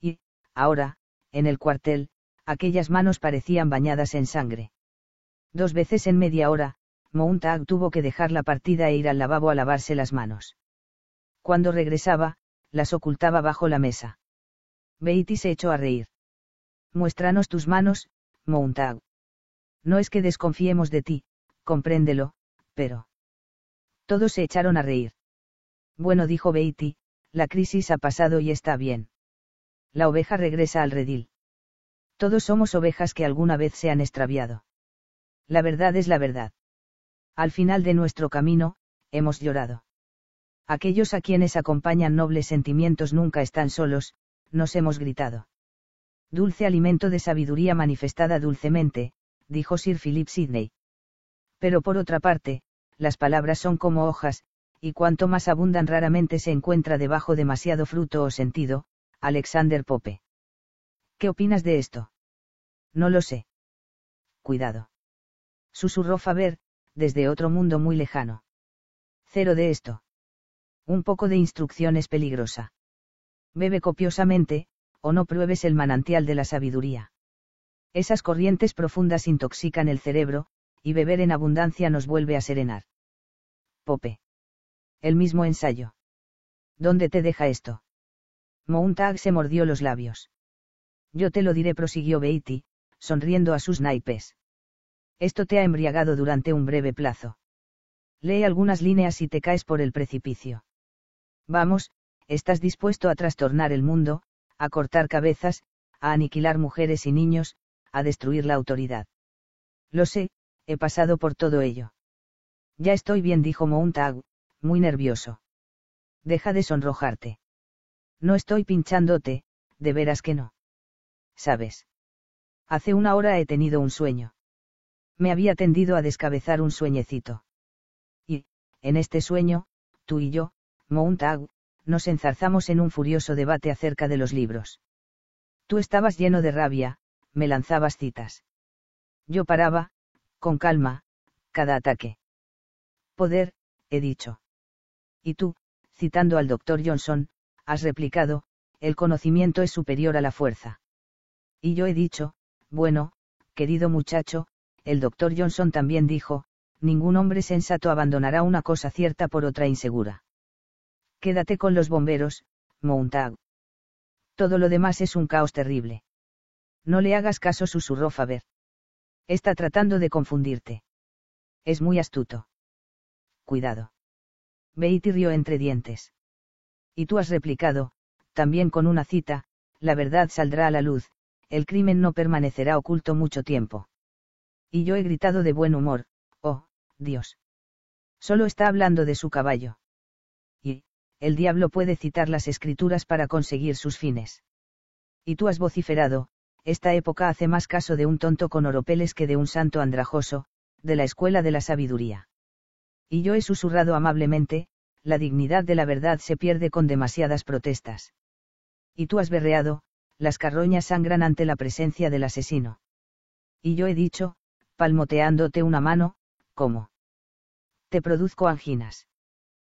Y, ahora, en el cuartel, aquellas manos parecían bañadas en sangre. Dos veces en media hora, Mountag tuvo que dejar la partida e ir al lavabo a lavarse las manos. Cuando regresaba, las ocultaba bajo la mesa. Beatty se echó a reír. Muéstranos tus manos, Mountag. No es que desconfiemos de ti, compréndelo, pero... Todos se echaron a reír. Bueno, dijo Beatty, la crisis ha pasado y está bien. La oveja regresa al redil. Todos somos ovejas que alguna vez se han extraviado. La verdad es la verdad. Al final de nuestro camino, hemos llorado. Aquellos a quienes acompañan nobles sentimientos nunca están solos, nos hemos gritado. Dulce alimento de sabiduría manifestada dulcemente, dijo Sir Philip Sidney. Pero por otra parte, las palabras son como hojas, y cuanto más abundan raramente se encuentra debajo demasiado fruto o sentido, Alexander Pope. ¿Qué opinas de esto? No lo sé. Cuidado. Susurró Faber, desde otro mundo muy lejano. Cero de esto. Un poco de instrucción es peligrosa. Bebe copiosamente, o no pruebes el manantial de la sabiduría. Esas corrientes profundas intoxican el cerebro, y beber en abundancia nos vuelve a serenar. Pope. El mismo ensayo. ¿Dónde te deja esto? Mountag se mordió los labios. Yo te lo diré, prosiguió Beatty, sonriendo a sus naipes. Esto te ha embriagado durante un breve plazo. Lee algunas líneas y te caes por el precipicio. Vamos, estás dispuesto a trastornar el mundo, a cortar cabezas, a aniquilar mujeres y niños, a destruir la autoridad. Lo sé, he pasado por todo ello. Ya estoy bien, dijo Mountag, muy nervioso. Deja de sonrojarte. No estoy pinchándote, de veras que no. ¿Sabes? Hace una hora he tenido un sueño. Me había tendido a descabezar un sueñecito. Y, en este sueño, tú y yo, Mountag, nos enzarzamos en un furioso debate acerca de los libros. Tú estabas lleno de rabia, me lanzabas citas. Yo paraba, con calma, cada ataque. Poder, he dicho. Y tú, citando al doctor Johnson, has replicado, el conocimiento es superior a la fuerza. Y yo he dicho, bueno, querido muchacho, el doctor Johnson también dijo, ningún hombre sensato abandonará una cosa cierta por otra insegura. Quédate con los bomberos, Mountag. Todo lo demás es un caos terrible. No le hagas caso, susurró Faber. Está tratando de confundirte. Es muy astuto. Cuidado. Beatty rió entre dientes. Y tú has replicado, también con una cita, la verdad saldrá a la luz, el crimen no permanecerá oculto mucho tiempo. Y yo he gritado de buen humor, oh, Dios. Solo está hablando de su caballo el diablo puede citar las escrituras para conseguir sus fines. Y tú has vociferado, esta época hace más caso de un tonto con oropeles que de un santo andrajoso, de la escuela de la sabiduría. Y yo he susurrado amablemente, la dignidad de la verdad se pierde con demasiadas protestas. Y tú has berreado, las carroñas sangran ante la presencia del asesino. Y yo he dicho, palmoteándote una mano, ¿cómo? Te produzco anginas.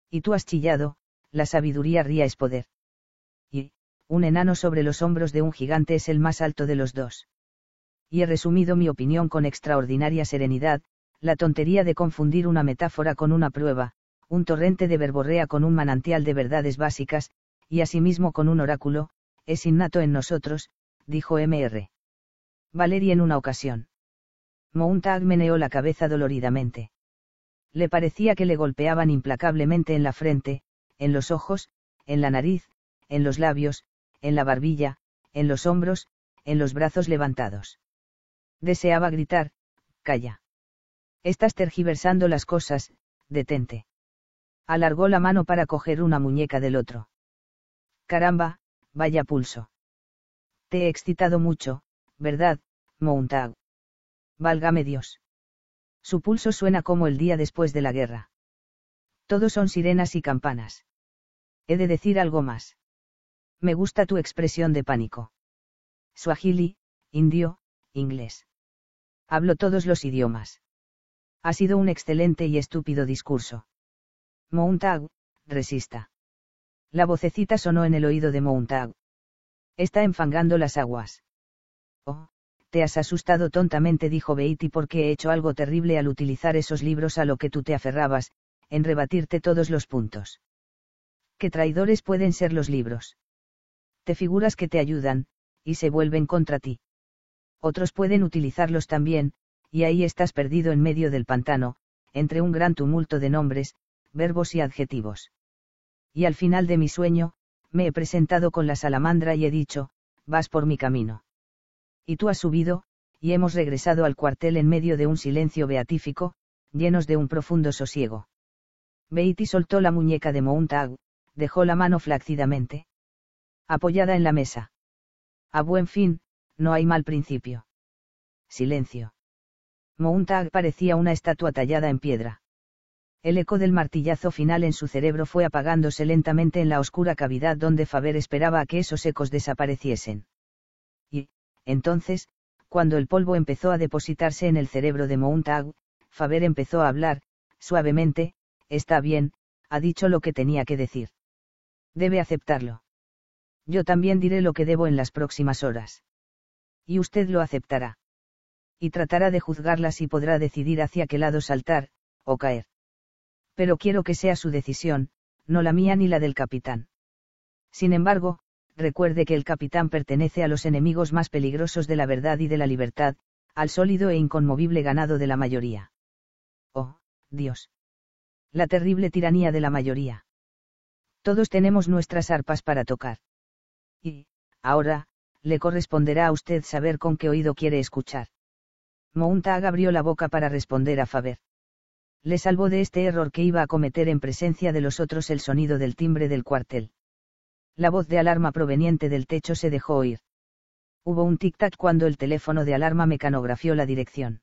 Y tú has chillado, la sabiduría ría es poder. Y, un enano sobre los hombros de un gigante es el más alto de los dos. Y he resumido mi opinión con extraordinaria serenidad, la tontería de confundir una metáfora con una prueba, un torrente de verborrea con un manantial de verdades básicas, y asimismo con un oráculo, es innato en nosotros, dijo M.R. Valery en una ocasión. Mountag meneó la cabeza doloridamente. Le parecía que le golpeaban implacablemente en la frente, en los ojos, en la nariz, en los labios, en la barbilla, en los hombros, en los brazos levantados. Deseaba gritar, calla. Estás tergiversando las cosas, detente. Alargó la mano para coger una muñeca del otro. Caramba, vaya pulso. Te he excitado mucho, ¿verdad, Mountag? Válgame Dios. Su pulso suena como el día después de la guerra. Todos son sirenas y campanas. He de decir algo más. Me gusta tu expresión de pánico. Swahili, indio, inglés. Hablo todos los idiomas. Ha sido un excelente y estúpido discurso. Mountag, resista. La vocecita sonó en el oído de Mountag. Está enfangando las aguas. Oh, te has asustado tontamente, dijo Beatty, porque he hecho algo terrible al utilizar esos libros a lo que tú te aferrabas, en rebatirte todos los puntos. ¿Qué traidores pueden ser los libros? Te figuras que te ayudan, y se vuelven contra ti. Otros pueden utilizarlos también, y ahí estás perdido en medio del pantano, entre un gran tumulto de nombres, verbos y adjetivos. Y al final de mi sueño, me he presentado con la salamandra y he dicho, vas por mi camino. Y tú has subido, y hemos regresado al cuartel en medio de un silencio beatífico, llenos de un profundo sosiego. Beatty soltó la muñeca de Mountag, dejó la mano flácidamente. Apoyada en la mesa. A buen fin, no hay mal principio. Silencio. Mountag parecía una estatua tallada en piedra. El eco del martillazo final en su cerebro fue apagándose lentamente en la oscura cavidad donde Faber esperaba a que esos ecos desapareciesen. Y, entonces, cuando el polvo empezó a depositarse en el cerebro de Mountag, Faber empezó a hablar, suavemente, está bien, ha dicho lo que tenía que decir. Debe aceptarlo. Yo también diré lo que debo en las próximas horas. Y usted lo aceptará. Y tratará de juzgarlas y podrá decidir hacia qué lado saltar, o caer. Pero quiero que sea su decisión, no la mía ni la del capitán. Sin embargo, recuerde que el capitán pertenece a los enemigos más peligrosos de la verdad y de la libertad, al sólido e inconmovible ganado de la mayoría. Oh, Dios. La terrible tiranía de la mayoría. Todos tenemos nuestras arpas para tocar. Y, ahora, le corresponderá a usted saber con qué oído quiere escuchar. Mountag abrió la boca para responder a Faber. Le salvó de este error que iba a cometer en presencia de los otros el sonido del timbre del cuartel. La voz de alarma proveniente del techo se dejó oír. Hubo un tic-tac cuando el teléfono de alarma mecanografió la dirección.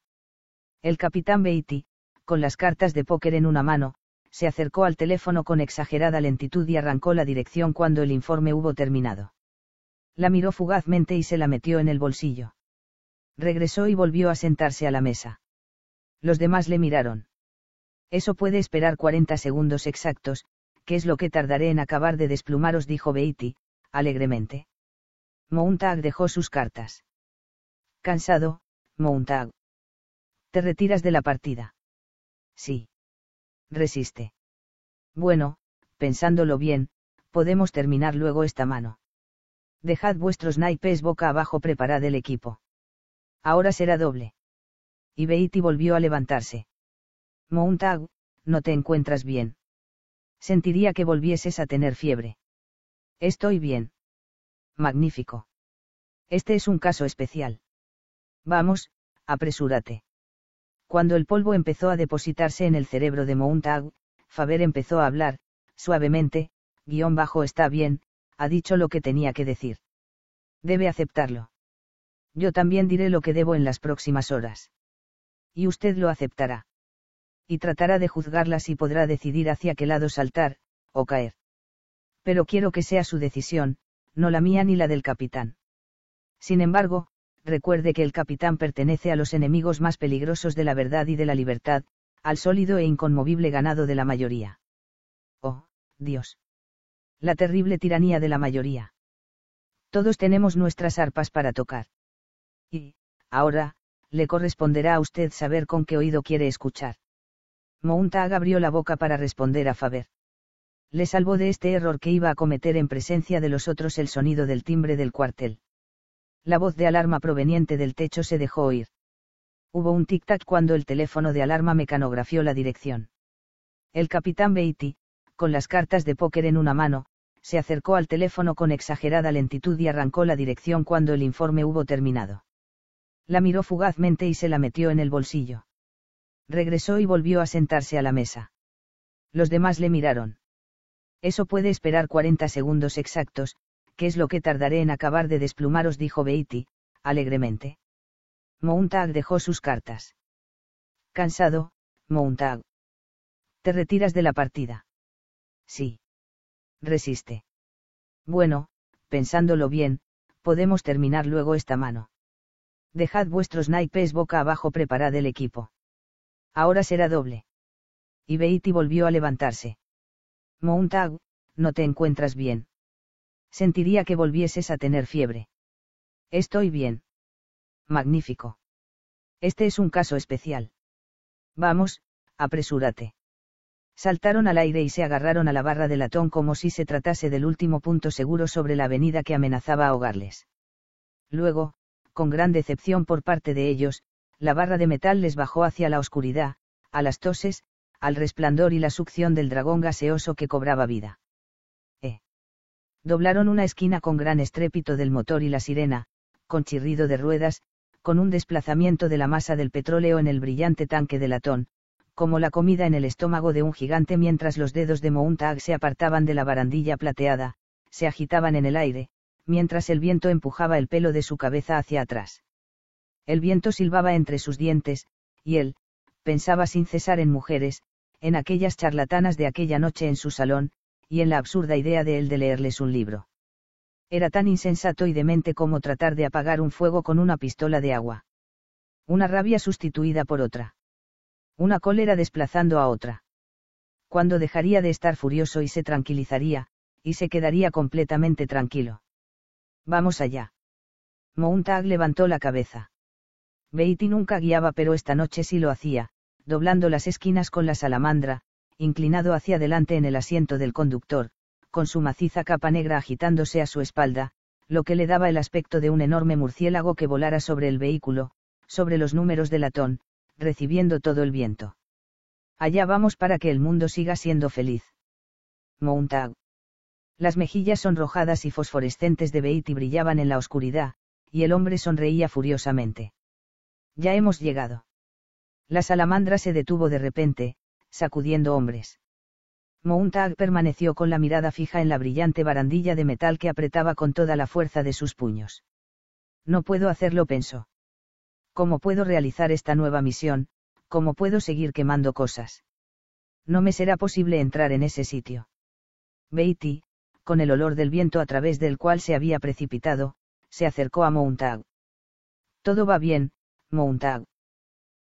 El capitán Beatty, con las cartas de póker en una mano, se acercó al teléfono con exagerada lentitud y arrancó la dirección cuando el informe hubo terminado. La miró fugazmente y se la metió en el bolsillo. Regresó y volvió a sentarse a la mesa. Los demás le miraron. Eso puede esperar 40 segundos exactos, ¿qué es lo que tardaré en acabar de desplumaros? dijo Beatty, alegremente. Mountag dejó sus cartas. Cansado, Mountag. ¿Te retiras de la partida? Sí. Resiste. Bueno, pensándolo bien, podemos terminar luego esta mano. Dejad vuestros naipes boca abajo, preparad el equipo. Ahora será doble. Y Beatty volvió a levantarse. Mountag, no te encuentras bien sentiría que volvieses a tener fiebre. Estoy bien. Magnífico. Este es un caso especial. Vamos, apresúrate. Cuando el polvo empezó a depositarse en el cerebro de Mountag, Faber empezó a hablar, suavemente, guion bajo está bien, ha dicho lo que tenía que decir. Debe aceptarlo. Yo también diré lo que debo en las próximas horas. Y usted lo aceptará y tratará de juzgarlas y podrá decidir hacia qué lado saltar, o caer. Pero quiero que sea su decisión, no la mía ni la del capitán. Sin embargo, recuerde que el capitán pertenece a los enemigos más peligrosos de la verdad y de la libertad, al sólido e inconmovible ganado de la mayoría. Oh, Dios. La terrible tiranía de la mayoría. Todos tenemos nuestras arpas para tocar. Y, ahora, le corresponderá a usted saber con qué oído quiere escuchar. Mountag abrió la boca para responder a Faber. Le salvó de este error que iba a cometer en presencia de los otros el sonido del timbre del cuartel. La voz de alarma proveniente del techo se dejó oír. Hubo un tic-tac cuando el teléfono de alarma mecanografió la dirección. El capitán Beatty, con las cartas de póker en una mano, se acercó al teléfono con exagerada lentitud y arrancó la dirección cuando el informe hubo terminado. La miró fugazmente y se la metió en el bolsillo regresó y volvió a sentarse a la mesa. Los demás le miraron. Eso puede esperar 40 segundos exactos, que es lo que tardaré en acabar de desplumaros, dijo Beatty, alegremente. Mountag dejó sus cartas. Cansado, Mountag. ¿Te retiras de la partida? Sí. Resiste. Bueno, pensándolo bien, podemos terminar luego esta mano. Dejad vuestros naipes boca abajo, preparad el equipo. Ahora será doble. Y Beatty volvió a levantarse. Mountag, no te encuentras bien. Sentiría que volvieses a tener fiebre. Estoy bien. Magnífico. Este es un caso especial. Vamos, apresúrate. Saltaron al aire y se agarraron a la barra de latón como si se tratase del último punto seguro sobre la avenida que amenazaba ahogarles. Luego, con gran decepción por parte de ellos, la barra de metal les bajó hacia la oscuridad, a las toses, al resplandor y la succión del dragón gaseoso que cobraba vida. Eh. Doblaron una esquina con gran estrépito del motor y la sirena, con chirrido de ruedas, con un desplazamiento de la masa del petróleo en el brillante tanque de latón, como la comida en el estómago de un gigante mientras los dedos de Mountag se apartaban de la barandilla plateada, se agitaban en el aire, mientras el viento empujaba el pelo de su cabeza hacia atrás. El viento silbaba entre sus dientes, y él, pensaba sin cesar en mujeres, en aquellas charlatanas de aquella noche en su salón, y en la absurda idea de él de leerles un libro. Era tan insensato y demente como tratar de apagar un fuego con una pistola de agua. Una rabia sustituida por otra. Una cólera desplazando a otra. Cuando dejaría de estar furioso y se tranquilizaría, y se quedaría completamente tranquilo. Vamos allá. Mountag levantó la cabeza. Beatty nunca guiaba pero esta noche sí lo hacía, doblando las esquinas con la salamandra, inclinado hacia adelante en el asiento del conductor, con su maciza capa negra agitándose a su espalda, lo que le daba el aspecto de un enorme murciélago que volara sobre el vehículo, sobre los números de latón, recibiendo todo el viento. Allá vamos para que el mundo siga siendo feliz. Mountag. Las mejillas sonrojadas y fosforescentes de Beatty brillaban en la oscuridad, y el hombre sonreía furiosamente. Ya hemos llegado. La salamandra se detuvo de repente, sacudiendo hombres. Mountag permaneció con la mirada fija en la brillante barandilla de metal que apretaba con toda la fuerza de sus puños. No puedo hacerlo, pensó. ¿Cómo puedo realizar esta nueva misión? ¿Cómo puedo seguir quemando cosas? No me será posible entrar en ese sitio. Beatty, con el olor del viento a través del cual se había precipitado, se acercó a Mountag. Todo va bien, Mountag.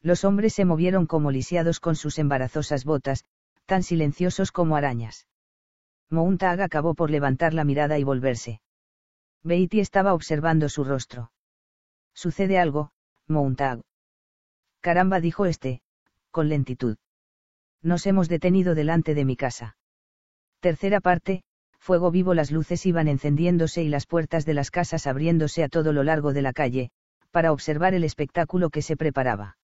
Los hombres se movieron como lisiados con sus embarazosas botas, tan silenciosos como arañas. Mountag acabó por levantar la mirada y volverse. Beatty estaba observando su rostro. Sucede algo, Mountag. Caramba, dijo este, con lentitud. Nos hemos detenido delante de mi casa. Tercera parte, fuego vivo las luces iban encendiéndose y las puertas de las casas abriéndose a todo lo largo de la calle, para observar el espectáculo que se preparaba.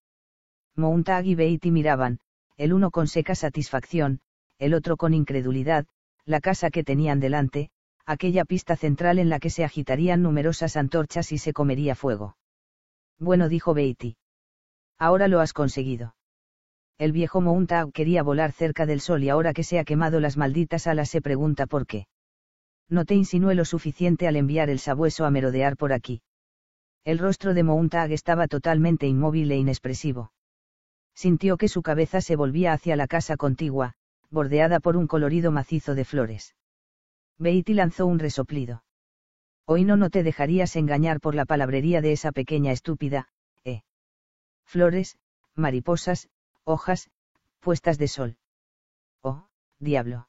Mountag y Beatty miraban, el uno con seca satisfacción, el otro con incredulidad, la casa que tenían delante, aquella pista central en la que se agitarían numerosas antorchas y se comería fuego. Bueno, dijo Beatty. Ahora lo has conseguido. El viejo Mountag quería volar cerca del sol y ahora que se ha quemado las malditas alas se pregunta por qué. No te insinué lo suficiente al enviar el sabueso a merodear por aquí. El rostro de Mountag estaba totalmente inmóvil e inexpresivo sintió que su cabeza se volvía hacia la casa contigua, bordeada por un colorido macizo de flores. Beatty lanzó un resoplido. Hoy no no te dejarías engañar por la palabrería de esa pequeña estúpida, eh. Flores, mariposas, hojas, puestas de sol. Oh, diablo.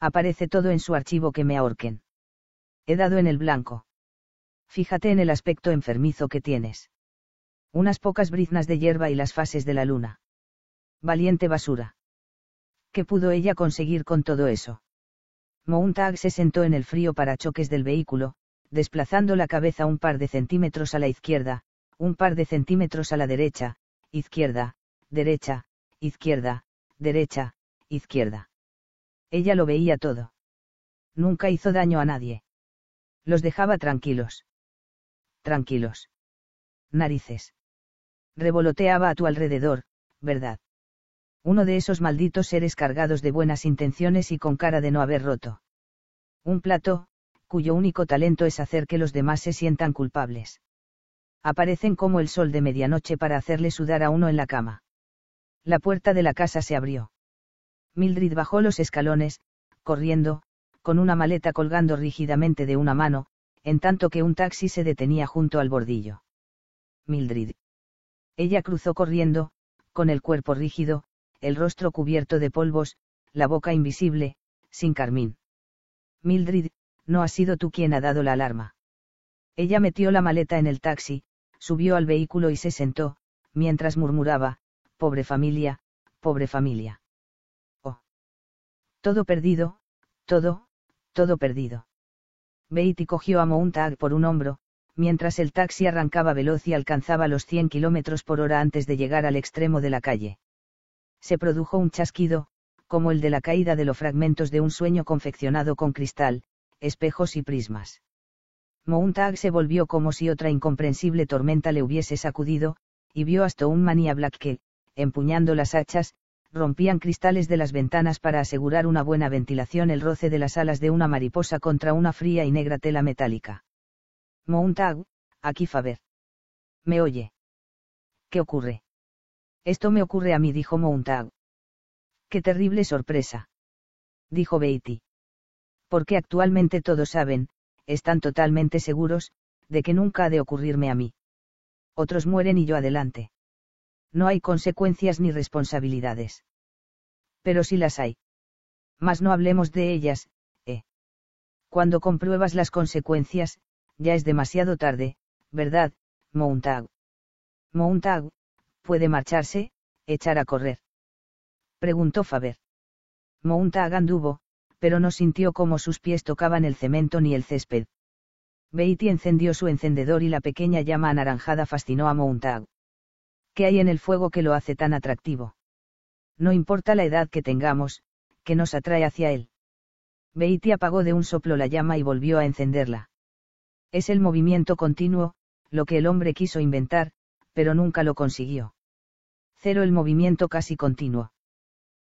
Aparece todo en su archivo que me ahorquen. He dado en el blanco. Fíjate en el aspecto enfermizo que tienes unas pocas briznas de hierba y las fases de la luna. Valiente basura. ¿Qué pudo ella conseguir con todo eso? Mountag se sentó en el frío parachoques del vehículo, desplazando la cabeza un par de centímetros a la izquierda, un par de centímetros a la derecha, izquierda, derecha, izquierda, derecha, izquierda. Ella lo veía todo. Nunca hizo daño a nadie. Los dejaba tranquilos. Tranquilos. Narices revoloteaba a tu alrededor, ¿verdad? Uno de esos malditos seres cargados de buenas intenciones y con cara de no haber roto. Un plato, cuyo único talento es hacer que los demás se sientan culpables. Aparecen como el sol de medianoche para hacerle sudar a uno en la cama. La puerta de la casa se abrió. Mildred bajó los escalones, corriendo, con una maleta colgando rígidamente de una mano, en tanto que un taxi se detenía junto al bordillo. Mildred. Ella cruzó corriendo, con el cuerpo rígido, el rostro cubierto de polvos, la boca invisible, sin carmín. Mildred, no has sido tú quien ha dado la alarma. Ella metió la maleta en el taxi, subió al vehículo y se sentó, mientras murmuraba, pobre familia, pobre familia. Oh. Todo perdido, todo, todo perdido. Beatty cogió a Mountag por un hombro, mientras el taxi arrancaba veloz y alcanzaba los 100 km por hora antes de llegar al extremo de la calle. Se produjo un chasquido, como el de la caída de los fragmentos de un sueño confeccionado con cristal, espejos y prismas. Mountag se volvió como si otra incomprensible tormenta le hubiese sacudido, y vio a Stoneman y a Black que, empuñando las hachas, rompían cristales de las ventanas para asegurar una buena ventilación el roce de las alas de una mariposa contra una fría y negra tela metálica. Mountag, aquí Faber. ¿Me oye? ¿Qué ocurre? Esto me ocurre a mí, dijo Mountag. Qué terrible sorpresa. Dijo Beatty. Porque actualmente todos saben, están totalmente seguros, de que nunca ha de ocurrirme a mí. Otros mueren y yo adelante no hay consecuencias ni responsabilidades. Pero sí las hay. Mas no hablemos de ellas, eh. Cuando compruebas las consecuencias, ya es demasiado tarde, ¿verdad, Mountag? Mountag, ¿puede marcharse, echar a correr? Preguntó Faber. Mountag anduvo, pero no sintió cómo sus pies tocaban el cemento ni el césped. Beatty encendió su encendedor y la pequeña llama anaranjada fascinó a Mountag. ¿Qué hay en el fuego que lo hace tan atractivo? No importa la edad que tengamos, que nos atrae hacia él. Beatty apagó de un soplo la llama y volvió a encenderla. Es el movimiento continuo, lo que el hombre quiso inventar, pero nunca lo consiguió. Cero el movimiento casi continuo.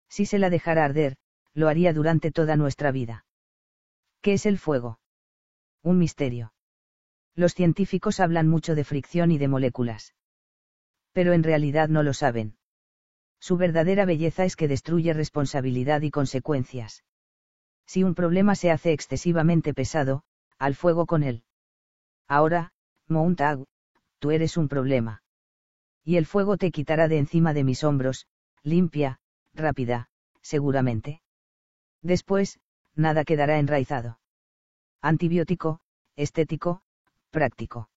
Si se la dejara arder, lo haría durante toda nuestra vida. ¿Qué es el fuego? Un misterio. Los científicos hablan mucho de fricción y de moléculas pero en realidad no lo saben. Su verdadera belleza es que destruye responsabilidad y consecuencias. Si un problema se hace excesivamente pesado, al fuego con él. Ahora, Mountag, tú eres un problema. Y el fuego te quitará de encima de mis hombros, limpia, rápida, seguramente. Después, nada quedará enraizado. Antibiótico, estético, práctico.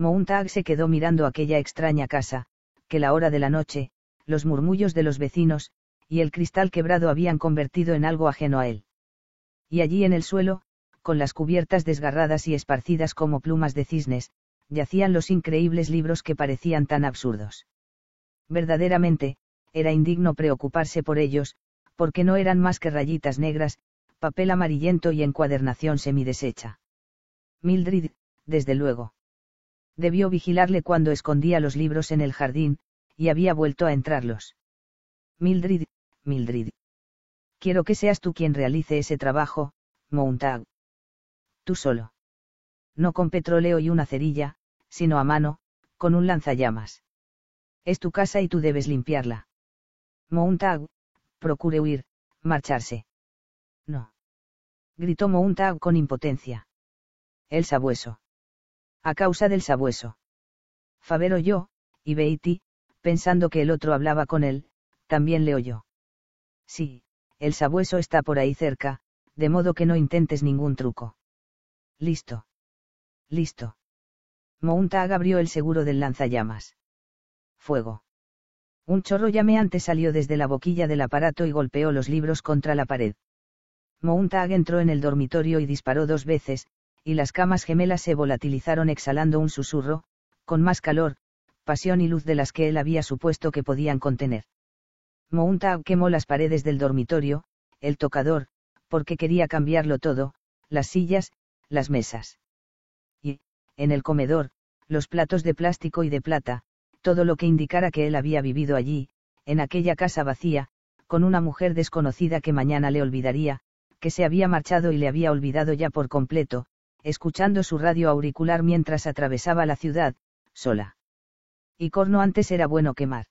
Mountag se quedó mirando aquella extraña casa, que la hora de la noche, los murmullos de los vecinos, y el cristal quebrado habían convertido en algo ajeno a él. Y allí en el suelo, con las cubiertas desgarradas y esparcidas como plumas de cisnes, yacían los increíbles libros que parecían tan absurdos. Verdaderamente, era indigno preocuparse por ellos, porque no eran más que rayitas negras, papel amarillento y encuadernación semideshecha. Mildred, desde luego debió vigilarle cuando escondía los libros en el jardín, y había vuelto a entrarlos. Mildred, Mildred. Quiero que seas tú quien realice ese trabajo, Mountag. Tú solo. No con petróleo y una cerilla, sino a mano, con un lanzallamas. Es tu casa y tú debes limpiarla. Mountag, procure huir, marcharse. No. Gritó Mountag con impotencia. El sabueso. A causa del sabueso. Faber oyó, y Beatty, pensando que el otro hablaba con él, también le oyó. Sí, el sabueso está por ahí cerca, de modo que no intentes ningún truco. Listo. Listo. Mountag abrió el seguro del lanzallamas. Fuego. Un chorro llameante salió desde la boquilla del aparato y golpeó los libros contra la pared. Mountag entró en el dormitorio y disparó dos veces, y las camas gemelas se volatilizaron exhalando un susurro, con más calor, pasión y luz de las que él había supuesto que podían contener. Mountag quemó las paredes del dormitorio, el tocador, porque quería cambiarlo todo, las sillas, las mesas. Y, en el comedor, los platos de plástico y de plata, todo lo que indicara que él había vivido allí, en aquella casa vacía, con una mujer desconocida que mañana le olvidaría, que se había marchado y le había olvidado ya por completo, escuchando su radio auricular mientras atravesaba la ciudad, sola. Y corno antes era bueno quemar.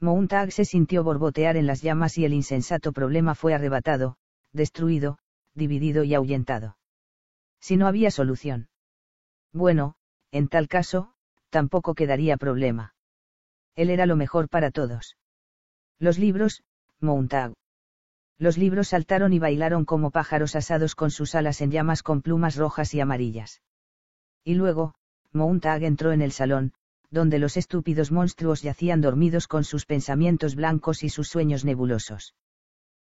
Mountag se sintió borbotear en las llamas y el insensato problema fue arrebatado, destruido, dividido y ahuyentado. Si no había solución. Bueno, en tal caso, tampoco quedaría problema. Él era lo mejor para todos. Los libros, Mountag. Los libros saltaron y bailaron como pájaros asados con sus alas en llamas con plumas rojas y amarillas. Y luego, Mountag entró en el salón, donde los estúpidos monstruos yacían dormidos con sus pensamientos blancos y sus sueños nebulosos.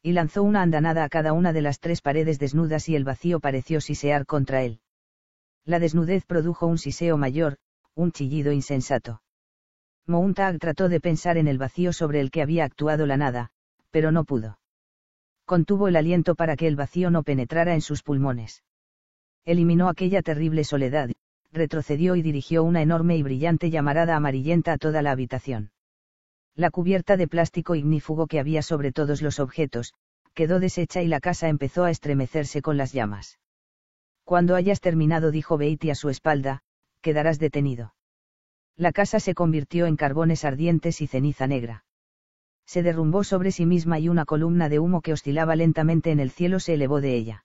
Y lanzó una andanada a cada una de las tres paredes desnudas y el vacío pareció sisear contra él. La desnudez produjo un siseo mayor, un chillido insensato. Mountag trató de pensar en el vacío sobre el que había actuado la nada, pero no pudo Contuvo el aliento para que el vacío no penetrara en sus pulmones. Eliminó aquella terrible soledad, retrocedió y dirigió una enorme y brillante llamarada amarillenta a toda la habitación. La cubierta de plástico ignífugo que había sobre todos los objetos, quedó deshecha y la casa empezó a estremecerse con las llamas. Cuando hayas terminado, dijo Beatty a su espalda, quedarás detenido. La casa se convirtió en carbones ardientes y ceniza negra. Se derrumbó sobre sí misma y una columna de humo que oscilaba lentamente en el cielo se elevó de ella.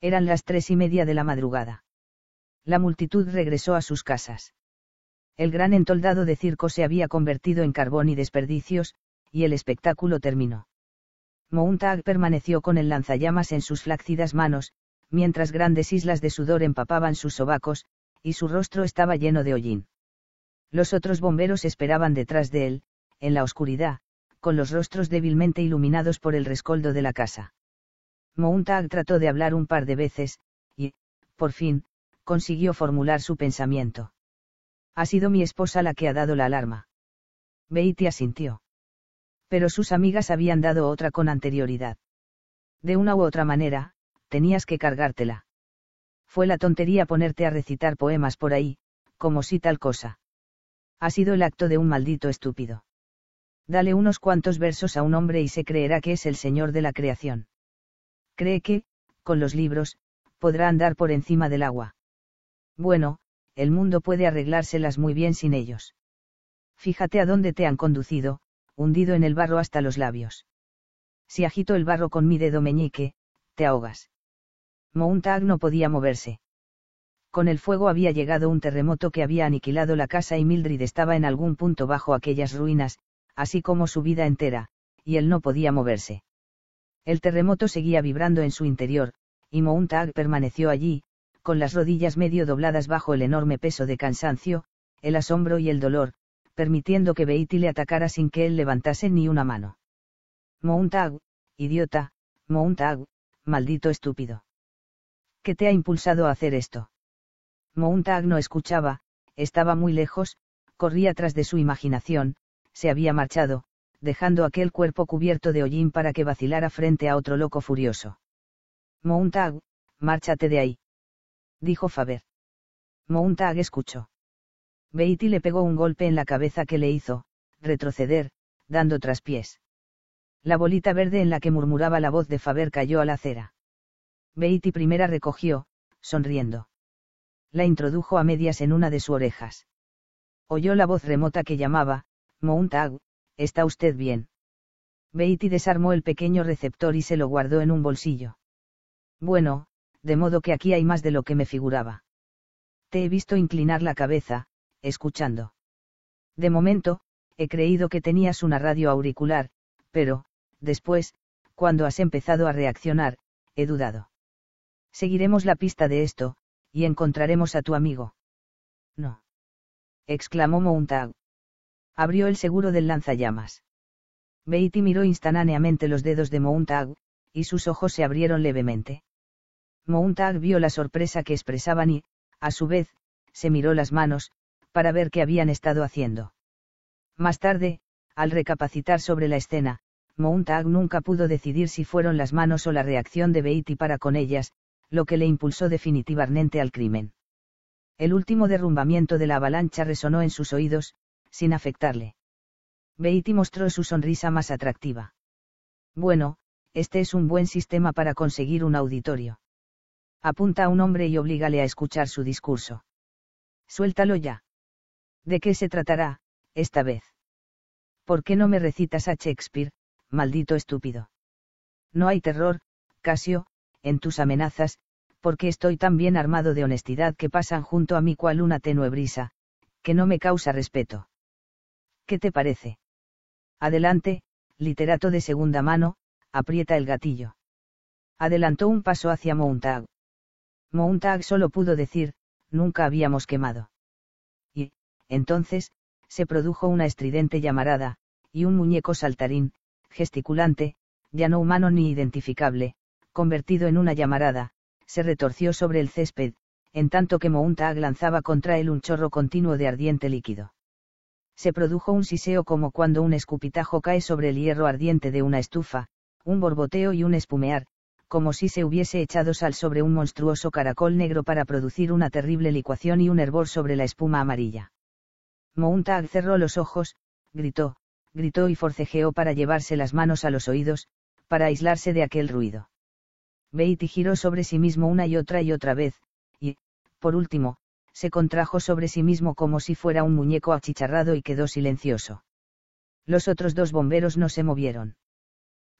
Eran las tres y media de la madrugada. La multitud regresó a sus casas. El gran entoldado de circo se había convertido en carbón y desperdicios, y el espectáculo terminó. Mountag permaneció con el lanzallamas en sus flácidas manos, mientras grandes islas de sudor empapaban sus sobacos, y su rostro estaba lleno de hollín. Los otros bomberos esperaban detrás de él, en la oscuridad, con los rostros débilmente iluminados por el rescoldo de la casa. Mountag trató de hablar un par de veces, y, por fin, consiguió formular su pensamiento. Ha sido mi esposa la que ha dado la alarma. Beatty asintió. Pero sus amigas habían dado otra con anterioridad. De una u otra manera, tenías que cargártela. Fue la tontería ponerte a recitar poemas por ahí, como si tal cosa. Ha sido el acto de un maldito estúpido. Dale unos cuantos versos a un hombre y se creerá que es el señor de la creación. Cree que, con los libros, podrá andar por encima del agua. Bueno, el mundo puede arreglárselas muy bien sin ellos. Fíjate a dónde te han conducido, hundido en el barro hasta los labios. Si agito el barro con mi dedo meñique, te ahogas. Mountag no podía moverse. Con el fuego había llegado un terremoto que había aniquilado la casa y Mildred estaba en algún punto bajo aquellas ruinas, así como su vida entera, y él no podía moverse. El terremoto seguía vibrando en su interior, y Mountag permaneció allí, con las rodillas medio dobladas bajo el enorme peso de cansancio, el asombro y el dolor, permitiendo que Beatty le atacara sin que él levantase ni una mano. Mountag, idiota, Mountag, maldito estúpido. ¿Qué te ha impulsado a hacer esto? Mountag no escuchaba, estaba muy lejos, corría tras de su imaginación, se había marchado, dejando aquel cuerpo cubierto de hollín para que vacilara frente a otro loco furioso. Mountag, márchate de ahí. Dijo Faber. Mountag escuchó. Beatty le pegó un golpe en la cabeza que le hizo, retroceder, dando traspiés. La bolita verde en la que murmuraba la voz de Faber cayó a la acera. Beatty primera recogió, sonriendo. La introdujo a medias en una de sus orejas. Oyó la voz remota que llamaba, Mountag, ¿está usted bien? Beatty desarmó el pequeño receptor y se lo guardó en un bolsillo. Bueno, de modo que aquí hay más de lo que me figuraba. Te he visto inclinar la cabeza, escuchando. De momento, he creído que tenías una radio auricular, pero, después, cuando has empezado a reaccionar, he dudado. Seguiremos la pista de esto, y encontraremos a tu amigo. No. exclamó Mountag abrió el seguro del lanzallamas. Beatty miró instantáneamente los dedos de Mountag, y sus ojos se abrieron levemente. Mountag vio la sorpresa que expresaban y, a su vez, se miró las manos, para ver qué habían estado haciendo. Más tarde, al recapacitar sobre la escena, Mountag nunca pudo decidir si fueron las manos o la reacción de Beatty para con ellas, lo que le impulsó definitivamente al crimen. El último derrumbamiento de la avalancha resonó en sus oídos, sin afectarle. Beatty mostró su sonrisa más atractiva. Bueno, este es un buen sistema para conseguir un auditorio. Apunta a un hombre y oblígale a escuchar su discurso. Suéltalo ya. ¿De qué se tratará, esta vez? ¿Por qué no me recitas a Shakespeare, maldito estúpido? No hay terror, Casio, en tus amenazas, porque estoy tan bien armado de honestidad que pasan junto a mí cual una tenue brisa, que no me causa respeto. ¿Qué te parece? Adelante, literato de segunda mano, aprieta el gatillo. Adelantó un paso hacia Mountag. Mountag solo pudo decir, nunca habíamos quemado. Y, entonces, se produjo una estridente llamarada, y un muñeco saltarín, gesticulante, ya no humano ni identificable, convertido en una llamarada, se retorció sobre el césped, en tanto que Mountag lanzaba contra él un chorro continuo de ardiente líquido se produjo un siseo como cuando un escupitajo cae sobre el hierro ardiente de una estufa, un borboteo y un espumear, como si se hubiese echado sal sobre un monstruoso caracol negro para producir una terrible licuación y un hervor sobre la espuma amarilla. Mountag cerró los ojos, gritó, gritó y forcejeó para llevarse las manos a los oídos, para aislarse de aquel ruido. Beatty giró sobre sí mismo una y otra y otra vez, y, por último, se contrajo sobre sí mismo como si fuera un muñeco achicharrado y quedó silencioso. Los otros dos bomberos no se movieron.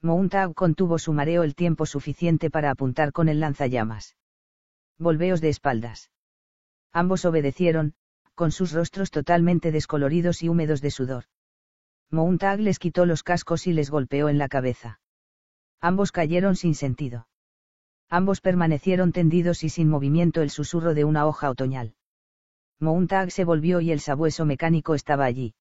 Mountag contuvo su mareo el tiempo suficiente para apuntar con el lanzallamas. Volveos de espaldas. Ambos obedecieron, con sus rostros totalmente descoloridos y húmedos de sudor. Mountag les quitó los cascos y les golpeó en la cabeza. Ambos cayeron sin sentido. Ambos permanecieron tendidos y sin movimiento el susurro de una hoja otoñal. Mountag se volvió y el sabueso mecánico estaba allí.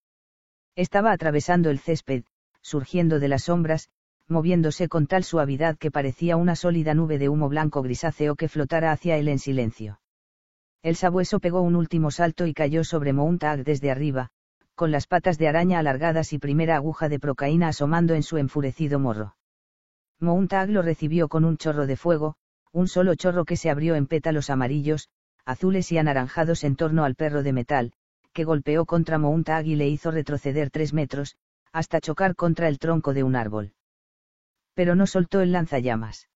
Estaba atravesando el césped, surgiendo de las sombras, moviéndose con tal suavidad que parecía una sólida nube de humo blanco grisáceo que flotara hacia él en silencio. El sabueso pegó un último salto y cayó sobre Mountag desde arriba, con las patas de araña alargadas y primera aguja de procaína asomando en su enfurecido morro. Mountag lo recibió con un chorro de fuego, un solo chorro que se abrió en pétalos amarillos, azules y anaranjados en torno al perro de metal, que golpeó contra Mountag y le hizo retroceder tres metros, hasta chocar contra el tronco de un árbol pero no soltó el lanzallamas.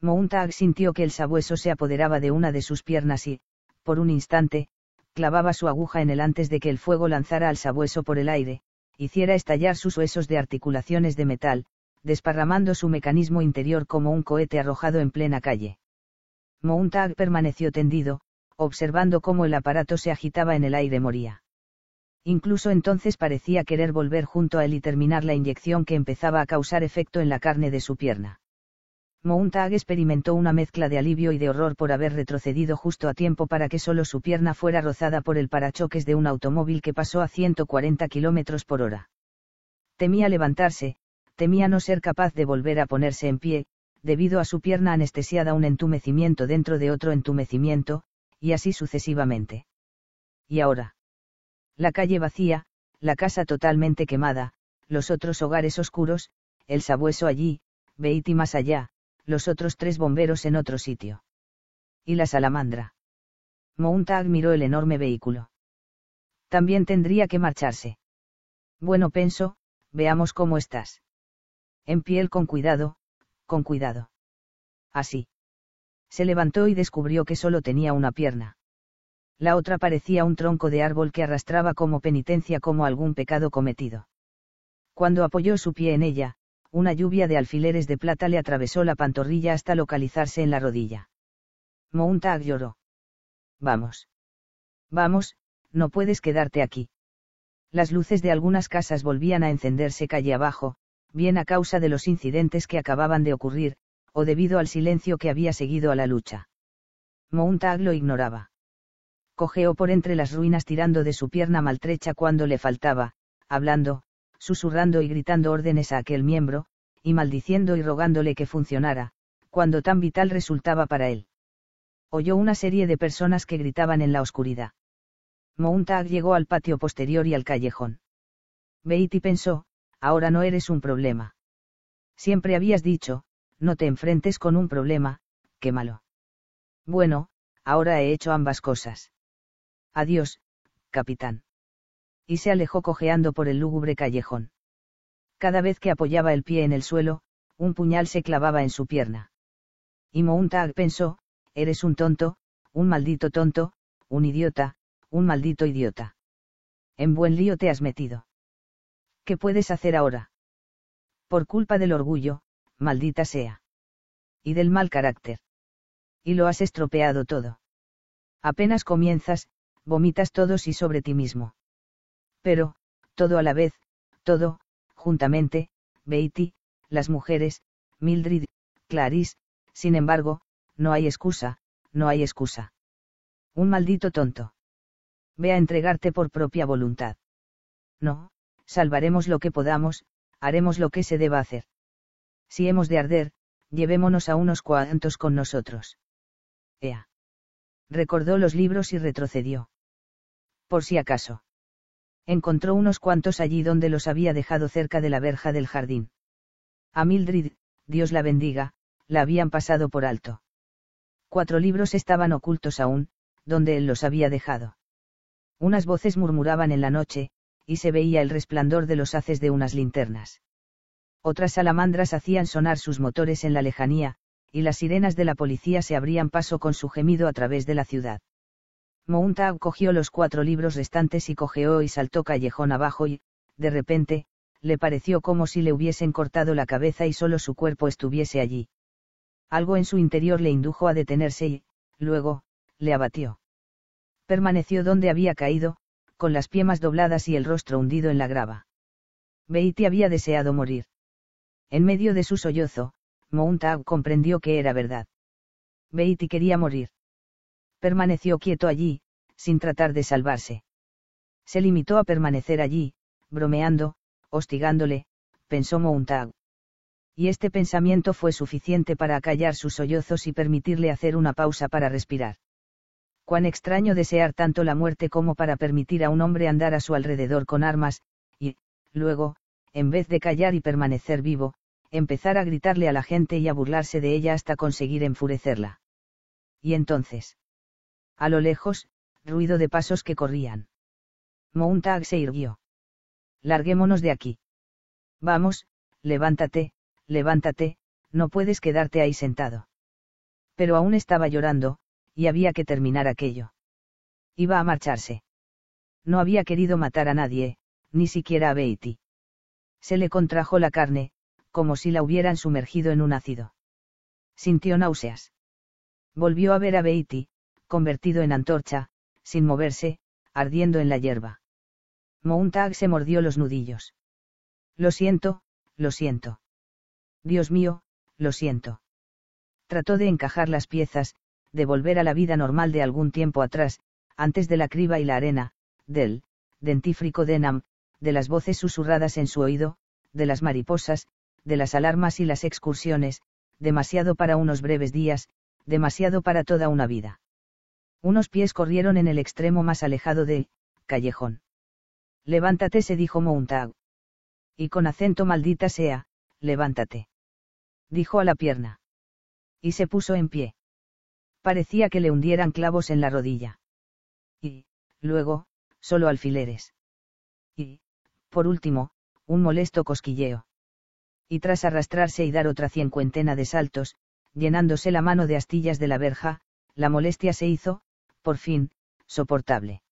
Mountag sintió que el sabueso se apoderaba de una de sus piernas y, por un instante, clavaba su aguja en él antes de que el fuego lanzara al sabueso por el aire, hiciera estallar sus huesos de articulaciones de metal, desparramando su mecanismo interior como un cohete arrojado en plena calle. Mountag permaneció tendido, observando cómo el aparato se agitaba en el aire moría. Incluso entonces parecía querer volver junto a él y terminar la inyección que empezaba a causar efecto en la carne de su pierna. Mountag experimentó una mezcla de alivio y de horror por haber retrocedido justo a tiempo para que solo su pierna fuera rozada por el parachoques de un automóvil que pasó a 140 km por hora. Temía levantarse, temía no ser capaz de volver a ponerse en pie, debido a su pierna anestesiada un entumecimiento dentro de otro entumecimiento, y así sucesivamente. Y ahora la calle vacía, la casa totalmente quemada, los otros hogares oscuros, el sabueso allí, Beatty más allá, los otros tres bomberos en otro sitio. Y la salamandra. Mountag miró el enorme vehículo. También tendría que marcharse. Bueno, pensó, veamos cómo estás. En piel con cuidado, con cuidado. Así. Se levantó y descubrió que solo tenía una pierna la otra parecía un tronco de árbol que arrastraba como penitencia como algún pecado cometido. Cuando apoyó su pie en ella, una lluvia de alfileres de plata le atravesó la pantorrilla hasta localizarse en la rodilla. Mountag lloró. Vamos. Vamos, no puedes quedarte aquí. Las luces de algunas casas volvían a encenderse calle abajo, bien a causa de los incidentes que acababan de ocurrir, o debido al silencio que había seguido a la lucha. Mountag lo ignoraba cojeó por entre las ruinas tirando de su pierna maltrecha cuando le faltaba, hablando, susurrando y gritando órdenes a aquel miembro, y maldiciendo y rogándole que funcionara, cuando tan vital resultaba para él. Oyó una serie de personas que gritaban en la oscuridad. Mountag llegó al patio posterior y al callejón. Beatty pensó, ahora no eres un problema. Siempre habías dicho, no te enfrentes con un problema, qué malo. Bueno, ahora he hecho ambas cosas. Adiós, capitán. Y se alejó cojeando por el lúgubre callejón. Cada vez que apoyaba el pie en el suelo, un puñal se clavaba en su pierna. Y Mountag pensó, eres un tonto, un maldito tonto, un idiota, un maldito idiota. En buen lío te has metido. ¿Qué puedes hacer ahora? Por culpa del orgullo, maldita sea. Y del mal carácter. Y lo has estropeado todo. Apenas comienzas, vomitas todos y sobre ti mismo. Pero, todo a la vez, todo, juntamente, Beatty, las mujeres, Mildred, Clarice, sin embargo, no hay excusa, no hay excusa. Un maldito tonto. Ve a entregarte por propia voluntad. No, salvaremos lo que podamos, haremos lo que se deba hacer. Si hemos de arder, llevémonos a unos cuantos con nosotros. Ea. Recordó los libros y retrocedió por si acaso. Encontró unos cuantos allí donde los había dejado cerca de la verja del jardín. A Mildred, Dios la bendiga, la habían pasado por alto. Cuatro libros estaban ocultos aún, donde él los había dejado. Unas voces murmuraban en la noche, y se veía el resplandor de los haces de unas linternas. Otras salamandras hacían sonar sus motores en la lejanía, y las sirenas de la policía se abrían paso con su gemido a través de la ciudad. Mountag cogió los cuatro libros restantes y cojeó y saltó callejón abajo y, de repente, le pareció como si le hubiesen cortado la cabeza y solo su cuerpo estuviese allí. Algo en su interior le indujo a detenerse y, luego, le abatió. Permaneció donde había caído, con las piernas dobladas y el rostro hundido en la grava. Beatty había deseado morir. En medio de su sollozo, Mountag comprendió que era verdad. Beatty quería morir. Permaneció quieto allí, sin tratar de salvarse. Se limitó a permanecer allí, bromeando, hostigándole, pensó Mountag. Y este pensamiento fue suficiente para acallar sus sollozos y permitirle hacer una pausa para respirar. Cuán extraño desear tanto la muerte como para permitir a un hombre andar a su alrededor con armas, y, luego, en vez de callar y permanecer vivo, empezar a gritarle a la gente y a burlarse de ella hasta conseguir enfurecerla. Y entonces. A lo lejos, ruido de pasos que corrían. Mountag se irguió. Larguémonos de aquí. Vamos, levántate, levántate, no puedes quedarte ahí sentado. Pero aún estaba llorando, y había que terminar aquello. Iba a marcharse. No había querido matar a nadie, ni siquiera a Beatty. Se le contrajo la carne, como si la hubieran sumergido en un ácido. Sintió náuseas. Volvió a ver a Beatty, convertido en antorcha, sin moverse, ardiendo en la hierba. Mountag se mordió los nudillos. Lo siento, lo siento. Dios mío, lo siento. Trató de encajar las piezas, de volver a la vida normal de algún tiempo atrás, antes de la criba y la arena, del dentífrico Denham, de las voces susurradas en su oído, de las mariposas, de las alarmas y las excursiones, demasiado para unos breves días, demasiado para toda una vida. Unos pies corrieron en el extremo más alejado del callejón. Levántate, se dijo Mountag. Y con acento maldita sea, levántate. Dijo a la pierna. Y se puso en pie. Parecía que le hundieran clavos en la rodilla. Y, luego, solo alfileres. Por último, un molesto cosquilleo. Y tras arrastrarse y dar otra cincuentena de saltos, llenándose la mano de astillas de la verja, la molestia se hizo, por fin, soportable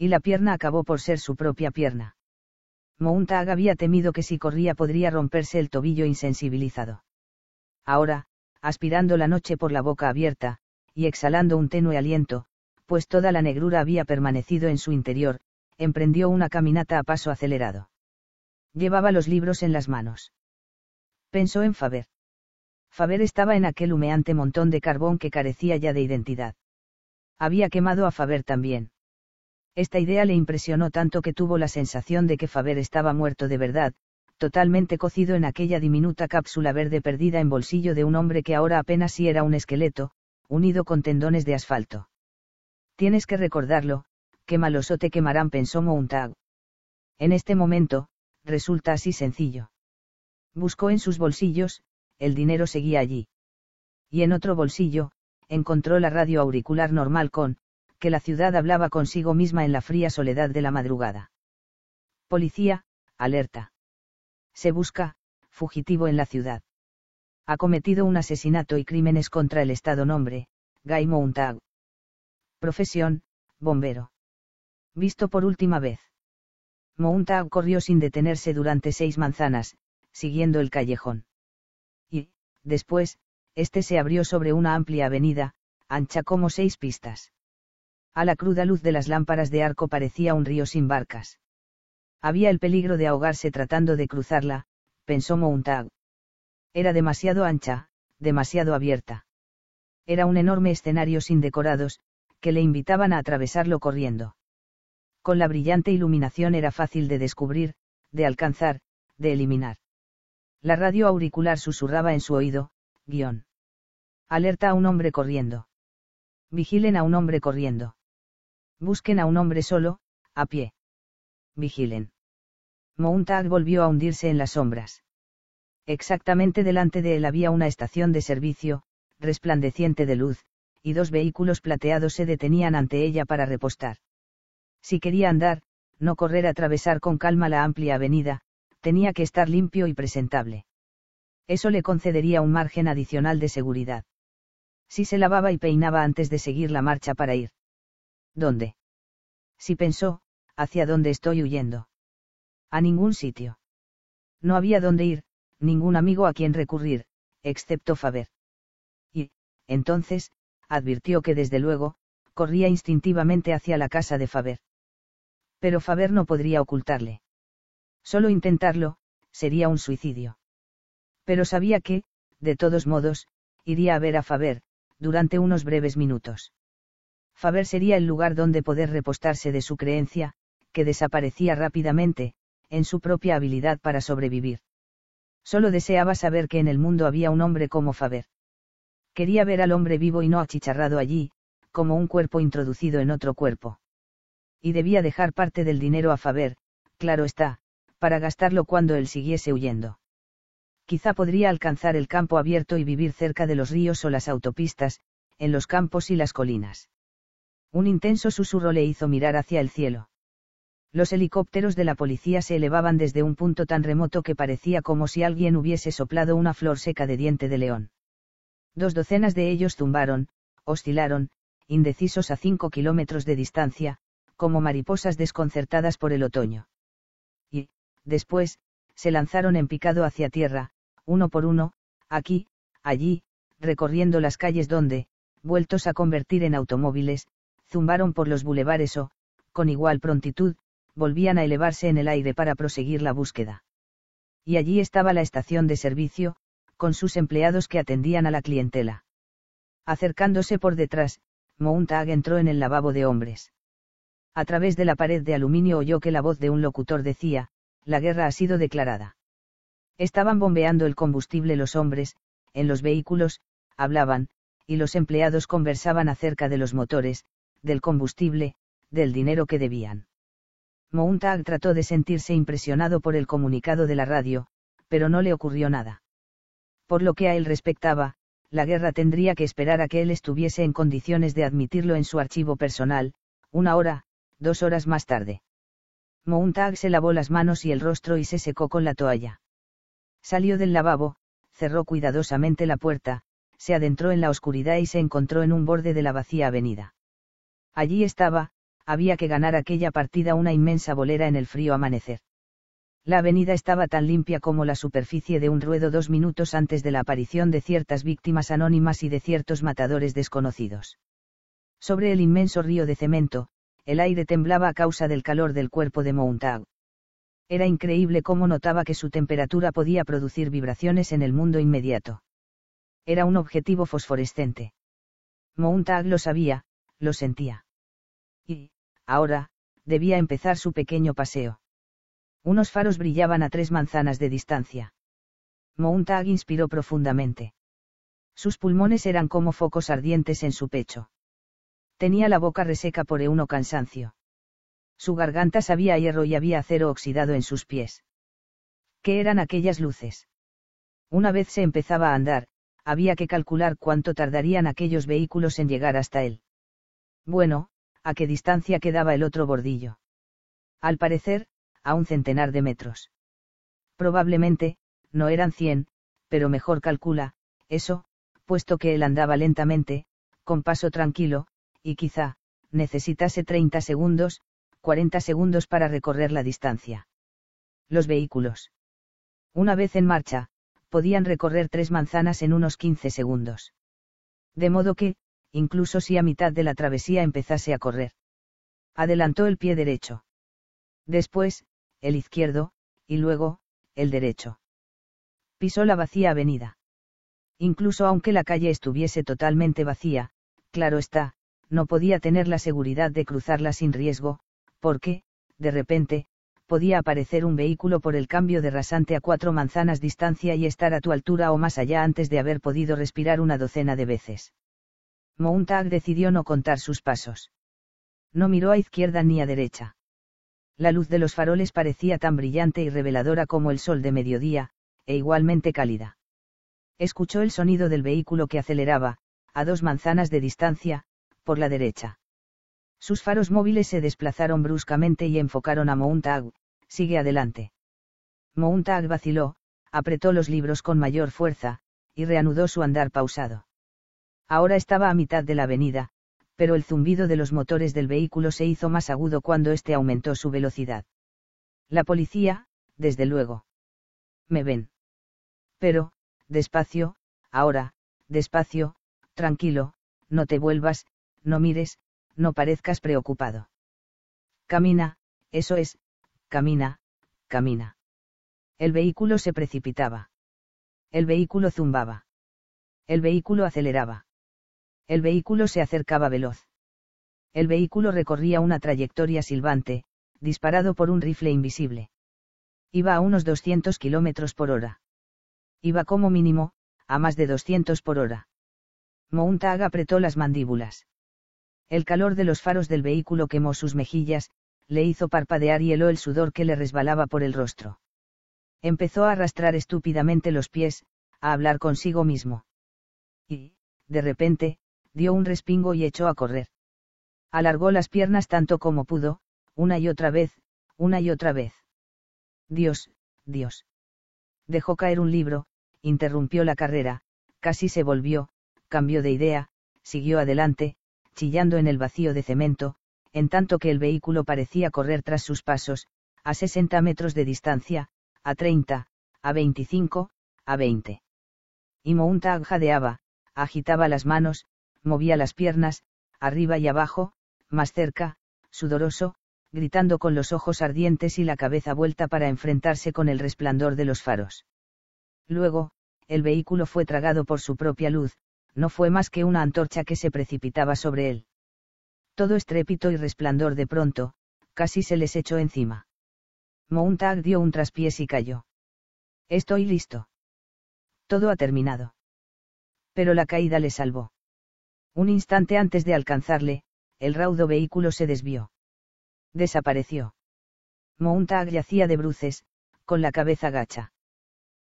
y la pierna acabó por ser su propia pierna. Mountag había temido que si corría podría romperse el tobillo insensibilizado. Ahora, aspirando la noche por la boca abierta, y exhalando un tenue aliento, pues toda la negrura había permanecido en su interior, emprendió una caminata a paso acelerado. Llevaba los libros en las manos. Pensó en Faber. Faber estaba en aquel humeante montón de carbón que carecía ya de identidad. Había quemado a Faber también. Esta idea le impresionó tanto que tuvo la sensación de que Faber estaba muerto de verdad, totalmente cocido en aquella diminuta cápsula verde perdida en bolsillo de un hombre que ahora apenas sí era un esqueleto, unido con tendones de asfalto. Tienes que recordarlo, qué maloso te quemarán, pensó Mountag. En este momento, resulta así sencillo. Buscó en sus bolsillos, el dinero seguía allí. Y en otro bolsillo, encontró la radio auricular normal con, que la ciudad hablaba consigo misma en la fría soledad de la madrugada. Policía, alerta. Se busca, fugitivo en la ciudad. Ha cometido un asesinato y crímenes contra el Estado nombre, Guy Mountag. Profesión, bombero. Visto por última vez. Mountag corrió sin detenerse durante seis manzanas, siguiendo el callejón. Y, después, este se abrió sobre una amplia avenida, ancha como seis pistas. A la cruda luz de las lámparas de arco parecía un río sin barcas. Había el peligro de ahogarse tratando de cruzarla, pensó Mountag. Era demasiado ancha, demasiado abierta. Era un enorme escenario sin decorados, que le invitaban a atravesarlo corriendo. Con la brillante iluminación era fácil de descubrir, de alcanzar, de eliminar. La radio auricular susurraba en su oído, guion. Alerta a un hombre corriendo. Vigilen a un hombre corriendo. Busquen a un hombre solo, a pie. Vigilen. Mountag volvió a hundirse en las sombras. Exactamente delante de él había una estación de servicio, resplandeciente de luz, y dos vehículos plateados se detenían ante ella para repostar. Si quería andar, no correr atravesar con calma la amplia avenida, tenía que estar limpio y presentable. Eso le concedería un margen adicional de seguridad. Si se lavaba y peinaba antes de seguir la marcha para ir. ¿Dónde? Si pensó, ¿hacia dónde estoy huyendo? A ningún sitio. No había dónde ir, ningún amigo a quien recurrir, excepto Faber. Y, entonces, advirtió que desde luego, corría instintivamente hacia la casa de Faber. Pero Faber no podría ocultarle. Solo intentarlo, sería un suicidio. Pero sabía que, de todos modos, iría a ver a Faber, durante unos breves minutos. Faber sería el lugar donde poder repostarse de su creencia, que desaparecía rápidamente, en su propia habilidad para sobrevivir. Solo deseaba saber que en el mundo había un hombre como Faber. Quería ver al hombre vivo y no achicharrado allí, como un cuerpo introducido en otro cuerpo. Y debía dejar parte del dinero a Faber, claro está, para gastarlo cuando él siguiese huyendo. Quizá podría alcanzar el campo abierto y vivir cerca de los ríos o las autopistas, en los campos y las colinas. Un intenso susurro le hizo mirar hacia el cielo. Los helicópteros de la policía se elevaban desde un punto tan remoto que parecía como si alguien hubiese soplado una flor seca de diente de león. Dos docenas de ellos zumbaron, oscilaron, indecisos a cinco kilómetros de distancia, como mariposas desconcertadas por el otoño. Y, después, se lanzaron en picado hacia tierra, uno por uno, aquí, allí, recorriendo las calles donde, vueltos a convertir en automóviles, zumbaron por los bulevares o, con igual prontitud, volvían a elevarse en el aire para proseguir la búsqueda. Y allí estaba la estación de servicio, con sus empleados que atendían a la clientela. Acercándose por detrás, Mountag entró en el lavabo de hombres. A través de la pared de aluminio oyó que la voz de un locutor decía, la guerra ha sido declarada. Estaban bombeando el combustible los hombres, en los vehículos, hablaban, y los empleados conversaban acerca de los motores, del combustible, del dinero que debían. Mountag trató de sentirse impresionado por el comunicado de la radio, pero no le ocurrió nada. Por lo que a él respectaba, la guerra tendría que esperar a que él estuviese en condiciones de admitirlo en su archivo personal, una hora, dos horas más tarde. Mountag se lavó las manos y el rostro y se secó con la toalla. Salió del lavabo, cerró cuidadosamente la puerta, se adentró en la oscuridad y se encontró en un borde de la vacía avenida. Allí estaba, había que ganar aquella partida una inmensa bolera en el frío amanecer. La avenida estaba tan limpia como la superficie de un ruedo dos minutos antes de la aparición de ciertas víctimas anónimas y de ciertos matadores desconocidos. Sobre el inmenso río de cemento, el aire temblaba a causa del calor del cuerpo de Mountag. Era increíble cómo notaba que su temperatura podía producir vibraciones en el mundo inmediato. Era un objetivo fosforescente. Mountag lo sabía, lo sentía. Y, ahora, debía empezar su pequeño paseo. Unos faros brillaban a tres manzanas de distancia. Mountag inspiró profundamente. Sus pulmones eran como focos ardientes en su pecho. Tenía la boca reseca por euno cansancio. Su garganta sabía hierro y había acero oxidado en sus pies. ¿Qué eran aquellas luces? Una vez se empezaba a andar, había que calcular cuánto tardarían aquellos vehículos en llegar hasta él. Bueno, a qué distancia quedaba el otro bordillo. Al parecer, a un centenar de metros. Probablemente, no eran cien, pero mejor calcula, eso, puesto que él andaba lentamente, con paso tranquilo, y quizá, necesitase 30 segundos, 40 segundos para recorrer la distancia. Los vehículos. Una vez en marcha, podían recorrer tres manzanas en unos 15 segundos. De modo que, incluso si a mitad de la travesía empezase a correr. Adelantó el pie derecho. Después, el izquierdo, y luego, el derecho. Pisó la vacía avenida. Incluso aunque la calle estuviese totalmente vacía, claro está, no podía tener la seguridad de cruzarla sin riesgo, porque, de repente, podía aparecer un vehículo por el cambio de rasante a cuatro manzanas distancia y estar a tu altura o más allá antes de haber podido respirar una docena de veces. Mountag decidió no contar sus pasos. No miró a izquierda ni a derecha. La luz de los faroles parecía tan brillante y reveladora como el sol de mediodía, e igualmente cálida. Escuchó el sonido del vehículo que aceleraba, a dos manzanas de distancia, por la derecha. Sus faros móviles se desplazaron bruscamente y enfocaron a Mountag, sigue adelante. Mountag vaciló, apretó los libros con mayor fuerza, y reanudó su andar pausado. Ahora estaba a mitad de la avenida, pero el zumbido de los motores del vehículo se hizo más agudo cuando éste aumentó su velocidad. La policía, desde luego. Me ven. Pero, despacio, ahora, despacio, tranquilo, no te vuelvas, no mires, no parezcas preocupado. Camina, eso es, camina, camina. El vehículo se precipitaba. El vehículo zumbaba. El vehículo aceleraba. El vehículo se acercaba veloz. El vehículo recorría una trayectoria silbante, disparado por un rifle invisible. Iba a unos 200 kilómetros por hora. Iba como mínimo, a más de 200 por hora. Mountag apretó las mandíbulas. El calor de los faros del vehículo quemó sus mejillas, le hizo parpadear y heló el sudor que le resbalaba por el rostro. Empezó a arrastrar estúpidamente los pies, a hablar consigo mismo. Y, de repente, dio un respingo y echó a correr. Alargó las piernas tanto como pudo, una y otra vez, una y otra vez. Dios, Dios. Dejó caer un libro, interrumpió la carrera, casi se volvió, cambió de idea, siguió adelante, chillando en el vacío de cemento, en tanto que el vehículo parecía correr tras sus pasos, a 60 metros de distancia, a 30, a 25, a 20. Y Mountag jadeaba, agitaba las manos, movía las piernas, arriba y abajo, más cerca, sudoroso, gritando con los ojos ardientes y la cabeza vuelta para enfrentarse con el resplandor de los faros. Luego, el vehículo fue tragado por su propia luz, no fue más que una antorcha que se precipitaba sobre él. Todo estrépito y resplandor de pronto, casi se les echó encima. Mountag dio un traspiés y cayó. Estoy listo. Todo ha terminado. Pero la caída le salvó. Un instante antes de alcanzarle, el raudo vehículo se desvió. Desapareció. Mountag yacía de bruces, con la cabeza gacha.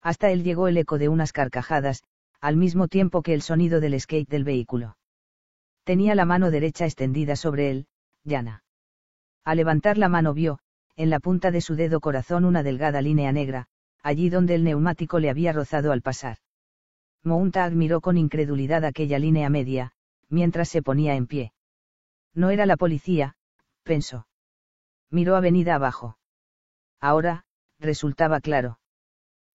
Hasta él llegó el eco de unas carcajadas, al mismo tiempo que el sonido del skate del vehículo. Tenía la mano derecha extendida sobre él, llana. Al levantar la mano vio, en la punta de su dedo corazón una delgada línea negra, allí donde el neumático le había rozado al pasar. Mountag miró con incredulidad aquella línea media, mientras se ponía en pie. No era la policía, pensó. Miró avenida abajo. Ahora, resultaba claro.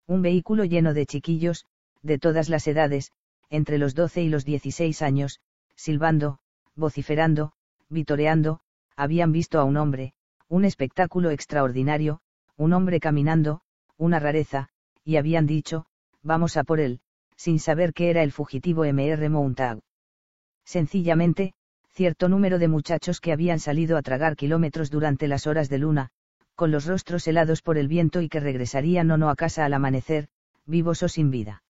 Un vehículo lleno de chiquillos, de todas las edades, entre los 12 y los 16 años, silbando, vociferando, vitoreando, habían visto a un hombre, un espectáculo extraordinario, un hombre caminando, una rareza, y habían dicho, vamos a por él, sin saber que era el fugitivo M.R. Mountag. Sencillamente, cierto número de muchachos que habían salido a tragar kilómetros durante las horas de luna, con los rostros helados por el viento y que regresarían o no a casa al amanecer, vivos o sin vida.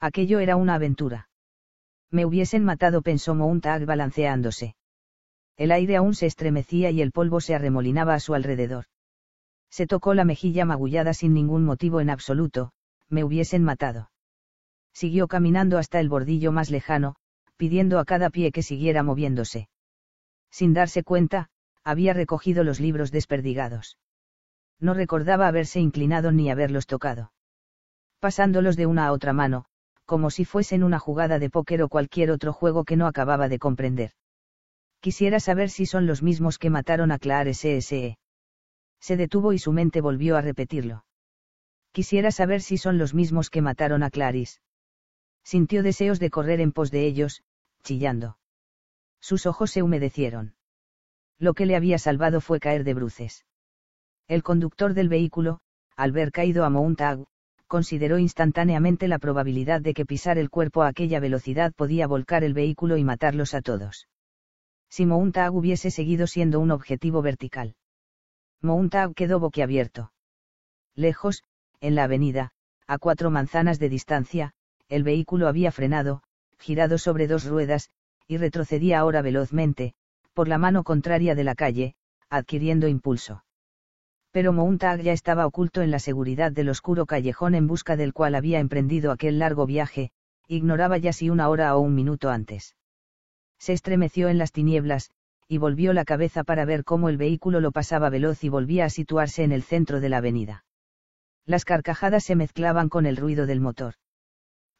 Aquello era una aventura. Me hubiesen matado, pensó Mountag balanceándose. El aire aún se estremecía y el polvo se arremolinaba a su alrededor. Se tocó la mejilla magullada sin ningún motivo en absoluto, me hubiesen matado. Siguió caminando hasta el bordillo más lejano, pidiendo a cada pie que siguiera moviéndose. Sin darse cuenta, había recogido los libros desperdigados. No recordaba haberse inclinado ni haberlos tocado. Pasándolos de una a otra mano, como si fuesen una jugada de póker o cualquier otro juego que no acababa de comprender. Quisiera saber si son los mismos que mataron a Claire SSE. Se detuvo y su mente volvió a repetirlo. Quisiera saber si son los mismos que mataron a Clarice. Sintió deseos de correr en pos de ellos, chillando. Sus ojos se humedecieron. Lo que le había salvado fue caer de bruces. El conductor del vehículo, al ver caído a Mountag, consideró instantáneamente la probabilidad de que pisar el cuerpo a aquella velocidad podía volcar el vehículo y matarlos a todos. Si Mountag hubiese seguido siendo un objetivo vertical. Mountag quedó boquiabierto. Lejos, en la avenida, a cuatro manzanas de distancia, el vehículo había frenado, girado sobre dos ruedas, y retrocedía ahora velozmente, por la mano contraria de la calle, adquiriendo impulso. Pero Mountag ya estaba oculto en la seguridad del oscuro callejón en busca del cual había emprendido aquel largo viaje, ignoraba ya si una hora o un minuto antes. Se estremeció en las tinieblas, y volvió la cabeza para ver cómo el vehículo lo pasaba veloz y volvía a situarse en el centro de la avenida. Las carcajadas se mezclaban con el ruido del motor.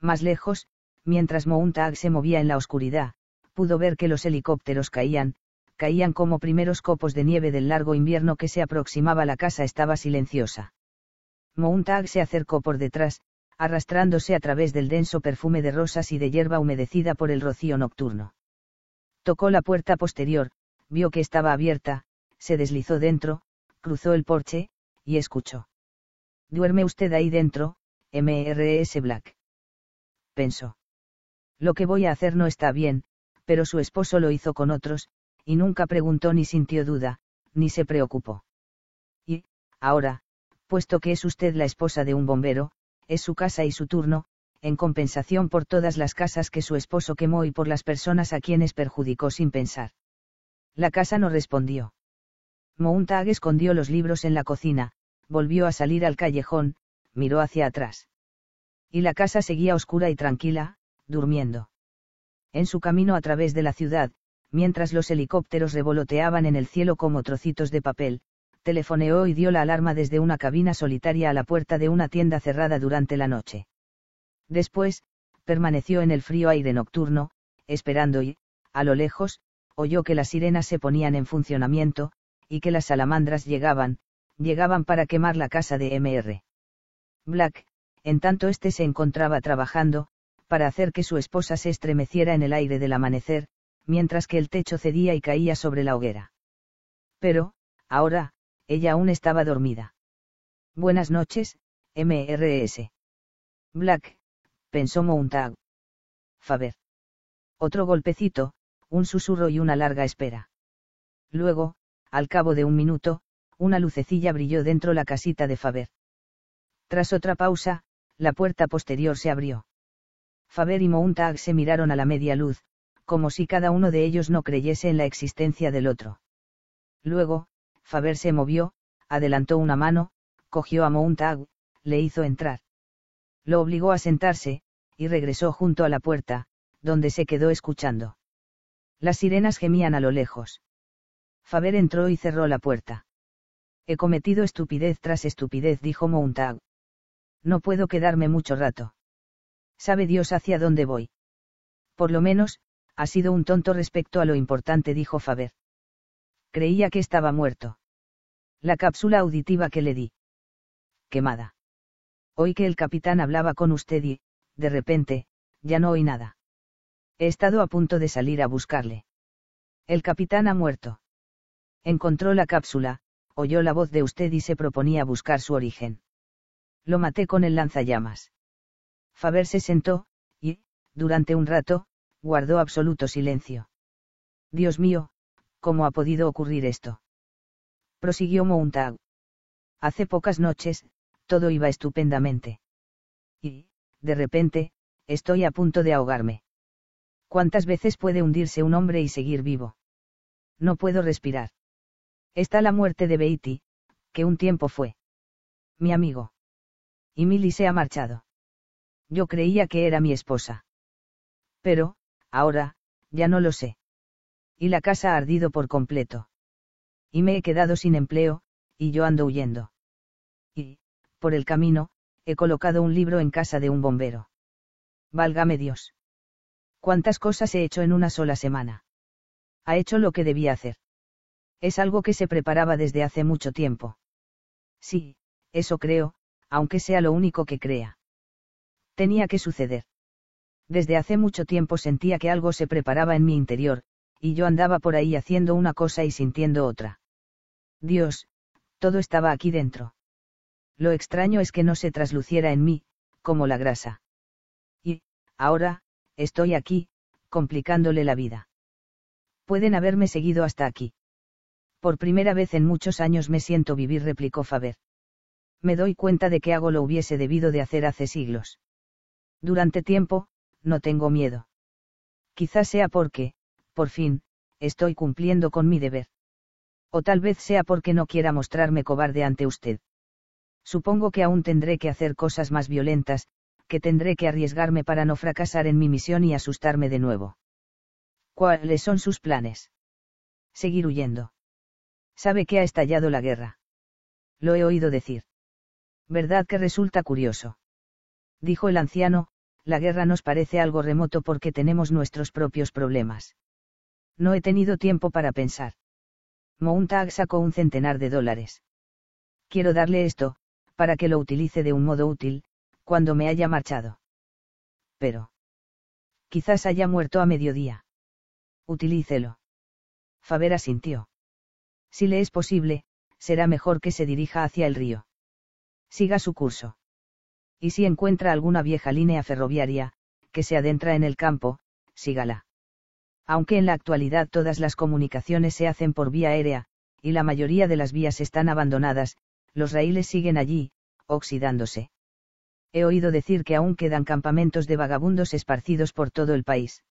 Más lejos, mientras Mountag se movía en la oscuridad, pudo ver que los helicópteros caían, caían como primeros copos de nieve del largo invierno que se aproximaba la casa estaba silenciosa. Mountag se acercó por detrás, arrastrándose a través del denso perfume de rosas y de hierba humedecida por el rocío nocturno. Tocó la puerta posterior, vio que estaba abierta, se deslizó dentro, cruzó el porche, y escuchó. Duerme usted ahí dentro, MRS Black. Pensó. Lo que voy a hacer no está bien, pero su esposo lo hizo con otros, y nunca preguntó ni sintió duda, ni se preocupó. Y, ahora, puesto que es usted la esposa de un bombero, es su casa y su turno, en compensación por todas las casas que su esposo quemó y por las personas a quienes perjudicó sin pensar. La casa no respondió. Mountag escondió los libros en la cocina, volvió a salir al callejón, miró hacia atrás. Y la casa seguía oscura y tranquila, durmiendo. En su camino a través de la ciudad, mientras los helicópteros revoloteaban en el cielo como trocitos de papel, telefoneó y dio la alarma desde una cabina solitaria a la puerta de una tienda cerrada durante la noche. Después, permaneció en el frío aire nocturno, esperando y, a lo lejos, oyó que las sirenas se ponían en funcionamiento, y que las salamandras llegaban, llegaban para quemar la casa de MR. Black, en tanto éste se encontraba trabajando, para hacer que su esposa se estremeciera en el aire del amanecer, mientras que el techo cedía y caía sobre la hoguera. Pero, ahora, ella aún estaba dormida. Buenas noches, MRS. Black, pensó Mountag. Faber. Otro golpecito, un susurro y una larga espera. Luego, al cabo de un minuto, una lucecilla brilló dentro la casita de Faber. Tras otra pausa, la puerta posterior se abrió. Faber y Mountag se miraron a la media luz, como si cada uno de ellos no creyese en la existencia del otro. Luego, Faber se movió, adelantó una mano, cogió a Mountag, le hizo entrar. Lo obligó a sentarse, y regresó junto a la puerta, donde se quedó escuchando. Las sirenas gemían a lo lejos. Faber entró y cerró la puerta. He cometido estupidez tras estupidez, dijo Mountag. No puedo quedarme mucho rato. Sabe Dios hacia dónde voy. Por lo menos, ha sido un tonto respecto a lo importante, dijo Faber. Creía que estaba muerto. La cápsula auditiva que le di. Quemada. Oí que el capitán hablaba con usted y, de repente, ya no oí nada. He estado a punto de salir a buscarle. El capitán ha muerto. Encontró la cápsula, oyó la voz de usted y se proponía buscar su origen. Lo maté con el lanzallamas. Faber se sentó, y, durante un rato, guardó absoluto silencio. Dios mío, ¿cómo ha podido ocurrir esto? Prosiguió Mountag. Hace pocas noches, todo iba estupendamente. Y, de repente, estoy a punto de ahogarme. ¿Cuántas veces puede hundirse un hombre y seguir vivo? No puedo respirar. Está la muerte de Beatty, que un tiempo fue. Mi amigo. Y Milly se ha marchado. Yo creía que era mi esposa. Pero, ahora, ya no lo sé. Y la casa ha ardido por completo. Y me he quedado sin empleo, y yo ando huyendo. Y, por el camino, he colocado un libro en casa de un bombero. Válgame Dios. ¿Cuántas cosas he hecho en una sola semana? Ha hecho lo que debía hacer. Es algo que se preparaba desde hace mucho tiempo. Sí, eso creo, aunque sea lo único que crea. Tenía que suceder. Desde hace mucho tiempo sentía que algo se preparaba en mi interior, y yo andaba por ahí haciendo una cosa y sintiendo otra. Dios, todo estaba aquí dentro. Lo extraño es que no se trasluciera en mí, como la grasa. Y, ahora, estoy aquí, complicándole la vida. Pueden haberme seguido hasta aquí. Por primera vez en muchos años me siento vivir, replicó Faber. Me doy cuenta de que hago lo hubiese debido de hacer hace siglos. Durante tiempo, no tengo miedo. Quizás sea porque, por fin, estoy cumpliendo con mi deber. O tal vez sea porque no quiera mostrarme cobarde ante usted. Supongo que aún tendré que hacer cosas más violentas, que tendré que arriesgarme para no fracasar en mi misión y asustarme de nuevo. ¿Cuáles son sus planes? Seguir huyendo. Sabe que ha estallado la guerra. Lo he oído decir. ¿Verdad que resulta curioso? Dijo el anciano, la guerra nos parece algo remoto porque tenemos nuestros propios problemas. No he tenido tiempo para pensar. Mountag sacó un centenar de dólares. Quiero darle esto, para que lo utilice de un modo útil, cuando me haya marchado. Pero. Quizás haya muerto a mediodía. Utilícelo. Faber asintió. Si le es posible, será mejor que se dirija hacia el río. Siga su curso. Y si encuentra alguna vieja línea ferroviaria, que se adentra en el campo, sígala. Aunque en la actualidad todas las comunicaciones se hacen por vía aérea, y la mayoría de las vías están abandonadas, los raíles siguen allí, oxidándose. He oído decir que aún quedan campamentos de vagabundos esparcidos por todo el país.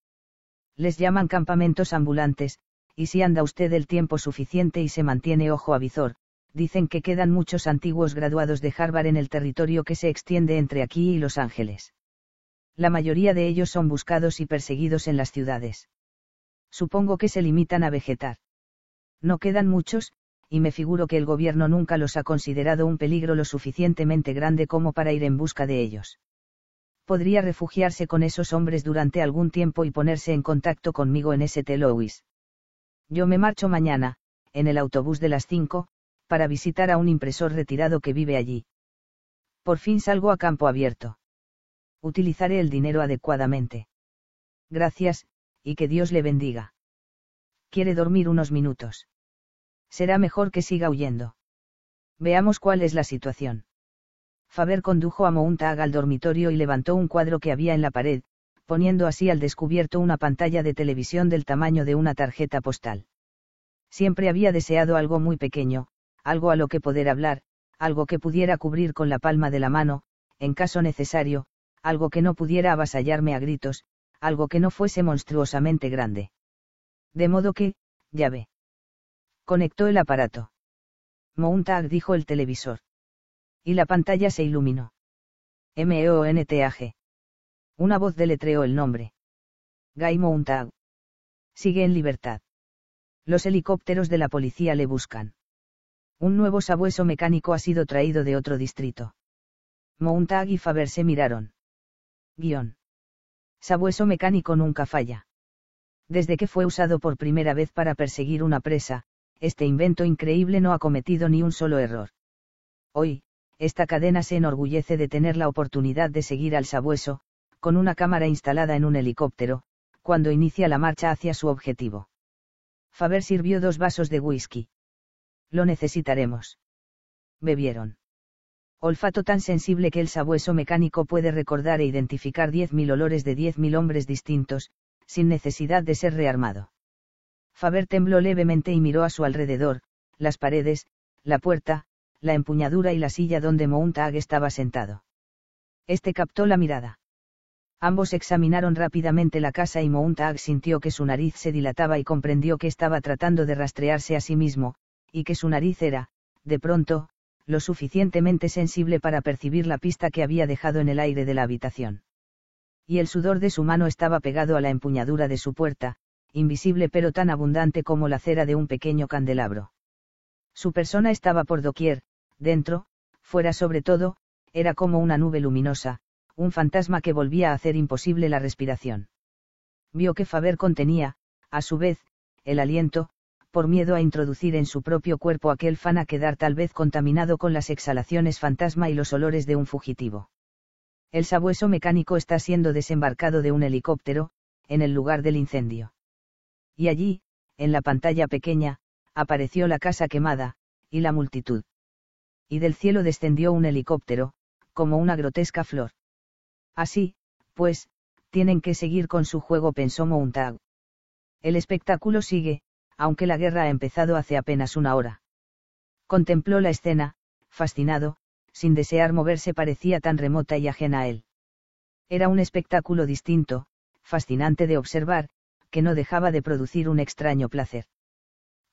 Les llaman campamentos ambulantes, y si anda usted el tiempo suficiente y se mantiene ojo a visor, dicen que quedan muchos antiguos graduados de Harvard en el territorio que se extiende entre aquí y Los Ángeles. La mayoría de ellos son buscados y perseguidos en las ciudades. Supongo que se limitan a vegetar. No quedan muchos, y me figuro que el gobierno nunca los ha considerado un peligro lo suficientemente grande como para ir en busca de ellos. Podría refugiarse con esos hombres durante algún tiempo y ponerse en contacto conmigo en St. Louis. Yo me marcho mañana, en el autobús de las 5, para visitar a un impresor retirado que vive allí. Por fin salgo a campo abierto. Utilizaré el dinero adecuadamente. Gracias, y que Dios le bendiga. Quiere dormir unos minutos. Será mejor que siga huyendo. Veamos cuál es la situación. Faber condujo a Mountag al dormitorio y levantó un cuadro que había en la pared, poniendo así al descubierto una pantalla de televisión del tamaño de una tarjeta postal. Siempre había deseado algo muy pequeño, algo a lo que poder hablar, algo que pudiera cubrir con la palma de la mano, en caso necesario, algo que no pudiera avasallarme a gritos, algo que no fuese monstruosamente grande. De modo que, ya ve. Conectó el aparato. Mountag dijo el televisor. Y la pantalla se iluminó. M-E-O-N-T-A-G. Una voz deletreó el nombre. Guy Mountag. Sigue en libertad. Los helicópteros de la policía le buscan. Un nuevo sabueso mecánico ha sido traído de otro distrito. Mountag y Faber se miraron. Guión. Sabueso mecánico nunca falla. Desde que fue usado por primera vez para perseguir una presa, este invento increíble no ha cometido ni un solo error. Hoy, esta cadena se enorgullece de tener la oportunidad de seguir al sabueso, con una cámara instalada en un helicóptero, cuando inicia la marcha hacia su objetivo. Faber sirvió dos vasos de whisky. Lo necesitaremos. Bebieron. Olfato tan sensible que el sabueso mecánico puede recordar e identificar 10.000 olores de 10.000 hombres distintos, sin necesidad de ser rearmado. Faber tembló levemente y miró a su alrededor, las paredes, la puerta, la empuñadura y la silla donde Mountag estaba sentado. Este captó la mirada. Ambos examinaron rápidamente la casa y Mountag sintió que su nariz se dilataba y comprendió que estaba tratando de rastrearse a sí mismo, y que su nariz era, de pronto, lo suficientemente sensible para percibir la pista que había dejado en el aire de la habitación. Y el sudor de su mano estaba pegado a la empuñadura de su puerta, invisible pero tan abundante como la cera de un pequeño candelabro. Su persona estaba por doquier, dentro, fuera sobre todo, era como una nube luminosa, un fantasma que volvía a hacer imposible la respiración. Vio que Faber contenía, a su vez, el aliento, por miedo a introducir en su propio cuerpo aquel fan a quedar tal vez contaminado con las exhalaciones fantasma y los olores de un fugitivo. El sabueso mecánico está siendo desembarcado de un helicóptero, en el lugar del incendio y allí, en la pantalla pequeña, apareció la casa quemada, y la multitud. Y del cielo descendió un helicóptero, como una grotesca flor. Así, pues, tienen que seguir con su juego, pensó Mountag. El espectáculo sigue, aunque la guerra ha empezado hace apenas una hora. Contempló la escena, fascinado, sin desear moverse parecía tan remota y ajena a él. Era un espectáculo distinto, fascinante de observar, que no dejaba de producir un extraño placer.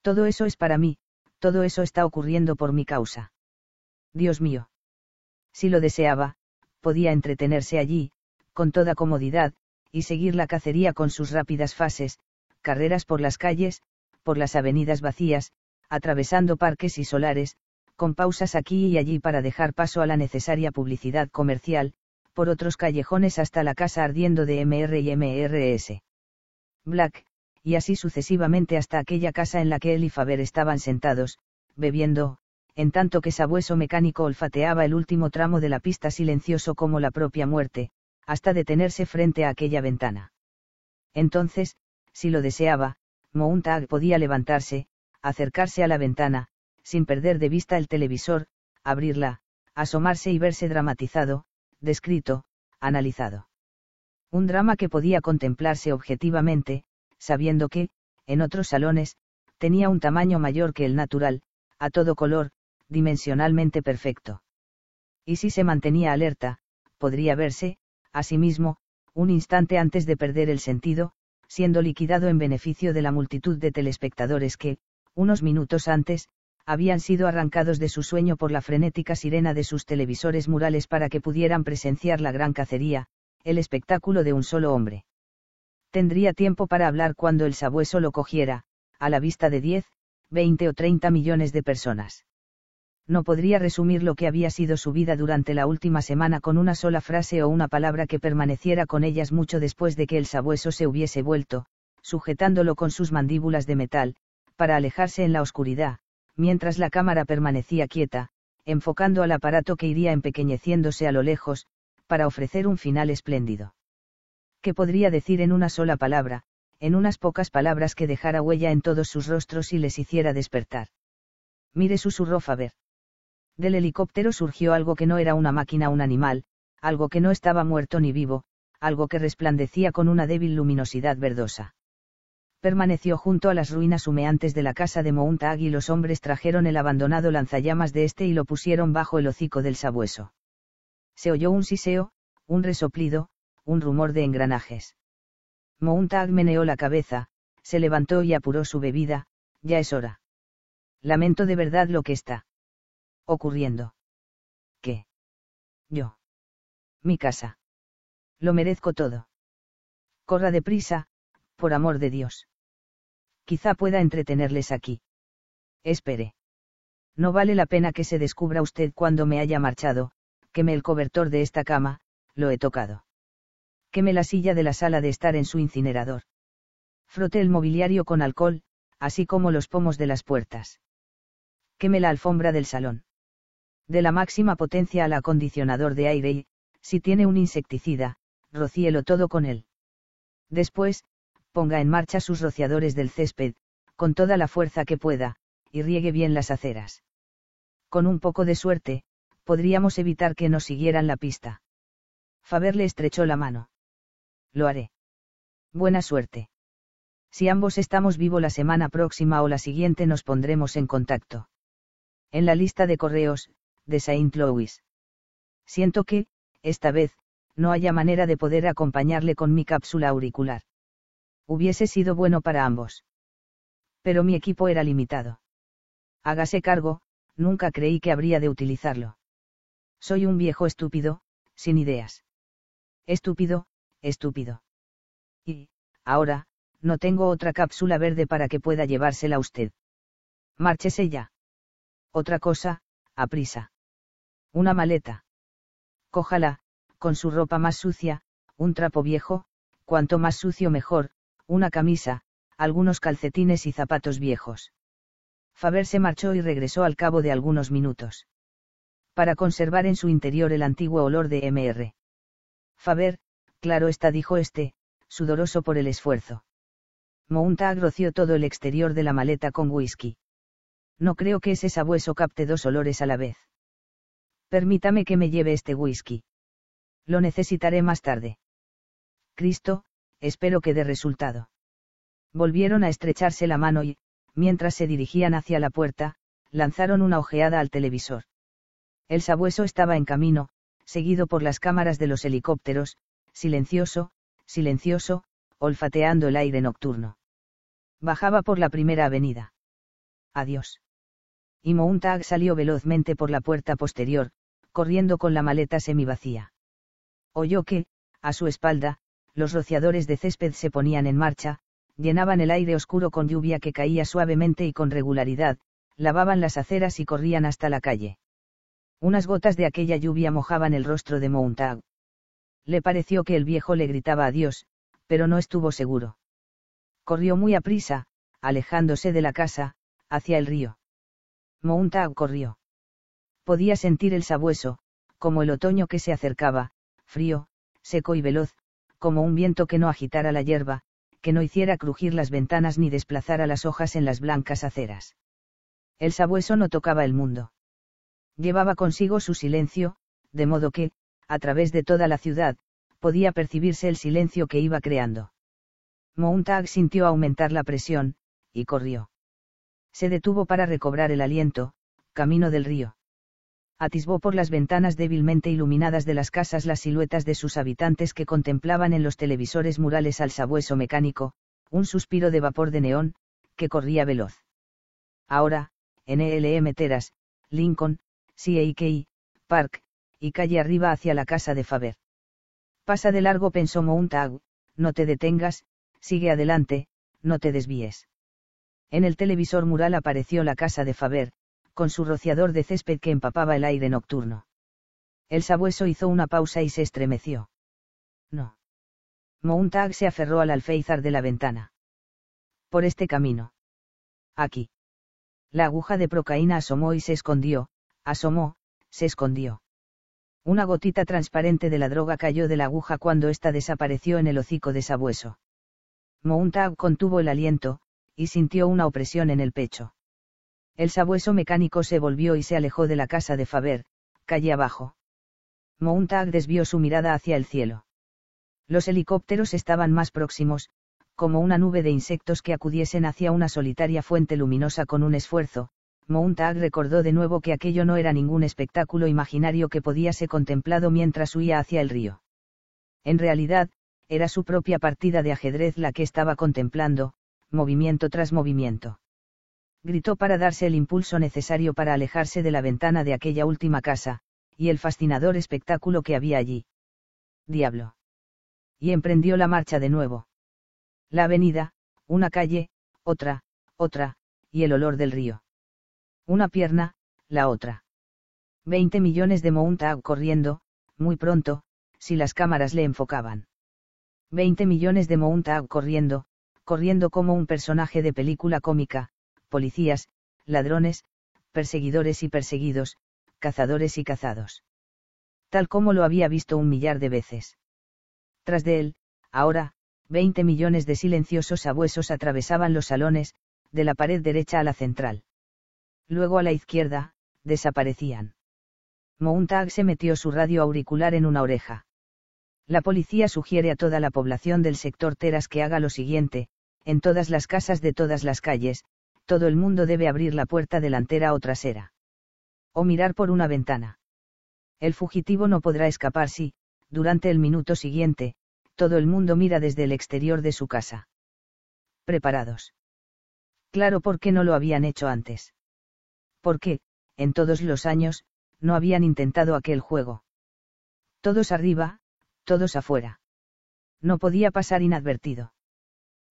Todo eso es para mí, Todo eso está ocurriendo por mi causa. Dios mío. Si lo deseaba, podía entretenerse allí, con toda comodidad, y seguir la cacería con sus rápidas fases, carreras por las calles, por las avenidas vacías, atravesando parques y solares, con pausas aquí y allí para dejar paso a la necesaria publicidad comercial, por otros callejones hasta la casa ardiendo de MR y MRS. Black, y así sucesivamente hasta aquella casa en la que él y Faber estaban sentados, bebiendo, en tanto que sabueso mecánico olfateaba el último tramo de la pista silencioso como la propia muerte, hasta detenerse frente a aquella ventana. Entonces, si lo deseaba, Mountag podía levantarse, acercarse a la ventana, sin perder de vista el televisor, abrirla, asomarse y verse dramatizado, descrito, analizado. Un drama que podía contemplarse objetivamente, sabiendo que, en otros salones, tenía un tamaño mayor que el natural, a todo color, dimensionalmente perfecto. Y si se mantenía alerta, podría verse, asimismo, un instante antes de perder el sentido, siendo liquidado en beneficio de la multitud de telespectadores que, unos minutos antes, habían sido arrancados de su sueño por la frenética sirena de sus televisores murales para que pudieran presenciar la gran cacería, el espectáculo de un solo hombre. Tendría tiempo para hablar cuando el sabueso lo cogiera, a la vista de 10, 20 o 30 millones de personas. No podría resumir lo que había sido su vida durante la última semana con una sola frase o una palabra que permaneciera con ellas mucho después de que el sabueso se hubiese vuelto, sujetándolo con sus mandíbulas de metal, para alejarse en la oscuridad, mientras la cámara permanecía quieta, enfocando al aparato que iría empequeñeciéndose a lo lejos, para ofrecer un final espléndido. ¿Qué podría decir en una sola palabra, en unas pocas palabras que dejara huella en todos sus rostros y les hiciera despertar? Mire, susurró Faber. Del helicóptero surgió algo que no era una máquina, un animal, algo que no estaba muerto ni vivo, algo que resplandecía con una débil luminosidad verdosa permaneció junto a las ruinas humeantes de la casa de Mountag y los hombres trajeron el abandonado lanzallamas de este y lo pusieron bajo el hocico del sabueso. Se oyó un siseo, un resoplido, un rumor de engranajes. Mountag meneó la cabeza, se levantó y apuró su bebida, ya es hora. Lamento de verdad lo que está ocurriendo. ¿Qué? Yo. Mi casa. Lo merezco todo. Corra deprisa, por amor de Dios. Quizá pueda entretenerles aquí. Espere. No vale la pena que se descubra usted cuando me haya marchado, queme el cobertor de esta cama, lo he tocado. Queme la silla de la sala de estar en su incinerador. Frote el mobiliario con alcohol, así como los pomos de las puertas. Queme la alfombra del salón. De la máxima potencia al acondicionador de aire y, si tiene un insecticida, rocíelo todo con él. Después, ponga en marcha sus rociadores del césped, con toda la fuerza que pueda, y riegue bien las aceras. Con un poco de suerte, podríamos evitar que nos siguieran la pista. Faber le estrechó la mano. Lo haré. Buena suerte. Si ambos estamos vivos la semana próxima o la siguiente nos pondremos en contacto. En la lista de correos, de Saint Louis. Siento que, esta vez, no haya manera de poder acompañarle con mi cápsula auricular. Hubiese sido bueno para ambos. Pero mi equipo era limitado. Hágase cargo, nunca creí que habría de utilizarlo. Soy un viejo estúpido, sin ideas. Estúpido, estúpido. Y, ahora, no tengo otra cápsula verde para que pueda llevársela usted. Márchese ya. Otra cosa, a prisa. Una maleta. Cójala, con su ropa más sucia, un trapo viejo, cuanto más sucio mejor, una camisa, algunos calcetines y zapatos viejos. Faber se marchó y regresó al cabo de algunos minutos. Para conservar en su interior el antiguo olor de MR. Faber, claro está, dijo este, sudoroso por el esfuerzo. Mountag roció todo el exterior de la maleta con whisky. No creo que ese sabueso capte dos olores a la vez. Permítame que me lleve este whisky. Lo necesitaré más tarde. Cristo, espero que dé resultado. Volvieron a estrecharse la mano y, mientras se dirigían hacia la puerta, lanzaron una ojeada al televisor. El sabueso estaba en camino, seguido por las cámaras de los helicópteros, silencioso, silencioso, olfateando el aire nocturno. Bajaba por la primera avenida. Adiós. Y Mountag salió velozmente por la puerta posterior, corriendo con la maleta semivacía. Oyó que, a su espalda, los rociadores de césped se ponían en marcha, llenaban el aire oscuro con lluvia que caía suavemente y con regularidad, lavaban las aceras y corrían hasta la calle. Unas gotas de aquella lluvia mojaban el rostro de Mountag. Le pareció que el viejo le gritaba adiós, pero no estuvo seguro. Corrió muy aprisa, alejándose de la casa, hacia el río. Mountag corrió. Podía sentir el sabueso, como el otoño que se acercaba, frío, seco y veloz, como un viento que no agitara la hierba, que no hiciera crujir las ventanas ni desplazara las hojas en las blancas aceras. El sabueso no tocaba el mundo. Llevaba consigo su silencio, de modo que, a través de toda la ciudad, podía percibirse el silencio que iba creando. Mountag sintió aumentar la presión, y corrió. Se detuvo para recobrar el aliento, camino del río. Atisbó por las ventanas débilmente iluminadas de las casas las siluetas de sus habitantes que contemplaban en los televisores murales al sabueso mecánico, un suspiro de vapor de neón, que corría veloz. Ahora, en ELM Teras, Lincoln, CAK, Park, y calle arriba hacia la casa de Faber. Pasa de largo pensó Mountag, no te detengas, sigue adelante, no te desvíes. En el televisor mural apareció la casa de Faber, con su rociador de césped que empapaba el aire nocturno. El sabueso hizo una pausa y se estremeció. No. Mountag se aferró al alféizar de la ventana. Por este camino. Aquí. La aguja de procaína asomó y se escondió, asomó, se escondió. Una gotita transparente de la droga cayó de la aguja cuando ésta desapareció en el hocico de sabueso. Mountag contuvo el aliento, y sintió una opresión en el pecho. El sabueso mecánico se volvió y se alejó de la casa de Faber, calle abajo. Mountag desvió su mirada hacia el cielo. Los helicópteros estaban más próximos, como una nube de insectos que acudiesen hacia una solitaria fuente luminosa con un esfuerzo. Mountag recordó de nuevo que aquello no era ningún espectáculo imaginario que podía ser contemplado mientras huía hacia el río. En realidad, era su propia partida de ajedrez la que estaba contemplando, movimiento tras movimiento. Gritó para darse el impulso necesario para alejarse de la ventana de aquella última casa, y el fascinador espectáculo que había allí. Diablo. Y emprendió la marcha de nuevo. La avenida, una calle, otra, otra, y el olor del río. Una pierna, la otra. Veinte millones de Mountag corriendo, muy pronto, si las cámaras le enfocaban. Veinte millones de Mountag corriendo, corriendo como un personaje de película cómica, policías, ladrones, perseguidores y perseguidos, cazadores y cazados. Tal como lo había visto un millar de veces. Tras de él, ahora, 20 millones de silenciosos sabuesos atravesaban los salones, de la pared derecha a la central. Luego a la izquierda, desaparecían. Mountag se metió su radio auricular en una oreja. La policía sugiere a toda la población del sector Teras que haga lo siguiente, en todas las casas de todas las calles, todo el mundo debe abrir la puerta delantera o trasera. O mirar por una ventana. El fugitivo no podrá escapar si, durante el minuto siguiente, todo el mundo mira desde el exterior de su casa. Preparados. Claro por qué no lo habían hecho antes. Porque, en todos los años, no habían intentado aquel juego. Todos arriba, todos afuera. No podía pasar inadvertido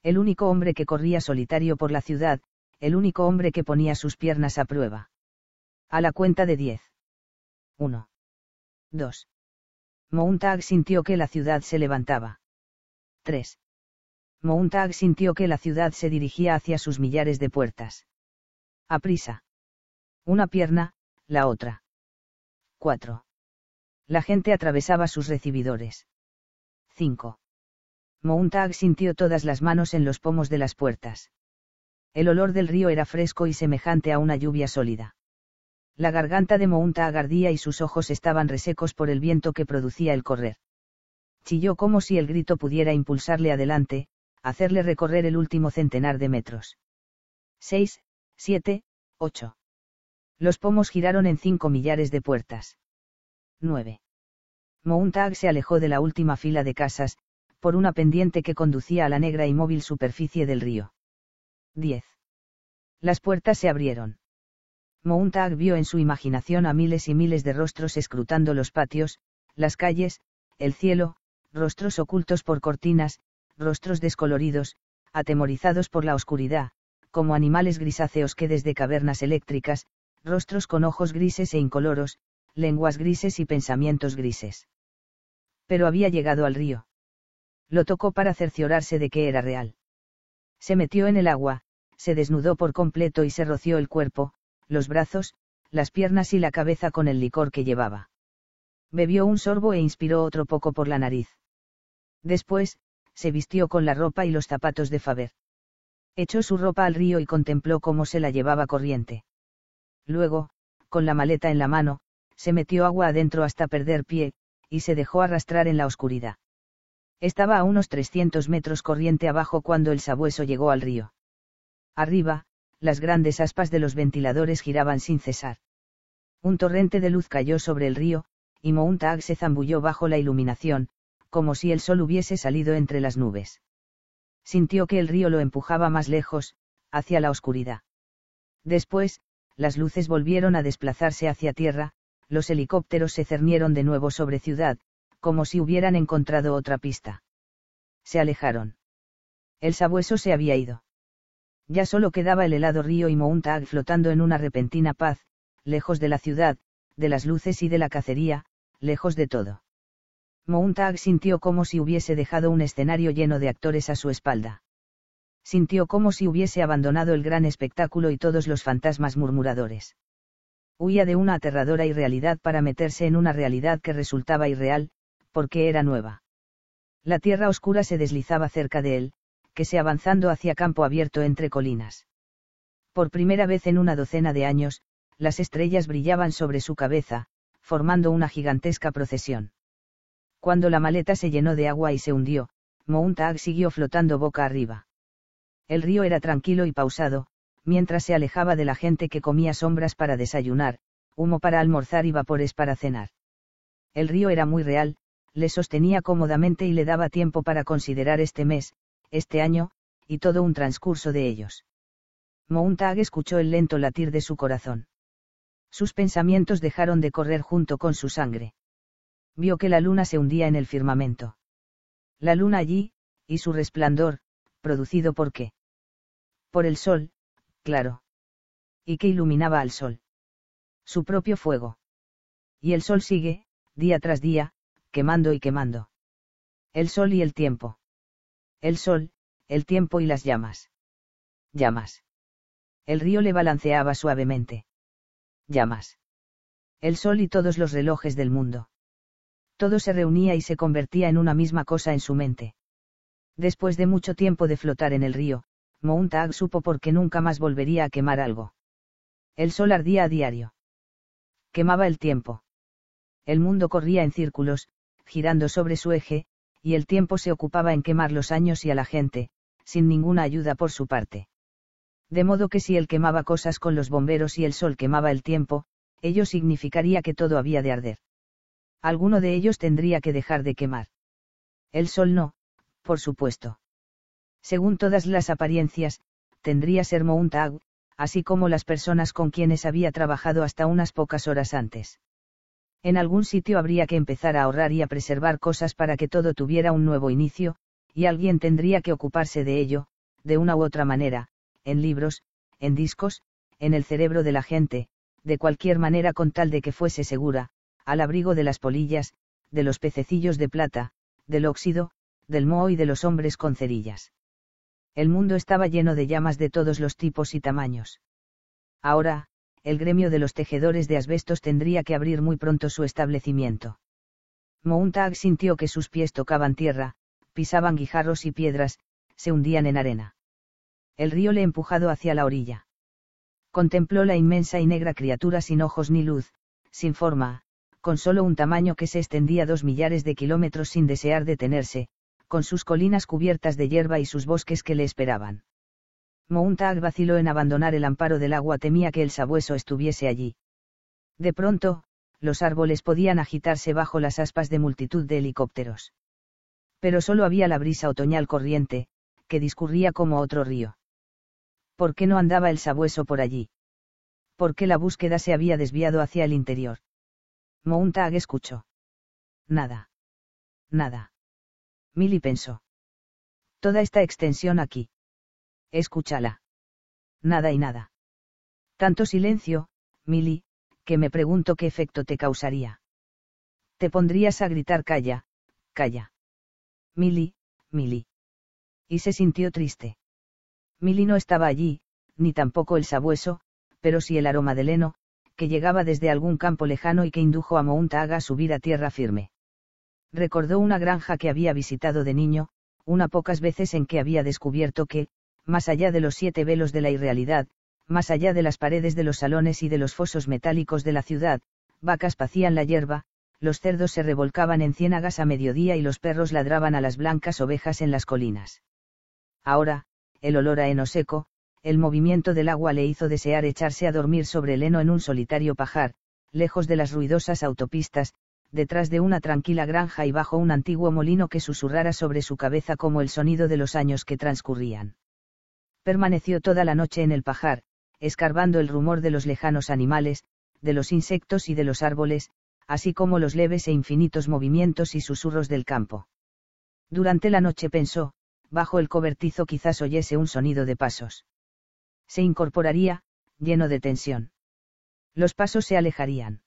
el único hombre que corría solitario por la ciudad, el único hombre que ponía sus piernas a prueba. A la cuenta de diez. 1. 2. Mountag sintió que la ciudad se levantaba. 3. Mountag sintió que la ciudad se dirigía hacia sus millares de puertas. A prisa. Una pierna, la otra. 4. La gente atravesaba sus recibidores. 5. Montag sintió todas las manos en los pomos de las puertas. El olor del río era fresco y semejante a una lluvia sólida. La garganta de Montag ardía y sus ojos estaban resecos por el viento que producía el correr. Chilló como si el grito pudiera impulsarle adelante, hacerle recorrer el último centenar de metros. Seis, siete, ocho. Los pomos giraron en cinco millares de puertas. 9. Mountag se alejó de la última fila de casas, por una pendiente que conducía a la negra y móvil superficie del río. 10. Las puertas se abrieron. Mountag vio en su imaginación a miles y miles de rostros escrutando los patios, las calles, el cielo, rostros ocultos por cortinas, rostros descoloridos, atemorizados por la oscuridad, como animales grisáceos que desde cavernas eléctricas, rostros con ojos grises e incoloros, lenguas grises y pensamientos grises. Pero había llegado al río. Lo tocó para cerciorarse de que era real. Se metió en el agua, se desnudó por completo y se roció el cuerpo, los brazos, las piernas y la cabeza con el licor que llevaba. Bebió un sorbo e inspiró otro poco por la nariz. Después, se vistió con la ropa y los zapatos de Faber. Echó su ropa al río y contempló cómo se la llevaba corriente. Luego, con la maleta en la mano, se metió agua adentro hasta perder pie, y se dejó arrastrar en la oscuridad. Estaba a unos 300 metros corriente abajo cuando el sabueso llegó al río. Arriba, las grandes aspas de los ventiladores giraban sin cesar. Un torrente de luz cayó sobre el río, y Mountag se zambulló bajo la iluminación, como si el sol hubiese salido entre las nubes. Sintió que el río lo empujaba más lejos, hacia la oscuridad. Después, las luces volvieron a desplazarse hacia tierra, los helicópteros se cernieron de nuevo sobre ciudad, como si hubieran encontrado otra pista. Se alejaron. El sabueso se había ido. Ya solo quedaba el helado río y Mountag flotando en una repentina paz, lejos de la ciudad, de las luces y de la cacería, lejos de todo. Mountag sintió como si hubiese dejado un escenario lleno de actores a su espalda. Sintió como si hubiese abandonado el gran espectáculo y todos los fantasmas murmuradores. Huía de una aterradora irrealidad para meterse en una realidad que resultaba irreal, porque era nueva. La tierra oscura se deslizaba cerca de él, que se avanzando hacia campo abierto entre colinas. Por primera vez en una docena de años, las estrellas brillaban sobre su cabeza, formando una gigantesca procesión. Cuando la maleta se llenó de agua y se hundió, Mountag siguió flotando boca arriba. El río era tranquilo y pausado, mientras se alejaba de la gente que comía sombras para desayunar, humo para almorzar y vapores para cenar. El río era muy real, le sostenía cómodamente y le daba tiempo para considerar este mes, este año, y todo un transcurso de ellos. Mountag escuchó el lento latir de su corazón. Sus pensamientos dejaron de correr junto con su sangre vio que la luna se hundía en el firmamento. La luna allí, y su resplandor, producido por qué? Por el sol, claro. ¿Y qué iluminaba al sol? Su propio fuego. Y el sol sigue, día tras día, quemando y quemando. El sol y el tiempo. El sol, el tiempo y las llamas. Llamas. El río le balanceaba suavemente. Llamas. El sol y todos los relojes del mundo todo se reunía y se convertía en una misma cosa en su mente. Después de mucho tiempo de flotar en el río, Mountag supo por qué nunca más volvería a quemar algo. El sol ardía a diario. Quemaba el tiempo. El mundo corría en círculos, girando sobre su eje, y el tiempo se ocupaba en quemar los años y a la gente, sin ninguna ayuda por su parte. De modo que si él quemaba cosas con los bomberos y el sol quemaba el tiempo, ello significaría que todo había de arder. Alguno de ellos tendría que dejar de quemar. El sol no, por supuesto. Según todas las apariencias, tendría ser Mountag, así como las personas con quienes había trabajado hasta unas pocas horas antes. En algún sitio habría que empezar a ahorrar y a preservar cosas para que todo tuviera un nuevo inicio, y alguien tendría que ocuparse de ello, de una u otra manera, en libros, en discos, en el cerebro de la gente, de cualquier manera con tal de que fuese segura, al abrigo de las polillas, de los pececillos de plata, del óxido, del moho y de los hombres con cerillas. El mundo estaba lleno de llamas de todos los tipos y tamaños. Ahora, el gremio de los tejedores de asbestos tendría que abrir muy pronto su establecimiento. Mountag sintió que sus pies tocaban tierra, pisaban guijarros y piedras, se hundían en arena. El río le empujado hacia la orilla. Contempló la inmensa y negra criatura sin ojos ni luz, sin forma, con solo un tamaño que se extendía dos millares de kilómetros sin desear detenerse, con sus colinas cubiertas de hierba y sus bosques que le esperaban. Mountag vaciló en abandonar el amparo del agua, temía que el sabueso estuviese allí. De pronto, los árboles podían agitarse bajo las aspas de multitud de helicópteros. Pero solo había la brisa otoñal corriente, que discurría como otro río. ¿Por qué no andaba el sabueso por allí? Porque la búsqueda se había desviado hacia el interior. Mountag escuchó. Nada. Nada. Milly pensó. Toda esta extensión aquí. Escúchala. Nada y nada. Tanto silencio, Milly, que me pregunto qué efecto te causaría. Te pondrías a gritar calla, calla. Milly, Milly. Y se sintió triste. Milly no estaba allí, ni tampoco el sabueso, pero sí el aroma del heno, que llegaba desde algún campo lejano y que indujo a Mountag a subir a tierra firme. Recordó una granja que había visitado de niño, una pocas veces en que había descubierto que, más allá de los siete velos de la irrealidad, más allá de las paredes de los salones y de los fosos metálicos de la ciudad, vacas pacían la hierba, los cerdos se revolcaban en ciénagas a mediodía y los perros ladraban a las blancas ovejas en las colinas. Ahora, el olor a heno seco, el movimiento del agua le hizo desear echarse a dormir sobre el heno en un solitario pajar, lejos de las ruidosas autopistas, detrás de una tranquila granja y bajo un antiguo molino que susurrara sobre su cabeza como el sonido de los años que transcurrían. Permaneció toda la noche en el pajar, escarbando el rumor de los lejanos animales, de los insectos y de los árboles, así como los leves e infinitos movimientos y susurros del campo. Durante la noche pensó, bajo el cobertizo quizás oyese un sonido de pasos. Se incorporaría, lleno de tensión. Los pasos se alejarían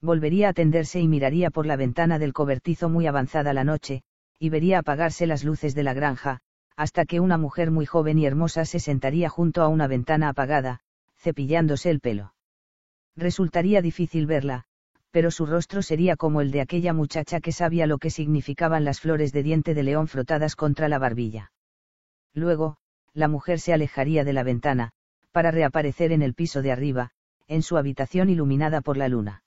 volvería a tenderse y miraría por la ventana del cobertizo muy avanzada la noche, y vería apagarse las luces de la granja, hasta que una mujer muy joven y hermosa se sentaría junto a una ventana apagada, cepillándose el pelo. Resultaría difícil verla, pero su rostro sería como el de aquella muchacha que sabía lo que significaban las flores de diente de león frotadas contra la barbilla. Luego, la mujer se alejaría de la ventana, para reaparecer en el piso de arriba, en su habitación iluminada por la luna.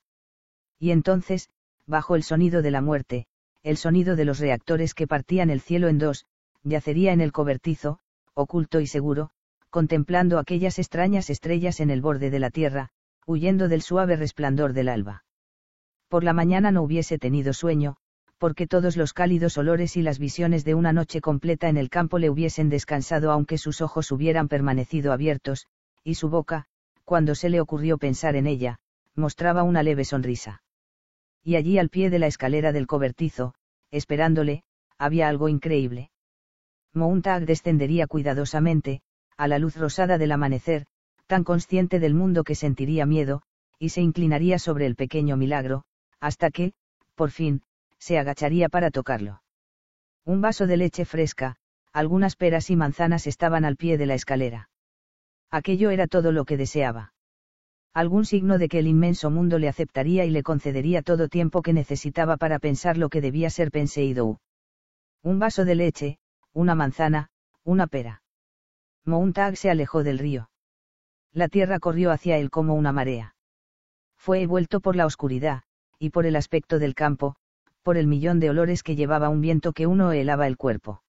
Y entonces, bajo el sonido de la muerte, el sonido de los reactores que partían el cielo en dos, yacería en el cobertizo, oculto y seguro, contemplando aquellas extrañas estrellas en el borde de la tierra, huyendo del suave resplandor del alba. Por la mañana no hubiese tenido sueño, porque todos los cálidos olores y las visiones de una noche completa en el campo le hubiesen descansado aunque sus ojos hubieran permanecido abiertos, y su boca, cuando se le ocurrió pensar en ella, mostraba una leve sonrisa y allí al pie de la escalera del cobertizo, esperándole, había algo increíble. Mountag descendería cuidadosamente, a la luz rosada del amanecer, tan consciente del mundo que sentiría miedo, y se inclinaría sobre el pequeño milagro, hasta que, por fin, se agacharía para tocarlo. Un vaso de leche fresca, algunas peras y manzanas estaban al pie de la escalera. Aquello era todo lo que deseaba algún signo de que el inmenso mundo le aceptaría y le concedería todo tiempo que necesitaba para pensar lo que debía ser Penseidou. Un vaso de leche, una manzana, una pera. Mountag se alejó del río. La tierra corrió hacia él como una marea. Fue vuelto por la oscuridad, y por el aspecto del campo, por el millón de olores que llevaba un viento que uno helaba el cuerpo.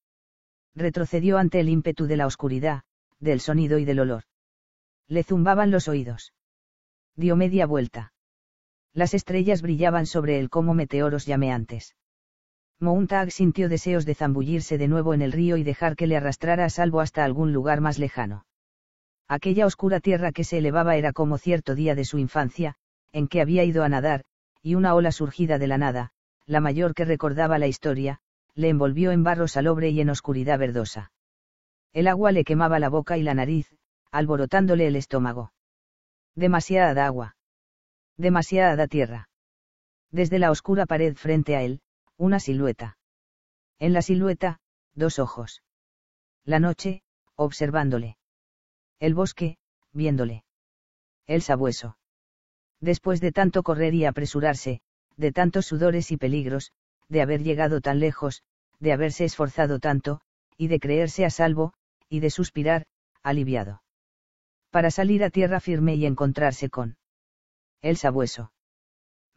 Retrocedió ante el ímpetu de la oscuridad, del sonido y del olor. Le zumbaban los oídos dio media vuelta. Las estrellas brillaban sobre él como meteoros llameantes. Mountag sintió deseos de zambullirse de nuevo en el río y dejar que le arrastrara a salvo hasta algún lugar más lejano. Aquella oscura tierra que se elevaba era como cierto día de su infancia, en que había ido a nadar, y una ola surgida de la nada, la mayor que recordaba la historia, le envolvió en barro salobre y en oscuridad verdosa. El agua le quemaba la boca y la nariz, alborotándole el estómago. Demasiada agua. Demasiada tierra. Desde la oscura pared frente a él, una silueta. En la silueta, dos ojos. La noche, observándole. El bosque, viéndole. El sabueso. Después de tanto correr y apresurarse, de tantos sudores y peligros, de haber llegado tan lejos, de haberse esforzado tanto, y de creerse a salvo, y de suspirar, aliviado para salir a tierra firme y encontrarse con el sabueso.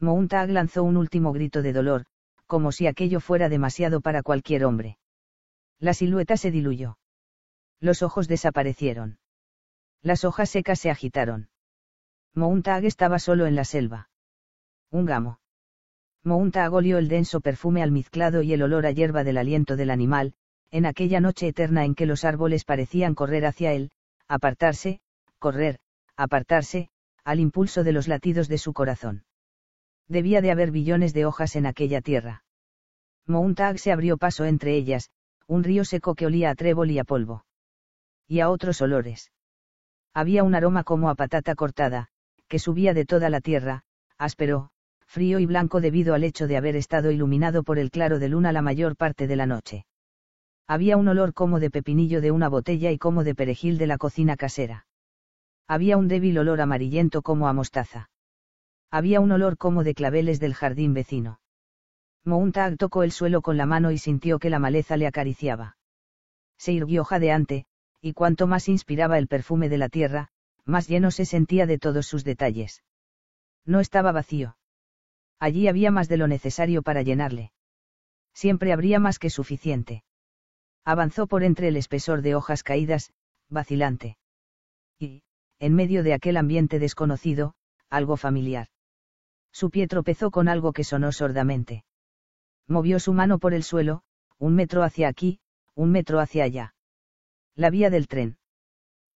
Mountag lanzó un último grito de dolor, como si aquello fuera demasiado para cualquier hombre. La silueta se diluyó. Los ojos desaparecieron. Las hojas secas se agitaron. Mountag estaba solo en la selva. Un gamo. Mountag olió el denso perfume almizclado y el olor a hierba del aliento del animal, en aquella noche eterna en que los árboles parecían correr hacia él, apartarse, correr, apartarse, al impulso de los latidos de su corazón. Debía de haber billones de hojas en aquella tierra. Mountag se abrió paso entre ellas, un río seco que olía a trébol y a polvo. Y a otros olores. Había un aroma como a patata cortada, que subía de toda la tierra, áspero, frío y blanco debido al hecho de haber estado iluminado por el claro de luna la mayor parte de la noche. Había un olor como de pepinillo de una botella y como de perejil de la cocina casera. Había un débil olor amarillento como a mostaza. Había un olor como de claveles del jardín vecino. Mountag tocó el suelo con la mano y sintió que la maleza le acariciaba. Se irguió jadeante, y cuanto más inspiraba el perfume de la tierra, más lleno se sentía de todos sus detalles. No estaba vacío. Allí había más de lo necesario para llenarle. Siempre habría más que suficiente. Avanzó por entre el espesor de hojas caídas, vacilante. Y, en medio de aquel ambiente desconocido, algo familiar. Su pie tropezó con algo que sonó sordamente. Movió su mano por el suelo, un metro hacia aquí, un metro hacia allá. La vía del tren.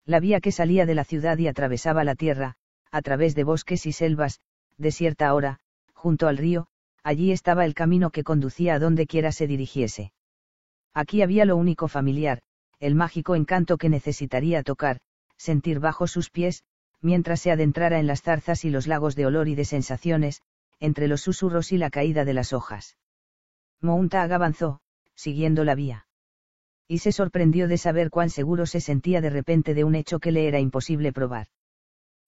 La vía que salía de la ciudad y atravesaba la tierra, a través de bosques y selvas, desierta ahora, junto al río, allí estaba el camino que conducía a donde quiera se dirigiese. Aquí había lo único familiar, el mágico encanto que necesitaría tocar, sentir bajo sus pies, mientras se adentrara en las zarzas y los lagos de olor y de sensaciones, entre los susurros y la caída de las hojas. Mountag avanzó, siguiendo la vía. Y se sorprendió de saber cuán seguro se sentía de repente de un hecho que le era imposible probar.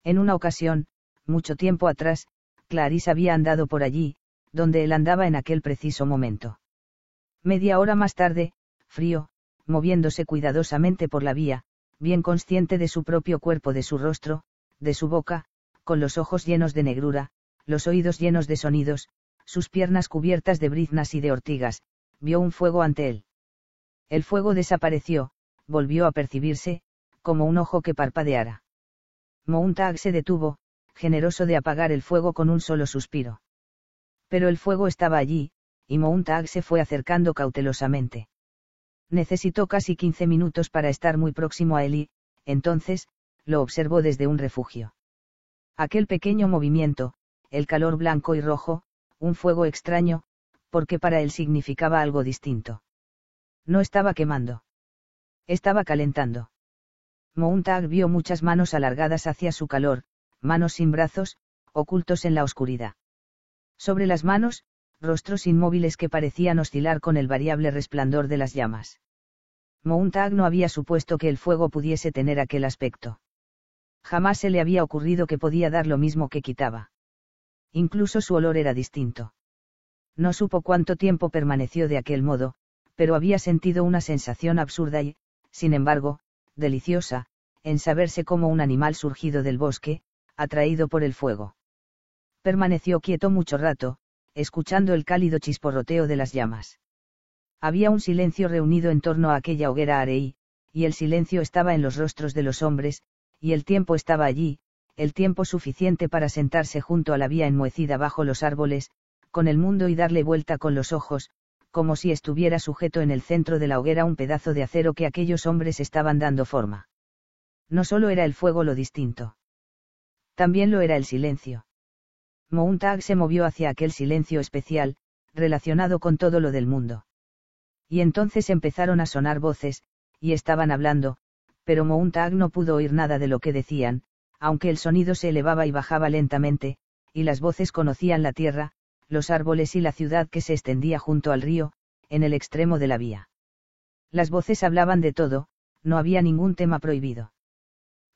En una ocasión, mucho tiempo atrás, Clarice había andado por allí, donde él andaba en aquel preciso momento. Media hora más tarde, frío, moviéndose cuidadosamente por la vía, bien consciente de su propio cuerpo, de su rostro, de su boca, con los ojos llenos de negrura, los oídos llenos de sonidos, sus piernas cubiertas de briznas y de ortigas, vio un fuego ante él. El fuego desapareció, volvió a percibirse, como un ojo que parpadeara. Mountag se detuvo, generoso de apagar el fuego con un solo suspiro. Pero el fuego estaba allí, y Mountag se fue acercando cautelosamente. Necesitó casi quince minutos para estar muy próximo a él y, entonces, lo observó desde un refugio. Aquel pequeño movimiento, el calor blanco y rojo, un fuego extraño, porque para él significaba algo distinto. No estaba quemando. Estaba calentando. Mountag vio muchas manos alargadas hacia su calor, manos sin brazos, ocultos en la oscuridad. Sobre las manos, rostros inmóviles que parecían oscilar con el variable resplandor de las llamas. Mountag no había supuesto que el fuego pudiese tener aquel aspecto. Jamás se le había ocurrido que podía dar lo mismo que quitaba. Incluso su olor era distinto. No supo cuánto tiempo permaneció de aquel modo, pero había sentido una sensación absurda y, sin embargo, deliciosa, en saberse como un animal surgido del bosque, atraído por el fuego. Permaneció quieto mucho rato, escuchando el cálido chisporroteo de las llamas. Había un silencio reunido en torno a aquella hoguera areí, y el silencio estaba en los rostros de los hombres, y el tiempo estaba allí, el tiempo suficiente para sentarse junto a la vía enmohecida bajo los árboles, con el mundo y darle vuelta con los ojos, como si estuviera sujeto en el centro de la hoguera un pedazo de acero que aquellos hombres estaban dando forma. No solo era el fuego lo distinto. También lo era el silencio. Mountag se movió hacia aquel silencio especial, relacionado con todo lo del mundo. Y entonces empezaron a sonar voces, y estaban hablando, pero Mountag no pudo oír nada de lo que decían, aunque el sonido se elevaba y bajaba lentamente, y las voces conocían la tierra, los árboles y la ciudad que se extendía junto al río, en el extremo de la vía. Las voces hablaban de todo, no había ningún tema prohibido.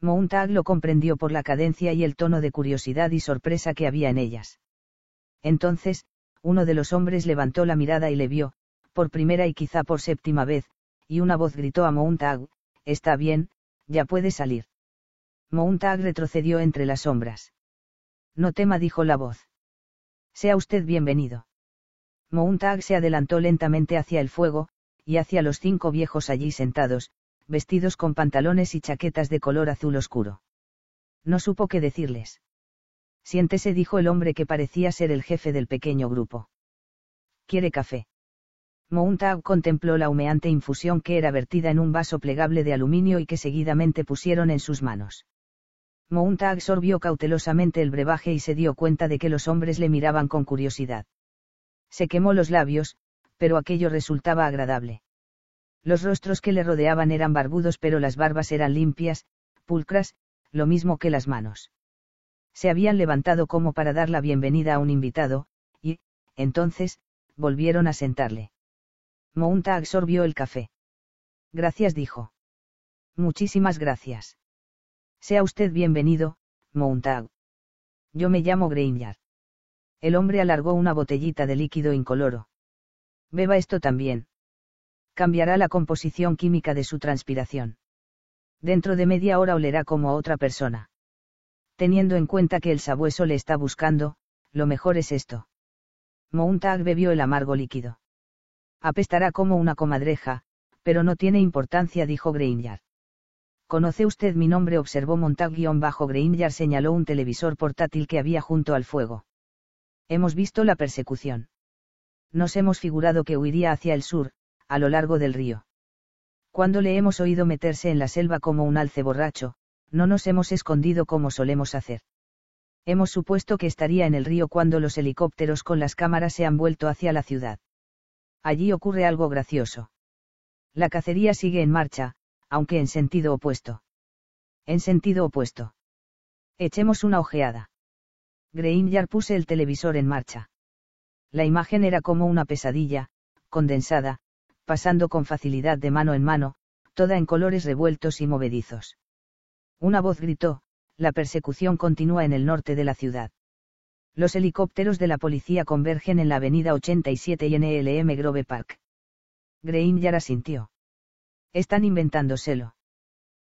Mountag lo comprendió por la cadencia y el tono de curiosidad y sorpresa que había en ellas. Entonces, uno de los hombres levantó la mirada y le vio, por primera y quizá por séptima vez, y una voz gritó a Mountag, Está bien, ya puede salir. Mountag retrocedió entre las sombras. No tema, dijo la voz. Sea usted bienvenido. Mountag se adelantó lentamente hacia el fuego, y hacia los cinco viejos allí sentados, vestidos con pantalones y chaquetas de color azul oscuro. No supo qué decirles. Siéntese, dijo el hombre que parecía ser el jefe del pequeño grupo. ¿Quiere café? Mountag contempló la humeante infusión que era vertida en un vaso plegable de aluminio y que seguidamente pusieron en sus manos. Mounta absorbió cautelosamente el brebaje y se dio cuenta de que los hombres le miraban con curiosidad. Se quemó los labios, pero aquello resultaba agradable. Los rostros que le rodeaban eran barbudos pero las barbas eran limpias, pulcras, lo mismo que las manos. Se habían levantado como para dar la bienvenida a un invitado, y, entonces, volvieron a sentarle. Mounta absorbió el café. Gracias dijo. Muchísimas gracias. Sea usted bienvenido, Montag. Yo me llamo Grainyard. El hombre alargó una botellita de líquido incoloro. Beba esto también. Cambiará la composición química de su transpiración. Dentro de media hora olerá como a otra persona. Teniendo en cuenta que el sabueso le está buscando, lo mejor es esto. Montag bebió el amargo líquido. Apestará como una comadreja, pero no tiene importancia, dijo Grainyard. ¿Conoce usted mi nombre? observó Montag-Grainyard señaló un televisor portátil que había junto al fuego. Hemos visto la persecución. Nos hemos figurado que huiría hacia el sur, a lo largo del río. Cuando le hemos oído meterse en la selva como un alce borracho, no nos hemos escondido como solemos hacer. Hemos supuesto que estaría en el río cuando los helicópteros con las cámaras se han vuelto hacia la ciudad. Allí ocurre algo gracioso. La cacería sigue en marcha, aunque en sentido opuesto. En sentido opuesto. Echemos una ojeada. Grainyard puse el televisor en marcha. La imagen era como una pesadilla, condensada, pasando con facilidad de mano en mano, toda en colores revueltos y movedizos. Una voz gritó, la persecución continúa en el norte de la ciudad. Los helicópteros de la policía convergen en la avenida 87 y en ELM Grove Park. Grainyard asintió. Están inventándoselo.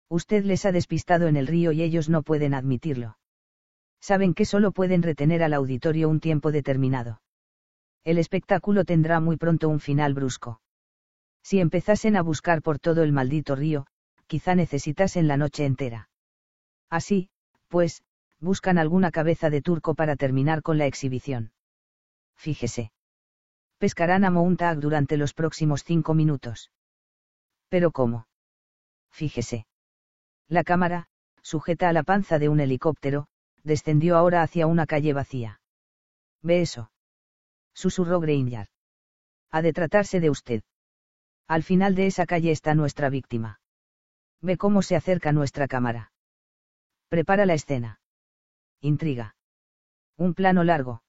Usted les ha despistado en el río y ellos no pueden admitirlo. Saben que solo pueden retener al auditorio un tiempo determinado. El espectáculo tendrá muy pronto un final brusco. Si empezasen a buscar por todo el maldito río, quizá necesitasen la noche entera. Así, pues, buscan alguna cabeza de turco para terminar con la exhibición. Fíjese. Pescarán a Mountag durante los próximos cinco minutos. Pero ¿cómo? Fíjese. La cámara, sujeta a la panza de un helicóptero, descendió ahora hacia una calle vacía. ¿Ve eso? Susurró Grainyard. Ha de tratarse de usted. Al final de esa calle está nuestra víctima. Ve cómo se acerca nuestra cámara. Prepara la escena. Intriga. Un plano largo.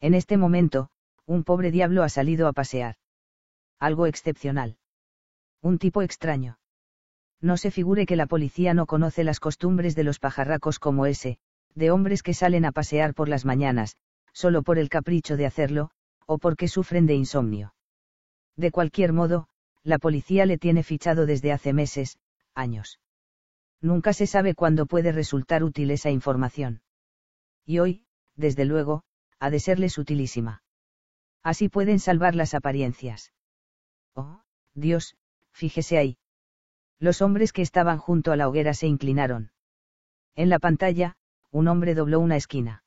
En este momento, un pobre diablo ha salido a pasear. Algo excepcional. Un tipo extraño. No se figure que la policía no conoce las costumbres de los pajarracos como ese, de hombres que salen a pasear por las mañanas, solo por el capricho de hacerlo, o porque sufren de insomnio. De cualquier modo, la policía le tiene fichado desde hace meses, años. Nunca se sabe cuándo puede resultar útil esa información. Y hoy, desde luego, ha de serles utilísima. Así pueden salvar las apariencias. Oh, Dios, fíjese ahí. Los hombres que estaban junto a la hoguera se inclinaron. En la pantalla, un hombre dobló una esquina.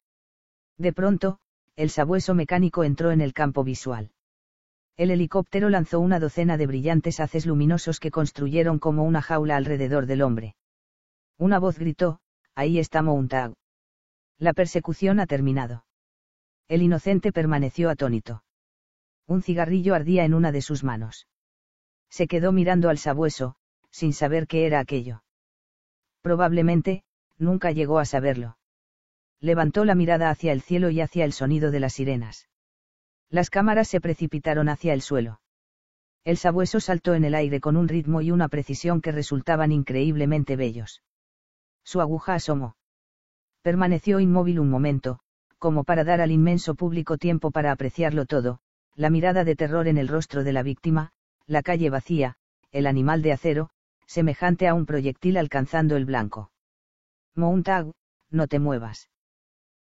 De pronto, el sabueso mecánico entró en el campo visual. El helicóptero lanzó una docena de brillantes haces luminosos que construyeron como una jaula alrededor del hombre. Una voz gritó, ahí está Mountag. La persecución ha terminado. El inocente permaneció atónito. Un cigarrillo ardía en una de sus manos se quedó mirando al sabueso, sin saber qué era aquello. Probablemente, nunca llegó a saberlo. Levantó la mirada hacia el cielo y hacia el sonido de las sirenas. Las cámaras se precipitaron hacia el suelo. El sabueso saltó en el aire con un ritmo y una precisión que resultaban increíblemente bellos. Su aguja asomó. Permaneció inmóvil un momento, como para dar al inmenso público tiempo para apreciarlo todo, la mirada de terror en el rostro de la víctima, la calle vacía, el animal de acero, semejante a un proyectil alcanzando el blanco. Mountag, no te muevas.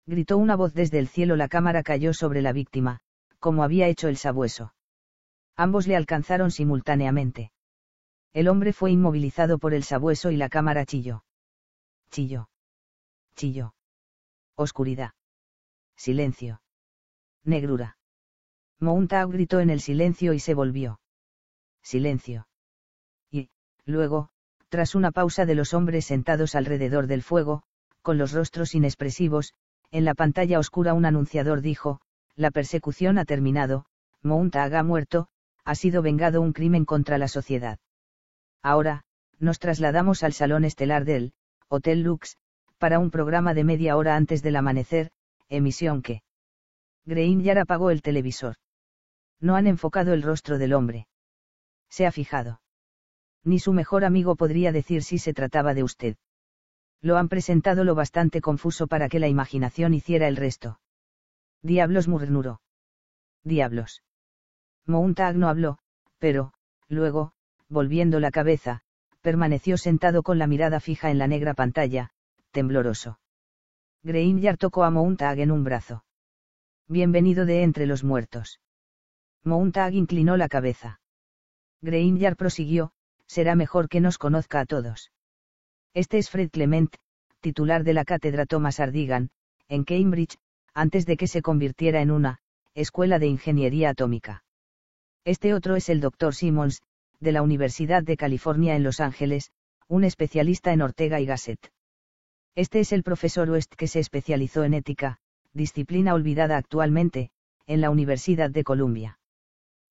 Gritó una voz desde el cielo, la cámara cayó sobre la víctima, como había hecho el sabueso. Ambos le alcanzaron simultáneamente. El hombre fue inmovilizado por el sabueso y la cámara chilló. Chilló. Chilló. Oscuridad. Silencio. Negrura. Mountag gritó en el silencio y se volvió silencio. Y, luego, tras una pausa de los hombres sentados alrededor del fuego, con los rostros inexpresivos, en la pantalla oscura un anunciador dijo, la persecución ha terminado, Mountag ha muerto, ha sido vengado un crimen contra la sociedad. Ahora, nos trasladamos al salón estelar del Hotel Lux, para un programa de media hora antes del amanecer, emisión que. Granger apagó el televisor. No han enfocado el rostro del hombre. Se ha fijado. Ni su mejor amigo podría decir si se trataba de usted. Lo han presentado lo bastante confuso para que la imaginación hiciera el resto. Diablos murmuró. Diablos. Mountag no habló, pero, luego, volviendo la cabeza, permaneció sentado con la mirada fija en la negra pantalla, tembloroso. Granger tocó a Mountag en un brazo. Bienvenido de entre los muertos. Mountag inclinó la cabeza. Granger prosiguió, será mejor que nos conozca a todos. Este es Fred Clement, titular de la cátedra Thomas Ardigan, en Cambridge, antes de que se convirtiera en una escuela de ingeniería atómica. Este otro es el Dr. Simmons, de la Universidad de California en Los Ángeles, un especialista en Ortega y Gasset. Este es el profesor West que se especializó en ética, disciplina olvidada actualmente, en la Universidad de Columbia.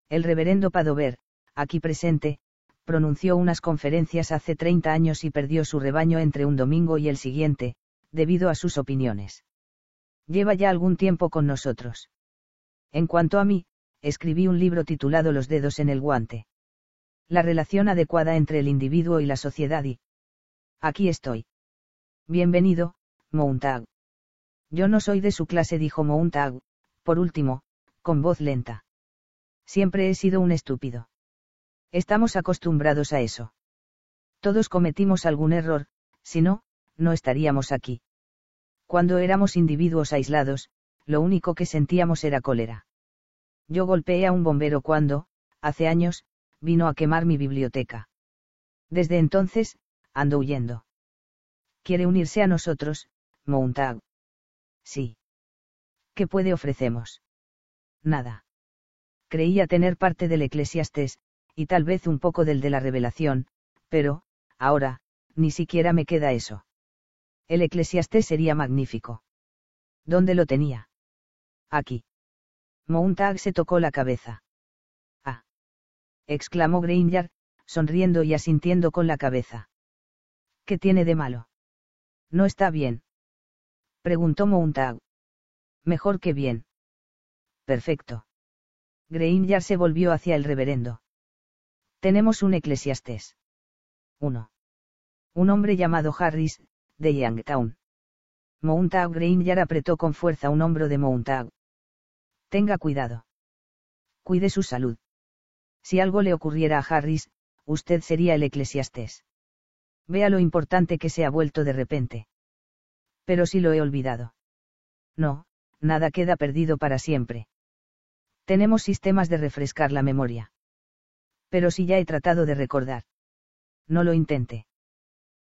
El reverendo Padover, aquí presente, pronunció unas conferencias hace 30 años y perdió su rebaño entre un domingo y el siguiente, debido a sus opiniones. Lleva ya algún tiempo con nosotros. En cuanto a mí, escribí un libro titulado Los dedos en el guante. La relación adecuada entre el individuo y la sociedad y... Aquí estoy. Bienvenido, Mountag. Yo no soy de su clase, dijo Mountag, por último, con voz lenta. Siempre he sido un estúpido. Estamos acostumbrados a eso. Todos cometimos algún error, si no, no estaríamos aquí. Cuando éramos individuos aislados, lo único que sentíamos era cólera. Yo golpeé a un bombero cuando, hace años, vino a quemar mi biblioteca. Desde entonces, ando huyendo. ¿Quiere unirse a nosotros, Mountag? Sí. ¿Qué puede ofrecemos? Nada. Creía tener parte del Eclesiastés, y tal vez un poco del de la revelación, pero, ahora, ni siquiera me queda eso. El Eclesiastés sería magnífico. ¿Dónde lo tenía? Aquí. Mountag se tocó la cabeza. Exclamó Granger, sonriendo y asintiendo con la cabeza. ¿Qué tiene de malo? No está bien. Preguntó Mountag. Mejor que bien. Perfecto. Granger se volvió hacia el reverendo. Tenemos un eclesiastés. 1. Un hombre llamado Harris, de Youngtown. Mountag Granger apretó con fuerza un hombro de Mountag. Tenga cuidado. Cuide su salud. Si algo le ocurriera a Harris, usted sería el eclesiastés. Vea lo importante que se ha vuelto de repente. Pero si lo he olvidado. No, nada queda perdido para siempre. Tenemos sistemas de refrescar la memoria. Pero si ya he tratado de recordar. No lo intente.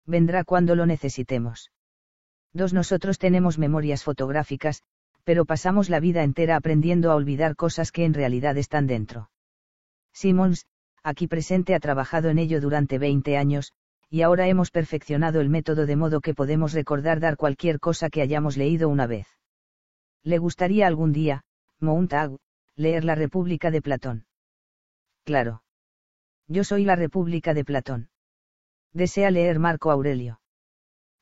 Vendrá cuando lo necesitemos. Dos nosotros tenemos memorias fotográficas, pero pasamos la vida entera aprendiendo a olvidar cosas que en realidad están dentro. Simmons, aquí presente ha trabajado en ello durante 20 años, y ahora hemos perfeccionado el método de modo que podemos recordar dar cualquier cosa que hayamos leído una vez. ¿Le gustaría algún día, Mountag, leer La República de Platón? Claro. Yo soy la República de Platón. Desea leer Marco Aurelio.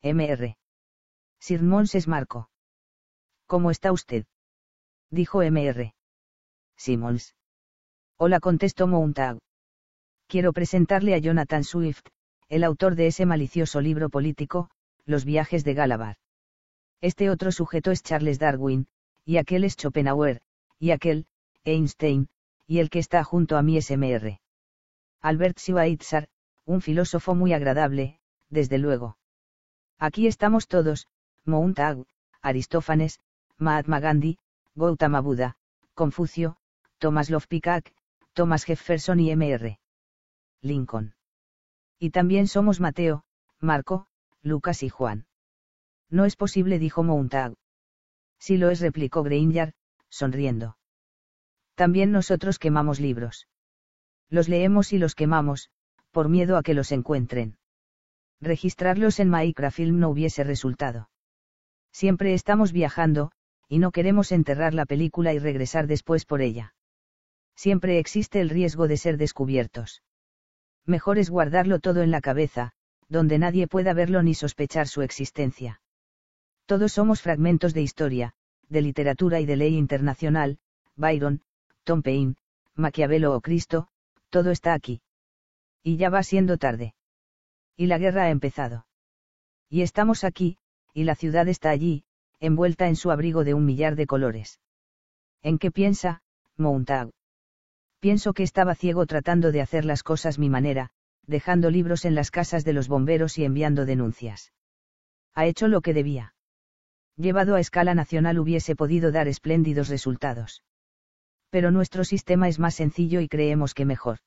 Mr. Sir es Marco. ¿Cómo está usted? Dijo Mr. Simons. Hola contestó Mountag. Quiero presentarle a Jonathan Swift, el autor de ese malicioso libro político, Los viajes de Galabar. Este otro sujeto es Charles Darwin, y aquel es Schopenhauer, y aquel, Einstein, y el que está junto a mí es Mr. Albert Schweitzer, un filósofo muy agradable, desde luego. Aquí estamos todos, Mountag, Aristófanes, Mahatma Gandhi, Gautama Buda, Confucio, Thomas Love Thomas Jefferson y Mr. Lincoln. Y también somos Mateo, Marco, Lucas y Juan. No es posible, dijo Mountag. Sí lo es, replicó Granger, sonriendo. También nosotros quemamos libros. Los leemos y los quemamos, por miedo a que los encuentren. Registrarlos en Microfilm no hubiese resultado. Siempre estamos viajando, y no queremos enterrar la película y regresar después por ella. Siempre existe el riesgo de ser descubiertos. Mejor es guardarlo todo en la cabeza, donde nadie pueda verlo ni sospechar su existencia. Todos somos fragmentos de historia, de literatura y de ley internacional, Byron, Tom Paine, Maquiavelo o Cristo, todo está aquí. Y ya va siendo tarde. Y la guerra ha empezado. Y estamos aquí, y la ciudad está allí, envuelta en su abrigo de un millar de colores. ¿En qué piensa, Montag? Pienso que estaba ciego tratando de hacer las cosas mi manera, dejando libros en las casas de los bomberos y enviando denuncias. Ha hecho lo que debía. Llevado a escala nacional hubiese podido dar espléndidos resultados. Pero nuestro sistema es más sencillo y creemos que mejor.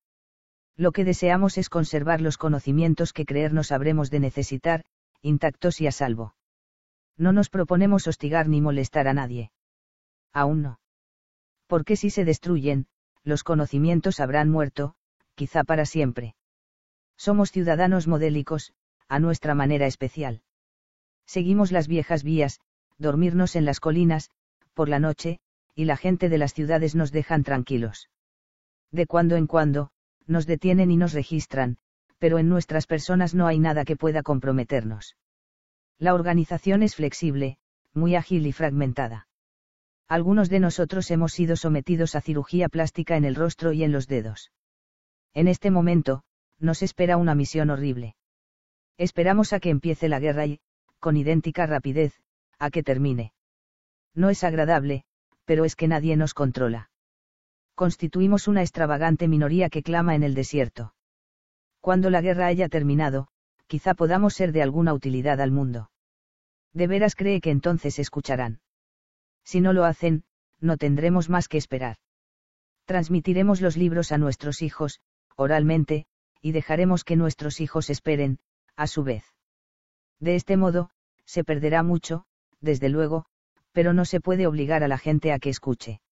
Lo que deseamos es conservar los conocimientos que creernos habremos de necesitar, intactos y a salvo. No nos proponemos hostigar ni molestar a nadie. Aún no. Porque si se destruyen, los conocimientos habrán muerto, quizá para siempre. Somos ciudadanos modélicos, a nuestra manera especial. Seguimos las viejas vías, dormirnos en las colinas, por la noche, y la gente de las ciudades nos dejan tranquilos. De cuando en cuando, nos detienen y nos registran, pero en nuestras personas no hay nada que pueda comprometernos. La organización es flexible, muy ágil y fragmentada. Algunos de nosotros hemos sido sometidos a cirugía plástica en el rostro y en los dedos. En este momento, nos espera una misión horrible. Esperamos a que empiece la guerra y, con idéntica rapidez, a que termine. No es agradable, pero es que nadie nos controla. Constituimos una extravagante minoría que clama en el desierto. Cuando la guerra haya terminado, quizá podamos ser de alguna utilidad al mundo. ¿De veras cree que entonces escucharán? Si no lo hacen, no tendremos más que esperar. Transmitiremos los libros a nuestros hijos, oralmente, y dejaremos que nuestros hijos esperen, a su vez. De este modo, se perderá mucho, desde luego, pero no se puede obligar a la gente a que escuche.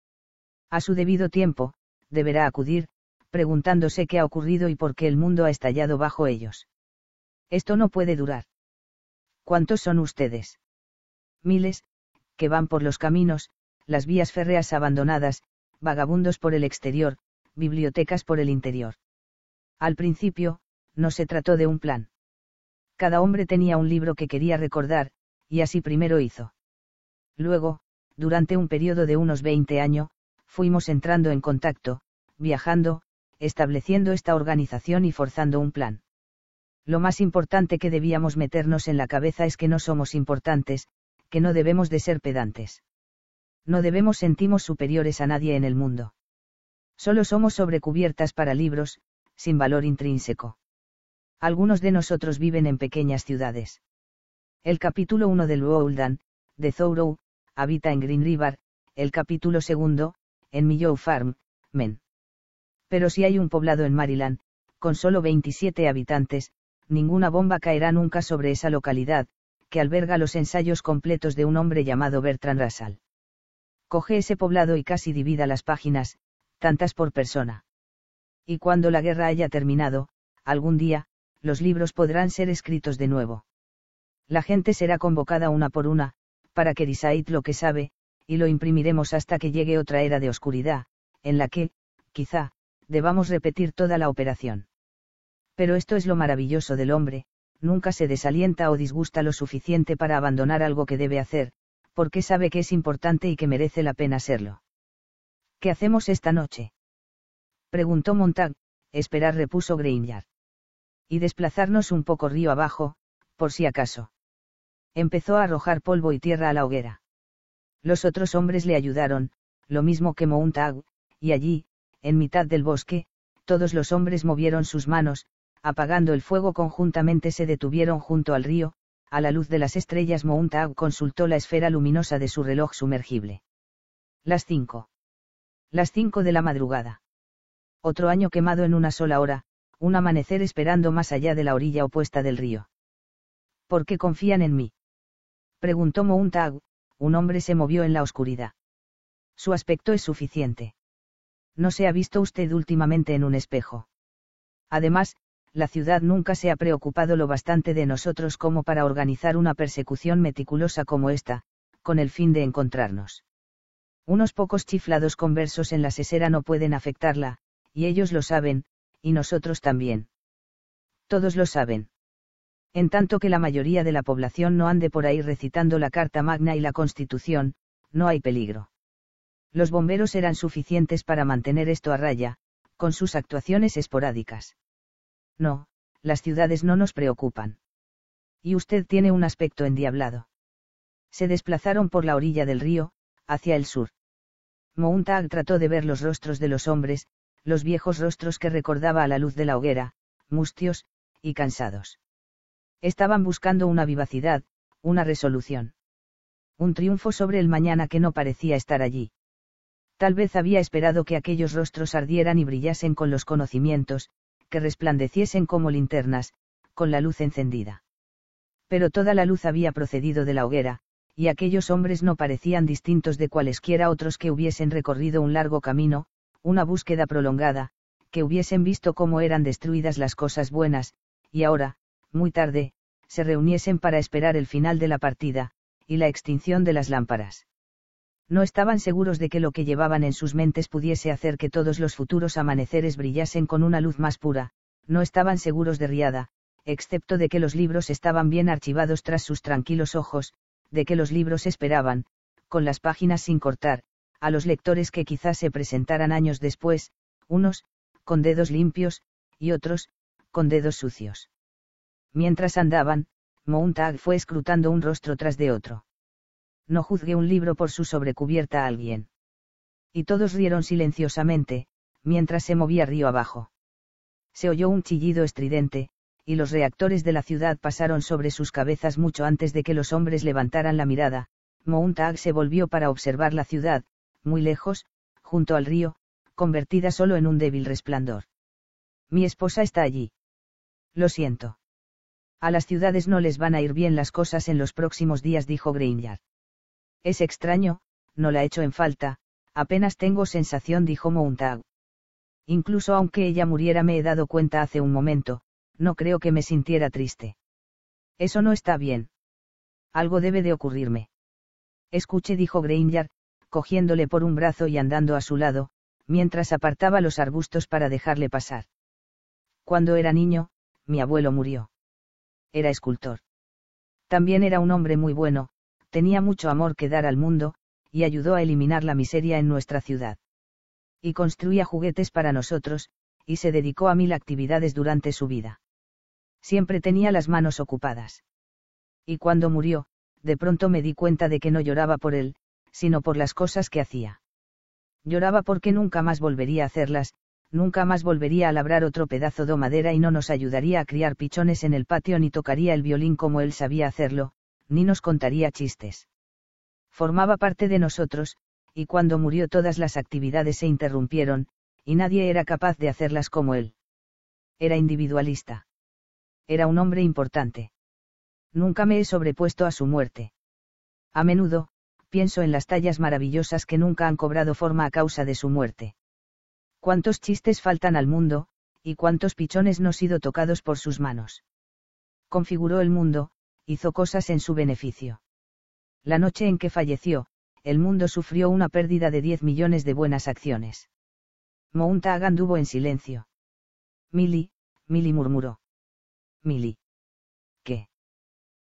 A su debido tiempo, deberá acudir, preguntándose qué ha ocurrido y por qué el mundo ha estallado bajo ellos. Esto no puede durar. ¿Cuántos son ustedes? Miles, que van por los caminos, las vías férreas abandonadas, vagabundos por el exterior, bibliotecas por el interior. Al principio, no se trató de un plan. Cada hombre tenía un libro que quería recordar, y así primero hizo. Luego, durante un periodo de unos 20 años, fuimos entrando en contacto, viajando, estableciendo esta organización y forzando un plan. Lo más importante que debíamos meternos en la cabeza es que no somos importantes, que no debemos de ser pedantes. No debemos sentirnos superiores a nadie en el mundo. Solo somos sobrecubiertas para libros, sin valor intrínseco. Algunos de nosotros viven en pequeñas ciudades. El capítulo 1 del Wooldan, de Thoreau, habita en Green River, el capítulo 2, en Millow Farm, Men. Pero si hay un poblado en Maryland, con solo 27 habitantes, ninguna bomba caerá nunca sobre esa localidad, que alberga los ensayos completos de un hombre llamado Bertrand Russell. Coge ese poblado y casi divida las páginas, tantas por persona. Y cuando la guerra haya terminado, algún día, los libros podrán ser escritos de nuevo. La gente será convocada una por una, para que disaid lo que sabe, y lo imprimiremos hasta que llegue otra era de oscuridad, en la que, quizá, debamos repetir toda la operación. Pero esto es lo maravilloso del hombre, nunca se desalienta o disgusta lo suficiente para abandonar algo que debe hacer, porque sabe que es importante y que merece la pena serlo. ¿Qué hacemos esta noche? Preguntó Montag, esperar repuso Grainyard. Y desplazarnos un poco río abajo, por si acaso. Empezó a arrojar polvo y tierra a la hoguera. Los otros hombres le ayudaron, lo mismo que Montag, y allí, en mitad del bosque, todos los hombres movieron sus manos, apagando el fuego conjuntamente se detuvieron junto al río, a la luz de las estrellas Mountag consultó la esfera luminosa de su reloj sumergible. Las cinco. Las cinco de la madrugada. Otro año quemado en una sola hora, un amanecer esperando más allá de la orilla opuesta del río. ¿Por qué confían en mí? Preguntó Mountag, un hombre se movió en la oscuridad. Su aspecto es suficiente. No se ha visto usted últimamente en un espejo. Además, la ciudad nunca se ha preocupado lo bastante de nosotros como para organizar una persecución meticulosa como esta, con el fin de encontrarnos. Unos pocos chiflados conversos en la sesera no pueden afectarla, y ellos lo saben, y nosotros también. Todos lo saben. En tanto que la mayoría de la población no ande por ahí recitando la Carta Magna y la Constitución, no hay peligro. Los bomberos eran suficientes para mantener esto a raya, con sus actuaciones esporádicas. No, las ciudades no nos preocupan. Y usted tiene un aspecto endiablado. Se desplazaron por la orilla del río, hacia el sur. Mountag trató de ver los rostros de los hombres, los viejos rostros que recordaba a la luz de la hoguera, mustios, y cansados. Estaban buscando una vivacidad, una resolución. Un triunfo sobre el mañana que no parecía estar allí. Tal vez había esperado que aquellos rostros ardieran y brillasen con los conocimientos, que resplandeciesen como linternas, con la luz encendida. Pero toda la luz había procedido de la hoguera, y aquellos hombres no parecían distintos de cualesquiera otros que hubiesen recorrido un largo camino, una búsqueda prolongada, que hubiesen visto cómo eran destruidas las cosas buenas, y ahora, muy tarde, se reuniesen para esperar el final de la partida, y la extinción de las lámparas. No estaban seguros de que lo que llevaban en sus mentes pudiese hacer que todos los futuros amaneceres brillasen con una luz más pura, no estaban seguros de Riada, excepto de que los libros estaban bien archivados tras sus tranquilos ojos, de que los libros esperaban, con las páginas sin cortar, a los lectores que quizás se presentaran años después, unos, con dedos limpios, y otros, con dedos sucios. Mientras andaban, Mountag fue escrutando un rostro tras de otro no juzgue un libro por su sobrecubierta a alguien. Y todos rieron silenciosamente, mientras se movía río abajo. Se oyó un chillido estridente, y los reactores de la ciudad pasaron sobre sus cabezas mucho antes de que los hombres levantaran la mirada. Mountag se volvió para observar la ciudad, muy lejos, junto al río, convertida solo en un débil resplandor. Mi esposa está allí. Lo siento. A las ciudades no les van a ir bien las cosas en los próximos días, dijo Grainyard. Es extraño, no la echo en falta, apenas tengo sensación, dijo Mountag. Incluso aunque ella muriera me he dado cuenta hace un momento, no creo que me sintiera triste. Eso no está bien. Algo debe de ocurrirme. Escuche, dijo Granger, cogiéndole por un brazo y andando a su lado, mientras apartaba los arbustos para dejarle pasar. Cuando era niño, mi abuelo murió. Era escultor. También era un hombre muy bueno, tenía mucho amor que dar al mundo, y ayudó a eliminar la miseria en nuestra ciudad. Y construía juguetes para nosotros, y se dedicó a mil actividades durante su vida. Siempre tenía las manos ocupadas. Y cuando murió, de pronto me di cuenta de que no lloraba por él, sino por las cosas que hacía. Lloraba porque nunca más volvería a hacerlas, nunca más volvería a labrar otro pedazo de madera y no nos ayudaría a criar pichones en el patio ni tocaría el violín como él sabía hacerlo, ni nos contaría chistes. Formaba parte de nosotros, y cuando murió todas las actividades se interrumpieron, y nadie era capaz de hacerlas como él. Era individualista. Era un hombre importante. Nunca me he sobrepuesto a su muerte. A menudo, pienso en las tallas maravillosas que nunca han cobrado forma a causa de su muerte. Cuántos chistes faltan al mundo, y cuántos pichones no sido tocados por sus manos. Configuró el mundo, hizo cosas en su beneficio. La noche en que falleció, el mundo sufrió una pérdida de 10 millones de buenas acciones. Mountag anduvo en silencio. Milly, Milly murmuró. Milly. ¿Qué?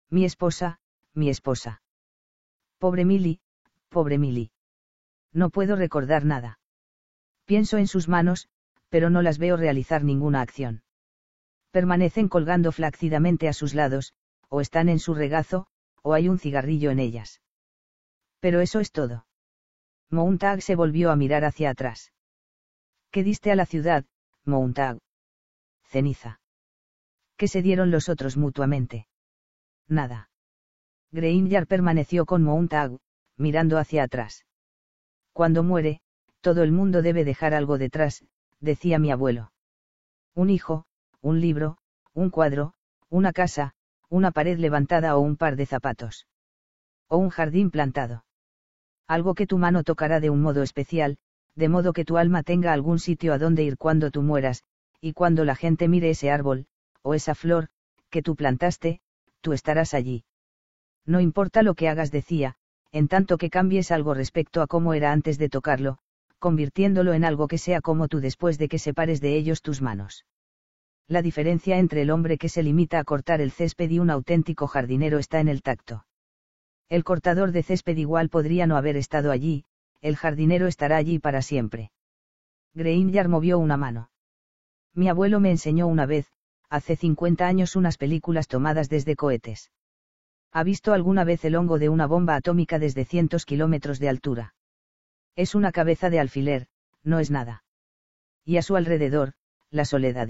Mi esposa, mi esposa. Pobre Milly, pobre Milly. No puedo recordar nada. Pienso en sus manos, pero no las veo realizar ninguna acción. Permanecen colgando flácidamente a sus lados, o están en su regazo, o hay un cigarrillo en ellas. Pero eso es todo. Mountag se volvió a mirar hacia atrás. ¿Qué diste a la ciudad, Mountag? Ceniza. ¿Qué se dieron los otros mutuamente? Nada. Granger permaneció con Mountag, mirando hacia atrás. Cuando muere, todo el mundo debe dejar algo detrás, decía mi abuelo. Un hijo, un libro, un cuadro, una casa, una pared levantada o un par de zapatos. O un jardín plantado. Algo que tu mano tocará de un modo especial, de modo que tu alma tenga algún sitio a donde ir cuando tú mueras, y cuando la gente mire ese árbol, o esa flor, que tú plantaste, tú estarás allí. No importa lo que hagas, decía, en tanto que cambies algo respecto a cómo era antes de tocarlo, convirtiéndolo en algo que sea como tú después de que separes de ellos tus manos. La diferencia entre el hombre que se limita a cortar el césped y un auténtico jardinero está en el tacto. El cortador de césped igual podría no haber estado allí, el jardinero estará allí para siempre. Granger movió una mano. Mi abuelo me enseñó una vez, hace 50 años, unas películas tomadas desde cohetes. ¿Ha visto alguna vez el hongo de una bomba atómica desde cientos kilómetros de altura? Es una cabeza de alfiler, no es nada. Y a su alrededor, la soledad.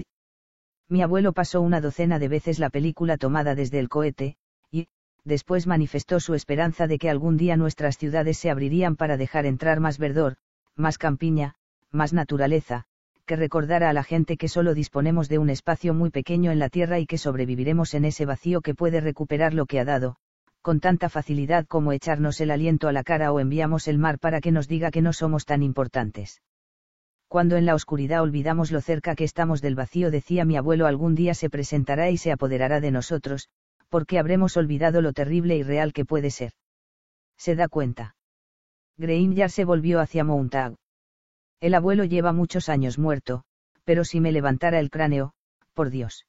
Mi abuelo pasó una docena de veces la película tomada desde el cohete, y, después manifestó su esperanza de que algún día nuestras ciudades se abrirían para dejar entrar más verdor, más campiña, más naturaleza, que recordara a la gente que solo disponemos de un espacio muy pequeño en la Tierra y que sobreviviremos en ese vacío que puede recuperar lo que ha dado, con tanta facilidad como echarnos el aliento a la cara o enviamos el mar para que nos diga que no somos tan importantes. Cuando en la oscuridad olvidamos lo cerca que estamos del vacío, decía mi abuelo, algún día se presentará y se apoderará de nosotros, porque habremos olvidado lo terrible y real que puede ser. Se da cuenta. Granger se volvió hacia Montag. El abuelo lleva muchos años muerto, pero si me levantara el cráneo, por Dios.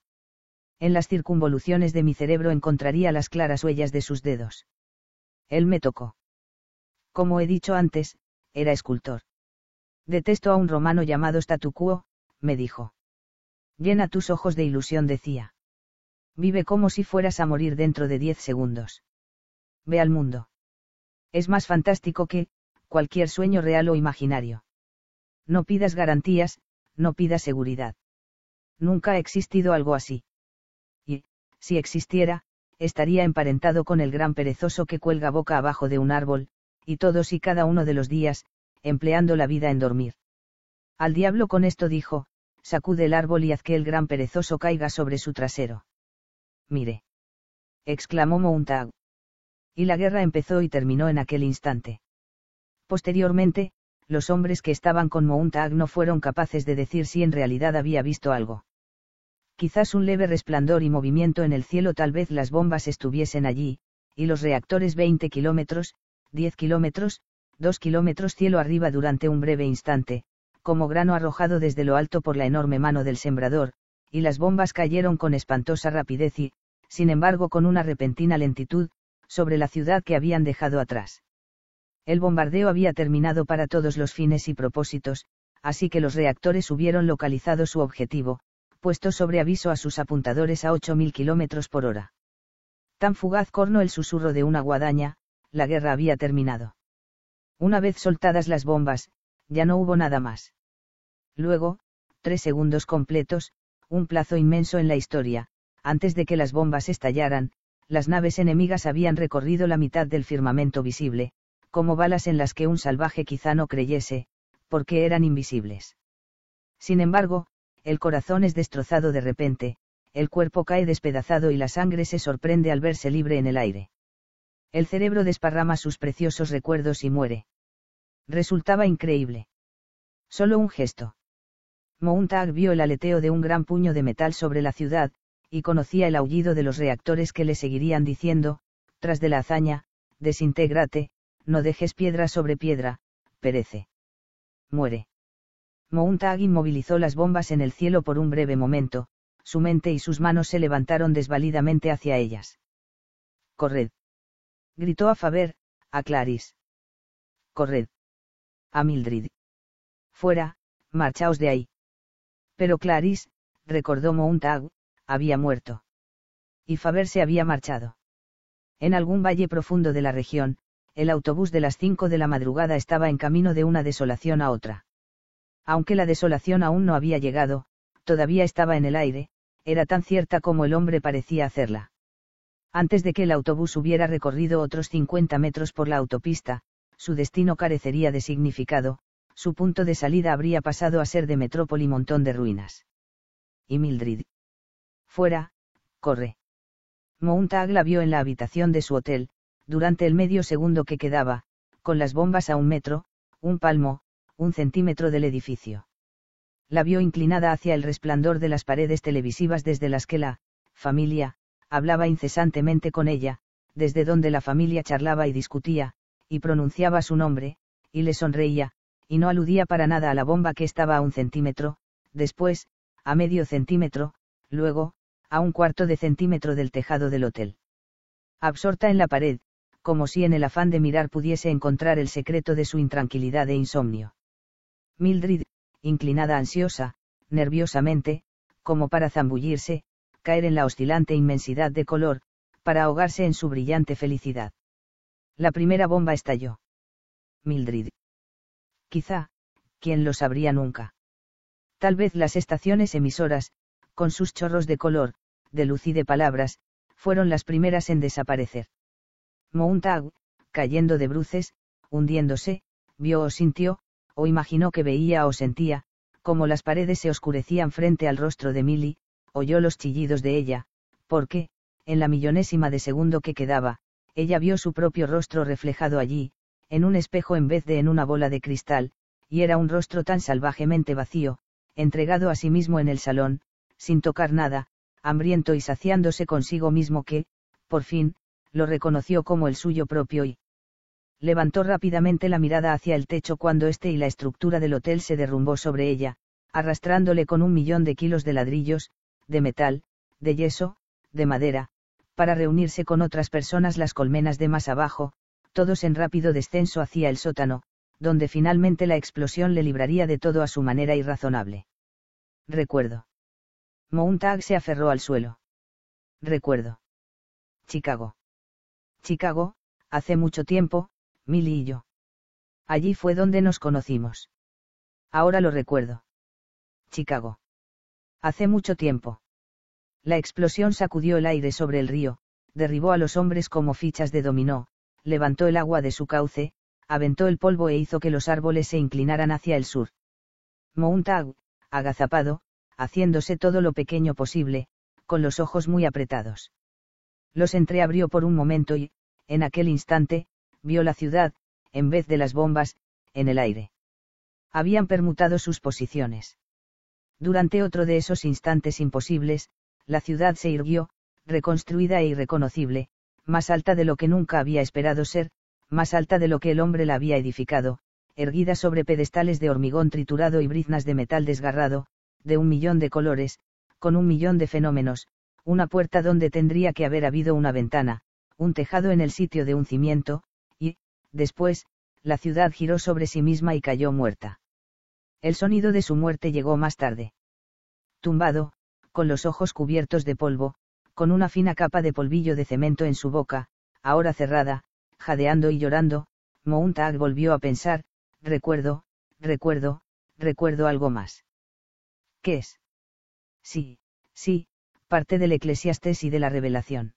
En las circunvoluciones de mi cerebro encontraría las claras huellas de sus dedos. Él me tocó. Como he dicho antes, era escultor. Detesto a un romano llamado Statu Quo, me dijo. Llena tus ojos de ilusión, decía. Vive como si fueras a morir dentro de diez segundos. Ve al mundo. Es más fantástico que, cualquier sueño real o imaginario. No pidas garantías, no pidas seguridad. Nunca ha existido algo así. Y, si existiera, estaría emparentado con el gran perezoso que cuelga boca abajo de un árbol, y todos y cada uno de los días, empleando la vida en dormir. Al diablo con esto dijo, sacude el árbol y haz que el gran perezoso caiga sobre su trasero. Mire. exclamó Montag. Y la guerra empezó y terminó en aquel instante. Posteriormente, los hombres que estaban con Montag no fueron capaces de decir si en realidad había visto algo. Quizás un leve resplandor y movimiento en el cielo, tal vez las bombas estuviesen allí, y los reactores 20 kilómetros, 10 kilómetros, 2 kilómetros cielo arriba durante un breve instante, como grano arrojado desde lo alto por la enorme mano del sembrador, y las bombas cayeron con espantosa rapidez y, sin embargo con una repentina lentitud, sobre la ciudad que habían dejado atrás. El bombardeo había terminado para todos los fines y propósitos, así que los reactores hubieron localizado su objetivo, puesto sobre aviso a sus apuntadores a 8.000 kilómetros por hora. Tan fugaz corno el susurro de una guadaña, la guerra había terminado. Una vez soltadas las bombas, ya no hubo nada más. Luego, tres segundos completos, un plazo inmenso en la historia, antes de que las bombas estallaran, las naves enemigas habían recorrido la mitad del firmamento visible, como balas en las que un salvaje quizá no creyese, porque eran invisibles. Sin embargo, el corazón es destrozado de repente, el cuerpo cae despedazado y la sangre se sorprende al verse libre en el aire. El cerebro desparrama sus preciosos recuerdos y muere. Resultaba increíble. Solo un gesto. Montag vio el aleteo de un gran puño de metal sobre la ciudad, y conocía el aullido de los reactores que le seguirían diciendo, tras de la hazaña, desintégrate, no dejes piedra sobre piedra, perece. Muere. Mountag inmovilizó las bombas en el cielo por un breve momento, su mente y sus manos se levantaron desvalidamente hacia ellas. Corred. Gritó a Faber, a Clarice. Corred. A Mildred. Fuera, marchaos de ahí. Pero Clarice, recordó Mountag, había muerto. Y Faber se había marchado. En algún valle profundo de la región, el autobús de las cinco de la madrugada estaba en camino de una desolación a otra. Aunque la desolación aún no había llegado, todavía estaba en el aire, era tan cierta como el hombre parecía hacerla. Antes de que el autobús hubiera recorrido otros 50 metros por la autopista, su destino carecería de significado, su punto de salida habría pasado a ser de metrópoli montón de ruinas. Y Mildred. Fuera, corre. Mountag la vio en la habitación de su hotel, durante el medio segundo que quedaba, con las bombas a un metro, un palmo, un centímetro del edificio. La vio inclinada hacia el resplandor de las paredes televisivas desde las que la familia hablaba incesantemente con ella, desde donde la familia charlaba y discutía, y pronunciaba su nombre, y le sonreía, y no aludía para nada a la bomba que estaba a un centímetro, después, a medio centímetro, luego, a un cuarto de centímetro del tejado del hotel. Absorta en la pared, como si en el afán de mirar pudiese encontrar el secreto de su intranquilidad e insomnio. Mildred, inclinada ansiosa, nerviosamente, como para zambullirse, caer en la oscilante inmensidad de color, para ahogarse en su brillante felicidad. La primera bomba estalló. Mildred. Quizá, quién lo sabría nunca. Tal vez las estaciones emisoras, con sus chorros de color, de luz y de palabras, fueron las primeras en desaparecer. Mountag, cayendo de bruces, hundiéndose, vio o sintió, o imaginó que veía o sentía, como las paredes se oscurecían frente al rostro de Milly, oyó los chillidos de ella, porque, en la millonésima de segundo que quedaba, ella vio su propio rostro reflejado allí, en un espejo en vez de en una bola de cristal, y era un rostro tan salvajemente vacío, entregado a sí mismo en el salón, sin tocar nada, hambriento y saciándose consigo mismo que, por fin, lo reconoció como el suyo propio y levantó rápidamente la mirada hacia el techo cuando éste y la estructura del hotel se derrumbó sobre ella, arrastrándole con un millón de kilos de ladrillos, de metal, de yeso, de madera, para reunirse con otras personas las colmenas de más abajo, todos en rápido descenso hacia el sótano, donde finalmente la explosión le libraría de todo a su manera irrazonable. Recuerdo. Mountag se aferró al suelo. Recuerdo. Chicago. Chicago, hace mucho tiempo, Milly y yo. Allí fue donde nos conocimos. Ahora lo recuerdo. Chicago. Hace mucho tiempo. La explosión sacudió el aire sobre el río, derribó a los hombres como fichas de dominó, levantó el agua de su cauce, aventó el polvo e hizo que los árboles se inclinaran hacia el sur. Mountag, agazapado, haciéndose todo lo pequeño posible, con los ojos muy apretados. Los entreabrió por un momento y, en aquel instante, vio la ciudad, en vez de las bombas, en el aire. Habían permutado sus posiciones. Durante otro de esos instantes imposibles, la ciudad se irguió, reconstruida e irreconocible, más alta de lo que nunca había esperado ser, más alta de lo que el hombre la había edificado, erguida sobre pedestales de hormigón triturado y briznas de metal desgarrado, de un millón de colores, con un millón de fenómenos, una puerta donde tendría que haber habido una ventana, un tejado en el sitio de un cimiento, y, después, la ciudad giró sobre sí misma y cayó muerta. El sonido de su muerte llegó más tarde. Tumbado, con los ojos cubiertos de polvo, con una fina capa de polvillo de cemento en su boca, ahora cerrada, jadeando y llorando, Mountag volvió a pensar, recuerdo, recuerdo, recuerdo algo más. ¿Qué es? Sí, sí, parte del Eclesiastés y de la Revelación.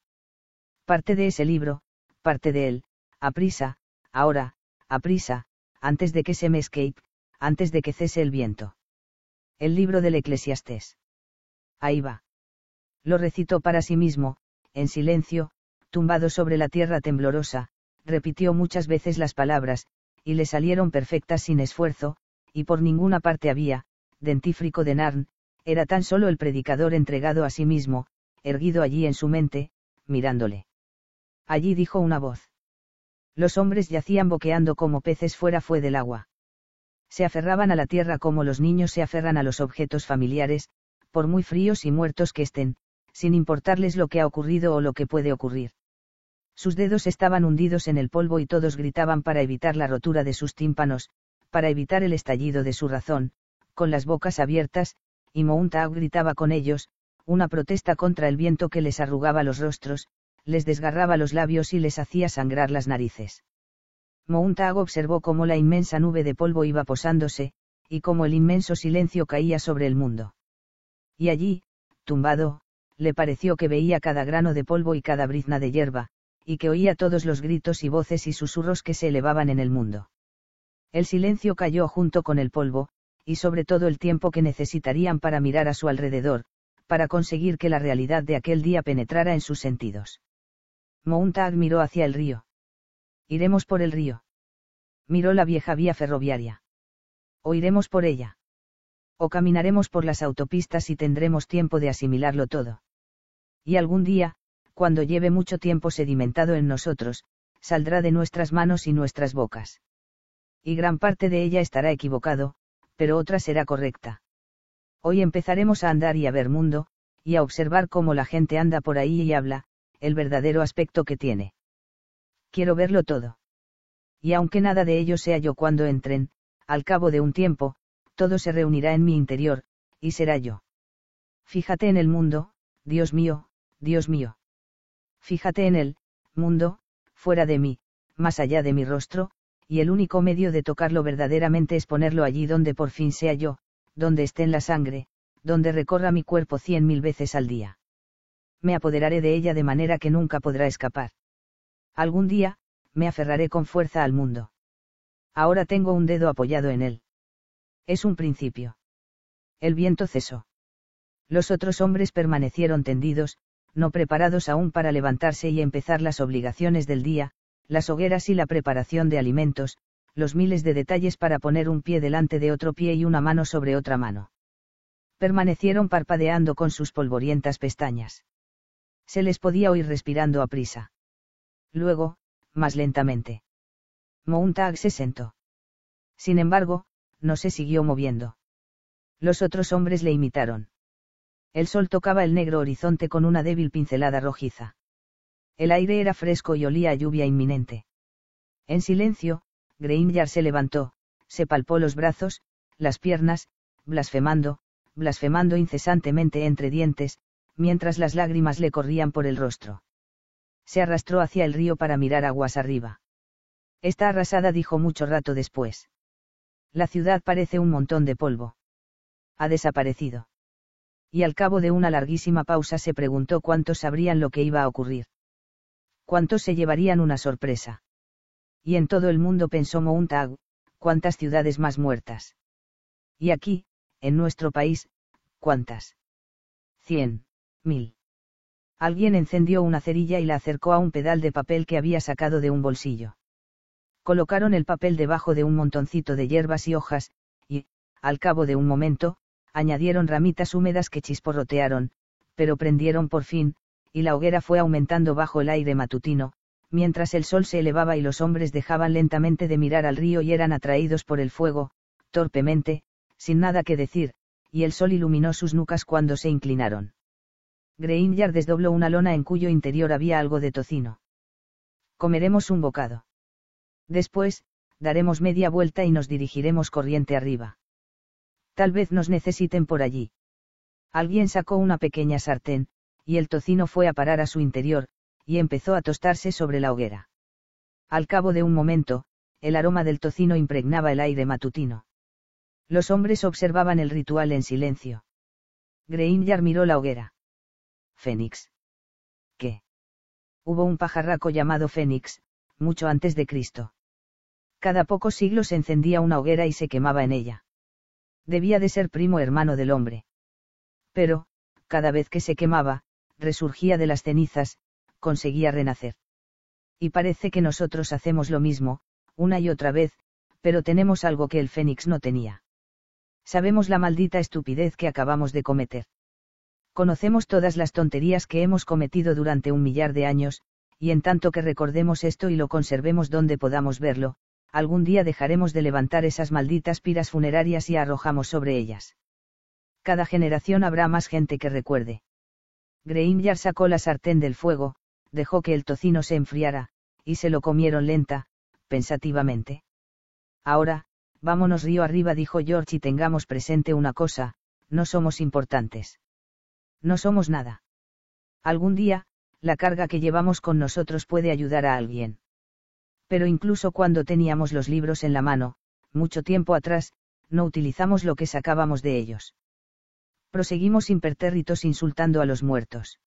Parte de ese libro, parte de él, a prisa, ahora, a prisa, antes de que se me escape, antes de que cese el viento. El libro del Eclesiastés. Ahí va. Lo recitó para sí mismo, en silencio, tumbado sobre la tierra temblorosa, repitió muchas veces las palabras, y le salieron perfectas sin esfuerzo, y por ninguna parte había, dentífrico de Narn, era tan solo el predicador entregado a sí mismo, erguido allí en su mente, mirándole. Allí dijo una voz. Los hombres yacían boqueando como peces fuera fue del agua. Se aferraban a la tierra como los niños se aferran a los objetos familiares, por muy fríos y muertos que estén, sin importarles lo que ha ocurrido o lo que puede ocurrir. Sus dedos estaban hundidos en el polvo y todos gritaban para evitar la rotura de sus tímpanos, para evitar el estallido de su razón, con las bocas abiertas, y Mountag gritaba con ellos, una protesta contra el viento que les arrugaba los rostros, les desgarraba los labios y les hacía sangrar las narices. Mountag observó cómo la inmensa nube de polvo iba posándose, y cómo el inmenso silencio caía sobre el mundo. Y allí, tumbado, le pareció que veía cada grano de polvo y cada brizna de hierba, y que oía todos los gritos y voces y susurros que se elevaban en el mundo. El silencio cayó junto con el polvo, y sobre todo el tiempo que necesitarían para mirar a su alrededor, para conseguir que la realidad de aquel día penetrara en sus sentidos. Mountag miró hacia el río. Iremos por el río. Miró la vieja vía ferroviaria. O iremos por ella. O caminaremos por las autopistas y tendremos tiempo de asimilarlo todo. Y algún día, cuando lleve mucho tiempo sedimentado en nosotros, saldrá de nuestras manos y nuestras bocas. Y gran parte de ella estará equivocado, pero otra será correcta. Hoy empezaremos a andar y a ver mundo, y a observar cómo la gente anda por ahí y habla, el verdadero aspecto que tiene. Quiero verlo todo. Y aunque nada de ello sea yo cuando entren, al cabo de un tiempo, todo se reunirá en mi interior, y será yo. Fíjate en el mundo, Dios mío, Dios mío. Fíjate en el, mundo, fuera de mí, más allá de mi rostro, y el único medio de tocarlo verdaderamente es ponerlo allí donde por fin sea yo, donde esté en la sangre, donde recorra mi cuerpo cien mil veces al día. Me apoderaré de ella de manera que nunca podrá escapar. Algún día, me aferraré con fuerza al mundo. Ahora tengo un dedo apoyado en él. Es un principio. El viento cesó. Los otros hombres permanecieron tendidos, no preparados aún para levantarse y empezar las obligaciones del día, las hogueras y la preparación de alimentos, los miles de detalles para poner un pie delante de otro pie y una mano sobre otra mano. Permanecieron parpadeando con sus polvorientas pestañas. Se les podía oír respirando a prisa. Luego, más lentamente. Mountag se sentó. Sin embargo, no se siguió moviendo. Los otros hombres le imitaron. El sol tocaba el negro horizonte con una débil pincelada rojiza. El aire era fresco y olía a lluvia inminente. En silencio, Grainger se levantó, se palpó los brazos, las piernas, blasfemando, blasfemando incesantemente entre dientes, mientras las lágrimas le corrían por el rostro. Se arrastró hacia el río para mirar aguas arriba. Está arrasada, dijo mucho rato después. La ciudad parece un montón de polvo. Ha desaparecido. Y al cabo de una larguísima pausa se preguntó cuántos sabrían lo que iba a ocurrir. Cuántos se llevarían una sorpresa. Y en todo el mundo pensó Mountag, cuántas ciudades más muertas. Y aquí, en nuestro país, ¿cuántas? Cien, mil. Alguien encendió una cerilla y la acercó a un pedal de papel que había sacado de un bolsillo colocaron el papel debajo de un montoncito de hierbas y hojas, y, al cabo de un momento, añadieron ramitas húmedas que chisporrotearon, pero prendieron por fin, y la hoguera fue aumentando bajo el aire matutino, mientras el sol se elevaba y los hombres dejaban lentamente de mirar al río y eran atraídos por el fuego, torpemente, sin nada que decir, y el sol iluminó sus nucas cuando se inclinaron. Grainyard desdobló una lona en cuyo interior había algo de tocino. Comeremos un bocado. Después, daremos media vuelta y nos dirigiremos corriente arriba. Tal vez nos necesiten por allí. Alguien sacó una pequeña sartén, y el tocino fue a parar a su interior, y empezó a tostarse sobre la hoguera. Al cabo de un momento, el aroma del tocino impregnaba el aire matutino. Los hombres observaban el ritual en silencio. Grainyard miró la hoguera. Fénix. ¿Qué? Hubo un pajarraco llamado Fénix, mucho antes de Cristo. Cada pocos siglos encendía una hoguera y se quemaba en ella. Debía de ser primo hermano del hombre. Pero, cada vez que se quemaba, resurgía de las cenizas, conseguía renacer. Y parece que nosotros hacemos lo mismo, una y otra vez, pero tenemos algo que el fénix no tenía. Sabemos la maldita estupidez que acabamos de cometer. Conocemos todas las tonterías que hemos cometido durante un millar de años, y en tanto que recordemos esto y lo conservemos donde podamos verlo, algún día dejaremos de levantar esas malditas piras funerarias y arrojamos sobre ellas. Cada generación habrá más gente que recuerde. Grainyard sacó la sartén del fuego, dejó que el tocino se enfriara, y se lo comieron lenta, pensativamente. Ahora, vámonos río arriba, dijo George, y tengamos presente una cosa, no somos importantes. No somos nada. Algún día, la carga que llevamos con nosotros puede ayudar a alguien pero incluso cuando teníamos los libros en la mano, mucho tiempo atrás, no utilizamos lo que sacábamos de ellos. Proseguimos impertérritos insultando a los muertos.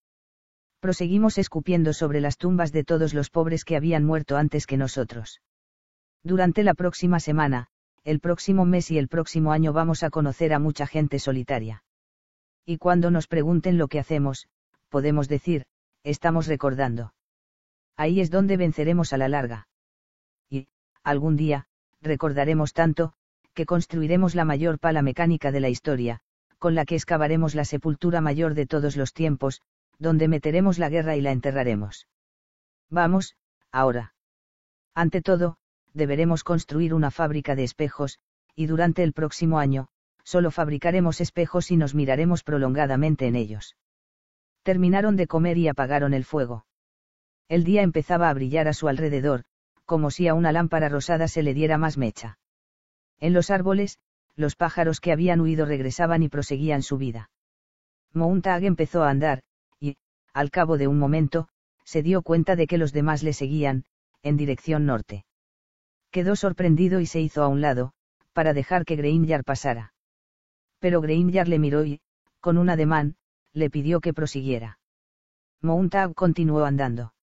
Proseguimos escupiendo sobre las tumbas de todos los pobres que habían muerto antes que nosotros. Durante la próxima semana, el próximo mes y el próximo año vamos a conocer a mucha gente solitaria. Y cuando nos pregunten lo que hacemos, podemos decir, estamos recordando. Ahí es donde venceremos a la larga algún día, recordaremos tanto, que construiremos la mayor pala mecánica de la historia, con la que excavaremos la sepultura mayor de todos los tiempos, donde meteremos la guerra y la enterraremos. Vamos, ahora. Ante todo, deberemos construir una fábrica de espejos, y durante el próximo año, solo fabricaremos espejos y nos miraremos prolongadamente en ellos. Terminaron de comer y apagaron el fuego. El día empezaba a brillar a su alrededor, como si a una lámpara rosada se le diera más mecha. En los árboles, los pájaros que habían huido regresaban y proseguían su vida. Mountag empezó a andar, y, al cabo de un momento, se dio cuenta de que los demás le seguían, en dirección norte. Quedó sorprendido y se hizo a un lado, para dejar que Grainger pasara. Pero Grainger le miró y, con un ademán, le pidió que prosiguiera. Mountag continuó andando.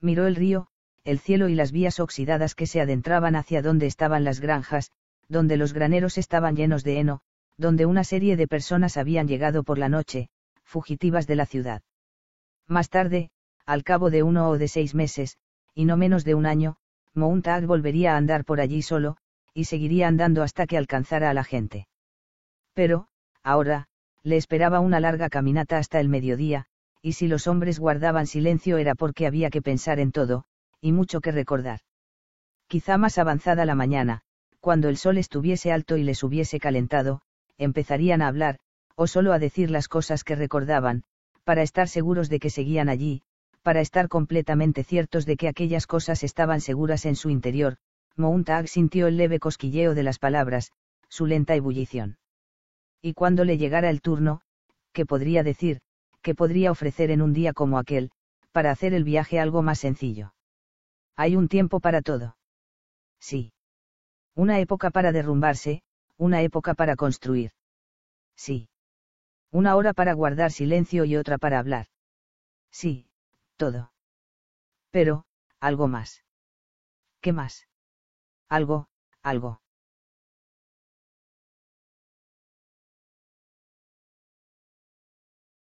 Miró el río, el cielo y las vías oxidadas que se adentraban hacia donde estaban las granjas, donde los graneros estaban llenos de heno, donde una serie de personas habían llegado por la noche, fugitivas de la ciudad. Más tarde, al cabo de uno o de seis meses, y no menos de un año, Mountag volvería a andar por allí solo, y seguiría andando hasta que alcanzara a la gente. Pero, ahora, le esperaba una larga caminata hasta el mediodía, y si los hombres guardaban silencio era porque había que pensar en todo, y mucho que recordar. Quizá más avanzada la mañana, cuando el sol estuviese alto y les hubiese calentado, empezarían a hablar, o solo a decir las cosas que recordaban, para estar seguros de que seguían allí, para estar completamente ciertos de que aquellas cosas estaban seguras en su interior, Mountag sintió el leve cosquilleo de las palabras, su lenta ebullición. Y cuando le llegara el turno, ¿qué podría decir, qué podría ofrecer en un día como aquel, para hacer el viaje algo más sencillo? Hay un tiempo para todo. Sí. Una época para derrumbarse, una época para construir. Sí. Una hora para guardar silencio y otra para hablar. Sí, todo. Pero, algo más. ¿Qué más? Algo, algo.